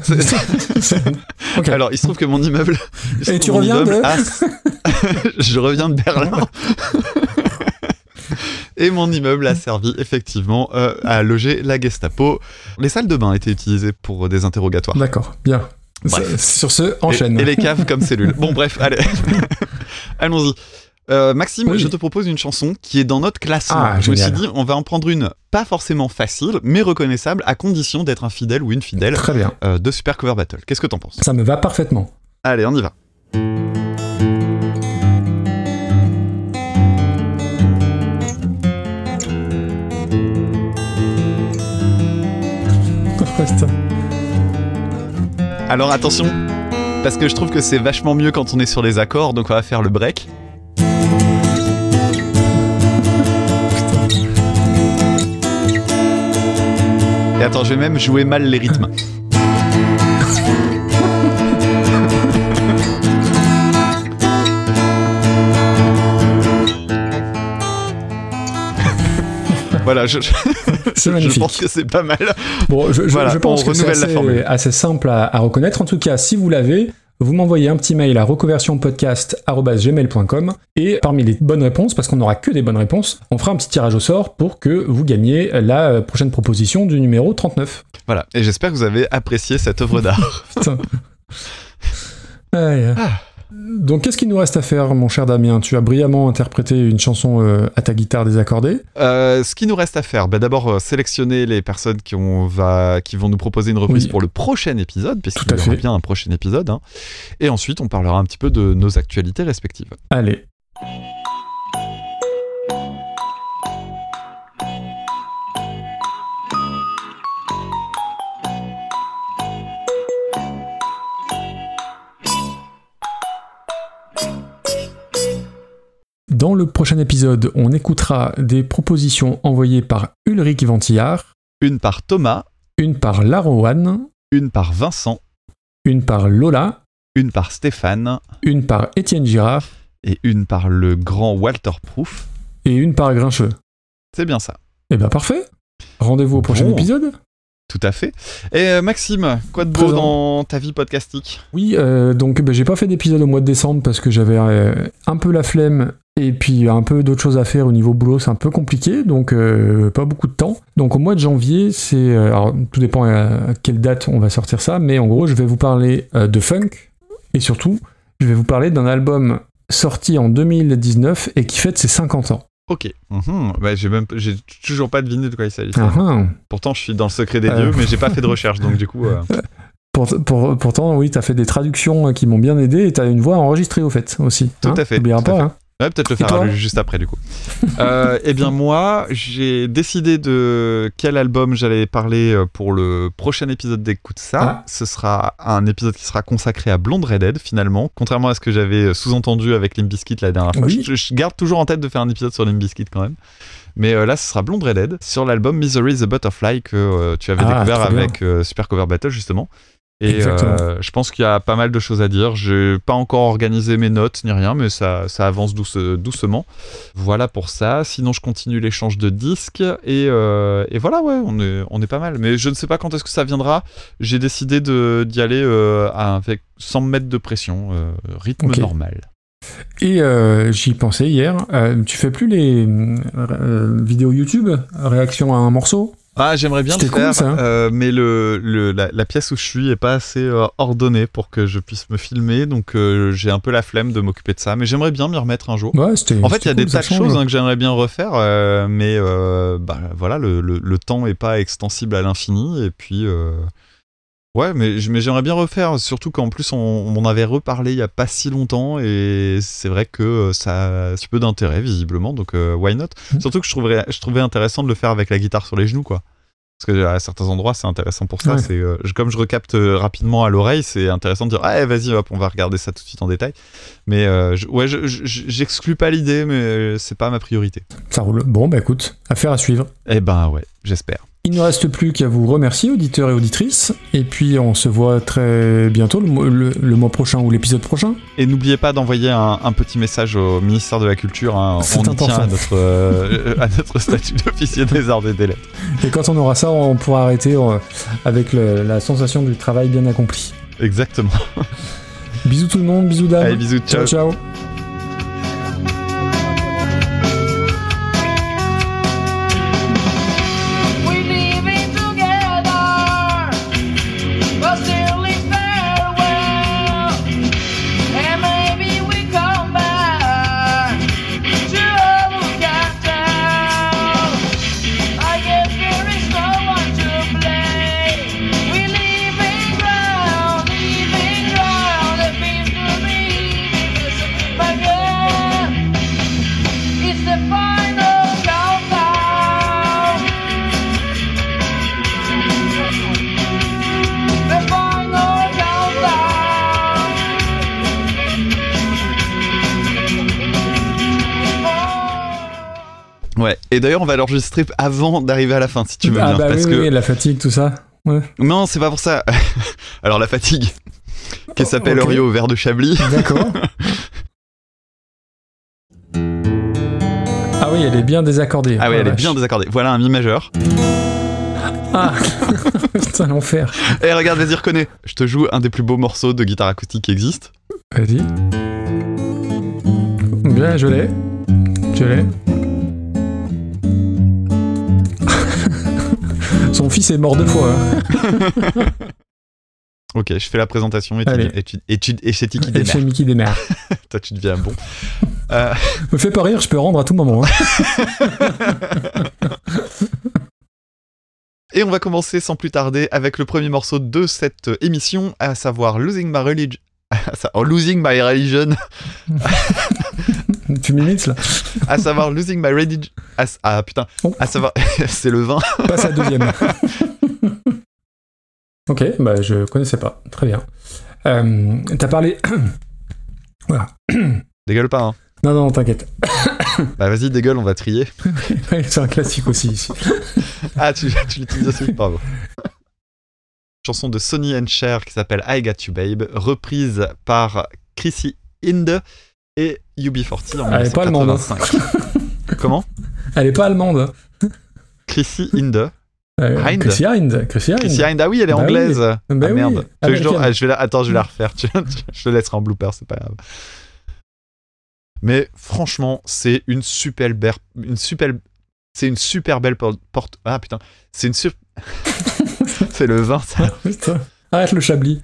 Alors, il se trouve que mon immeuble. Et tu reviens de- a- <laughs> Je reviens de Berlin. <laughs> Et mon immeuble a servi effectivement euh, à loger la Gestapo. Les salles de bain étaient utilisées pour des interrogatoires. D'accord, bien. Bref. Sur ce, enchaîne. Et, et les caves comme cellules. Bon, bref, allez. Allons-y. Euh, Maxime, Oui. je te propose une chanson qui est dans notre classement. Ah, je me suis dit, on va en prendre une pas forcément facile, mais reconnaissable, à condition d'être un fidèle ou une fidèle Très bien. euh, de Super Cover Battle. Qu'est-ce que t'en penses? Ça me va parfaitement. Allez, on y va. <laughs> Alors attention, parce que je trouve que c'est vachement mieux quand on est sur les accords, donc on va faire le break. Et attends, je vais même jouer mal les rythmes. voilà, je, <laughs> pense que c'est pas mal. Bon, je, je- Voilà, je pense que c'est assez, assez simple à, à reconnaître. En tout cas, si vous l'avez, vous m'envoyez un petit mail à reconversionpodcast.gmail.com et parmi les bonnes réponses, parce qu'on n'aura que des bonnes réponses, on fera un petit tirage au sort pour que vous gagniez la euh, prochaine proposition du numéro 39. Voilà, et j'espère que vous avez apprécié cette œuvre d'art. <laughs> Putain. Aïe. Ah. Donc, qu'est-ce qu'il nous reste à faire, mon cher Damien? Tu as brillamment interprété une chanson euh, à ta guitare désaccordée. Euh, ce qui nous reste à faire, bah d'abord euh, sélectionner les personnes qui, on va, qui vont nous proposer une reprise Oui. pour le prochain épisode, puisqu'il y aura bien un prochain épisode. hein. Et ensuite, on parlera un petit peu de nos actualités respectives. Allez. Dans le prochain épisode, on écoutera des propositions envoyées par Ulrich Ventillard, Une par Thomas, une par Larowan, une par Vincent, une par Lola, une par Stéphane une par Étienne Girard et une par le grand Walter Proof. et une par Grincheux. C'est bien ça. Eh ben parfait. Rendez-vous au prochain Bon. épisode. Tout à fait. Et euh, Maxime, quoi de beau Présent. dans ta vie podcastique? Oui, euh, donc ben, j'ai pas fait d'épisode au mois de décembre parce que j'avais euh, un peu la flemme et puis un peu d'autres choses à faire au niveau boulot, c'est un peu compliqué, donc euh, pas beaucoup de temps. Donc au mois de janvier, c'est alors tout dépend à quelle date on va sortir ça, mais en gros je vais vous parler de funk et surtout je vais vous parler d'un album sorti en 2019 et qui fête ses 50 ans. Ok. Mhm. Bah, j'ai même, j'ai toujours pas deviné de quoi il s'agissait. Ah, ah. Pourtant, je suis dans le secret des Euh. dieux, mais j'ai pas fait de recherche, donc du coup. euh, <laughs> Pour- pour- pourtant, oui, t'as fait des traductions euh, qui m'ont bien aidé et t'as une voix enregistrée au fait aussi. Tout hein, à fait, à pas. fait. hein. Ouais, peut-être le faire juste après du coup. <laughs> euh, eh bien moi, j'ai décidé de quel album j'allais parler euh, pour le prochain épisode d'Écoute ça. Ah. Ce sera un épisode qui sera consacré à Blonde Redhead finalement, contrairement à ce que j'avais sous-entendu avec Limp Bizkit la dernière fois. Oui. Je, je garde toujours en tête de faire un épisode sur Limp Bizkit quand même. Mais euh, là, ce sera Blonde Redhead sur l'album Misery the Butterfly que euh, tu avais Ah, découvert avec euh, Super Cover Battle justement. Et euh, je pense qu'il y a pas mal de choses à dire. J'ai pas encore organisé mes notes ni rien, mais ça, ça avance douce- doucement. Voilà pour ça. Sinon, je continue l'échange de disques et, euh, et voilà, ouais, on est, on est pas mal. Mais je ne sais pas quand est-ce que ça viendra. J'ai décidé d'y aller euh, avec sans me mettre de pression, rythme normal. Et euh, j'y pensais hier. euh, tu fais plus les euh, vidéos YouTube, réaction à un morceau? Ah, j'aimerais bien le cool, faire, euh, mais le, le- la, la pièce où je suis est pas assez euh, ordonnée pour que je puisse me filmer, donc euh, j'ai un peu la flemme de m'occuper de ça. Mais j'aimerais bien m'y remettre un jour. Ouais, c'était. En fait, il y a des tas de choses hein, que j'aimerais bien refaire, euh, mais euh, bah, voilà, le, le- le temps est pas extensible à l'infini. Et puis, euh, ouais, mais, j'aimerais bien refaire, surtout qu'en plus, on, on m'en avait reparlé il y a pas si longtemps, et c'est vrai que euh, ça a un petit peu d'intérêt, visiblement, donc euh, why not? Mhm. Surtout que je, trouverais, je trouvais intéressant de le faire avec la guitare sur les genoux, quoi. Parce que à certains endroits, c'est intéressant pour ça. Ouais. C'est euh, comme je recapte rapidement à l'oreille, c'est intéressant de dire ah vas-y hop, on va regarder ça tout de suite en détail. Mais euh, je- ouais, je- je- j'exclus pas l'idée, mais c'est pas ma priorité. Ça roule. Bon, bah écoute, affaire à suivre. Eh ben ouais, j'espère. Il ne reste plus qu'à vous remercier, auditeurs et auditrices. Et puis, on se voit très bientôt, le, mois- le- le mois prochain ou l'épisode prochain. Et n'oubliez pas d'envoyer un, un petit message au ministère de la Culture. hein. C'est on tient à notre, euh, à notre statut d'officier des arts et des lettres. Et quand on aura ça, on pourra arrêter euh, avec le- la sensation du travail bien accompli. Exactement. Bisous tout le monde, bisous dames. Allez, bisous, ciao. ciao. ciao. Et d'ailleurs, on va l'enregistrer avant d'arriver à la fin, si tu veux ah bien, bah parce oui, que oui, la fatigue, tout ça. Ouais. non, c'est pas pour ça. <laughs> Alors la fatigue, qui s'appelle ok. Orio au verre de Chablis. D'accord. <laughs> ah oui, elle est bien désaccordée. Ah oui, Oh, elle est bien désaccordée. Voilà un mi majeur. Ah <laughs> Putain, l'enfer. Et regarde, vas-y, reconnais. Je te joue un des plus beaux morceaux de guitare acoustique qui existe. Vas-y. Bien, je l'ai. Je l'ai. Son fils est mort deux fois. hein. <laughs> Ok, je fais la présentation et tu, et tu- et tu- et c'est démarre. chez Mickey des mères. Toi, tu deviens bon. Euh, Me fais pas rire, je peux rendre à tout moment. hein. <laughs> et on va commencer sans plus tarder avec le premier morceau de cette émission, à savoir Losing My Religion. <laughs> Losing My Religion, tu m'imites là. à savoir Losing My Religion. à- Ah putain, Oh. à savoir, <laughs> c'est le vin. Passe à deuxième. <laughs> ok, bah je connaissais pas. Très bien. Euh, T'as parlé. <coughs> voilà. <coughs> Dégueule pas, hein. Non, non, t'inquiète. <coughs> Bah vas-y, dégueule, on va trier. <laughs> C'est un classique aussi ici. Ah, tu, tu l'utilises aussi, bravo. Chanson de Sonny and Cher qui s'appelle I Got You Babe, reprise par Chrissy Hinde et UB40 en Elle est pas allemande, hein. 1985. Comment? Elle est pas allemande. Chrissy Hinde. Euh, Hind. Chrissy Hind. Chrissy Hind. Chrissy Hinde, ah oui, elle est Bah anglaise. Bah ah merde. Je, ah, je vais la... Attends, je vais la refaire. <laughs> Je te laisserai en blooper, c'est pas grave. Mais franchement, c'est une super belle, une super, c'est une super belle por- porte. Ah putain, c'est une super. <laughs> c'est le vin, ça. <laughs> Arrête le chablis.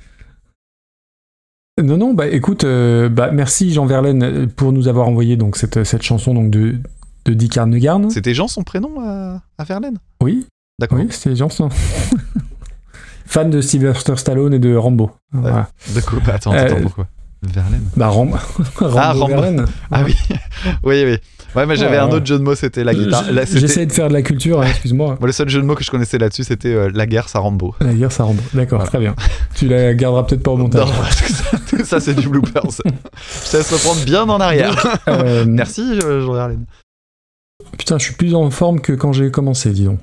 Non, non, bah écoute, euh, bah, merci Jean Verlaine euh, pour nous avoir envoyé donc cette, cette chanson donc de, de Dick Arnegarn. C'était Jean son prénom à, à Verlaine? Oui, D'accord. oui, c'était Jean son. <laughs> Fan de Sylvester Stallone et de Rambo. Voilà. De quoi? Bah, Attends, Euh, attends, pourquoi? Verlaine? Bah Ram- Rambo, Ah, Rambo. Verlaine. Ah oui, oui, oui. Ouais, mais j'avais Ouais. un autre jeu de mots, c'était la guitare. J- Là, c'était- J'essaie de faire de la culture, hein, excuse-moi. <laughs> Moi, le seul jeu de mots que je connaissais là-dessus, c'était euh, la guerre, ça Rambo. La guerre, ça Rambo. D'accord, Voilà. très bien. Tu la garderas peut-être pas au montage. Non, parce que ça, tout ça, c'est du blooper. ça. <laughs> Je te laisse reprendre bien en arrière. <laughs> Euh, Merci, je- Jean Verlaine. Putain, je suis plus en forme que quand j'ai commencé, dis donc.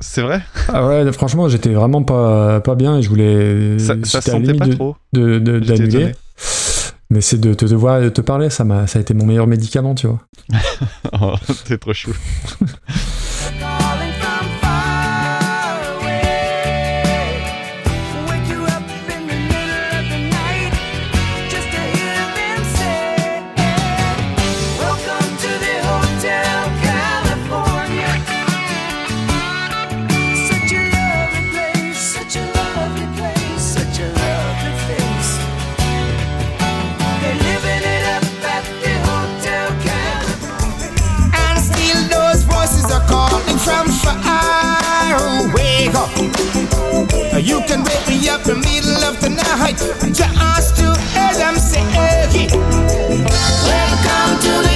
C'est vrai? Ah ouais, franchement, j'étais vraiment pas, pas bien et je voulais. Ça, ça sentait pas de- trop. de- de- d'annuler. Mais c'est de te, de voir, de te parler, ça, m'a, ça a été mon meilleur médicament, tu vois. <laughs> Oh, c'est trop chou. <laughs> You can wake me up in the middle of the night. Just to hear them say, Welcome to the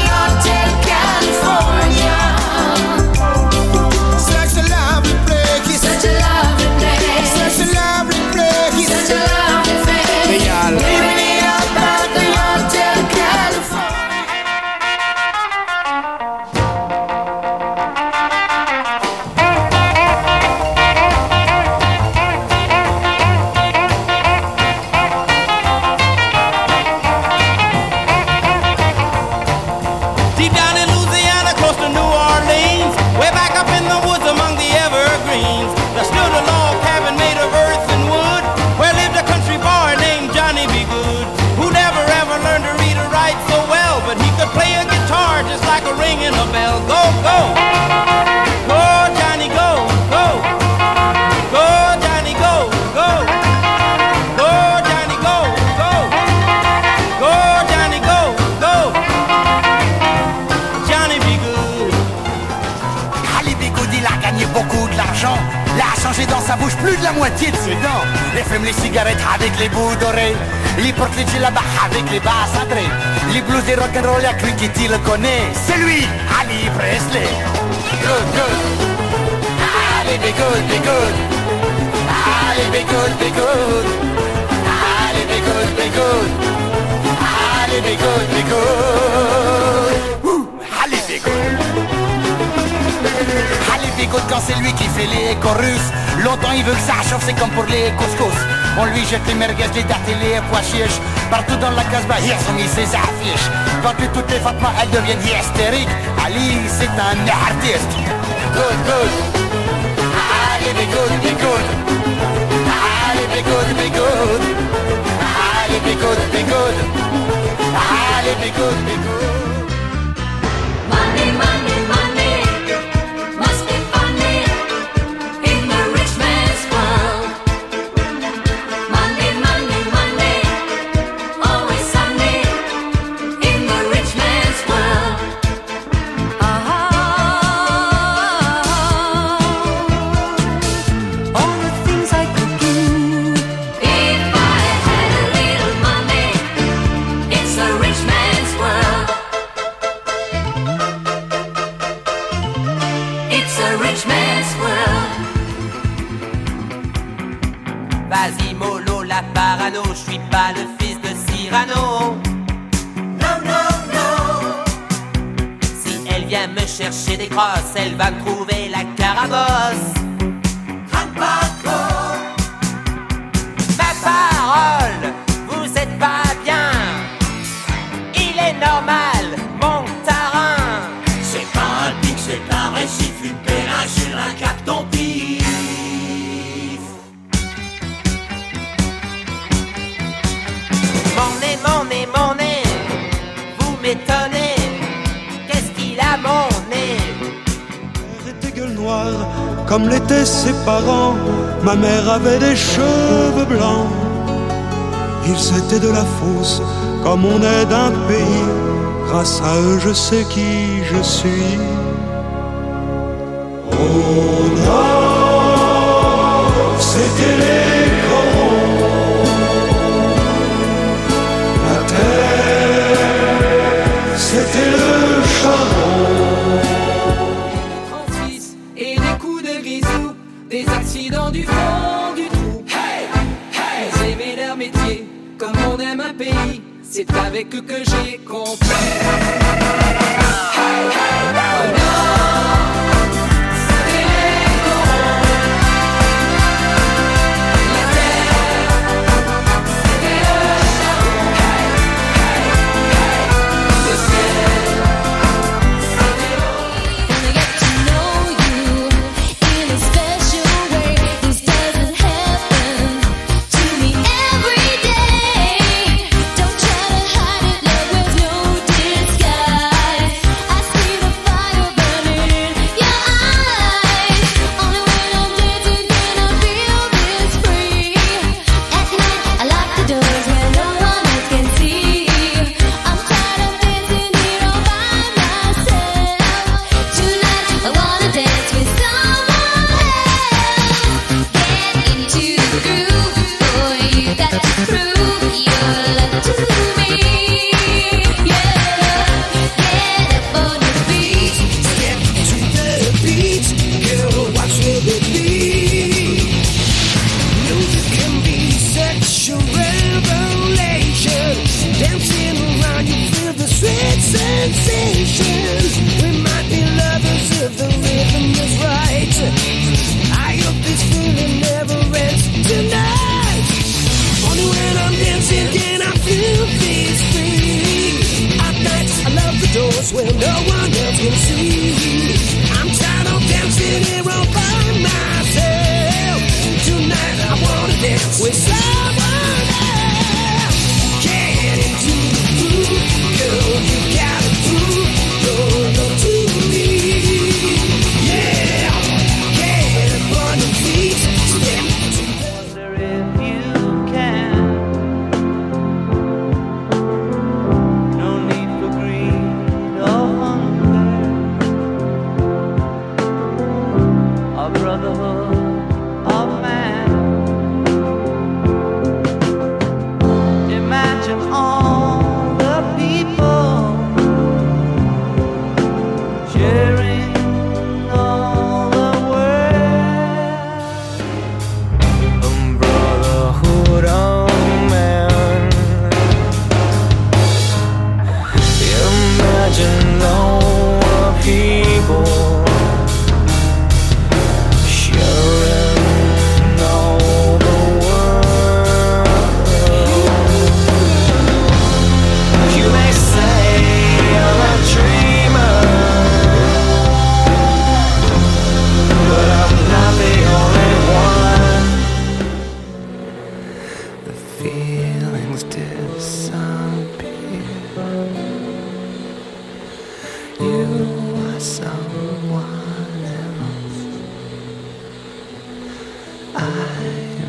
les cigarettes avec les bouts d'oreilles. Il porte les djellabas avec les basses adrées. Les blues et rock'n'roll, y'a lui qui le connaît. C'est lui, Ali Presley. Good, good. Ali be good, be good. Ali be good, be good. Ali be good, be good. Ali be good, be good. Quand c'est lui qui fait les chorus Longtemps il veut que ça chauffe, c'est comme pour les couscous. On lui jette les merguez, les dattes et les pois chiches. Partout dans la casbah, ils ont mis ses affiches. Quand puis toutes les Fatma, elles deviennent hystériques. Ali, c'est un artiste. Good, good. Ali Bigoud, Bigoud Ali Bigoud, Bigoud Money, Ma mère avait des cheveux blancs. Ils étaient de la fosse, comme on est d'un pays. Grâce à eux, je sais qui je suis. C'est avec eux que j'ai compris.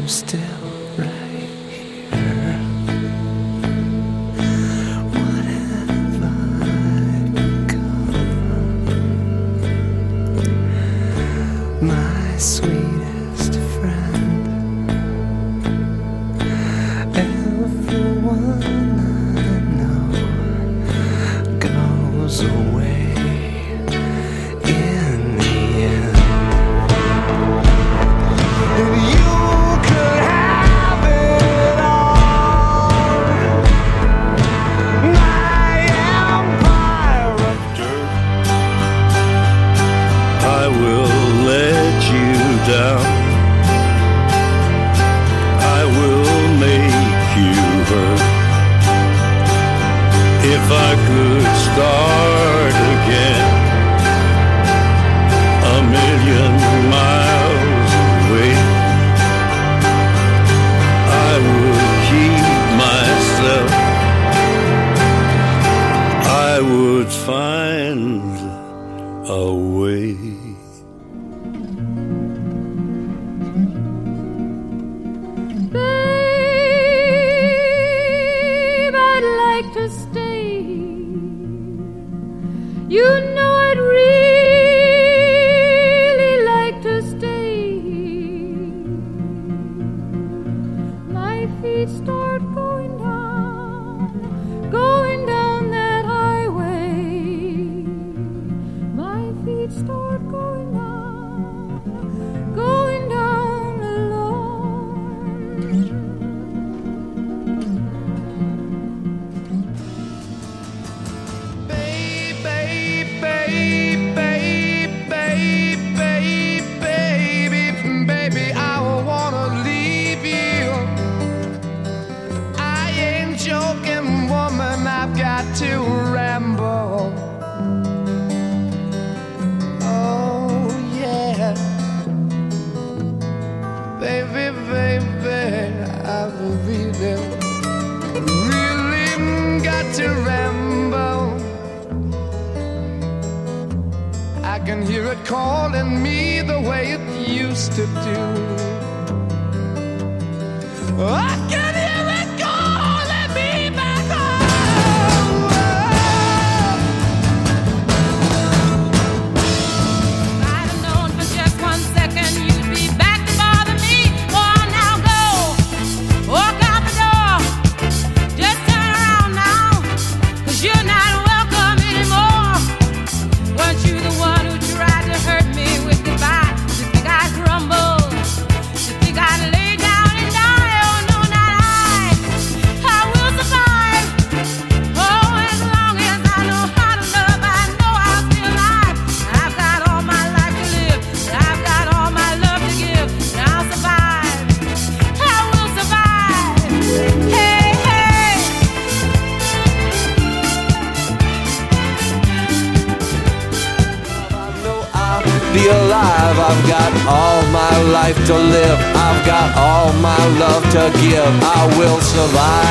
Still I will survive.